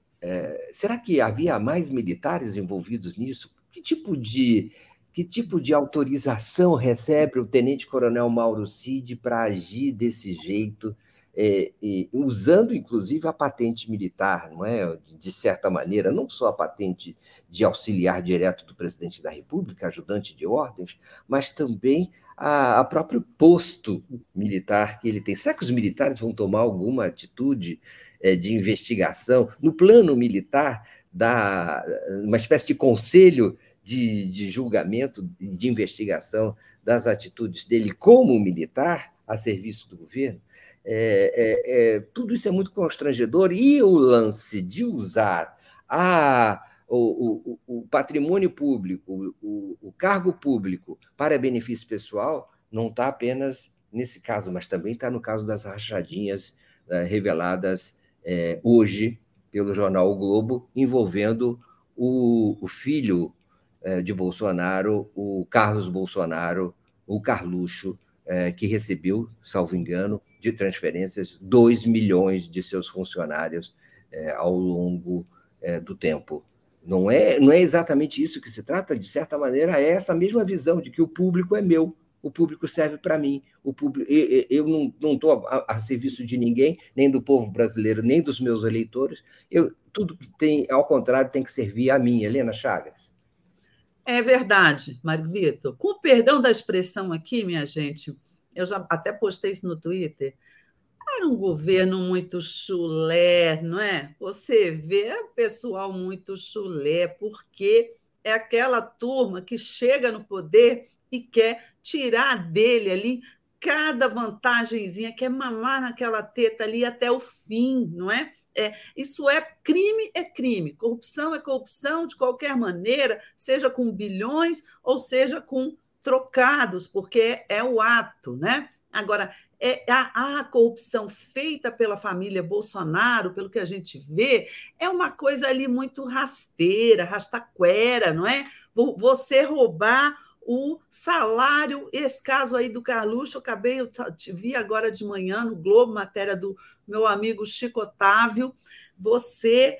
será que havia mais militares envolvidos nisso? Que tipo de que tipo de autorização recebe o tenente-coronel Mauro Cid para agir desse jeito, é, usando inclusive a patente militar, não é? De certa maneira, não só a patente de auxiliar direto do presidente da República, ajudante de ordens, mas também a, a próprio posto militar que ele tem. Será que os militares vão tomar alguma atitude é, de investigação no plano militar? Da, uma espécie de conselho de, de julgamento, de investigação das atitudes dele como militar a serviço do governo. É, é, é, tudo isso é muito constrangedor e o lance de usar a, o, o, o patrimônio público, o, o, cargo público para benefício pessoal não está apenas nesse caso, mas também está no caso das rachadinhas né, reveladas é, hoje pelo jornal o Globo, envolvendo o, filho de Bolsonaro, o Carlos Bolsonaro, o Carluxo, é, que recebeu, salvo engano, de transferências 2 milhões de seus funcionários é, ao longo do tempo. Não é, não é exatamente isso que se trata, de certa maneira, é essa mesma visão de que o público é meu, o público serve para mim, o público, eu não estou a, a, serviço de ninguém, nem do povo brasileiro, nem dos meus eleitores. Eu, tudo que tem, ao contrário, tem que servir a mim, Helena Chagas. É verdade, Mário Vitor. Com o perdão da expressão aqui, minha gente, eu já até postei isso no Twitter. Era um governo muito chulé, não é? Você vê o pessoal muito chulé, porque é aquela turma que chega no poder e quer tirar dele ali cada vantagemzinha, quer mamar naquela teta ali até o fim, não é? É, isso é crime, é crime. Corrupção é corrupção de qualquer maneira, seja com bilhões ou seja com trocados, porque é o ato, né? Agora, é a, a, corrupção feita pela família Bolsonaro, pelo que a gente vê, é uma coisa ali muito rasteira, rastaquera, não é? Você roubar o salário, esse caso aí do Carluxo, acabei, eu vi agora de manhã no Globo, matéria do meu amigo Chico Otávio, você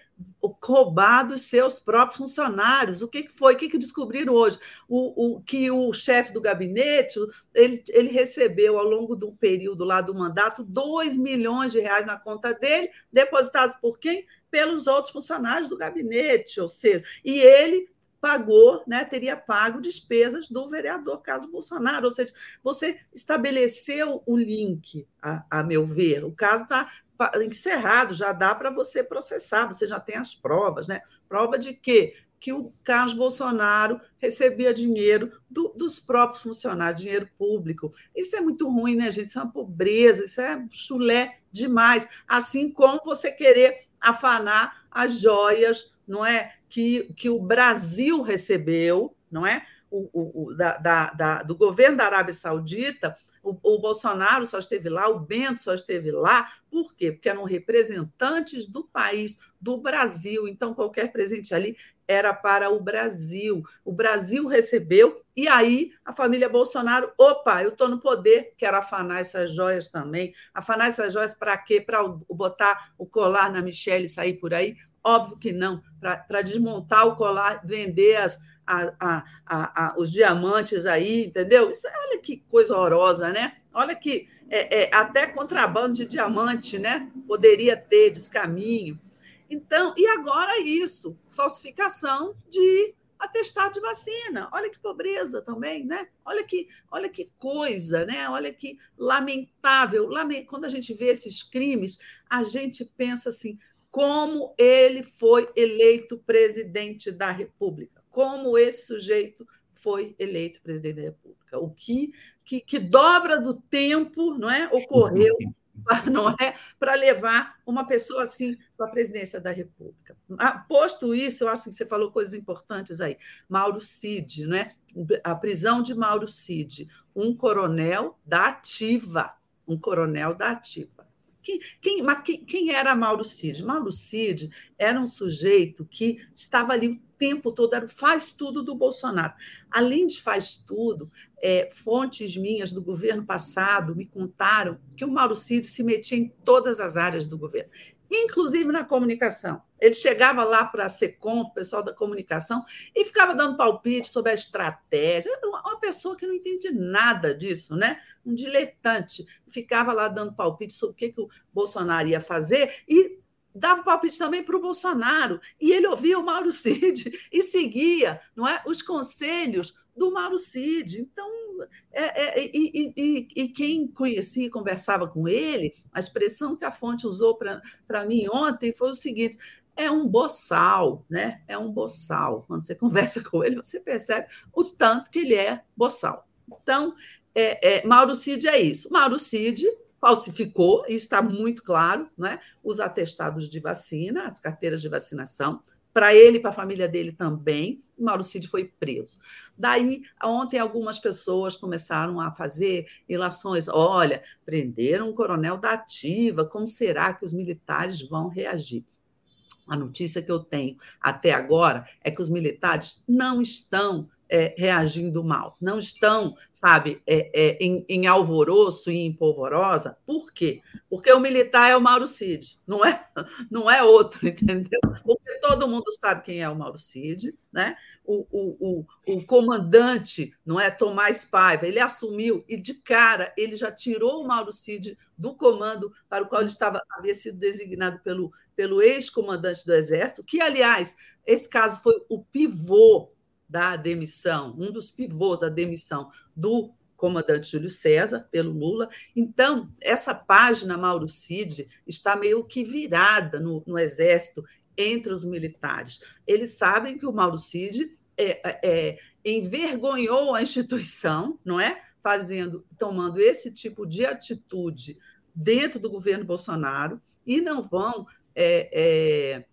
roubar dos seus próprios funcionários. O que foi? O que descobriram hoje? O, o que o chefe do gabinete ele, ele recebeu ao longo do período lá do mandato 2 milhões de reais na conta dele, depositados por quem? Pelos outros funcionários do gabinete, ou seja, e ele pagou, né, teria pago despesas do vereador Carlos Bolsonaro. Ou seja, você estabeleceu o link, a, a meu ver. O caso está encerrado, já dá para você processar, você já tem as provas, né? Prova de quê? Que o Carlos Bolsonaro recebia dinheiro do, dos próprios funcionários, dinheiro público. Isso é muito ruim, né, gente? Isso é uma pobreza, isso é chulé demais. Assim como você querer afanar as joias, não é? Que, que o Brasil recebeu, não é? O, o, o da, da, da, do governo da Arábia Saudita o, o, Bolsonaro só esteve lá, o Bento só esteve lá. Por quê? Porque eram representantes do país, do Brasil. Então, qualquer presente ali era para o Brasil. O Brasil recebeu, e aí a família Bolsonaro, opa, eu estou no poder, quero afanar essas joias também. Afanar essas joias para quê? Para botar o colar na Michelle e sair por aí? Óbvio que não, para desmontar o colar, vender as, a, a, a, os diamantes aí, entendeu? Isso, olha que coisa horrorosa, né? Olha que é, é, até contrabando de diamante, né? Poderia ter descaminho. Então, e agora isso, falsificação de atestado de vacina. Olha que pobreza também, né? Olha que, olha que coisa, né? Olha que lamentável. Quando a gente vê esses crimes, a gente pensa assim: como ele foi eleito presidente da República? como esse sujeito foi eleito presidente da República. O que, que, que dobra do tempo não é, ocorreu não é para levar uma pessoa assim para a presidência da República. Ah, posto isso, eu acho que você falou coisas importantes aí. Mauro Cid, né? a prisão de Mauro Cid, um coronel da ativa, um coronel da ativa. Quem, mas quem, quem era Mauro Cid? Mauro Cid era um sujeito que estava ali o tempo todo, era faz tudo do Bolsonaro. Além de faz tudo, é, fontes minhas do governo passado me contaram que o Mauro Cid se metia em todas as áreas do governo inclusive na comunicação. Ele chegava lá para a SECOM, o pessoal da comunicação, e ficava dando palpite sobre a estratégia. Uma pessoa que não entende nada disso, né? um diletante. Ficava lá dando palpite sobre o que, que o Bolsonaro ia fazer e dava palpite também para o Bolsonaro. E ele ouvia o Mauro Cid e seguia não é, os conselhos do Mauro Cid. Então, é, é, e, e, e, quem conhecia e conversava com ele, a expressão que a fonte usou para mim ontem foi o seguinte: é um boçal, né? É um boçal. Quando você conversa com ele, você percebe o tanto que ele é boçal. Então, é, é, Mauro Cid é isso. Mauro Cid falsificou, e está muito claro, né? os atestados de vacina, as carteiras de vacinação, para ele e para a família dele também. Mauro Cid foi preso. Daí, ontem, algumas pessoas começaram a fazer ilações. Olha, prenderam um coronel da ativa, como será que os militares vão reagir? A notícia que eu tenho até agora é que os militares não estão é, reagindo mal, não estão, sabe, é, é, em, em, alvoroço e em polvorosa. Por quê? Porque o militar é o Mauro Cid, não é, não é outro, entendeu? Porque todo mundo sabe quem é o Mauro Cid, né? O, o, o, o comandante, não é Tomás Paiva, ele assumiu e de cara ele já tirou o Mauro Cid do comando para o qual ele estava havia sido designado pelo, pelo ex-comandante do Exército, que aliás esse caso foi o pivô da demissão, um dos pivôs da demissão do comandante Júlio César pelo Lula. Então, essa página Mauro Cid está meio que virada no, no Exército entre os militares. Eles sabem que o Mauro Cid é, é, é, envergonhou a instituição, não é? Fazendo, tomando esse tipo de atitude dentro do governo Bolsonaro e não vão é, é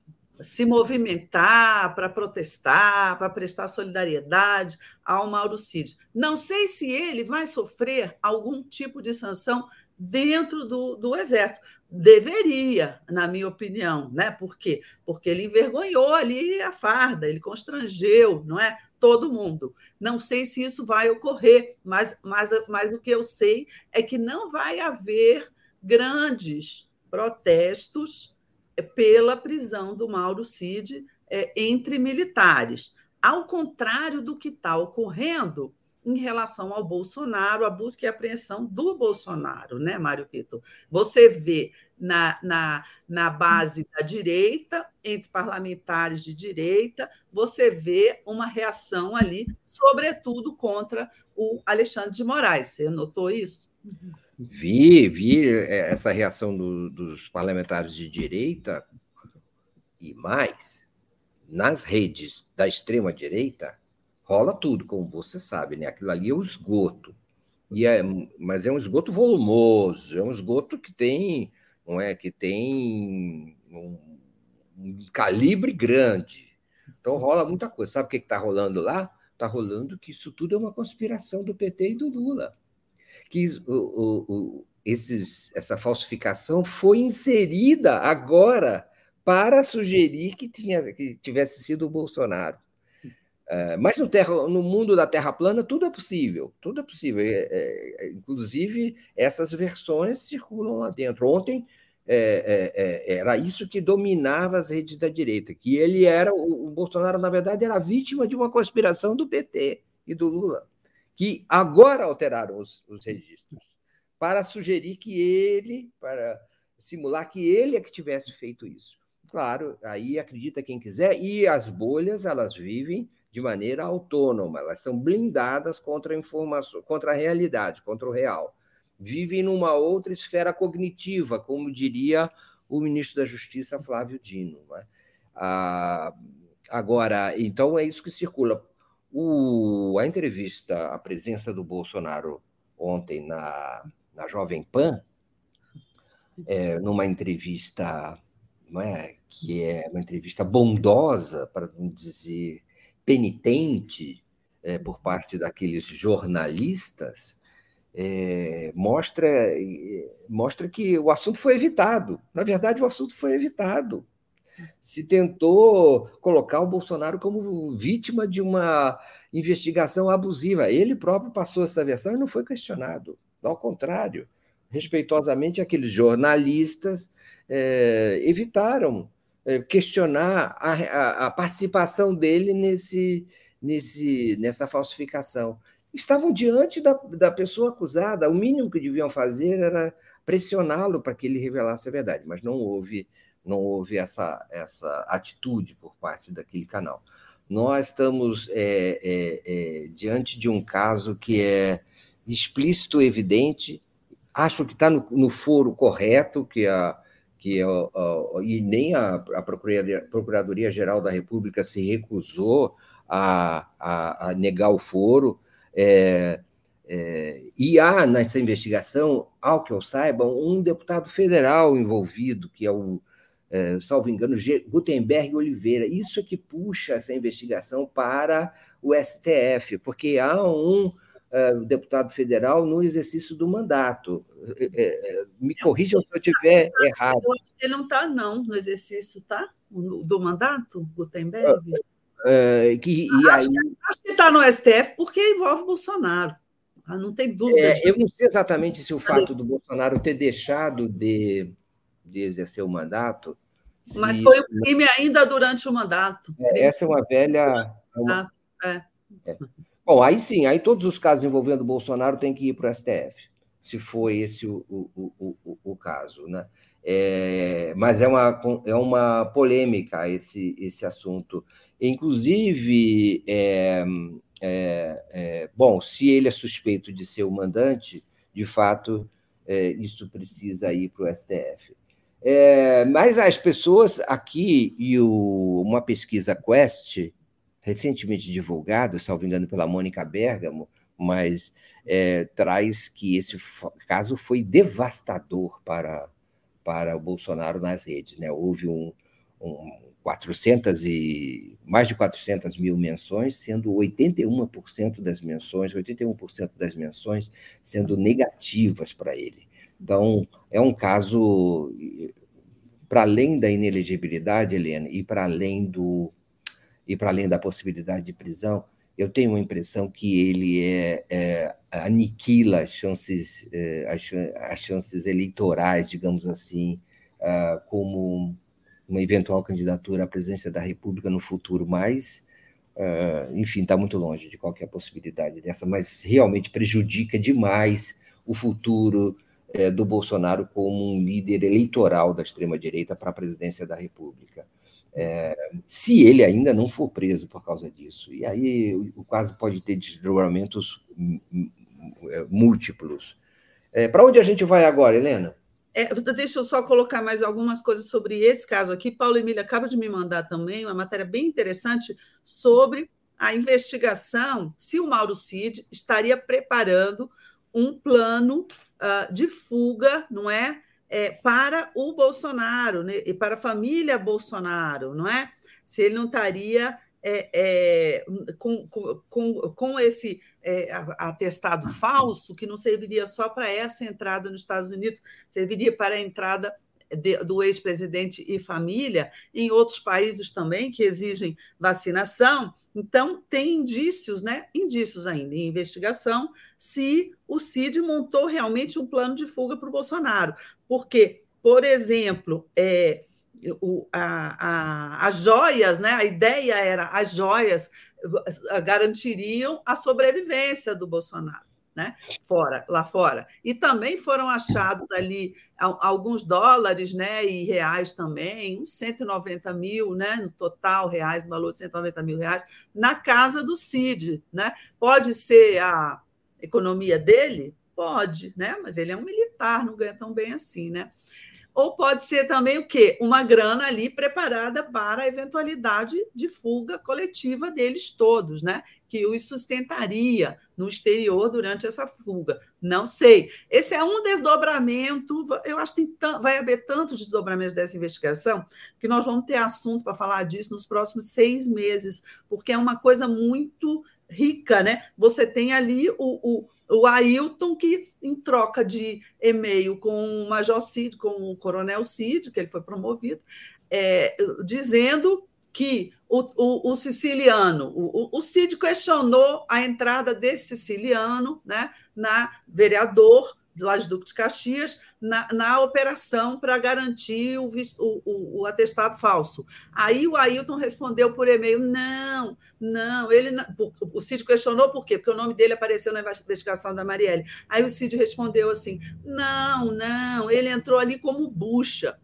se movimentar para protestar, para prestar solidariedade ao Mauro Cid. Não sei se ele vai sofrer algum tipo de sanção dentro do, do Exército. Deveria, na minha opinião, né? Por quê? Porque ele envergonhou ali a farda, ele constrangeu, não é? Todo mundo. Não sei se isso vai ocorrer, mas, mas, mas o que eu sei é que não vai haver grandes protestos pela prisão do Mauro Cid é, entre militares. Ao contrário do que está ocorrendo em relação ao Bolsonaro, a busca e apreensão do Bolsonaro, né, Mário Vitor? Você vê na, na, na base da direita, entre parlamentares de direita, você vê uma reação ali, sobretudo contra o Alexandre de Moraes. Você notou isso? Vi, vi é, essa reação do, dos parlamentares de direita e mais, nas redes da extrema-direita, rola tudo, como você sabe, né? Aquilo ali é o esgoto. E é, mas é um esgoto volumoso, é um esgoto que tem, não é, que tem um, um calibre grande. Então rola muita coisa. Sabe o que está rolando lá? Está rolando que isso tudo é uma conspiração do PT e do Lula. Que o, o, o, esses, essa falsificação foi inserida agora para sugerir que, tinha, que tivesse sido o Bolsonaro. É, mas no, terra, no, mundo da Terra plana tudo é possível, tudo é possível. É, é, inclusive, essas versões circulam lá dentro. Ontem é, é, era isso que dominava as redes da direita, que ele era, o, Bolsonaro, na verdade, era vítima de uma conspiração do PT e do Lula, que agora alteraram os, os registros para sugerir que ele, para simular que ele é que tivesse feito isso. Claro, aí acredita quem quiser, e as bolhas, elas vivem de maneira autônoma, elas são blindadas contra a informação, contra a realidade, contra o real. Vivem numa outra esfera cognitiva, como diria o ministro da Justiça, Flávio Dino. Né? Ah, agora, então é isso que circula. O, a entrevista, a presença do Bolsonaro ontem na, na Jovem Pan, é, numa entrevista não é, que é uma entrevista bondosa, para não dizer penitente, é, por parte daqueles jornalistas, é, mostra, mostra que o assunto foi evitado. Na verdade, o assunto foi evitado. Se tentou colocar o Bolsonaro como vítima de uma investigação abusiva. Ele próprio passou essa versão e não foi questionado. Ao contrário, respeitosamente, aqueles jornalistas é, evitaram é, questionar a, a, a, participação dele nesse, nesse, nessa falsificação. Estavam diante da, da pessoa acusada, o mínimo que deviam fazer era pressioná-lo para que ele revelasse a verdade, mas não houve, não houve essa, essa atitude por parte daquele canal. Nós estamos é, é, é, diante de um caso que é explícito, evidente, acho que está no, no foro correto, que a, que e nem a, a Procuradoria, Geral da República se recusou a, a, a negar o foro. É, é, e há nessa investigação, ao que eu saiba, um deputado federal envolvido, que é o, é, salvo engano, Gutenberg Oliveira. Isso é que puxa essa investigação para o STF, porque há um uh, deputado federal no exercício do mandato. É, é, me corrijam se eu estiver errado. Eu acho que ele não está, não, no exercício, tá? Do mandato, Gutenberg? Uh, que, acho, aí... acho que está no STF porque envolve Bolsonaro. Ah, não tem dúvida. É, eu não sei exatamente se o fato do Bolsonaro ter deixado de, de exercer o mandato. Mas foi um crime ainda durante o mandato. É, essa é uma velha. É uma... É. É. Bom, aí sim, aí todos os casos envolvendo o Bolsonaro têm que ir para o STF, se for esse o, o, o, o caso. Né? É, mas é uma, é uma polêmica esse, esse assunto. Inclusive, é, é, é bom, se ele é suspeito de ser o mandante, de fato, é, isso precisa ir para o STF. É, mas as pessoas aqui, e o, uma pesquisa Quest, recentemente divulgado, salvo engano, pela Mônica Bergamo, mas é, traz que esse caso foi devastador para, para o Bolsonaro nas redes. Né? Houve um, um 400 e mais de 400 mil menções, sendo 81% das menções, 81% das menções sendo negativas para ele. Então, é um caso para além da inelegibilidade, Helena, e para além do e para além da possibilidade de prisão, eu tenho uma impressão que ele é, é aniquila as chances, é, as, chances eleitorais, digamos assim, uh, como uma eventual candidatura à presidência da República no futuro, mas uh, enfim, está muito longe de qualquer possibilidade dessa, mas realmente prejudica demais o futuro uh, do Bolsonaro como um líder eleitoral da extrema-direita para a presidência da República. Uh, se ele ainda não for preso por causa disso. E aí o, caso pode ter desdobramentos múltiplos. para onde a gente vai agora, Helena? É, deixa eu só colocar mais algumas coisas sobre esse caso aqui. Paulo Emília acaba de me mandar também uma matéria bem interessante sobre a investigação se o Mauro Cid estaria preparando um plano uh, de fuga, não é? é? Para o Bolsonaro né? e para a família Bolsonaro, não é? Se ele não estaria é, é, com, com, com esse é, atestado falso, que não serviria só para essa entrada nos Estados Unidos, serviria para a entrada de, do ex-presidente e família em outros países também que exigem vacinação. Então, tem indícios, né? Indícios ainda em investigação se o CID montou realmente um plano de fuga para o Bolsonaro. Porque, por exemplo, é, o, a, a, as joias, né? a ideia era as joias eh, garantiriam a sobrevivência do Bolsonaro. Né? Fora, lá fora. E também foram achados ali alguns dólares né? e reais também, uns 190 mil, né? no total, reais, no valor de 190 mil reais, na casa do Cid. Né? Pode ser a economia dele? Pode, né? mas ele é um militar, não ganha tão bem assim. Né? ou pode ser também o quê? Uma grana ali preparada para a eventualidade de fuga coletiva deles todos, né? Que os sustentaria no exterior durante essa fuga. Não sei. Esse é um desdobramento. Eu acho que vai haver tantos desdobramentos dessa investigação que nós vamos ter assunto para falar disso nos próximos seis meses, porque é uma coisa muito rica, né? Você tem ali o, o o Ailton, que em troca de e-mail com o Major Cid, com o Coronel Cid, que ele foi promovido, é, dizendo que o, o, o siciliano, o, o, Cid questionou a entrada desse siciliano né, na vereador de Duque de Caxias, na, na operação para garantir o, o, o, atestado falso. Aí o Ailton respondeu por e-mail: não, não, ele não, o Cid questionou por quê? Porque o nome dele apareceu na investigação da Marielle. Aí o Cid respondeu assim: não, não, ele entrou ali como bucha.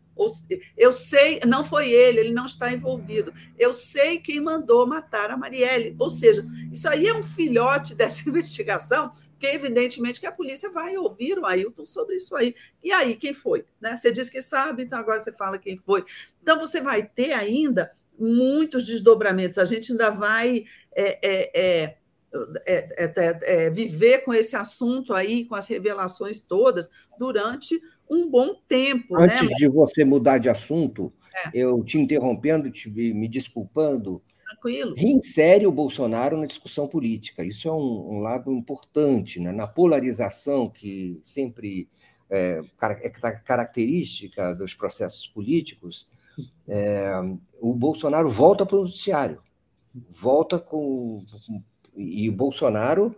Eu sei, não foi ele, ele não está envolvido. Eu sei quem mandou matar a Marielle. Ou seja, isso aí é um filhote dessa investigação porque evidentemente que a polícia vai ouvir o Ailton sobre isso aí. E aí, quem foi? Né? Você diz que sabe, então agora você fala quem foi. Então, você vai ter ainda muitos desdobramentos. A gente ainda vai é, é, é, viver com esse assunto aí, com as revelações todas, durante um bom tempo. Né? Antes né? de você mudar de assunto, eu te interrompendo, te, me desculpando, tranquilo. Reinsere o Bolsonaro na discussão política. Isso é um, um lado importante, né? na polarização que sempre é, é característica dos processos políticos. É, o Bolsonaro volta para o noticiário, volta com. E o Bolsonaro,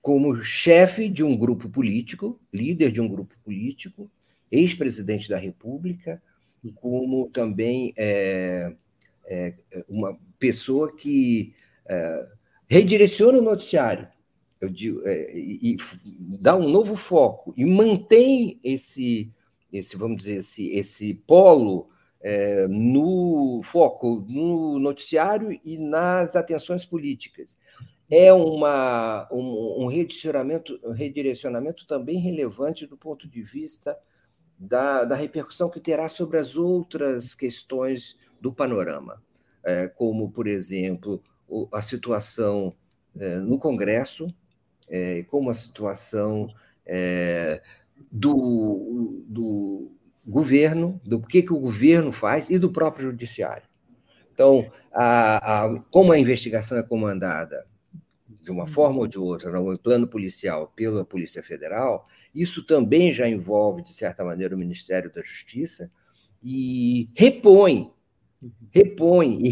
como chefe de um grupo político, líder de um grupo político, ex-presidente da República, como também é, é, uma pessoa que é, redireciona o noticiário digo, é, e, e, dá um novo foco e mantém esse, esse vamos dizer, esse, esse polo é, no foco, no noticiário e nas atenções políticas. É uma, um, um redirecionamento, um redirecionamento também relevante do ponto de vista da, da repercussão que terá sobre as outras questões do panorama. É, como, por exemplo, a situação é, no Congresso, é, como a situação do, do governo, do que, que o governo faz e do próprio judiciário. Então, a, a, como a investigação é comandada de uma forma ou de outra, no plano policial, pela Polícia Federal, isso também já envolve, de certa maneira, o Ministério da Justiça e repõe repõe e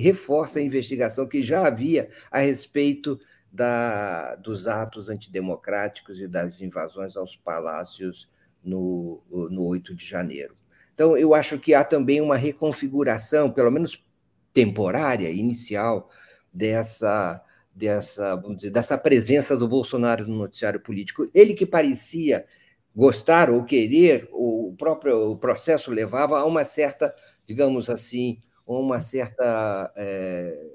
reforça a investigação que já havia a respeito da, dos atos antidemocráticos e das invasões aos palácios no, no 8 de janeiro. Então, eu acho que há também uma reconfiguração, pelo menos temporária, inicial, dessa, dessa, dizer, dessa presença do Bolsonaro no noticiário político. Ele que parecia gostar ou querer, o próprio processo levava a uma certa, digamos assim, uma certa é,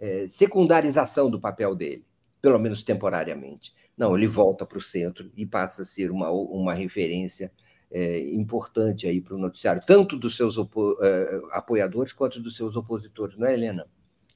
é, secundarização do papel dele, pelo menos temporariamente. Não, ele volta para o centro e passa a ser uma, uma referência é, importante aí para o noticiário, tanto dos seus é, apoiadores quanto dos seus opositores, não é, Helena?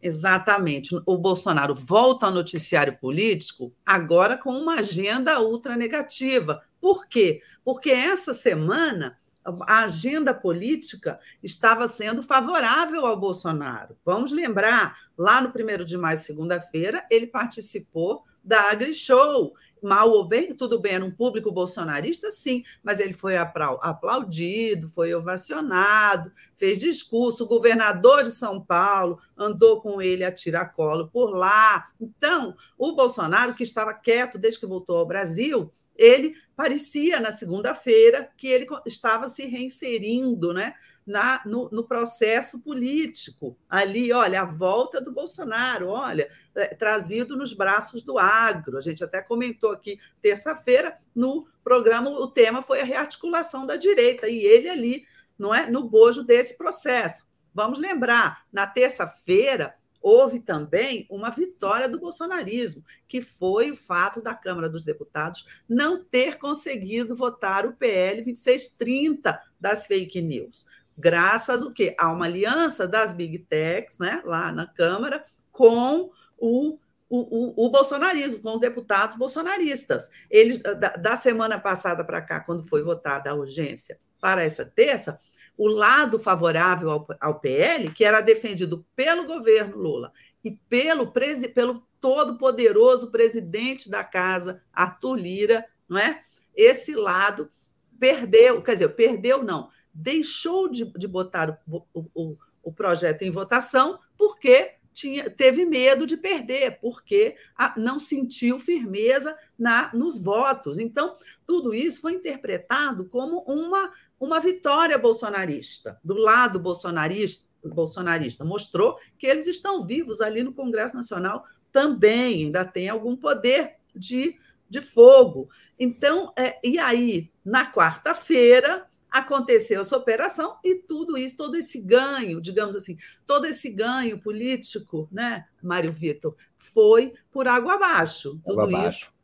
Exatamente. O Bolsonaro volta ao noticiário político agora com uma agenda ultra negativa. Por quê? Porque essa semana a agenda política estava sendo favorável ao Bolsonaro. Vamos lembrar, lá no 1 de maio, segunda-feira, ele participou da AgriShow. Mal ou bem, tudo bem, era um público bolsonarista, sim, mas ele foi aplaudido, foi ovacionado, fez discurso. O governador de São Paulo andou com ele a tiracolo por lá. Então, o Bolsonaro, que estava quieto desde que voltou ao Brasil, ele parecia na segunda-feira que ele estava se reinserindo né, na, no, no, processo político. Ali, olha, a volta do Bolsonaro, olha, é, trazido nos braços do agro. A gente até comentou aqui terça-feira no programa, o tema foi a rearticulação da direita, e ele ali, não é, no bojo desse processo. Vamos lembrar, na terça-feira, houve também uma vitória do bolsonarismo, que foi o fato da Câmara dos Deputados não ter conseguido votar o PL 2630 das fake news. Graças o quê? a uma aliança das big techs, né, lá na Câmara, com o o, o, o, bolsonarismo, com os deputados bolsonaristas. Eles, da, da semana passada para cá, quando foi votada a urgência para essa terça, o lado favorável ao, ao PL, que era defendido pelo governo Lula e pelo, pelo todo-poderoso presidente da casa, Arthur Lira, não é? Esse lado perdeu, quer dizer, perdeu não, deixou de, de botar o, o, o projeto em votação porque tinha, teve medo de perder, porque a, não sentiu firmeza na, nos votos. Então, tudo isso foi interpretado como uma uma vitória bolsonarista, do lado bolsonarista, bolsonarista. Mostrou que eles estão vivos ali no Congresso Nacional também, ainda tem algum poder de, de fogo. Então, é, e aí, na quarta-feira, aconteceu essa operação e tudo isso, todo esse ganho, digamos assim, todo esse ganho político, né, Mário Vitor, foi por água abaixo. Água tudo abaixo. isso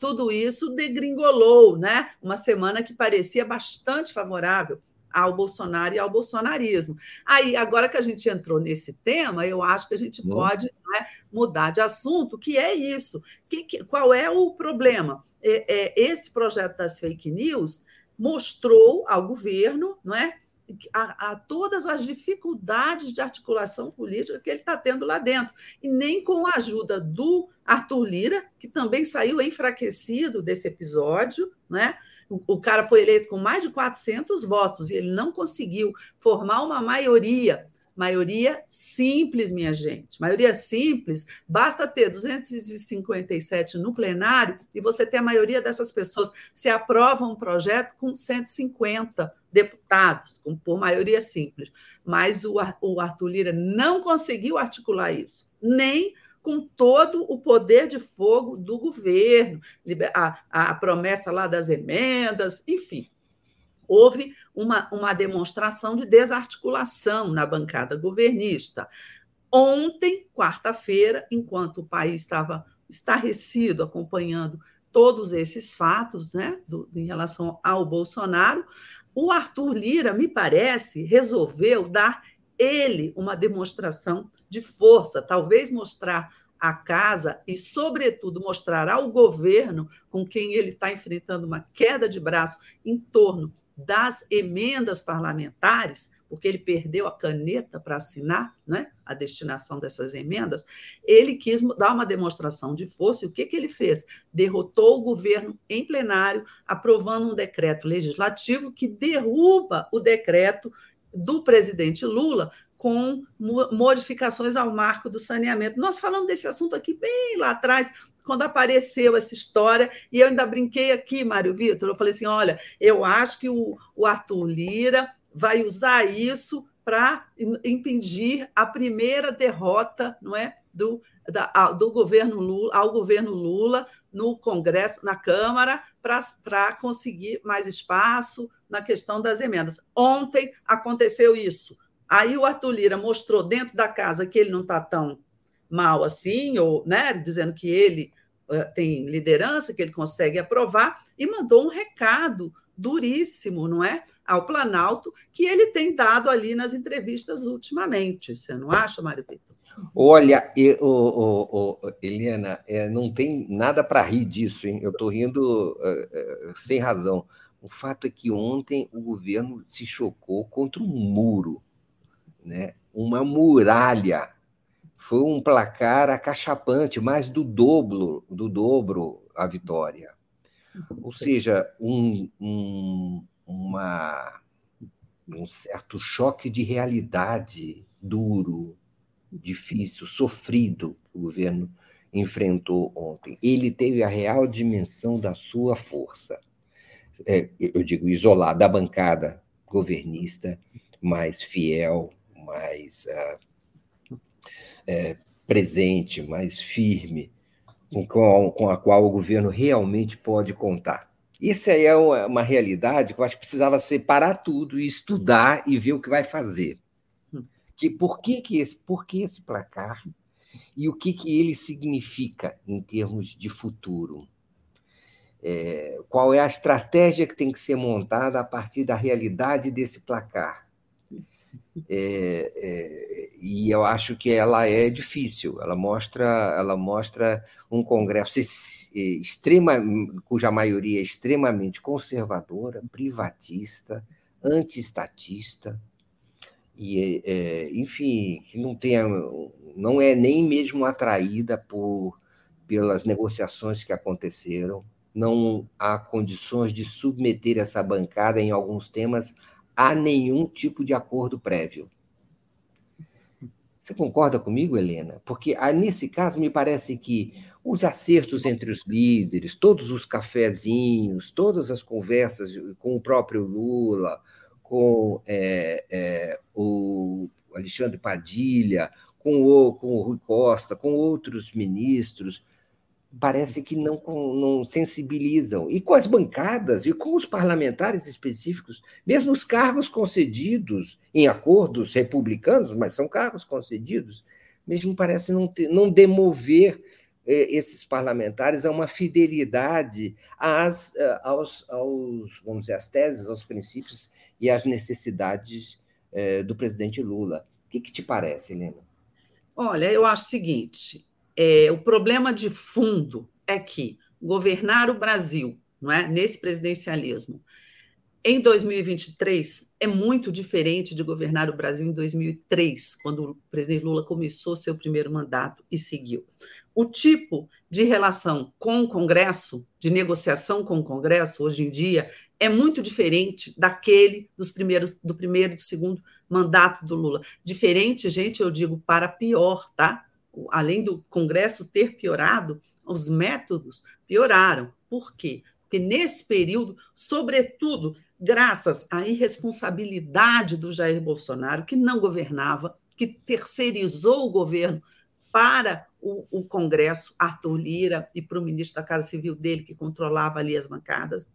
tudo isso degringolou, né? Uma semana que parecia bastante favorável ao Bolsonaro e ao bolsonarismo. Aí, agora que a gente entrou nesse tema, eu acho que a gente pode né, mudar de assunto, que é isso. Que, que, qual é o problema? É, é, esse projeto das fake news mostrou ao governo não é, a, a, todas as dificuldades de articulação política que ele está tendo lá dentro. E nem com a ajuda do Arthur Lira, que também saiu enfraquecido desse episódio, né? O, cara foi eleito com mais de 400 votos e ele não conseguiu formar uma maioria Maioria simples, minha gente. Maioria simples, basta ter 257 no plenário e você ter a maioria dessas pessoas. Se aprova um projeto com 150 deputados, por maioria simples. Mas o, Arthur Lira não conseguiu articular isso, nem com todo o poder de fogo do governo, a, a promessa lá das emendas, enfim houve uma, uma demonstração de desarticulação na bancada governista. Ontem, quarta-feira, enquanto o país estava estarrecido acompanhando todos esses fatos né, do, em relação ao Bolsonaro, o Arthur Lira, me parece, resolveu dar ele uma demonstração de força, talvez mostrar à casa e, sobretudo, mostrar ao governo com quem ele está enfrentando uma queda de braço em torno das emendas parlamentares, porque ele perdeu a caneta para assinar né, a destinação dessas emendas, ele quis dar uma demonstração de força. E o que, que ele fez? Derrotou o governo em plenário, aprovando um decreto legislativo que derruba o decreto do presidente Lula com modificações ao marco do saneamento. Nós falamos desse assunto aqui bem lá atrás, quando apareceu essa história, e eu ainda brinquei aqui, Mário Vitor, eu falei assim: olha, eu acho que o, o Arthur Lira vai usar isso para impedir a primeira derrota não é, do, da, do governo Lula, ao governo Lula no Congresso, na Câmara, para conseguir mais espaço na questão das emendas. Ontem aconteceu isso. Aí o Arthur Lira mostrou dentro da casa que ele não está tão mal assim, ou né, dizendo que ele uh, tem liderança, que ele consegue aprovar, e mandou um recado duríssimo, não é? Ao Planalto, que ele tem dado ali nas entrevistas ultimamente. Você não acha, Mário Vitor? Olha, eu, oh, oh, oh, Helena, é, não tem nada para rir disso, hein? Eu estou rindo uh, uh, sem razão. O fato é que ontem o governo se chocou contra um muro, né? uma muralha. Foi um placar acachapante, mais do dobro, do dobro a vitória. Ou seja, um, um, uma, um certo choque de realidade duro, difícil, sofrido que o governo enfrentou ontem. Ele teve a real dimensão da sua força. É, eu digo isolado da bancada governista, mais fiel, mais uh, é, presente, mais firme, com, com a qual o governo realmente pode contar. Isso aí é uma, uma realidade que eu acho que precisava separar tudo e estudar e ver o que vai fazer. Que, por que, que, esse, por que esse placar e o que, que ele significa em termos de futuro? É, qual é a estratégia que tem que ser montada a partir da realidade desse placar? É, é, e eu acho que ela é difícil. Ela mostra, ela mostra um Congresso extrema, cuja maioria é extremamente conservadora, privatista, antiestatista e, é, enfim, que não tem, não é nem mesmo atraída por pelas negociações que aconteceram. Não há condições de submeter essa bancada em alguns temas a nenhum tipo de acordo prévio. Você concorda comigo, Helena? Porque ah, nesse caso me parece que os acertos entre os líderes, todos os cafezinhos, todas as conversas com o próprio Lula, com é, é, o Alexandre Padilha, com o, com o Rui Costa, com outros ministros, parece que não, não sensibilizam. E com as bancadas e com os parlamentares específicos, mesmo os cargos concedidos em acordos republicanos, mas são cargos concedidos, mesmo parece não, ter, não demover eh, esses parlamentares a uma fidelidade às, eh, aos, aos, vamos dizer, às teses, aos princípios e às necessidades eh, do presidente Lula. O que, que te parece, Helena? Olha, eu acho o seguinte: é, o problema de fundo é que governar o Brasil, não é, nesse presidencialismo, em 2023 é muito diferente de governar o Brasil em 2003, quando o presidente Lula começou seu primeiro mandato e seguiu. O tipo de relação com o Congresso, de negociação com o Congresso, hoje em dia, é muito diferente daquele dos primeiros, do primeiro e do segundo mandato do Lula. Diferente, gente, eu digo para pior, tá? Além do Congresso ter piorado, os métodos pioraram. Por quê? Porque nesse período, sobretudo graças à irresponsabilidade do Jair Bolsonaro, que não governava, que terceirizou o governo para o, o Congresso, Arthur Lira, e para o ministro da Casa Civil dele, que controlava ali as bancadas.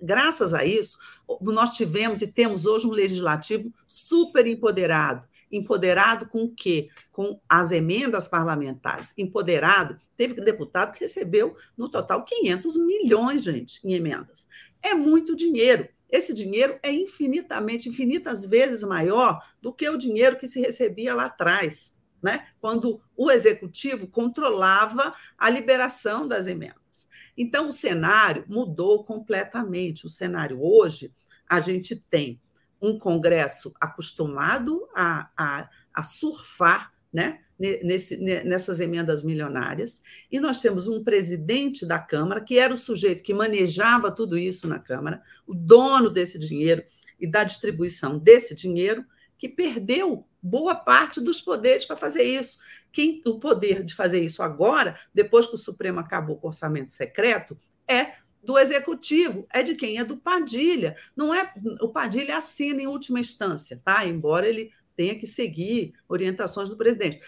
Graças a isso, nós tivemos e temos hoje um legislativo super empoderado, Empoderado com o quê? Com as emendas parlamentares. Empoderado, teve deputado que recebeu, no total, 500 milhões, gente, em emendas. É muito dinheiro. Esse dinheiro é infinitamente, infinitas vezes maior do que o dinheiro que se recebia lá atrás, né? quando o executivo controlava a liberação das emendas. Então, o cenário mudou completamente. O cenário hoje, a gente tem um Congresso acostumado a, a, a surfar né, nesse, nessas emendas milionárias, e nós temos um presidente da Câmara, que era o sujeito que manejava tudo isso na Câmara, o dono desse dinheiro e da distribuição desse dinheiro, que perdeu boa parte dos poderes para fazer isso. Quem o poder de fazer isso agora, depois que o Supremo acabou com o orçamento secreto, é do executivo, é de quem? É do Padilha. Não é o Padilha assina em última instância, tá? Embora ele tenha que seguir orientações do presidente.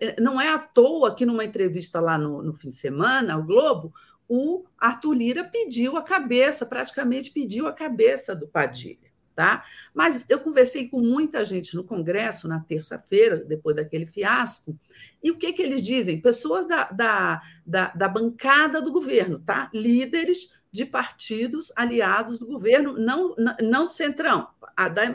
Eh, não é à toa que, numa entrevista lá no, no fim de semana, ao Globo, o Arthur Lira pediu a cabeça, praticamente pediu a cabeça do Padilha. Tá? Mas eu conversei com muita gente no Congresso na terça-feira, depois daquele fiasco, e o que, que eles dizem? Pessoas da, da, da, da bancada do governo, tá? líderes de partidos aliados do governo, não, não do centrão,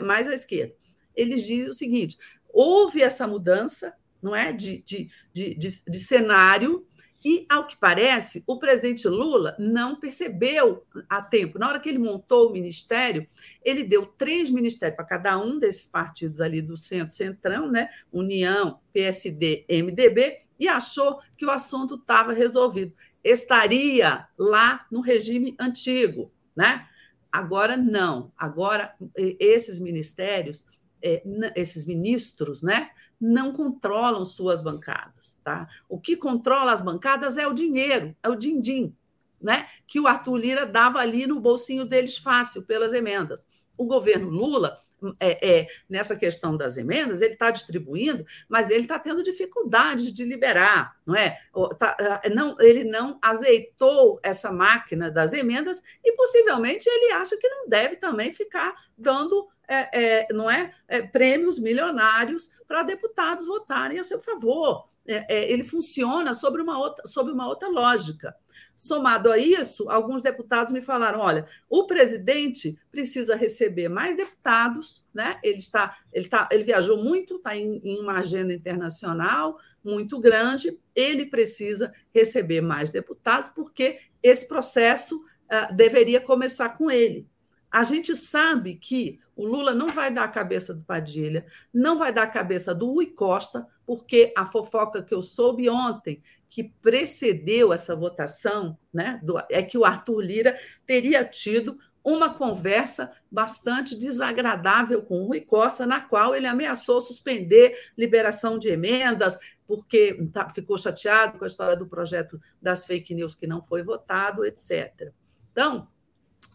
mais à esquerda. Eles dizem o seguinte: houve essa mudança não é, de, de, de, de, cenário e, ao que parece, o presidente Lula não percebeu a tempo. Na hora que ele montou o ministério, ele deu três ministérios para cada um desses partidos ali do centro-centrão, né? União, PSD, MDB, e achou que o assunto estava resolvido. Estaria lá no regime antigo, né? Agora não. Agora esses ministérios, é, esses ministros, né? não controlam suas bancadas. Tá? O que controla as bancadas é o dinheiro, é o din-din, né? que o Arthur Lira dava ali no bolsinho deles fácil, pelas emendas. O governo Lula, é, é nessa questão das emendas, ele está distribuindo, mas ele está tendo dificuldades de liberar, não é? Tá, ah, não, ele não azeitou essa máquina das emendas e possivelmente ele acha que não deve também ficar dando é, é, não é, é prêmios milionários para deputados votarem a seu favor. É, é, ele funciona sobre uma, outra, sobre uma outra lógica. Somado a isso, alguns deputados me falaram: olha, o presidente precisa receber mais deputados, né? Ele está, ele está, ele viajou muito, está em, em uma agenda internacional muito grande, ele precisa receber mais deputados, porque esse processo uh, deveria começar com ele. A gente sabe que o Lula não vai dar a cabeça do Padilha, não vai dar a cabeça do Rui Costa, porque a fofoca que eu soube ontem, que precedeu essa votação, né, do, é que o Arthur Lira teria tido uma conversa bastante desagradável com o Rui Costa, na qual ele ameaçou suspender liberação de emendas, porque tá, ficou chateado com a história do projeto das fake news que não foi votado, etc. Então,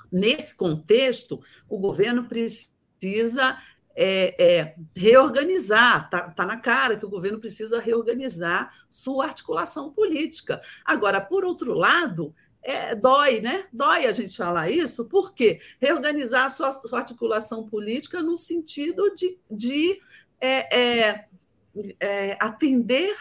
nesse contexto, o governo precisa é, é, reorganizar, está tá na cara que o governo precisa reorganizar sua articulação política. Agora, por outro lado, é, dói, né? Dói a gente falar isso, porque reorganizar a sua, sua articulação política no sentido de, de é, é, é atender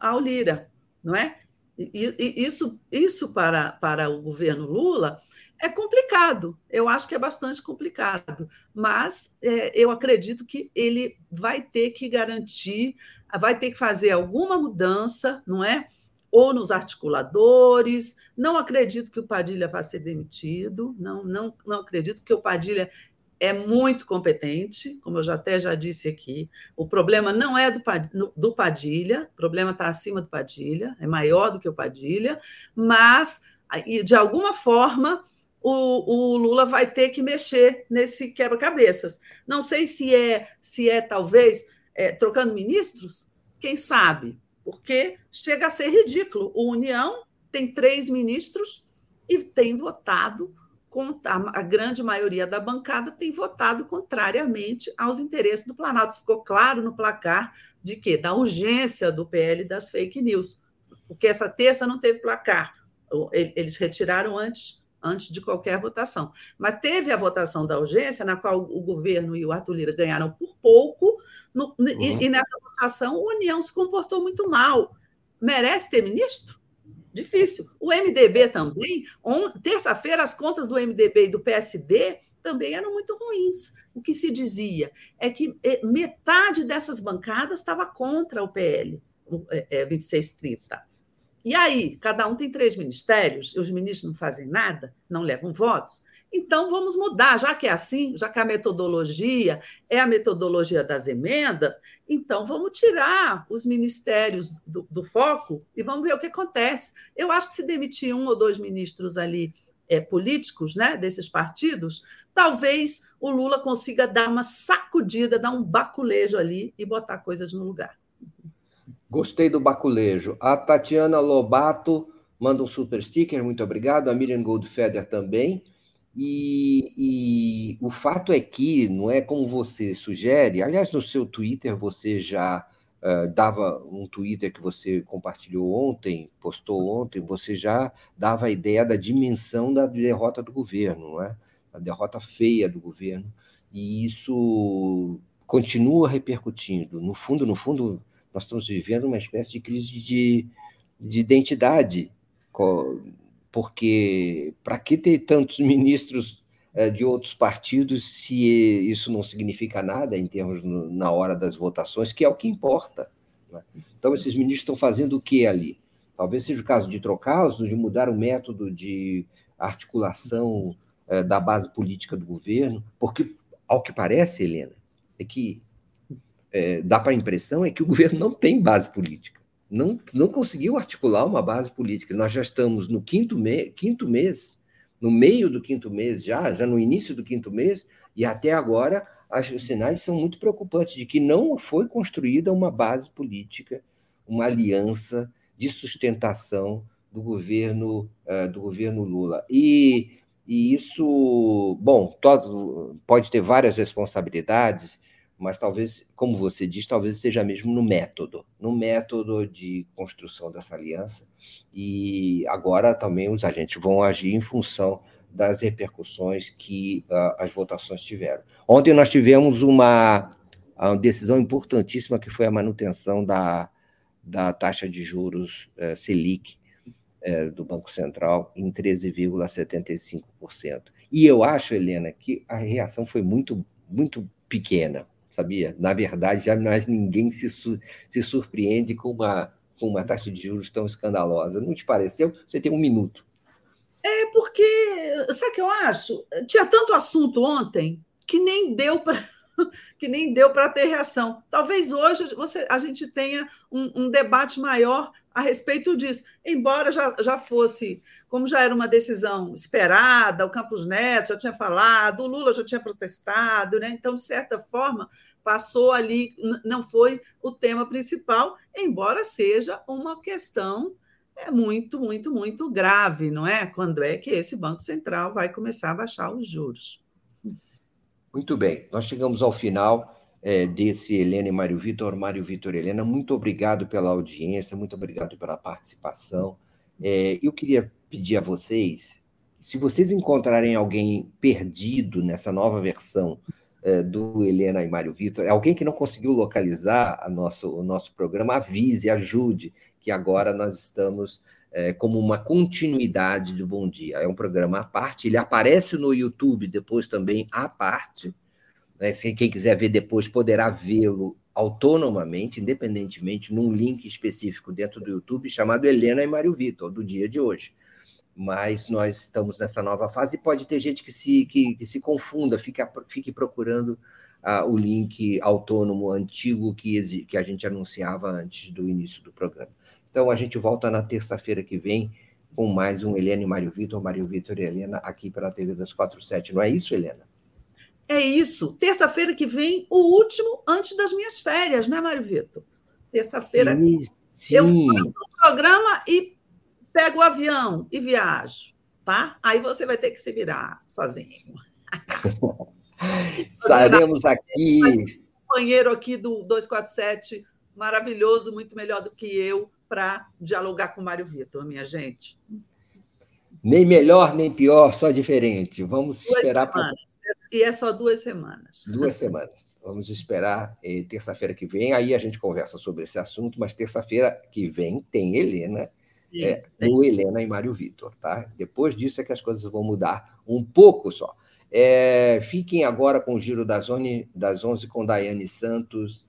ao Lira, não é? E, e, isso, isso para, para o governo Lula é complicado, eu acho que é bastante complicado, mas é, eu acredito que ele vai ter que garantir, vai ter que fazer alguma mudança, não é? Ou nos articuladores. Não acredito que o Padilha vá ser demitido, não, não, não acredito que o Padilha é muito competente, como eu já até já disse aqui. O problema não é do, do Padilha, o problema está acima do Padilha, é maior do que o Padilha, mas de alguma forma o, o, Lula vai ter que mexer nesse quebra-cabeças. Não sei se é, se é talvez é, trocando ministros, quem sabe, porque chega a ser ridículo. O União tem três ministros e tem votado, a grande maioria da bancada tem votado contrariamente aos interesses do Planalto. Isso ficou claro no placar de quê? Da urgência do PL das fake news. Porque essa terça não teve placar. Eles retiraram antes antes de qualquer votação. Mas teve a votação da urgência, na qual o governo e o Arthur Lira ganharam por pouco, no, uhum. e, e, nessa votação a União se comportou muito mal. Merece ter ministro? Difícil. O MDB também, terça-feira, as contas do MDB e do PSD também eram muito ruins. O que se dizia é que eh, metade dessas bancadas estava contra o PL, é, é, 2630. E aí, cada um tem três ministérios, e os ministros não fazem nada, não levam votos. Então, vamos mudar, já que é assim, já que a metodologia é a metodologia das emendas, então vamos tirar os ministérios do, do foco e vamos ver o que acontece. Eu acho que se demitir um ou dois ministros ali é, políticos né, desses partidos, talvez o Lula consiga dar uma sacudida, dar um baculejo ali e botar coisas no lugar. Gostei do baculejo. A Tatiana Lobato manda um super sticker, muito obrigado. A Miriam Goldfeder também. E, e, o fato é que, não é como você sugere, aliás, no seu Twitter você já uh, dava um Twitter que você compartilhou ontem, postou ontem, você já dava a ideia da dimensão da derrota do governo, não é? A derrota feia do governo, e isso continua repercutindo. No fundo, no fundo, nós estamos vivendo uma espécie de crise de, de identidade porque para que ter tantos ministros eh, de outros partidos se isso não significa nada em termos na hora das votações, que é o que importa. Né? Então, esses ministros estão fazendo o que ali? Talvez seja o caso de trocá-los, de mudar o método de articulação eh, da base política do governo, porque, ao que parece, Helena, é que é, dá para a impressão é que o governo não tem base política não, não conseguiu articular uma base política. Nós já estamos no quinto, me, quinto mês, no meio do quinto mês, já, já no início do quinto mês, e até agora os sinais são muito preocupantes de que não foi construída uma base política, uma aliança de sustentação do governo uh, do governo Lula. E, e isso, bom, todo, pode ter várias responsabilidades, mas talvez, como você diz, talvez seja mesmo no método, no método de construção dessa aliança. E agora também os agentes vão agir em função das repercussões que uh, as votações tiveram. Ontem nós tivemos uma, uma, decisão importantíssima que foi a manutenção da, da taxa de juros uh, Selic uh, do Banco Central em 13,75%. E eu acho, Helena, que a reação foi muito, muito pequena sabia? Na verdade, já mais ninguém se, se surpreende com uma, com uma taxa de juros tão escandalosa. Não te pareceu? Você tem um minuto. É porque, sabe o que eu acho? Tinha tanto assunto ontem que nem deu para que nem deu para ter reação. Talvez hoje você, a gente tenha um, um, debate maior a respeito disso, embora já, já fosse, como já era uma decisão esperada, o Campos Neto já tinha falado, o Lula já tinha protestado, né? então, de certa forma, passou ali, não foi o tema principal, embora seja uma questão é muito, muito, muito grave, não é? Quando é que esse Banco Central vai começar a baixar os juros? Muito bem, nós chegamos ao final é, desse Helena e Mário Vitor. Mário Vitor e Helena, muito obrigado pela audiência, muito obrigado pela participação. É, eu queria pedir a vocês, se vocês encontrarem alguém perdido nessa nova versão é, do Helena e Mário Vitor, alguém que não conseguiu localizar nosso, o nosso programa, avise, ajude, que agora nós estamos é, como uma continuidade do Bom Dia. É um programa à parte, ele aparece no YouTube depois também à parte. Né? Quem quiser ver depois poderá vê-lo autonomamente, independentemente, num link específico dentro do YouTube chamado Helena e Mário Vitor, do dia de hoje mas nós estamos nessa nova fase e pode ter gente que se, que, que se confunda, fique, fique procurando uh, o link autônomo antigo que, que a gente anunciava antes do início do programa. Então, a gente volta na terça-feira que vem com mais um Helena e Mário Vitor, Mário Vitor e Helena, aqui pela TV 247. Não é isso, Helena? É isso. Terça-feira que vem, o último antes das minhas férias, né, Mário Vitor? Terça-feira. Sim. Eu faço o programa e pego o avião e viajo, tá? Aí você vai ter que se virar sozinho. Estaremos aqui. Companheiro aqui do 247, maravilhoso, muito melhor do que eu, para dialogar com o Mário Vitor, minha gente. Nem melhor, nem pior, só diferente. Vamos duas esperar. Pra... E é só duas semanas. Duas semanas. Vamos esperar eh, terça-feira que vem. Aí a gente conversa sobre esse assunto, mas terça-feira que vem tem Helena é, no Helena e Mário Vitor, tá? Depois disso é que as coisas vão mudar um pouco só. É, fiquem agora com o Giro das, Oni, das 11 com Daiane Santos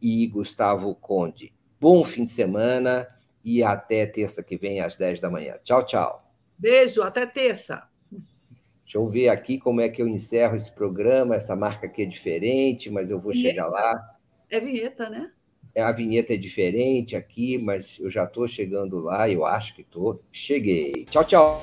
e Gustavo Conde. Bom fim de semana e até terça que vem às 10 da manhã. Tchau, tchau. Beijo, até terça. Deixa eu ver aqui como é que eu encerro esse programa. Essa marca aqui é diferente, mas eu vou vinheta. chegar lá. É vinheta, né? É, a vinheta é diferente aqui, mas eu já estou chegando lá, eu acho que estou. Cheguei. Tchau, tchau.